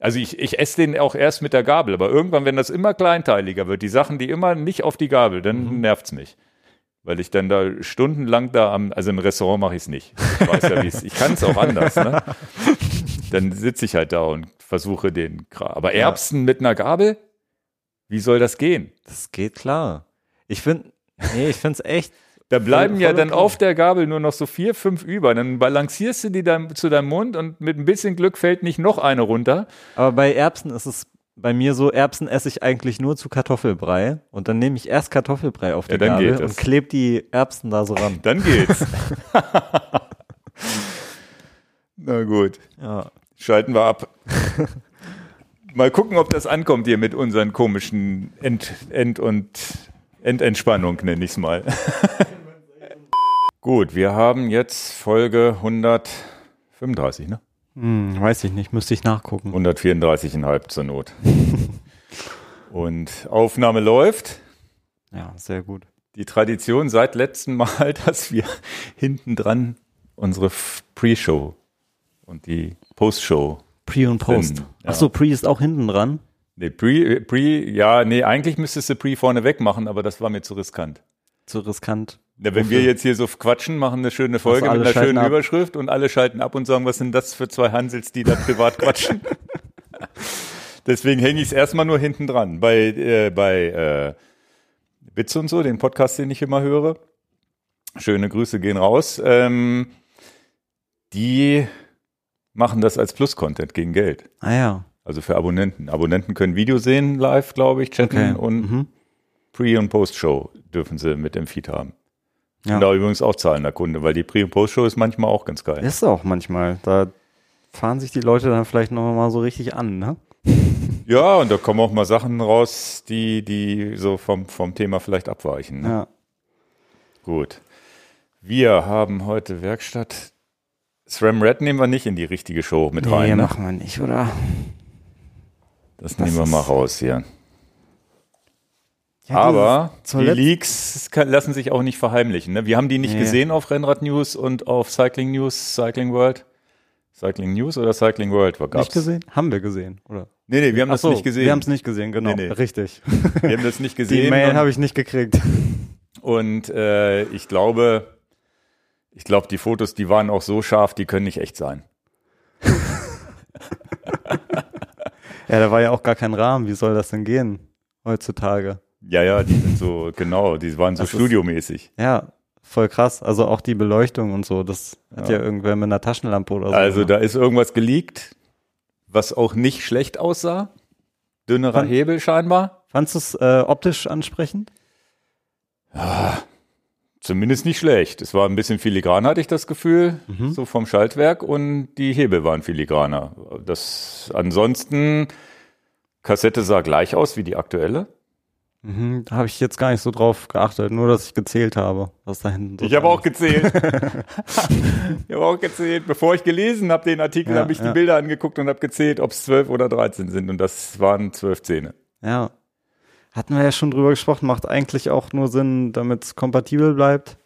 [SPEAKER 1] Also ich, ich esse den auch erst mit der Gabel, aber irgendwann, wenn das immer kleinteiliger wird, die Sachen, die immer nicht auf die Gabel, dann
[SPEAKER 2] Mhm.
[SPEAKER 1] nervt's mich. Weil ich dann da stundenlang da am, also im Restaurant mache ich es nicht. Ich weiß ja, wie es, ich kann es auch anders, ne? Dann sitze ich halt da und versuche den. Aber Erbsen mit einer Gabel? Wie soll das gehen?
[SPEAKER 2] Das geht klar. Ich finde, nee, ich finde es echt.
[SPEAKER 1] Da bleiben
[SPEAKER 2] Voll-
[SPEAKER 1] ja dann
[SPEAKER 2] okay.
[SPEAKER 1] auf der Gabel nur noch so vier, fünf über. Dann balancierst du die dann zu deinem Mund und mit ein bisschen Glück fällt nicht noch eine runter.
[SPEAKER 2] Aber bei Erbsen ist es bei mir so, Erbsen esse ich eigentlich nur zu Kartoffelbrei. Und dann nehme ich erst Kartoffelbrei auf die
[SPEAKER 1] Ja,
[SPEAKER 2] Gabel und klebe die Erbsen da so ran.
[SPEAKER 1] Dann geht's. Na gut,
[SPEAKER 2] Ja.
[SPEAKER 1] schalten wir ab. Mal gucken, ob das ankommt hier mit unseren komischen End, End und Endentspannung, nenne ich es mal. Gut, wir haben jetzt Folge 135, ne?
[SPEAKER 2] Hm, weiß ich nicht, müsste ich nachgucken.
[SPEAKER 1] 134,5 zur Not. Und Aufnahme läuft.
[SPEAKER 2] Ja, sehr gut.
[SPEAKER 1] Die Tradition seit letztem Mal, dass wir hinten dran unsere Pre-Show und die Post-Show.
[SPEAKER 2] Pre und Post.
[SPEAKER 1] Ja.
[SPEAKER 2] Achso, Pre ist auch hinten dran.
[SPEAKER 1] Nee, Pre, Pre, ja, nee, eigentlich müsstest du Pre vorne weg machen, aber das war mir zu riskant.
[SPEAKER 2] Zu riskant.
[SPEAKER 1] Ja, wenn wir jetzt hier so quatschen, machen eine schöne Folge mit einer schönen
[SPEAKER 2] ab.
[SPEAKER 1] Überschrift und alle schalten ab und sagen, was sind das für zwei Hansels, die da privat quatschen. Deswegen hänge ich es erstmal nur hinten dran. Bei, äh, bei äh, Bits und so, den Podcast, den ich immer höre. Schöne Grüße gehen raus. Ähm, die machen das als Plus-Content gegen Geld.
[SPEAKER 2] Ah ja.
[SPEAKER 1] Also für Abonnenten. Abonnenten können Video sehen live, glaube ich, chatten
[SPEAKER 2] Okay.
[SPEAKER 1] und
[SPEAKER 2] Mhm.
[SPEAKER 1] Pre- und Post-Show dürfen sie mit dem Feed haben.
[SPEAKER 2] Ja.
[SPEAKER 1] Und da übrigens auch zahlender Kunde, weil die Pre- und Post-Show ist manchmal auch ganz geil.
[SPEAKER 2] Ist auch manchmal. Da fahren sich die Leute dann vielleicht noch mal so richtig an, ne?
[SPEAKER 1] Ja, und da kommen auch mal Sachen raus, die, die so vom, vom Thema vielleicht abweichen. Ne?
[SPEAKER 2] Ja.
[SPEAKER 1] Gut. Wir haben heute Werkstatt. SRAM Red nehmen wir nicht in die richtige Show mit
[SPEAKER 2] Nee,
[SPEAKER 1] rein. Ne?
[SPEAKER 2] machen wir nicht, oder?
[SPEAKER 1] Das nehmen wir mal raus hier.
[SPEAKER 2] Ja,
[SPEAKER 1] Aber die Leaks kann, lassen sich auch nicht verheimlichen. Ne? Wir haben die nicht
[SPEAKER 2] Nee.
[SPEAKER 1] gesehen auf Rennrad News und auf Cycling News, Cycling World. Cycling News oder Cycling World? Was gab's?
[SPEAKER 2] Nicht gesehen? Haben wir gesehen, oder?
[SPEAKER 1] Nee, nee, wir haben
[SPEAKER 2] Ach
[SPEAKER 1] das
[SPEAKER 2] so,
[SPEAKER 1] nicht gesehen.
[SPEAKER 2] Wir haben es nicht gesehen, genau.
[SPEAKER 1] Nee, nee.
[SPEAKER 2] Richtig.
[SPEAKER 1] Wir haben das nicht gesehen.
[SPEAKER 2] Die Mail habe ich nicht gekriegt.
[SPEAKER 1] Und äh, ich glaube, ich glaube, die Fotos, die waren auch so scharf, die können nicht echt sein.
[SPEAKER 2] Ja, da war ja auch gar kein Rahmen. Wie soll das denn gehen heutzutage?
[SPEAKER 1] Ja, ja, die sind so, genau, die waren so
[SPEAKER 2] Das ist-
[SPEAKER 1] studiomäßig.
[SPEAKER 2] Ja, voll krass. Also auch die Beleuchtung und so. Das hat ja,
[SPEAKER 1] Ja.
[SPEAKER 2] irgendwer mit einer Taschenlampe oder so.
[SPEAKER 1] Also
[SPEAKER 2] gemacht.
[SPEAKER 1] da ist irgendwas geleakt, was auch nicht schlecht aussah. Dünnerer
[SPEAKER 2] Fand-
[SPEAKER 1] Hebel scheinbar.
[SPEAKER 2] Fandst du es äh, optisch ansprechend?
[SPEAKER 1] Zumindest nicht schlecht. Es war ein bisschen filigran, hatte ich das Gefühl,
[SPEAKER 2] Mhm.
[SPEAKER 1] so vom Schaltwerk und die Hebel waren filigraner. Das ansonsten Kassette sah gleich aus wie die aktuelle.
[SPEAKER 2] Mhm, da habe ich jetzt gar nicht so drauf geachtet, nur dass ich gezählt habe, was da hinten so
[SPEAKER 1] Ich habe auch gezählt. ich habe auch gezählt. Bevor ich gelesen habe, den Artikel,
[SPEAKER 2] Ja,
[SPEAKER 1] habe ich die
[SPEAKER 2] ja.
[SPEAKER 1] Bilder angeguckt und habe gezählt, ob es zwölf oder 13 sind. Und das waren zwölf Zähne.
[SPEAKER 2] Ja. Hatten wir ja schon drüber gesprochen, macht eigentlich auch nur Sinn, damit es kompatibel bleibt.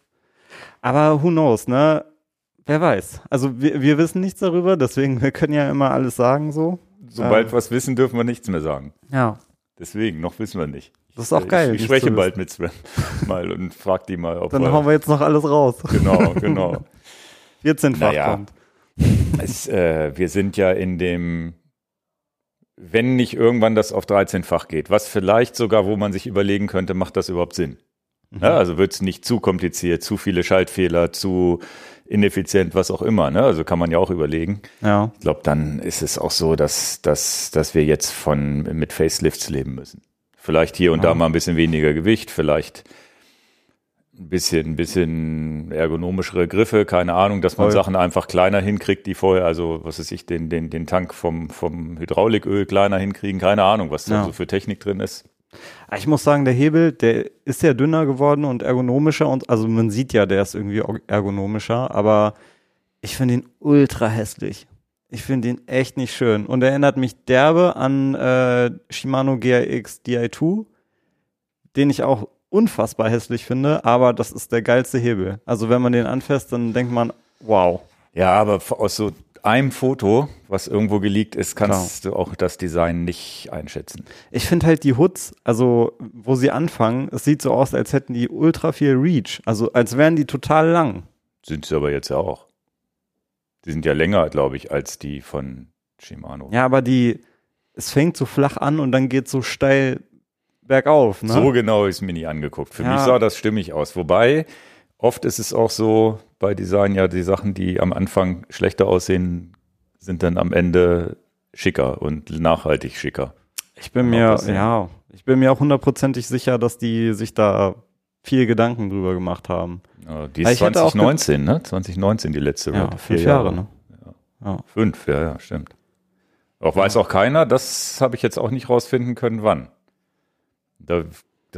[SPEAKER 2] Aber who knows, ne? Wer weiß. Also wir, wir wissen nichts darüber, deswegen wir können ja immer alles sagen so.
[SPEAKER 1] Sobald
[SPEAKER 2] Ähm.
[SPEAKER 1] wir was wissen, dürfen wir nichts mehr sagen.
[SPEAKER 2] Ja.
[SPEAKER 1] Deswegen, noch wissen wir nicht.
[SPEAKER 2] Das ist auch geil,
[SPEAKER 1] Ich, ich spreche bald mit Sven mal und frag die mal, ob
[SPEAKER 2] Dann hauen wir jetzt noch alles raus.
[SPEAKER 1] Genau, genau.
[SPEAKER 2] 14-fach
[SPEAKER 1] Naja.
[SPEAKER 2] kommt.
[SPEAKER 1] es, äh, wir sind ja in dem, wenn nicht irgendwann das auf 13-fach geht, was vielleicht sogar, wo man sich überlegen könnte, macht das überhaupt Sinn? Ja, also wird es nicht zu kompliziert, zu viele Schaltfehler, zu ineffizient, was auch immer. Ne? Also kann man ja auch überlegen.
[SPEAKER 2] Ja.
[SPEAKER 1] Ich glaube, dann ist es auch so, dass, dass, dass wir jetzt von mit Facelifts leben müssen. Vielleicht hier und da
[SPEAKER 2] Ja.
[SPEAKER 1] mal ein bisschen weniger Gewicht, vielleicht ein bisschen, ein bisschen ergonomischere Griffe, keine Ahnung, dass man
[SPEAKER 2] Voll.
[SPEAKER 1] Sachen einfach kleiner hinkriegt, die vorher, also was weiß ich, den, den, den Tank vom, vom Hydrauliköl kleiner hinkriegen, keine Ahnung, was da
[SPEAKER 2] Ja.
[SPEAKER 1] so für Technik drin ist.
[SPEAKER 2] Ah, Ich muss sagen, der Hebel, der ist ja dünner geworden und ergonomischer und also man sieht ja, der ist irgendwie ergonomischer, aber ich finde ihn ultra hässlich. Ich finde ihn echt nicht schön und erinnert mich derbe an äh, Shimano GRX Di2, den ich auch unfassbar hässlich finde, aber das ist der geilste Hebel. Also wenn man den anfasst, dann denkt man, wow.
[SPEAKER 1] Ja, aber aus so einem Foto, was irgendwo geleakt ist, kannst du auch das Design nicht einschätzen.
[SPEAKER 2] Ich finde halt die Hoods, also wo sie anfangen, es sieht so aus, als hätten die ultra viel Reach. Also als wären die total lang.
[SPEAKER 1] Sind sie aber jetzt ja auch. Die sind ja länger, glaube ich, als die von Shimano.
[SPEAKER 2] Ja, aber die, es fängt so flach an und dann geht so steil bergauf. Ne?
[SPEAKER 1] So genau ist mir nie angeguckt. Für
[SPEAKER 2] Ja.
[SPEAKER 1] mich sah das stimmig aus. Wobei, oft ist es auch so bei Design, ja, die Sachen, die am Anfang schlechter aussehen, sind dann am Ende schicker und nachhaltig schicker.
[SPEAKER 2] Ich bin mir,
[SPEAKER 1] passieren.
[SPEAKER 2] ja, ich bin mir auch hundertprozentig sicher, dass die sich da viel Gedanken drüber gemacht haben.
[SPEAKER 1] Ja, die ist
[SPEAKER 2] ich hätte auch
[SPEAKER 1] 2019, ne? 2019 die letzte
[SPEAKER 2] Ja, fünf
[SPEAKER 1] Vier
[SPEAKER 2] Jahre, ne? Ja.
[SPEAKER 1] Fünf, ja, ja, stimmt. Auch weiß auch keiner, das habe ich jetzt auch nicht rausfinden können, wann. Da,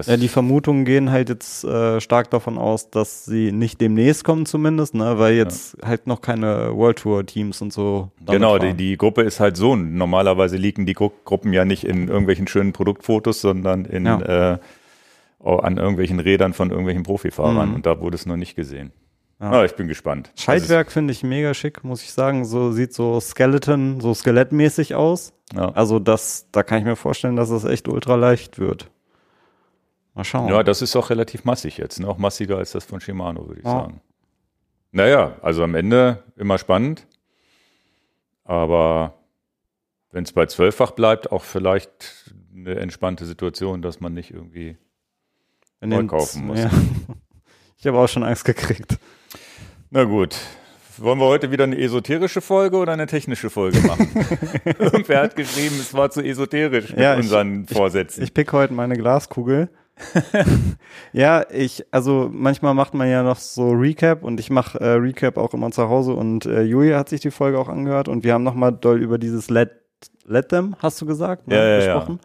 [SPEAKER 2] Ja, die Vermutungen gehen halt jetzt äh, stark davon aus, dass sie nicht demnächst kommen zumindest, ne, weil jetzt halt noch keine World Tour Teams und so.
[SPEAKER 1] Genau, die, die Gruppe ist halt so. Normalerweise liegen die Gru Gruppen ja nicht in irgendwelchen schönen Produktfotos, sondern in, äh, oh, an irgendwelchen Rädern von irgendwelchen Profifahrern.
[SPEAKER 2] Mhm.
[SPEAKER 1] Und da wurde es noch nicht gesehen.
[SPEAKER 2] Ja.
[SPEAKER 1] Ah, ich bin gespannt.
[SPEAKER 2] Schaltwerk finde ich mega schick, muss ich sagen. So sieht so Skeleton, so skelettmäßig aus.
[SPEAKER 1] Das ja.
[SPEAKER 2] Also das, da kann ich mir vorstellen, dass es echt ultra leicht wird. Mal schauen.
[SPEAKER 1] ja, das ist auch relativ massig jetzt. Ne? Auch massiger als das von Shimano, würde ich
[SPEAKER 2] Ja.
[SPEAKER 1] sagen. Naja, also am Ende immer spannend. Aber wenn es bei zwölffach bleibt, auch vielleicht eine entspannte Situation, dass man nicht irgendwie neu kaufen muss.
[SPEAKER 2] Ja. Ich habe auch schon Angst gekriegt.
[SPEAKER 1] Na gut. Wollen wir heute wieder eine esoterische Folge oder eine technische Folge machen? Irgendwer hat geschrieben, es war zu esoterisch mit
[SPEAKER 2] Ja, ich-
[SPEAKER 1] unseren Vorsätzen.
[SPEAKER 2] Ich pick heute meine Glaskugel. ja, ich, also manchmal macht man ja noch so Recap und ich mache äh, Recap auch immer zu Hause und äh, Julia hat sich die Folge auch angehört und wir haben nochmal doll über dieses Let, Let Them, hast du gesagt, ne,
[SPEAKER 1] Ja, ja, ja.
[SPEAKER 2] gesprochen.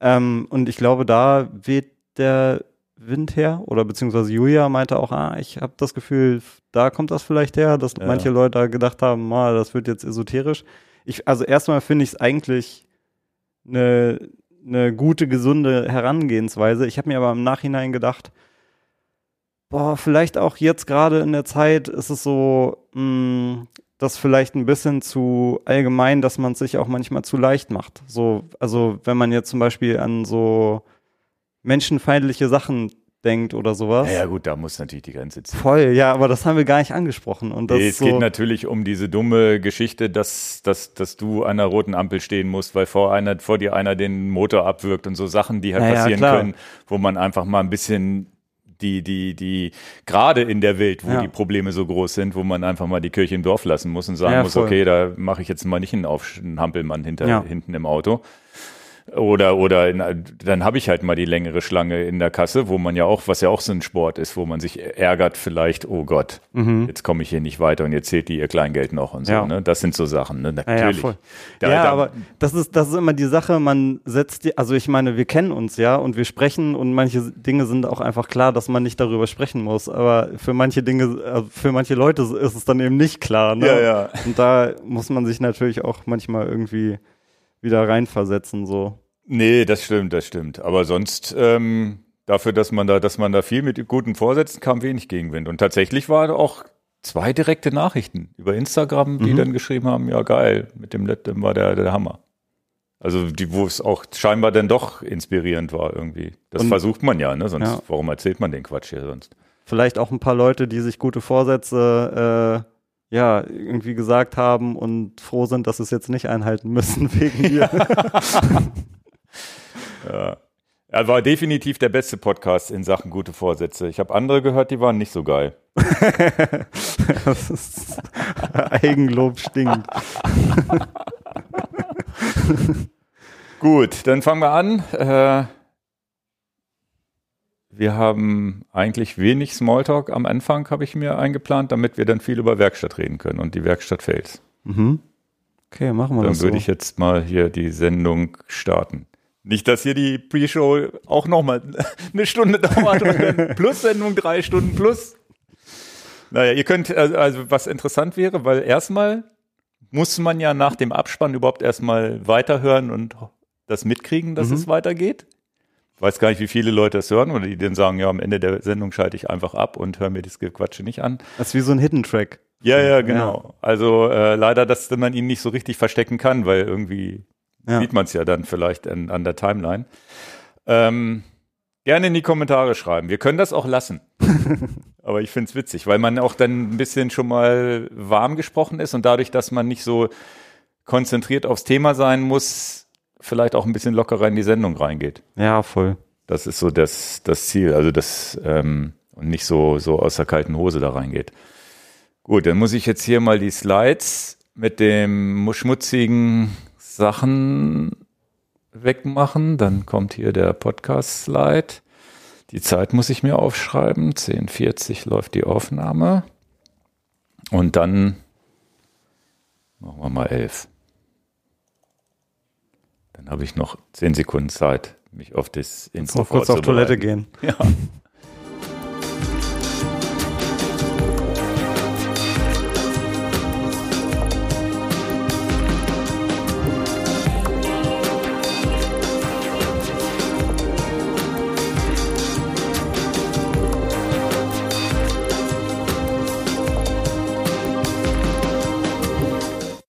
[SPEAKER 2] Ähm, und ich glaube, da weht der Wind her oder beziehungsweise Julia meinte auch, ah, ich habe das Gefühl, da kommt das vielleicht her, dass
[SPEAKER 1] Ja.
[SPEAKER 2] manche Leute gedacht haben, ah, das wird jetzt esoterisch. Ich, also erstmal finde ich es eigentlich eine, eine gute, gesunde Herangehensweise. Ich habe mir aber im Nachhinein gedacht, boah, vielleicht auch jetzt gerade in der Zeit ist es so, mh, das vielleicht ein bisschen zu allgemein, dass man es sich auch manchmal zu leicht macht. So, also wenn man jetzt zum Beispiel an so menschenfeindliche Sachen denkt oder sowas.
[SPEAKER 1] Ja, ja, gut, da muss natürlich die Grenze ziehen.
[SPEAKER 2] Voll, ja, aber das haben wir gar nicht angesprochen. Und das
[SPEAKER 1] Nee, es
[SPEAKER 2] so,
[SPEAKER 1] geht natürlich um diese dumme Geschichte, dass, dass, dass du an einer roten Ampel stehen musst, weil vor, einer, vor dir einer den Motor abwirkt und so Sachen, die halt
[SPEAKER 2] Ja, ja,
[SPEAKER 1] passieren
[SPEAKER 2] klar.
[SPEAKER 1] können, wo man einfach mal ein bisschen die, die, die, gerade in der Welt, wo
[SPEAKER 2] Ja.
[SPEAKER 1] die Probleme so groß sind, wo man einfach mal die Kirche im Dorf lassen muss und sagen
[SPEAKER 2] Ja,
[SPEAKER 1] muss, okay, da mache ich jetzt mal nicht einen, Auf einen Hampelmann hinter, hinten im Auto. Oder, oder in, dann habe ich halt mal die längere Schlange in der Kasse, wo man ja auch, was ja auch so ein Sport ist, wo man sich ärgert vielleicht, oh Gott, jetzt komme ich hier nicht weiter und jetzt zählt die ihr Kleingeld noch und so.
[SPEAKER 2] Ja.
[SPEAKER 1] Ne? Das sind so Sachen, ne?
[SPEAKER 2] Ja,
[SPEAKER 1] natürlich.
[SPEAKER 2] ja, voll.
[SPEAKER 1] Da-
[SPEAKER 2] ja,
[SPEAKER 1] da-
[SPEAKER 2] aber das ist, das ist immer die Sache, man setzt die, also ich meine, wir kennen uns ja und wir sprechen und manche Dinge sind auch einfach klar, dass man nicht darüber sprechen muss, aber für manche Dinge, äh, für manche Leute ist es dann eben nicht klar, ne?
[SPEAKER 1] Ja, ja.
[SPEAKER 2] Und da muss man sich natürlich auch manchmal irgendwie wieder reinversetzen, so.
[SPEAKER 1] Nee, das stimmt, das stimmt. Aber sonst, ähm, dafür, dass man da, dass man da viel mit guten Vorsätzen kam, wenig Gegenwind. Und tatsächlich war auch zwei direkte Nachrichten über Instagram, die
[SPEAKER 2] Mhm.
[SPEAKER 1] dann geschrieben haben, ja geil, mit dem Lettem war der, der Hammer. Also die, wo es auch scheinbar dann doch inspirierend war irgendwie. Das
[SPEAKER 2] Und-
[SPEAKER 1] versucht man ja, ne? Sonst,
[SPEAKER 2] Ja.
[SPEAKER 1] warum erzählt man den Quatsch hier sonst?
[SPEAKER 2] Vielleicht auch ein paar Leute, die sich gute Vorsätze, äh, ja, irgendwie gesagt haben und froh sind, dass sie es jetzt nicht einhalten müssen wegen dir.
[SPEAKER 1] Ja. Er war definitiv der beste Podcast in Sachen gute Vorsätze. Ich habe andere gehört, die waren nicht so geil.
[SPEAKER 2] das ist, Eigenlob stinkt.
[SPEAKER 1] Gut, dann fangen wir an. Äh, wir haben eigentlich wenig Smalltalk am Anfang, habe ich mir eingeplant, damit wir dann viel über Werkstatt reden können und die Werkstatt Fails.
[SPEAKER 2] Mhm. Okay, machen wir
[SPEAKER 1] Dann
[SPEAKER 2] das
[SPEAKER 1] würde
[SPEAKER 2] so.
[SPEAKER 1] ich jetzt mal hier die Sendung starten. Nicht, dass hier die Pre-Show auch nochmal eine Stunde dauert und dann plus Sendung drei Stunden plus. Naja, ihr könnt, also, also was interessant wäre, weil erstmal muss man ja nach dem Abspann überhaupt erstmal weiterhören und das mitkriegen, dass
[SPEAKER 2] Mhm.
[SPEAKER 1] es weitergeht. Weiß gar nicht, wie viele Leute das hören oder die dann sagen, ja, am Ende der Sendung schalte ich einfach ab und höre mir das Gequatsche nicht an.
[SPEAKER 2] Das ist wie so ein Hidden Track.
[SPEAKER 1] Ja, ja, genau. Ja. Also äh, leider, dass man ihn nicht so richtig verstecken kann, weil irgendwie ja. sieht man es ja dann vielleicht an, an der Timeline. Ähm, gerne in die Kommentare schreiben. Wir können das auch lassen. Aber ich finde es witzig, weil man auch dann ein bisschen schon mal warm gesprochen ist und dadurch, dass man nicht so konzentriert aufs Thema sein muss, vielleicht auch ein bisschen lockerer in die Sendung reingeht.
[SPEAKER 2] Ja, voll.
[SPEAKER 1] Das ist so das, das Ziel. Also das ähm, und nicht so, so aus der kalten Hose da reingeht. Gut, dann muss ich jetzt hier mal die Slides mit dem schmutzigen Sachen wegmachen. Dann kommt hier der Podcast-Slide. Die Zeit muss ich mir aufschreiben. 10.40 läuft die Aufnahme. Und dann machen wir mal 11. Habe ich noch 10 Sekunden Zeit, mich auf das
[SPEAKER 2] Intro kurz auf Toilette gehen.
[SPEAKER 1] Ja.